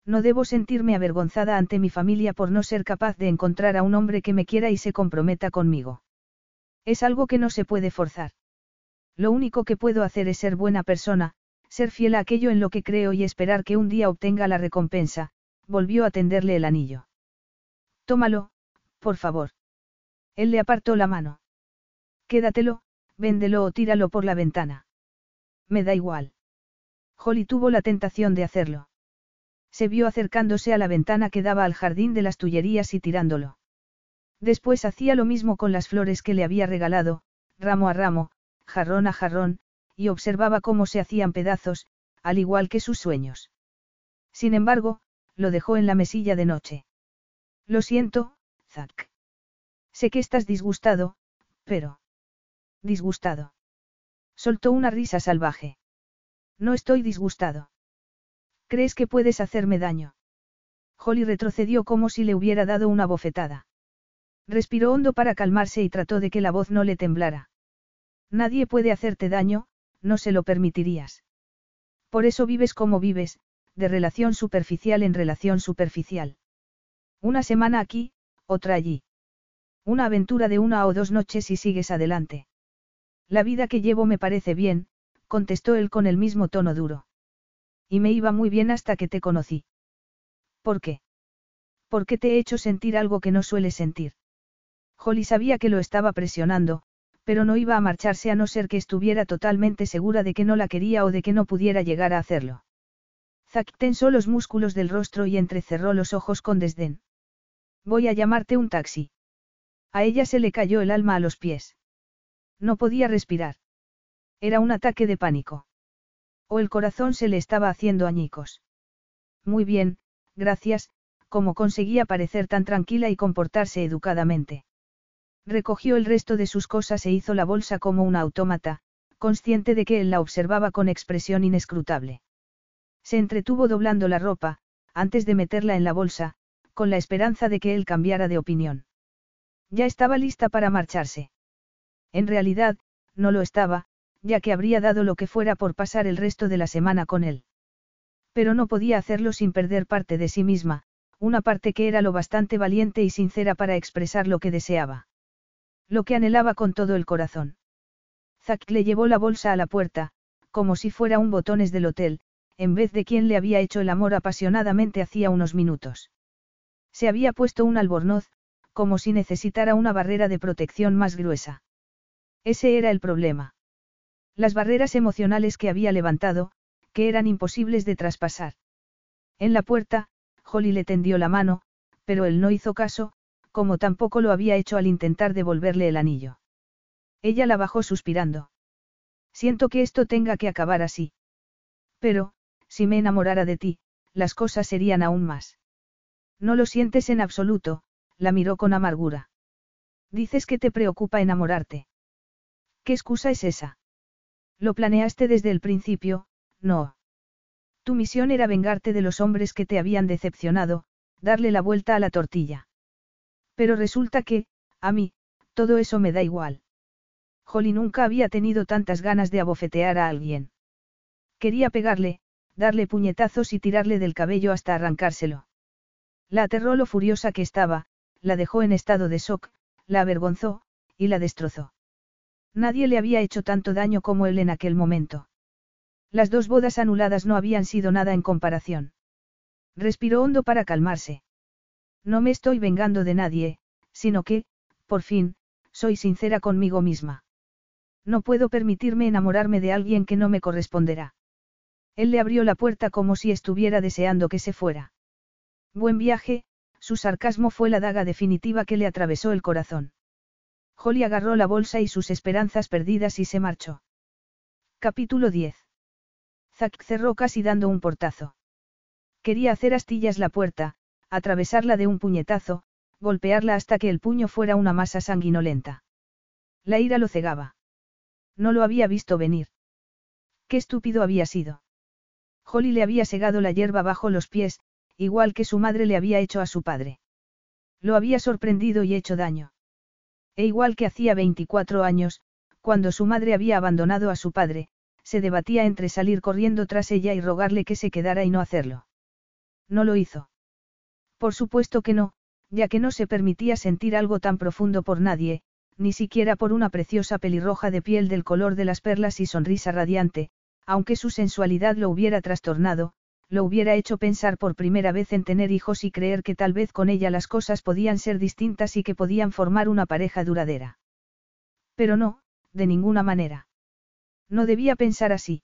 No debo sentirme avergonzada ante mi familia por no ser capaz de encontrar a un hombre que me quiera y se comprometa conmigo. Es algo que no se puede forzar. Lo único que puedo hacer es ser buena persona, ser fiel a aquello en lo que creo y esperar que un día obtenga la recompensa, volvió a tenderle el anillo. Tómalo, por favor. Él le apartó la mano. Quédatelo, véndelo o tíralo por la ventana. Me da igual. Holly tuvo la tentación de hacerlo. Se vio acercándose a la ventana que daba al jardín de las Tullerías y tirándolo. Después hacía lo mismo con las flores que le había regalado, ramo a ramo, jarrón a jarrón, y observaba cómo se hacían pedazos, al igual que sus sueños. Sin embargo, lo dejó en la mesilla de noche. Lo siento, Zack. Sé que estás disgustado, pero... Disgustado. Soltó una risa salvaje. No estoy disgustado. ¿Crees que puedes hacerme daño? Holly retrocedió como si le hubiera dado una bofetada. Respiró hondo para calmarse y trató de que la voz no le temblara. Nadie puede hacerte daño, no se lo permitirías. Por eso vives como vives, de relación superficial en relación superficial. Una semana aquí, otra allí. Una aventura de una o dos noches y sigues adelante. La vida que llevo me parece bien, contestó él con el mismo tono duro. Y me iba muy bien hasta que te conocí. ¿Por qué? Porque te he hecho sentir algo que no sueles sentir. Holly sabía que lo estaba presionando, pero no iba a marcharse a no ser que estuviera totalmente segura de que no la quería o de que no pudiera llegar a hacerlo. Zack tensó los músculos del rostro y entrecerró los ojos con desdén. Voy a llamarte un taxi. A ella se le cayó el alma a los pies. No podía respirar. Era un ataque de pánico. O el corazón se le estaba haciendo añicos. Muy bien, gracias, como conseguía parecer tan tranquila y comportarse educadamente. Recogió el resto de sus cosas e hizo la bolsa como un autómata, consciente de que él la observaba con expresión inescrutable. Se entretuvo doblando la ropa, antes de meterla en la bolsa, con la esperanza de que él cambiara de opinión. Ya estaba lista para marcharse. En realidad, no lo estaba, ya que habría dado lo que fuera por pasar el resto de la semana con él. Pero no podía hacerlo sin perder parte de sí misma, una parte que era lo bastante valiente y sincera para expresar lo que deseaba. Lo que anhelaba con todo el corazón. Zack le llevó la bolsa a la puerta, como si fuera un botones del hotel, en vez de quien le había hecho el amor apasionadamente hacía unos minutos. Se había puesto un albornoz, como si necesitara una barrera de protección más gruesa. Ese era el problema. Las barreras emocionales que había levantado, que eran imposibles de traspasar. En la puerta, Holly le tendió la mano, pero él no hizo caso, como tampoco lo había hecho al intentar devolverle el anillo. Ella la bajó suspirando. Siento que esto tenga que acabar así. Pero, si me enamorara de ti, las cosas serían aún más. No lo sientes en absoluto, la miró con amargura. Dices que te preocupa enamorarte. ¿Qué excusa es esa? Lo planeaste desde el principio, no. Tu misión era vengarte de los hombres que te habían decepcionado, darle la vuelta a la tortilla. Pero resulta que, a mí, Todo eso me da igual. Holly nunca había tenido tantas ganas de abofetear a alguien. Quería pegarle, darle puñetazos y tirarle del cabello hasta arrancárselo. La aterró lo furiosa que estaba, la dejó en estado de shock, la avergonzó, y la destrozó. Nadie le había hecho tanto daño como él en aquel momento. Las dos bodas anuladas no habían sido nada en comparación. Respiró hondo para calmarse. No me estoy vengando de nadie, sino que, por fin, soy sincera conmigo misma. No puedo permitirme enamorarme de alguien que no me corresponderá. Él le abrió la puerta como si estuviera deseando que se fuera. Buen viaje, su sarcasmo fue la daga definitiva que le atravesó el corazón. Holly agarró la bolsa y sus esperanzas perdidas y se marchó. Capítulo 10. Zack cerró casi dando un portazo. Quería hacer astillas la puerta, atravesarla de un puñetazo, golpearla hasta que el puño fuera una masa sanguinolenta. La ira lo cegaba. No lo había visto venir. Qué estúpido había sido. Holly le había segado la hierba bajo los pies, igual que su madre le había hecho a su padre. Lo había sorprendido y hecho daño. E igual que hacía 24 años, cuando su madre había abandonado a su padre, se debatía entre salir corriendo tras ella y rogarle que se quedara y no hacerlo. No lo hizo. Por supuesto que no, ya que no se permitía sentir algo tan profundo por nadie, ni siquiera por una preciosa pelirroja de piel del color de las perlas y sonrisa radiante, aunque su sensualidad lo hubiera trastornado, lo hubiera hecho pensar por primera vez en tener hijos y creer que tal vez con ella las cosas podían ser distintas y que podían formar una pareja duradera. Pero no, de ninguna manera. No debía pensar así.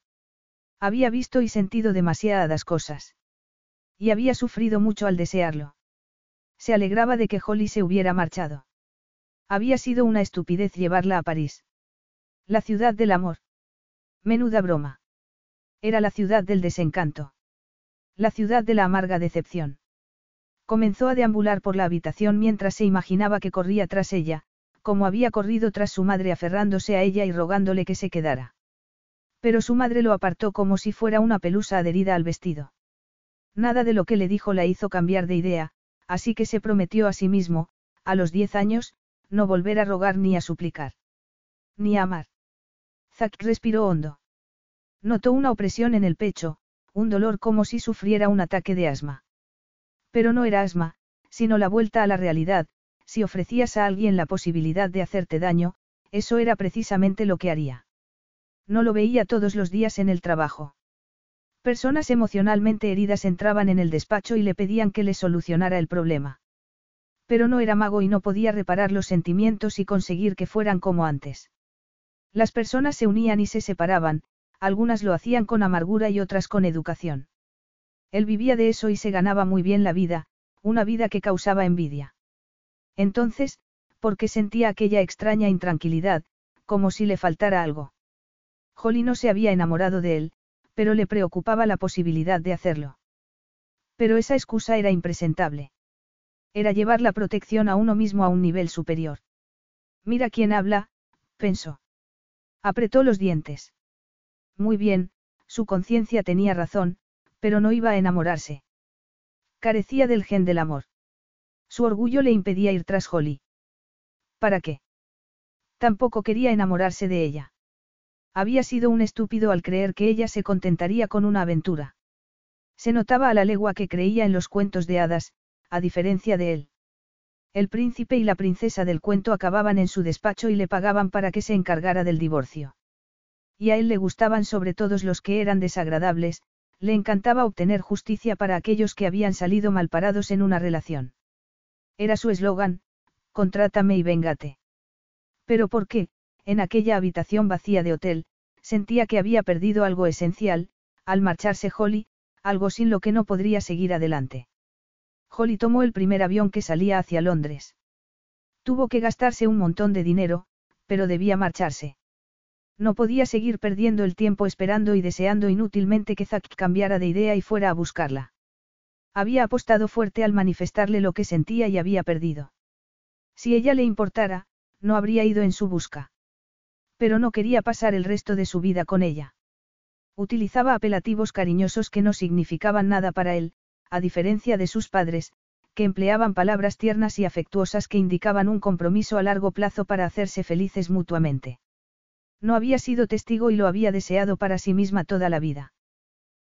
Había visto y sentido demasiadas cosas. Y había sufrido mucho al desearlo. Se alegraba de que Holly se hubiera marchado. Había sido una estupidez llevarla a París. La ciudad del amor. Menuda broma. Era la ciudad del desencanto. La ciudad de la amarga decepción. Comenzó a deambular por la habitación mientras se imaginaba que corría tras ella, como había corrido tras su madre aferrándose a ella y rogándole que se quedara. Pero su madre lo apartó como si fuera una pelusa adherida al vestido. Nada de lo que le dijo la hizo cambiar de idea, así que se prometió a sí mismo, a los diez años, no volver a rogar ni a suplicar. Ni a amar. Zack respiró hondo. Notó una opresión en el pecho, un dolor como si sufriera un ataque de asma. Pero no era asma, sino la vuelta a la realidad, si ofrecías a alguien la posibilidad de hacerte daño, eso era precisamente lo que haría. No lo veía todos los días en el trabajo. Personas emocionalmente heridas entraban en el despacho y le pedían que le solucionara el problema. Pero no era mago y no podía reparar los sentimientos y conseguir que fueran como antes. Las personas se unían y se separaban, algunas lo hacían con amargura y otras con educación. Él vivía de eso y se ganaba muy bien la vida, una vida que causaba envidia. Entonces, ¿por qué sentía aquella extraña intranquilidad, como si le faltara algo? Holly no se había enamorado de él, pero le preocupaba la posibilidad de hacerlo. Pero esa excusa era impresentable. Era llevar la protección a uno mismo a un nivel superior. Mira quién habla, pensó. Apretó los dientes. Muy bien, su conciencia tenía razón, pero no iba a enamorarse. Carecía del gen del amor. Su orgullo le impedía ir tras Holly. ¿Para qué? Tampoco quería enamorarse de ella. Había sido un estúpido al creer que ella se contentaría con una aventura. Se notaba a la legua que creía en los cuentos de hadas, a diferencia de él. El príncipe y la princesa del cuento acababan en su despacho y le pagaban para que se encargara del divorcio. Y a él le gustaban sobre todos los que eran desagradables, le encantaba obtener justicia para aquellos que habían salido malparados en una relación. Era su eslogan, contrátame y véngate. Pero ¿por qué, en aquella habitación vacía de hotel, sentía que había perdido algo esencial, al marcharse Holly, algo sin lo que no podría seguir adelante. Holly tomó el primer avión que salía hacia Londres. Tuvo que gastarse un montón de dinero, pero debía marcharse. No podía seguir perdiendo el tiempo esperando y deseando inútilmente que Zack cambiara de idea y fuera a buscarla. Había apostado fuerte al manifestarle lo que sentía y había perdido. Si ella le importara, no habría ido en su busca. Pero no quería pasar el resto de su vida con ella. Utilizaba apelativos cariñosos que no significaban nada para él, a diferencia de sus padres, que empleaban palabras tiernas y afectuosas que indicaban un compromiso a largo plazo para hacerse felices mutuamente. No había sido testigo y lo había deseado para sí misma toda la vida.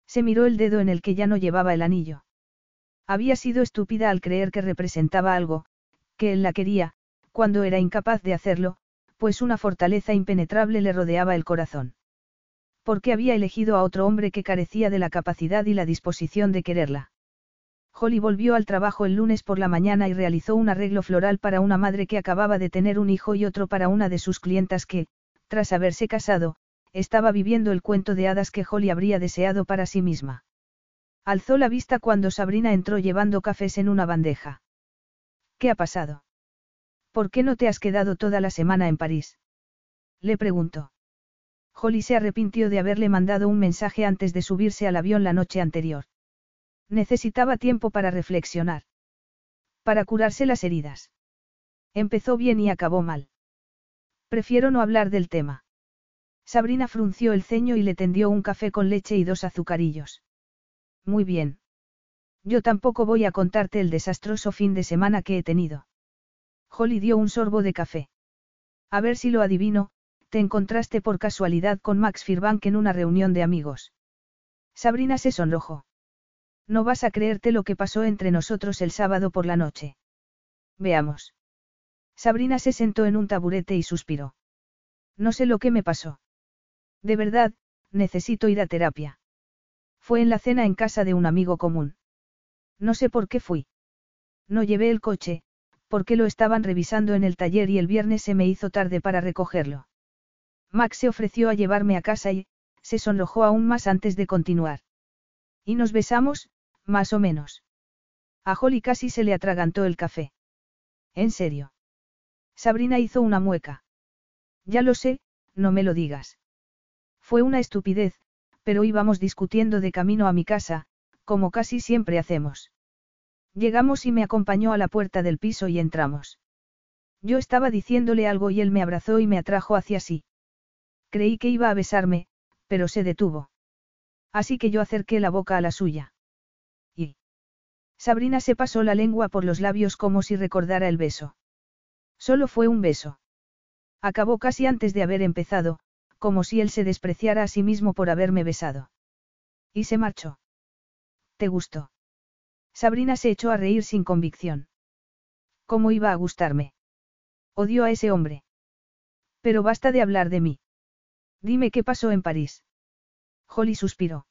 Se miró el dedo en el que ya no llevaba el anillo. Había sido estúpida al creer que representaba algo, que él la quería, cuando era incapaz de hacerlo, pues una fortaleza impenetrable le rodeaba el corazón. Porque había elegido a otro hombre que carecía de la capacidad y la disposición de quererla. Holly volvió al trabajo el lunes por la mañana y realizó un arreglo floral para una madre que acababa de tener un hijo y otro para una de sus clientas que, tras haberse casado, estaba viviendo el cuento de hadas que Holly habría deseado para sí misma. Alzó la vista cuando Sabrina entró llevando cafés en una bandeja. ¿Qué ha pasado? ¿Por qué no te has quedado toda la semana en París? Le preguntó. Holly se arrepintió de haberle mandado un mensaje antes de subirse al avión la noche anterior. Necesitaba tiempo para reflexionar. Para curarse las heridas. Empezó bien y acabó mal. Prefiero no hablar del tema. Sabrina frunció el ceño y le tendió un café con leche y dos azucarillos. Muy bien. Yo tampoco voy a contarte el desastroso fin de semana que he tenido. Holly dio un sorbo de café. A ver si lo adivino, te encontraste por casualidad con Max Firbank en una reunión de amigos. Sabrina se sonrojó. No vas a creerte lo que pasó entre nosotros el sábado por la noche. Veamos. Sabrina se sentó en un taburete y suspiró. No sé lo que me pasó. De verdad, necesito ir a terapia. Fue en la cena en casa de un amigo común. No sé por qué fui. No llevé el coche, porque lo estaban revisando en el taller y el viernes se me hizo tarde para recogerlo. Max se ofreció a llevarme a casa y, se sonrojó aún más antes de continuar. Y nos besamos, más o menos. A Holly casi se le atragantó el café. ¿En serio? Sabrina hizo una mueca. Ya lo sé, no me lo digas. Fue una estupidez, pero íbamos discutiendo de camino a mi casa, como casi siempre hacemos. Llegamos y me acompañó a la puerta del piso y entramos. Yo estaba diciéndole algo y él me abrazó y me atrajo hacia sí. Creí que iba a besarme, pero se detuvo. Así que yo acerqué la boca a la suya. Y. Sabrina se pasó la lengua por los labios como si recordara el beso. Solo fue un beso. Acabó casi antes de haber empezado, como si él se despreciara a sí mismo por haberme besado. Y se marchó. ¿Te gustó? Sabrina se echó a reír sin convicción. ¿Cómo iba a gustarme? Odio a ese hombre. Pero basta de hablar de mí. Dime qué pasó en París. Holly suspiró.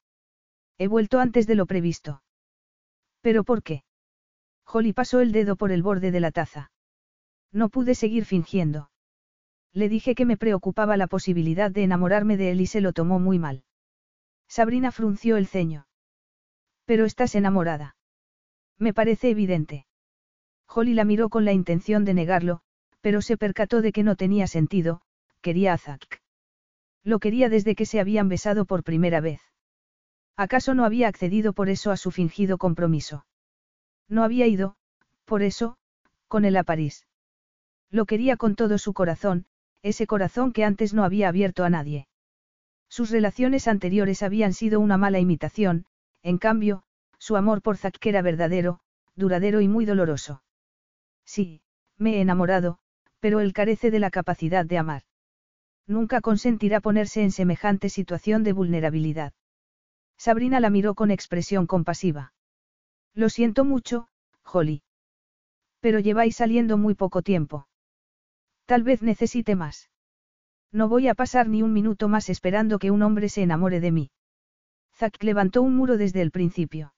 He vuelto antes de lo previsto. ¿Pero por qué? Holly pasó el dedo por el borde de la taza. No pude seguir fingiendo. Le dije que me preocupaba la posibilidad de enamorarme de él y se lo tomó muy mal. Sabrina frunció el ceño. Pero estás enamorada. Me parece evidente. Holly la miró con la intención de negarlo, pero se percató de que no tenía sentido, quería a Zack. Lo quería desde que se habían besado por primera vez. ¿Acaso no había accedido por eso a su fingido compromiso? No había ido, por eso, con él a París. Lo quería con todo su corazón, ese corazón que antes no había abierto a nadie. Sus relaciones anteriores habían sido una mala imitación, en cambio, su amor por Zack era verdadero, duradero y muy doloroso. Sí, me he enamorado, pero él carece de la capacidad de amar. Nunca consentirá ponerse en semejante situación de vulnerabilidad. Sabrina la miró con expresión compasiva. Lo siento mucho, Holly. Pero lleváis saliendo muy poco tiempo. Tal vez necesite más. No voy a pasar ni un minuto más esperando que un hombre se enamore de mí. Zack levantó un muro desde el principio.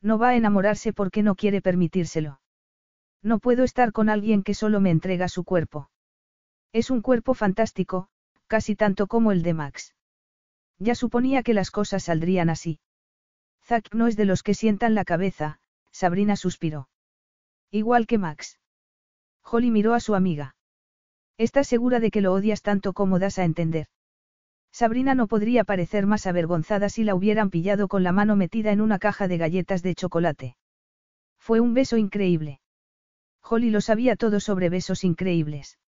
No va a enamorarse porque no quiere permitírselo. No puedo estar con alguien que solo me entrega su cuerpo. Es un cuerpo fantástico, casi tanto como el de Max. Ya suponía que las cosas saldrían así. Zack no es de los que sientan la cabeza, Sabrina suspiró. Igual que Max. Holly miró a su amiga. ¿Estás segura de que lo odias tanto como das a entender? Sabrina no podría parecer más avergonzada si la hubieran pillado con la mano metida en una caja de galletas de chocolate. Fue un beso increíble. Holly lo sabía todo sobre besos increíbles.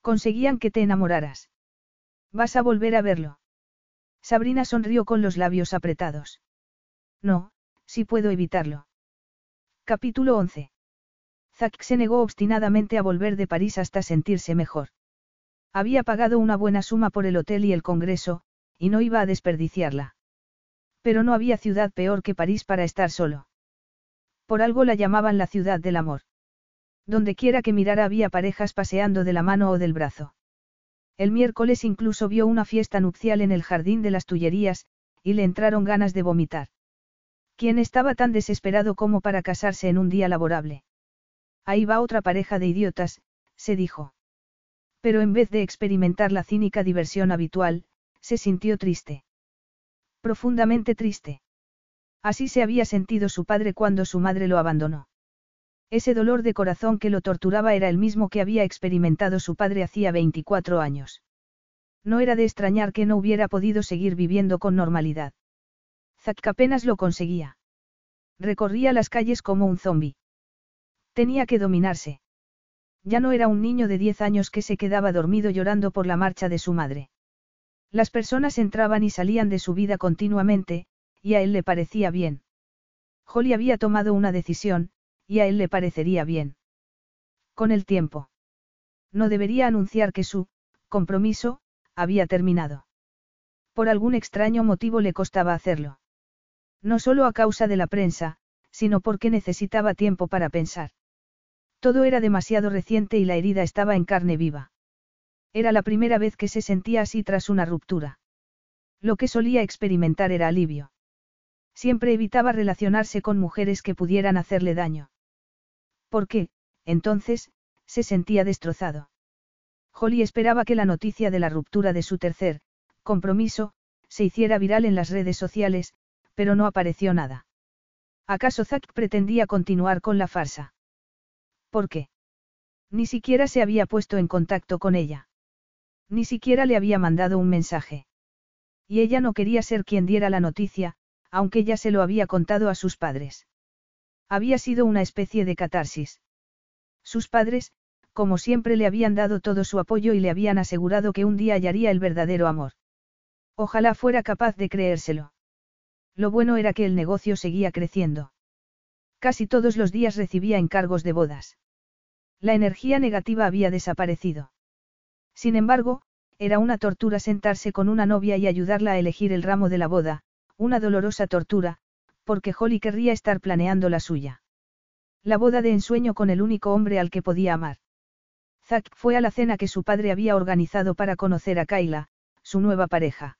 Conseguían que te enamoraras. ¿Vas a volver a verlo? Sabrina sonrió con los labios apretados. No, si puedo evitarlo. Capítulo 11. Zack se negó obstinadamente a volver de París hasta sentirse mejor. Había pagado una buena suma por el hotel y el congreso, y no iba a desperdiciarla. Pero no había ciudad peor que París para estar solo. Por algo la llamaban la ciudad del amor. Donde quiera que mirara había parejas paseando de la mano o del brazo. El miércoles incluso vio una fiesta nupcial en el jardín de las Tullerías, y le entraron ganas de vomitar. ¿Quién estaba tan desesperado como para casarse en un día laborable? Ahí va otra pareja de idiotas, se dijo. Pero en vez de experimentar la cínica diversión habitual, se sintió triste. Profundamente triste. Así se había sentido su padre cuando su madre lo abandonó. Ese dolor de corazón que lo torturaba era el mismo que había experimentado su padre hacía 24 años. No era de extrañar que no hubiera podido seguir viviendo con normalidad. Zack apenas lo conseguía. Recorría las calles como un zombi. Tenía que dominarse. Ya no era un niño de 10 años que se quedaba dormido llorando por la marcha de su madre. Las personas entraban y salían de su vida continuamente, y a él le parecía bien. Holly había tomado una decisión, y a él le parecería bien. Con el tiempo. No debería anunciar que su compromiso había terminado. Por algún extraño motivo le costaba hacerlo. No solo a causa de la prensa, sino porque necesitaba tiempo para pensar. Todo era demasiado reciente y la herida estaba en carne viva. Era la primera vez que se sentía así tras una ruptura. Lo que solía experimentar era alivio. Siempre evitaba relacionarse con mujeres que pudieran hacerle daño. Porque, entonces, se sentía destrozado. Holly esperaba que la noticia de la ruptura de su tercer compromiso se hiciera viral en las redes sociales, pero no apareció nada. ¿Acaso Zack pretendía continuar con la farsa? ¿Por qué? Ni siquiera se había puesto en contacto con ella. Ni siquiera le había mandado un mensaje. Y ella no quería ser quien diera la noticia, aunque ya se lo había contado a sus padres. Había sido una especie de catarsis. Sus padres, como siempre le habían dado todo su apoyo y le habían asegurado que un día hallaría el verdadero amor. Ojalá fuera capaz de creérselo. Lo bueno era que el negocio seguía creciendo. Casi todos los días recibía encargos de bodas. La energía negativa había desaparecido. Sin embargo, era una tortura sentarse con una novia y ayudarla a elegir el ramo de la boda, una dolorosa tortura, porque Holly querría estar planeando la suya. La boda de ensueño con el único hombre al que podía amar. Zack fue a la cena que su padre había organizado para conocer a Kyla, su nueva pareja.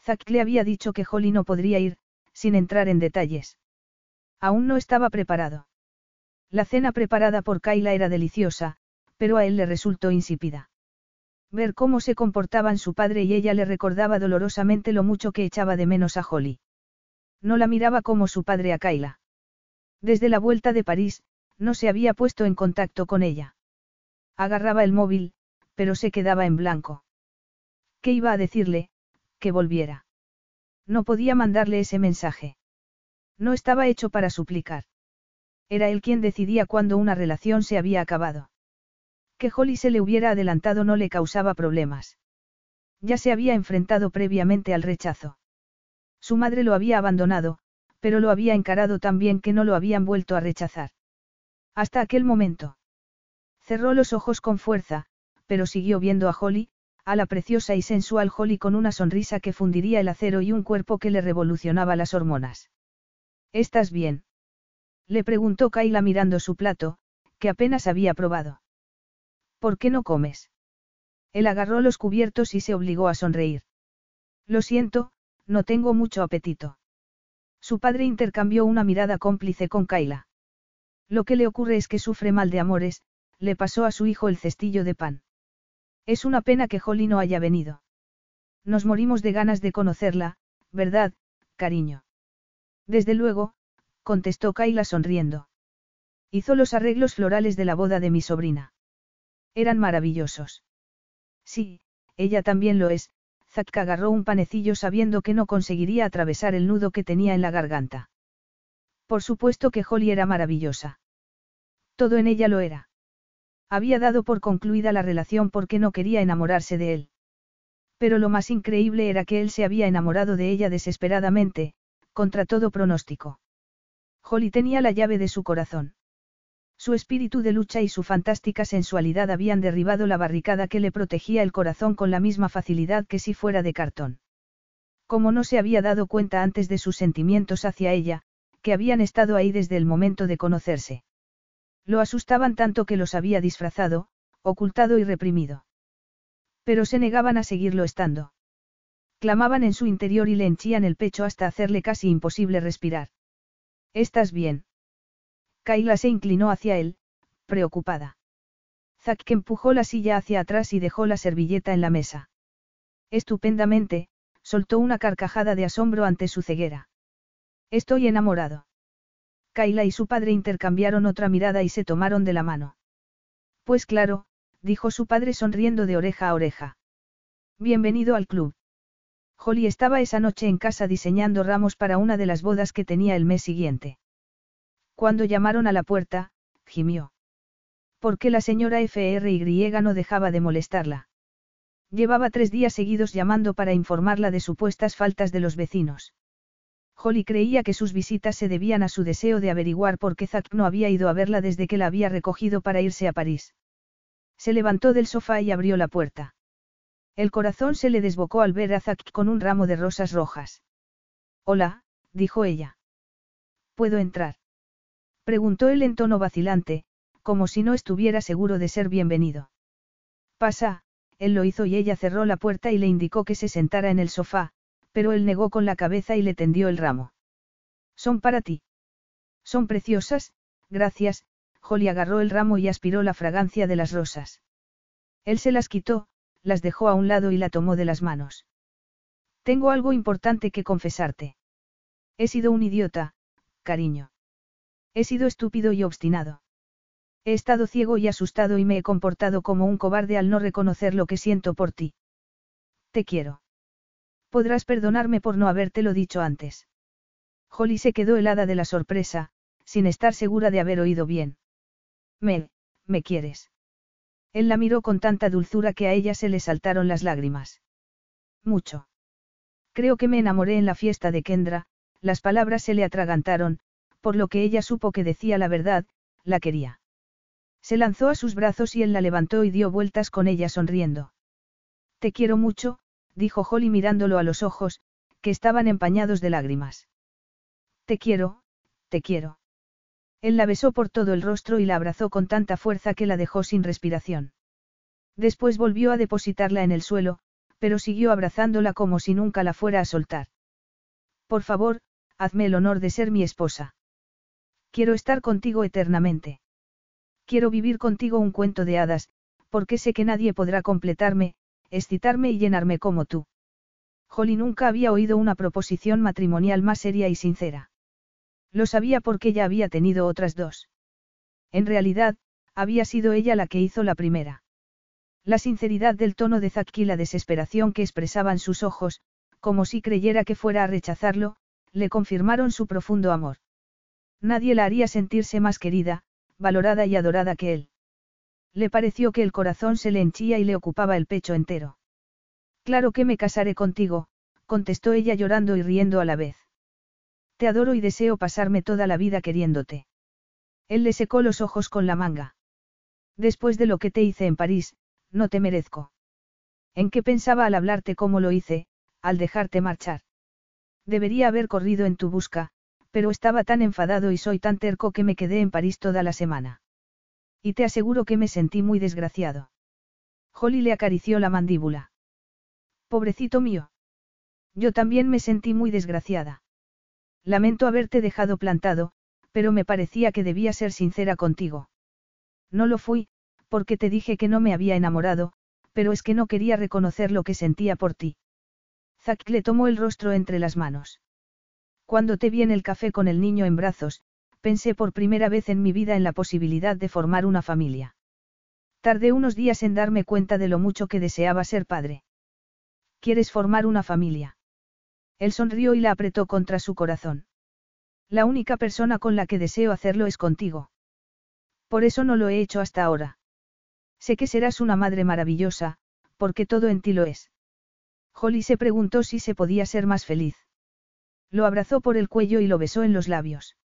Zack le había dicho que Holly no podría ir, sin entrar en detalles. Aún no estaba preparado. La cena preparada por Kyla era deliciosa, pero a él le resultó insípida. Ver cómo se comportaban su padre y ella le recordaba dolorosamente lo mucho que echaba de menos a Holly. No la miraba como su padre a Kyla. Desde la vuelta de París, no se había puesto en contacto con ella. Agarraba el móvil, pero se quedaba en blanco. ¿Qué iba a decirle? que volviera. No podía mandarle ese mensaje. No estaba hecho para suplicar. Era él quien decidía cuándo una relación se había acabado. Que Holly se le hubiera adelantado no le causaba problemas. Ya se había enfrentado previamente al rechazo. Su madre lo había abandonado, pero lo había encarado tan bien que no lo habían vuelto a rechazar. Hasta aquel momento. Cerró los ojos con fuerza, pero siguió viendo a Holly, a la preciosa y sensual Holly con una sonrisa que fundiría el acero y un cuerpo que le revolucionaba las hormonas. ¿Estás bien? Le preguntó Kayla mirando su plato, que apenas había probado. ¿Por qué no comes? Él agarró los cubiertos y se obligó a sonreír. Lo siento, no tengo mucho apetito. Su padre intercambió una mirada cómplice con Kayla. Lo que le ocurre es que sufre mal de amores, le pasó a su hijo el cestillo de pan. Es una pena que Holly no haya venido. Nos morimos de ganas de conocerla, ¿verdad, cariño? Desde luego, contestó Kayla sonriendo. Hizo los arreglos florales de la boda de mi sobrina. Eran maravillosos. Sí, ella también lo es, Zack agarró un panecillo sabiendo que no conseguiría atravesar el nudo que tenía en la garganta. Por supuesto que Holly era maravillosa. Todo en ella lo era. Había dado por concluida la relación porque no quería enamorarse de él. Pero lo más increíble era que él se había enamorado de ella desesperadamente, contra todo pronóstico. Holly tenía la llave de su corazón. Su espíritu de lucha y su fantástica sensualidad habían derribado la barricada que le protegía el corazón con la misma facilidad que si fuera de cartón. Como no se había dado cuenta antes de sus sentimientos hacia ella, que habían estado ahí desde el momento de conocerse. Lo asustaban tanto que los había disfrazado, ocultado y reprimido. Pero se negaban a seguirlo estando. Clamaban en su interior y le henchían el pecho hasta hacerle casi imposible respirar. ¿Estás bien? Kaila se inclinó hacia él, preocupada. Zack empujó la silla hacia atrás y dejó la servilleta en la mesa. Estupendamente, soltó una carcajada de asombro ante su ceguera. Estoy enamorado. Kaila y su padre intercambiaron otra mirada y se tomaron de la mano. Pues claro, dijo su padre sonriendo de oreja a oreja. Bienvenido al club. Holly estaba esa noche en casa diseñando ramos para una de las bodas que tenía el mes siguiente. Cuando llamaron a la puerta, gimió. Porque la señora FRY no dejaba de molestarla. Llevaba tres días seguidos llamando para informarla de supuestas faltas de los vecinos. Holly creía que sus visitas se debían a su deseo de averiguar por qué Zack no había ido a verla desde que la había recogido para irse a París. Se levantó del sofá y abrió la puerta. El corazón se le desbocó al ver a Zack con un ramo de rosas rojas. Hola, dijo ella. ¿Puedo entrar? Preguntó él en tono vacilante, como si no estuviera seguro de ser bienvenido. Pasa, él lo hizo y ella cerró la puerta y le indicó que se sentara en el sofá, pero él negó con la cabeza y le tendió el ramo. Son para ti. Son preciosas, gracias, Holly agarró el ramo y aspiró la fragancia de las rosas. Él se las quitó, las dejó a un lado y la tomó de las manos. Tengo algo importante que confesarte. He sido un idiota, cariño. He sido estúpido y obstinado. He estado ciego y asustado y me he comportado como un cobarde al no reconocer lo que siento por ti. Te quiero. Podrás perdonarme por no habértelo dicho antes. Holly se quedó helada de la sorpresa, sin estar segura de haber oído bien. Me, me quieres. Él la miró con tanta dulzura que a ella se le saltaron las lágrimas. Mucho. Creo que me enamoré en la fiesta de Kendra, las palabras se le atragantaron, por lo que ella supo que decía la verdad, la quería. Se lanzó a sus brazos y él la levantó y dio vueltas con ella sonriendo. Te quiero mucho, dijo Holly mirándolo a los ojos, que estaban empañados de lágrimas. Te quiero, te quiero. Él la besó por todo el rostro y la abrazó con tanta fuerza que la dejó sin respiración. Después volvió a depositarla en el suelo, pero siguió abrazándola como si nunca la fuera a soltar. Por favor, hazme el honor de ser mi esposa. Quiero estar contigo eternamente. Quiero vivir contigo un cuento de hadas, porque sé que nadie podrá completarme, excitarme y llenarme como tú. Holly nunca había oído una proposición matrimonial más seria y sincera. Lo sabía porque ya había tenido otras dos. En realidad, había sido ella la que hizo la primera. La sinceridad del tono de Zack y la desesperación que expresaban sus ojos, como si creyera que fuera a rechazarlo, le confirmaron su profundo amor. Nadie la haría sentirse más querida, valorada y adorada que él. Le pareció que el corazón se le henchía y le ocupaba el pecho entero. Claro que me casaré contigo, contestó ella llorando y riendo a la vez. Te adoro y deseo pasarme toda la vida queriéndote. Él le secó los ojos con la manga. Después de lo que te hice en París, no te merezco. ¿En qué pensaba al hablarte como lo hice, al dejarte marchar? Debería haber corrido en tu busca, pero estaba tan enfadado y soy tan terco que me quedé en París toda la semana. Y te aseguro que me sentí muy desgraciado. Holly le acarició la mandíbula. Pobrecito mío. Yo también me sentí muy desgraciada. Lamento haberte dejado plantado, pero me parecía que debía ser sincera contigo. No lo fui, porque te dije que no me había enamorado, pero es que no quería reconocer lo que sentía por ti. Zack le tomó el rostro entre las manos. Cuando te vi en el café con el niño en brazos, pensé por primera vez en mi vida en la posibilidad de formar una familia. Tardé unos días en darme cuenta de lo mucho que deseaba ser padre. ¿Quieres formar una familia? Él sonrió y la apretó contra su corazón. La única persona con la que deseo hacerlo es contigo. Por eso no lo he hecho hasta ahora. Sé que serás una madre maravillosa, porque todo en ti lo es. Holly se preguntó si se podía ser más feliz. Lo abrazó por el cuello y lo besó en los labios.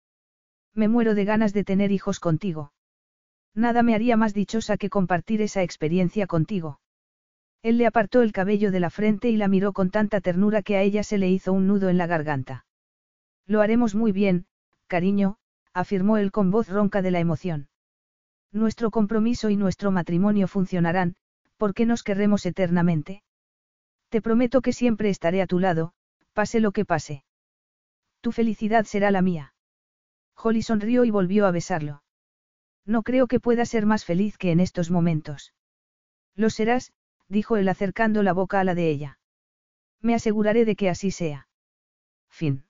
Me muero de ganas de tener hijos contigo. Nada me haría más dichosa que compartir esa experiencia contigo. Él le apartó el cabello de la frente y la miró con tanta ternura que a ella se le hizo un nudo en la garganta. Lo haremos muy bien, cariño, afirmó él con voz ronca de la emoción. Nuestro compromiso y nuestro matrimonio funcionarán, porque nos querremos eternamente. Te prometo que siempre estaré a tu lado, pase lo que pase. Tu felicidad será la mía. Holly sonrió y volvió a besarlo. No creo que pueda ser más feliz que en estos momentos. Lo serás, dijo él acercando la boca a la de ella. Me aseguraré de que así sea. Fin.